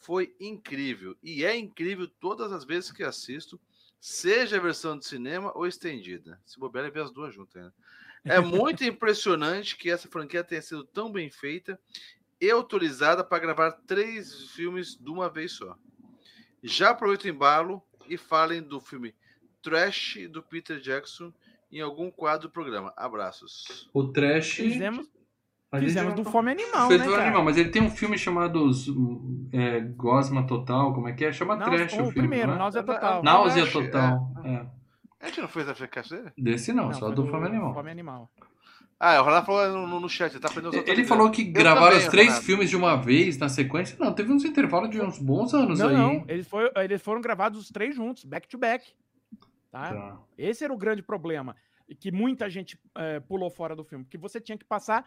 Foi incrível. E é incrível todas as vezes que assisto, seja a versão de cinema ou estendida. Se bobear, é ver as duas juntas. Né? É muito <laughs> impressionante que essa franquia tenha sido tão bem feita e autorizada para gravar três filmes de uma vez só. Já aproveito o embalo e falem do filme Trash do Peter Jackson em algum quadro do programa. Abraços. O Trash. Fizemos, gente fizemos já do Fome Animal, Fez né, cara? animal, mas ele tem um filme chamado é, Gosma Total, como é que é? Chama Não, Trash o o filme, primeiro, não é? Náusea Total. Náusea Trash, Total. é. A gente não fez a dele? Desse não, só foi do Fome Animal. Fome Animal. Ah, o Renato falou no, no- no chat, ele tá aprendendo os Ele falou que Eu gravaram também, os três Renato. filmes de uma vez na sequência. Não, teve uns intervalos de uns bons anos Não, aí. não. Eles, foi, eles foram gravados os três juntos, back to back. Tá? Tá. Esse era o grande problema. e que muita gente é, pulou fora do filme, porque você tinha que passar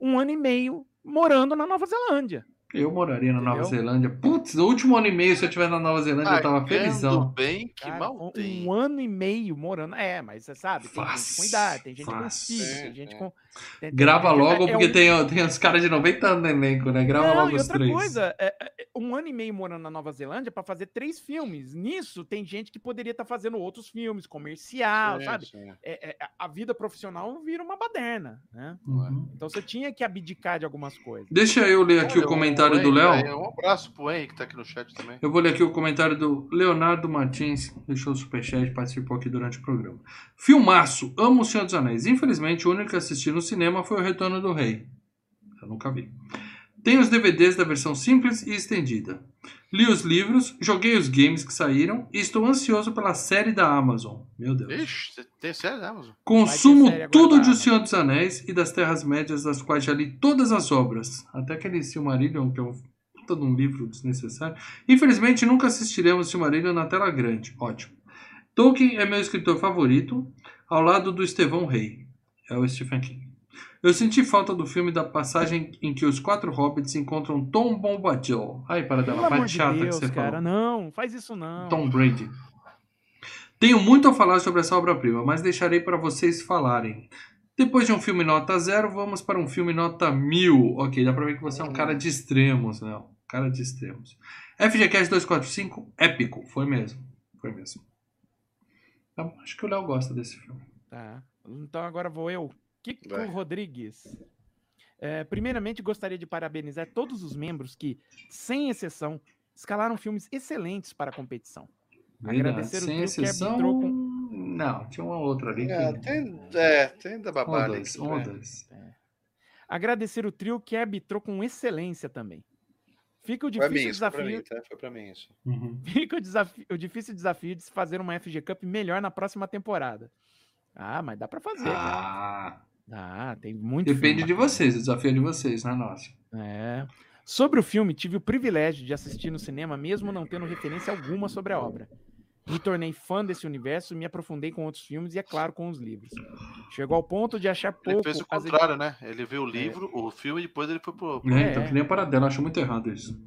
um ano e meio morando na Nova Zelândia. Eu moraria na Nova Entendeu? Zelândia. Putz, no último ano e meio, se eu estiver na Nova Zelândia, eu tava felizão. bem, que Cara, mal um, tem. um ano e meio morando. É, mas você sabe, tem gente Fácil, com idade, tem gente com fácil. filho, tem É, gente é. com. Tem- Grava é- logo, é porque um- tem, tem os caras de 90 anos no elenco, né? Grava Não, logo e os outra três. coisa, é, é, um ano e meio morando na Nova Zelândia para fazer três filmes. Nisso, tem gente que poderia estar fazendo outros filmes, comercial, sabe? É, é, a vida profissional vira uma baderna, né? Uhum. Então você tinha que abdicar de algumas coisas. Deixa eu ler aqui Olha, o comentário do Léo. Um abraço pro Henrique que tá aqui no chat também. Eu vou ler aqui o comentário do Leonardo Martins, deixou o superchat, participou aqui durante o programa. Filmaço, amo o Senhor dos Anéis. Infelizmente, o único que assisti no cinema foi o Retorno do Rei. Eu nunca vi. Tenho os DVDs da versão simples e estendida. Li os livros, joguei os games que saíram e estou ansioso pela série da Amazon. Meu Deus. Ixi, tem sério, né, Amazon? Consumo série tudo da de O. Senhor dos Anéis e das Terras Médias, das quais já li todas as obras. Até aquele Silmarillion, que é um puta de um livro desnecessário. Infelizmente, nunca assistiremos Silmarillion na tela grande. Ótimo. Tolkien é meu escritor favorito, ao lado do Estevão Rey. É o Stephen King. Eu senti falta do filme da passagem em que os quatro hobbits encontram Tom Bombadil. Ai, para dela, amor parte de chata Deus, que você cara, falou. não, faz isso não. Tom Brady. Tenho muito a falar sobre essa obra-prima, mas deixarei para vocês falarem. Depois de um filme nota zero, vamos para um filme nota mil. Ok, dá pra ver que você é um cara de extremos, né? Cara de extremos. FGCast 245, épico. Foi mesmo. Foi mesmo. Então, acho que o Léo gosta desse filme. Tá. Então agora vou eu. Kiko Vai. Rodrigues. É, primeiramente, gostaria de parabenizar todos os membros que, sem exceção, escalaram filmes excelentes para a competição. Agradecer o Sem trio que exceção... arbitrou Não, tinha uma outra ali. É, que... tem, é, tem da babada um ou vai. dois. Agradecer o trio que arbitrou com excelência também. Fica o difícil desafio, mim, tá? Foi pra mim isso. Uhum. fica o, desafio, o difícil desafio de se fazer uma FG Cup melhor na próxima temporada. Ah, mas dá pra fazer, cara. Ah, tem muito depende filme de vocês, o desafio é de vocês, não é nosso. É. Sobre o filme, tive o privilégio de assistir no cinema, mesmo não tendo referência alguma sobre a obra. Me tornei fã desse universo, me aprofundei com outros filmes e, é claro, com os livros. Chegou ao ponto de achar Ele pouco. fez o contrário, né? Ele viu o livro, o filme, e depois ele foi pro. pro- É, então, É. que nem a paradela, acho muito errado isso.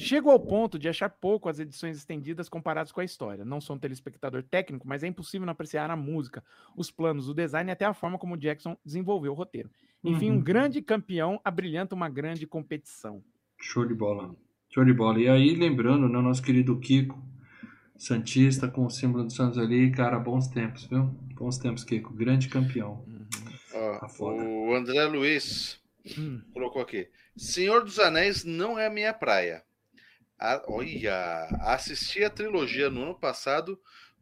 Chego ao ponto de achar pouco as edições estendidas comparadas com a história. Não sou um telespectador técnico, mas é impossível não apreciar a música, os planos, o design e até a forma como Jackson desenvolveu o roteiro. Enfim, Uhum. um grande campeão abrilhanta uma grande competição. Show de bola. Show de bola. E aí, lembrando, né, nosso querido Kiko, Santista, com o símbolo do Santos ali, cara, bons tempos, viu? Bons tempos, Kiko. Grande campeão. Tá foda. o André Luiz Hum. colocou aqui. Senhor dos Anéis não é a minha praia. A- olha, assisti a trilogia no ano passado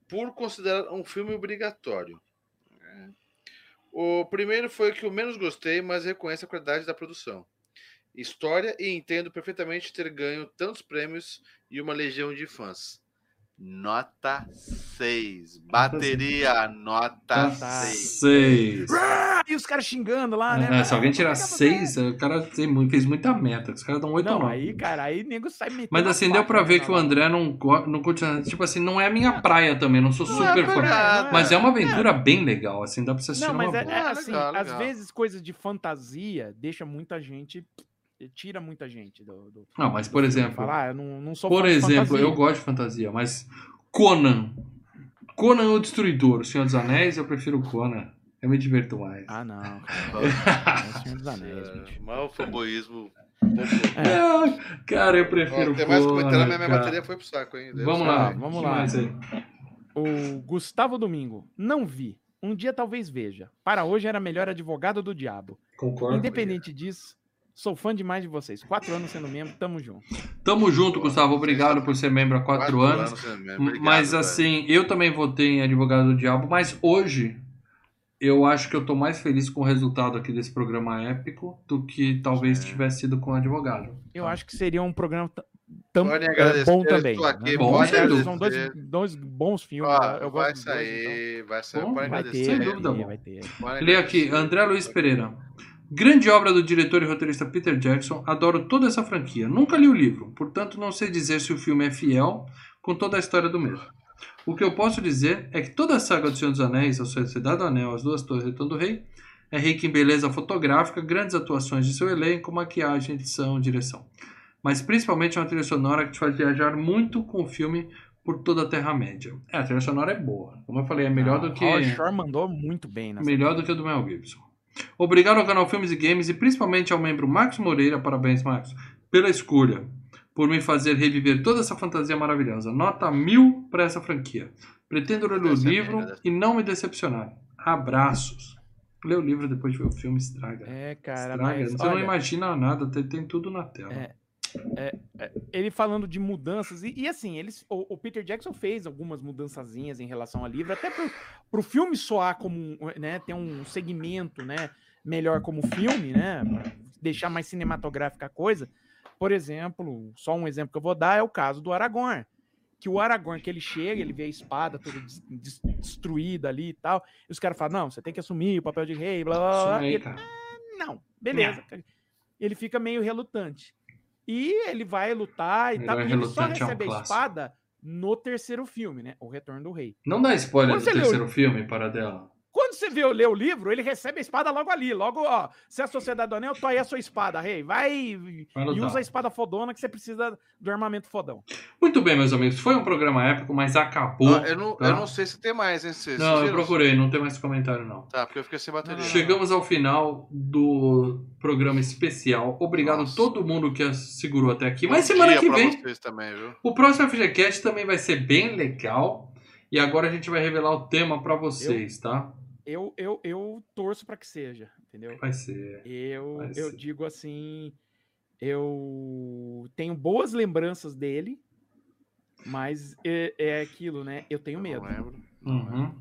por considerar um filme obrigatório. É. O primeiro foi o que eu menos gostei, mas reconheço a qualidade da produção. História e entendo perfeitamente ter ganho tantos prêmios e uma legião de fãs. Nota 6. Bateria, nota Tá 6. seis. Ah, e os caras xingando lá, né? É, se alguém tirar Pega você. seis, o cara fez muita meta. Os caras dão oito ou Não, nove. aí, cara, aí nego sai metendo. Mas assim, deu pra ver que o. André não, não curte. Tipo assim, não é a minha praia também, não sou Não é super fã. verdade, Mas é. é uma aventura bem legal, assim, dá pra você assistir Não, mas é, boa. é assim, legal, às vezes coisas de fantasia deixa muita gente. Tira muita gente do. do Não, mas por exemplo, falar, ah, eu não, não sou por exemplo, fantasia. eu gosto de fantasia, mas Conan. Conan o Destruidor, o Senhor dos Anéis, eu prefiro Conan. Eu me diverto mais. Ah, não. <laughs> É o Senhor dos Anéis, É, bicho. Mal fanboísmo. Ah, cara, eu prefiro Ó, tem mais comentário, Conan. mas minha bateria foi pro saco, hein? Deus Vamos lá, vamos que lá. mais aí? O Gustavo Domingo. Não vi. Um dia talvez veja. Para hoje era melhor advogado do diabo. Concordo. Independente disso, sou fã demais de vocês. Quatro anos sendo membro, tamo junto. Tamo junto, Gustavo. Obrigado por ser membro há quatro, anos. né, mesmo. Obrigado, mas velho. assim, eu também votei em Advogado do Diabo, mas hoje eu acho que eu tô mais feliz com o resultado aqui desse programa épico do que talvez Sim. tivesse sido com o Advogado. Eu acho que seria um programa t- tam- Podem é, agradecer, bom também. estou aqui, né? Bom, é. São dois, dois bons filmes. Ó, eu vai gosto dos dois, então. sair, vai sair. Bom, Pode Vai ter, Sem dúvida, vai ter. Lê aqui. André Luiz Pereira. Grande obra do diretor e roteirista Peter Jackson, adoro toda essa franquia. Nunca li o livro, portanto não sei dizer se o filme é fiel com toda a história do mesmo. O que eu posso dizer é que toda a saga do Senhor dos Anéis, a Sociedade do Anel, As Duas Torres e Retorno do Rei, é rica em beleza fotográfica, grandes atuações de seu elenco, maquiagem, edição, direção. Mas principalmente é uma trilha sonora que te faz viajar muito com o filme por toda a Terra-média. É, a trilha sonora é boa. Como eu falei, é melhor do que. O Shore mandou muito bem nessa. Melhor do que o do Mel Gibson. Obrigado ao canal Filmes e Games e principalmente ao membro Max Moreira, parabéns Max, pela escolha, por me fazer reviver toda essa fantasia maravilhosa. Nota mil para essa franquia. Pretendo ler o livro merda. e não me decepcionar. Abraços. Ler o livro depois de ver o filme estraga. É, cara, estraga. mas Você não olha, imagina nada, tem, tem tudo na tela. É. ele falando de mudanças, e, e assim, eles, o, o Peter Jackson fez algumas mudançazinhas em relação ao livro, até pro, pro filme soar como, um, né, ter um segmento, né, melhor como filme, né, deixar mais cinematográfica a coisa. Por exemplo, só um exemplo que eu vou dar é o caso do Aragorn, que o Aragorn, que ele chega, ele vê a espada toda des- des- destruída ali e tal, e os caras falam, não, você tem que assumir o papel de rei, blá, blá, blá, aí, e ele, cara. não, beleza. Ele fica meio relutante. E ele vai lutar e tal. é E ele só relutante, é um recebe a espada no terceiro filme, né? O Retorno do Rei. Não dá spoiler Quando do terceiro filme, para dela. Você vê ler o livro, ele recebe a espada logo ali. Logo, ó, se é a Sociedade do Anel, tô aí a sua espada, rei. Vai e Vai e usa a espada fodona que você precisa do armamento fodão. Muito bem, meus amigos. Foi um programa épico, mas acabou. Ah, eu, não, tá? eu não sei se tem mais, hein? Vocês Não, eu procurei, não tem mais comentário, não. Tá, porque eu fiquei sem bateria. Chegamos ao final do programa especial. Obrigado Nossa. a todo mundo que segurou até aqui. Bom Mas semana dia que vem, vocês também, viu? o próximo FGCast também vai ser bem legal. E agora a gente vai revelar o tema pra vocês, tá? Eu, eu, eu torço pra que seja, entendeu? Vai ser. Eu, Vai eu ser. digo assim, eu tenho boas lembranças dele, mas é, é aquilo, né? Eu tenho medo. Não lembro. Uhum.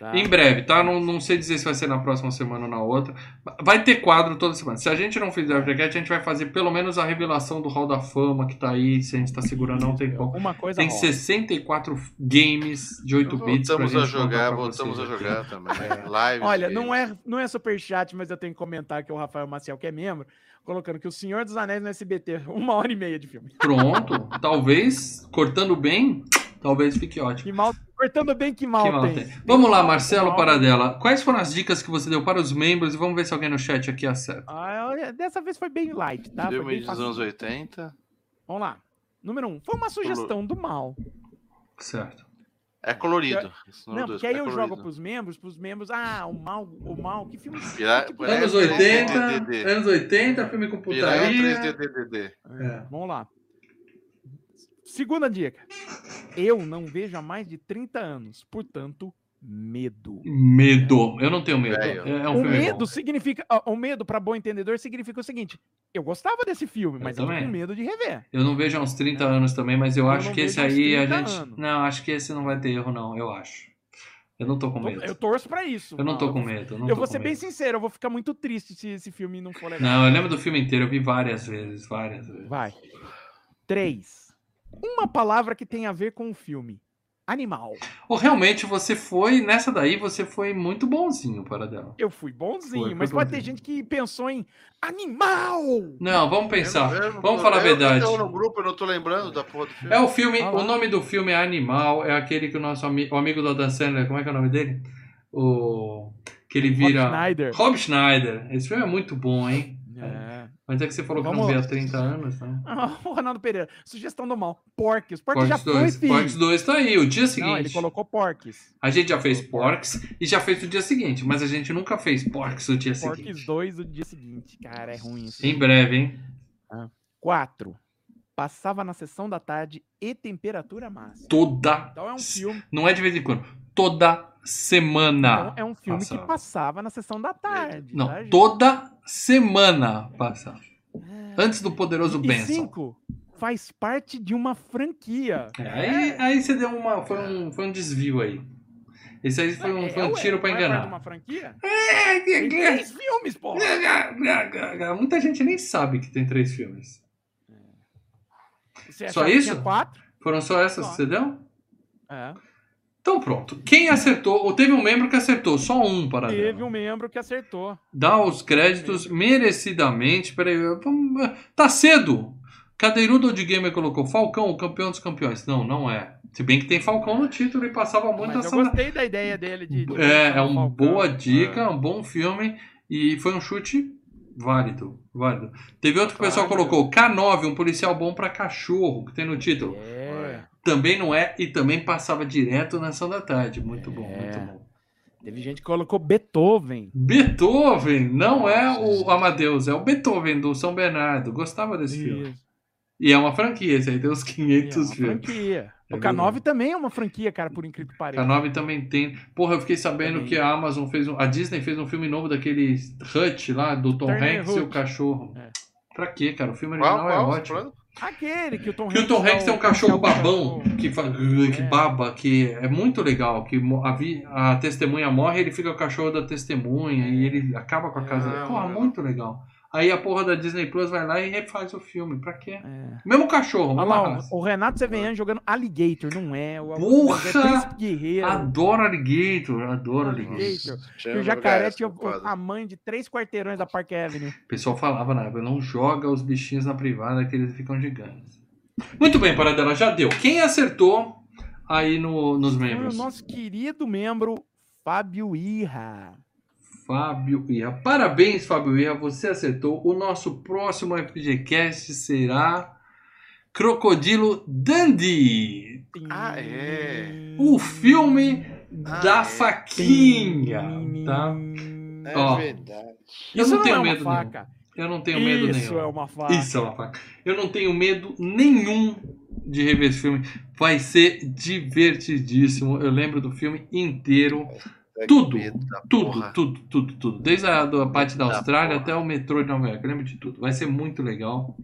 Não tá? Em breve, tá? Não, não sei dizer se vai ser na próxima semana ou na outra. Vai ter quadro toda semana. Se a gente não fizer o FGCast, a gente vai fazer pelo menos a revelação do Hall da Fama que tá aí. Se a gente tá segurando há um tempão. Alguma coisa Tem rola. 64 games de 8 bits pra Voltamos gente a jogar, voltamos a jogar também. <laughs> Live. Olha, não é, não é superchat, mas eu tenho que comentar que o Rafael Maciel, que é membro, colocando que o Senhor dos Anéis no SBT, <laughs> uma hora e meia de filme. Pronto. Talvez, cortando bem, talvez fique ótimo. Que mal, cortando bem que mal, Que mal tem. tem. Vamos lá, Marcelo. Paradela. Quais foram as dicas que você deu para os membros? E vamos ver se alguém no chat aqui acerta. Ah, dessa vez foi bem light, tá? Filme bem dos anos 80. Vamos lá. Número um, foi uma sugestão do mal. Certo. É colorido. Não, porque aí é eu colorido. jogo pros membros, pros membros, ah, o mal, o mal, que filme. Pira- que Piratas Anos três 80, DDD. anos 80, filme com Piranha putaria. 3DDD. É. Vamos lá. Segunda dica. Eu não vejo há mais de 30 anos, portanto, medo. Medo. Eu não tenho medo. É, é um o filme medo bom. significa. ó, O medo, para bom entendedor, significa o seguinte: eu gostava desse filme, Eu mas eu, tô com medo de rever. Eu não vejo há uns 30 anos também, mas eu, Eu acho que esse aí a 30 gente. anos. Não, acho que esse não vai ter erro, não. Eu acho. Eu não tô com medo. Eu torço pra isso. Eu não tô com medo. Eu, Eu vou ser bem medo. sincero, eu vou ficar muito triste se esse filme não for legal. Não, eu lembro do filme inteiro, eu vi várias vezes, várias vezes. Vai. Três. Uma palavra que tem a ver com o filme. Animal. Ou realmente você foi, nessa daí, você foi muito bonzinho para dela. Eu fui bonzinho, Foi, foi mas pode ter gente que pensou em animal. Não, vamos pensar. Eu não- eu Vamos falar a verdade. Eu no grupo, eu não tô lembrando da porra do filme. É o filme, Ah o nome do filme é Animal, é aquele que o nosso amigo, o amigo do Adam Sandler, como é que é o nome dele? O que ele Rob vira Schneider. Rob Schneider. Esse filme é muito bom, hein? É. Mas é que você falou que não Vamos via lá. há 30 anos, né? Ah, <laughs> o Ronaldo Pereira. Sugestão do mal. Porques. Porques já Porcs foi, 2. filho. Porcs 2 tá aí, o dia Não, seguinte. ele colocou Porques. A gente já fez Porcs e já fez o dia seguinte, mas a gente nunca fez Porcs o dia Porques seguinte. 2 o dia seguinte. Cara, é ruim isso. Em breve, hein? 4. Passava na sessão da tarde e temperatura máxima. Toda. Então é um filme. Não é de vez em quando. Toda semana. Então é um filme passava. que passava na sessão da tarde. Não, tá, toda semana passava. Antes do poderoso E Benson. cinco, faz parte de uma franquia. É, aí, aí você deu uma. Foi um, foi um desvio aí. Esse aí foi um, foi um tiro pra não é parte de enganar. uma franquia? É, Tem três filmes, porra. Muita gente nem sabe que tem três filmes. Você Só isso? Foram só essas que você deu? É. Então pronto. Quem acertou, ou teve um membro que acertou, só um para Teve um membro que acertou. Dá os créditos merecidamente. Peraí, tá cedo. Cadeirudo de Gamer colocou Falcão, o campeão dos campeões. Não, não é. Se bem que tem Falcão no título e passava muito Mas eu essa. gostei da ideia dele de. de É, é uma boa dica, um bom filme. E foi um chute válido. válido. Teve outro que o pessoal colocou K9, um policial bom pra cachorro, que tem no título. É. Também não é e também passava direto na ação da tarde. Muito bom, É. muito bom. Teve gente que colocou Beethoven. Beethoven não é o Amadeus, é o Beethoven do São Bernardo. Gostava desse filme. Isso. E é uma franquia, esse aí tem uns É 500 uma filmes. franquia. É O K9 também é uma franquia, cara, por incrível que pareça. A 9 também tem. Porra, eu fiquei sabendo Também. que a Amazon fez um. A Disney fez um filme novo daquele Hutch lá, do Tom Turner Hanks e o cachorro. É. Pra quê, cara? O filme Qual, original é qual? ótimo. Falando? Aquele que o Tom Que o Tom é Hanks tem um cachorro policial babão cachorro. que, que É. baba, que é muito legal. Que a, vi- a testemunha morre ele fica o cachorro da testemunha e ele acaba com a casa. Ah, Porra, mano. muito legal. Aí a porra da Disney Plus vai lá e refaz o filme. Pra quê? É. Mesmo cachorro, Olha mesma lá, o Renato Severiano jogando Alligator, não é? O Porra! é Guerreiro. Adoro Alligator, adoro Alligator. Tinha o jacaré tinha a mãe de três quarteirões da Park Avenue. O pessoal falava na época, não joga os bichinhos na privada que eles ficam gigantes. Muito bem, Paradela, já deu. Quem acertou aí no, nos Foi o membros? nosso querido membro Fábio Irra. Fábio Irra. Parabéns, Fábio Irra, você acertou. O nosso próximo FGCast será Crocodilo Dandy, Ah, é. o filme Ah, da é. faquinha, tá? É Ó, verdade. Eu Isso não tenho é uma medo faca. Eu não tenho medo Isso nenhum. é uma faca. Isso é uma faca. Eu não tenho medo nenhum de rever esse filme. Vai ser divertidíssimo. Eu lembro do filme inteiro. É Tudo, da Tudo, porra. tudo, tudo, tudo. Desde a da parte da Da Austrália porra. até o metrô de Nova York. Eu lembro de tudo. Vai ser muito legal.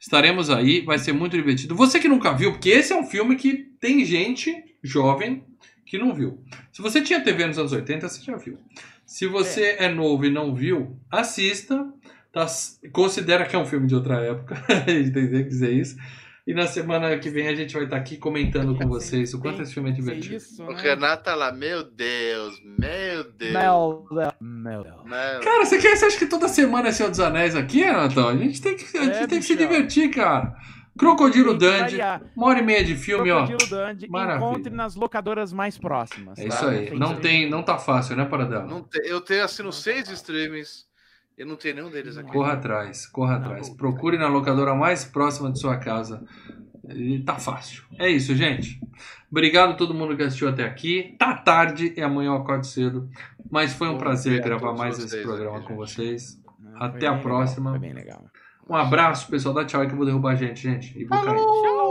Estaremos aí, vai ser muito divertido. Você que nunca viu, porque esse é um filme que tem gente jovem que não viu. Se você tinha TV nos anos 80, você já viu. Se você é, novo e não viu, assista. Tá? Considera que é um filme de outra época. <laughs> a gente tem que dizer isso. E na semana que vem a gente vai estar aqui comentando com vocês o quanto esse filme é divertido. Isso, O né? Renato tá lá, meu Deus, meu Deus. Meu Deus. Meu Deus. Meu Cara, você, quer, você acha que toda semana é Senhor dos Anéis aqui, Renatão? A gente tem que, a gente É, tem que se bichão. divertir, cara. Crocodilo Tem que Dandy, variar. uma hora e meia de filme, ó. Crocodilo Dundee, Maravilha. encontre nas locadoras mais próximas. É tá? isso aí. Não tem, não tá fácil, né, Paradela? Não te- eu tenho assino seis streamings. Eu não tenho nenhum deles aqui. Corra atrás, corra Não, atrás. não. Procure na locadora mais próxima de sua casa. E tá fácil. É isso, gente. Obrigado a todo mundo que assistiu até aqui. Tá tarde e amanhã eu acordo cedo. Mas foi um Bom prazer gravar mais vocês esse programa aqui, com vocês. Não, Até a próxima. legal, Foi bem legal. Um abraço, pessoal. Dá tchau aí que eu vou derrubar a gente, gente. E vou cair. Tchau.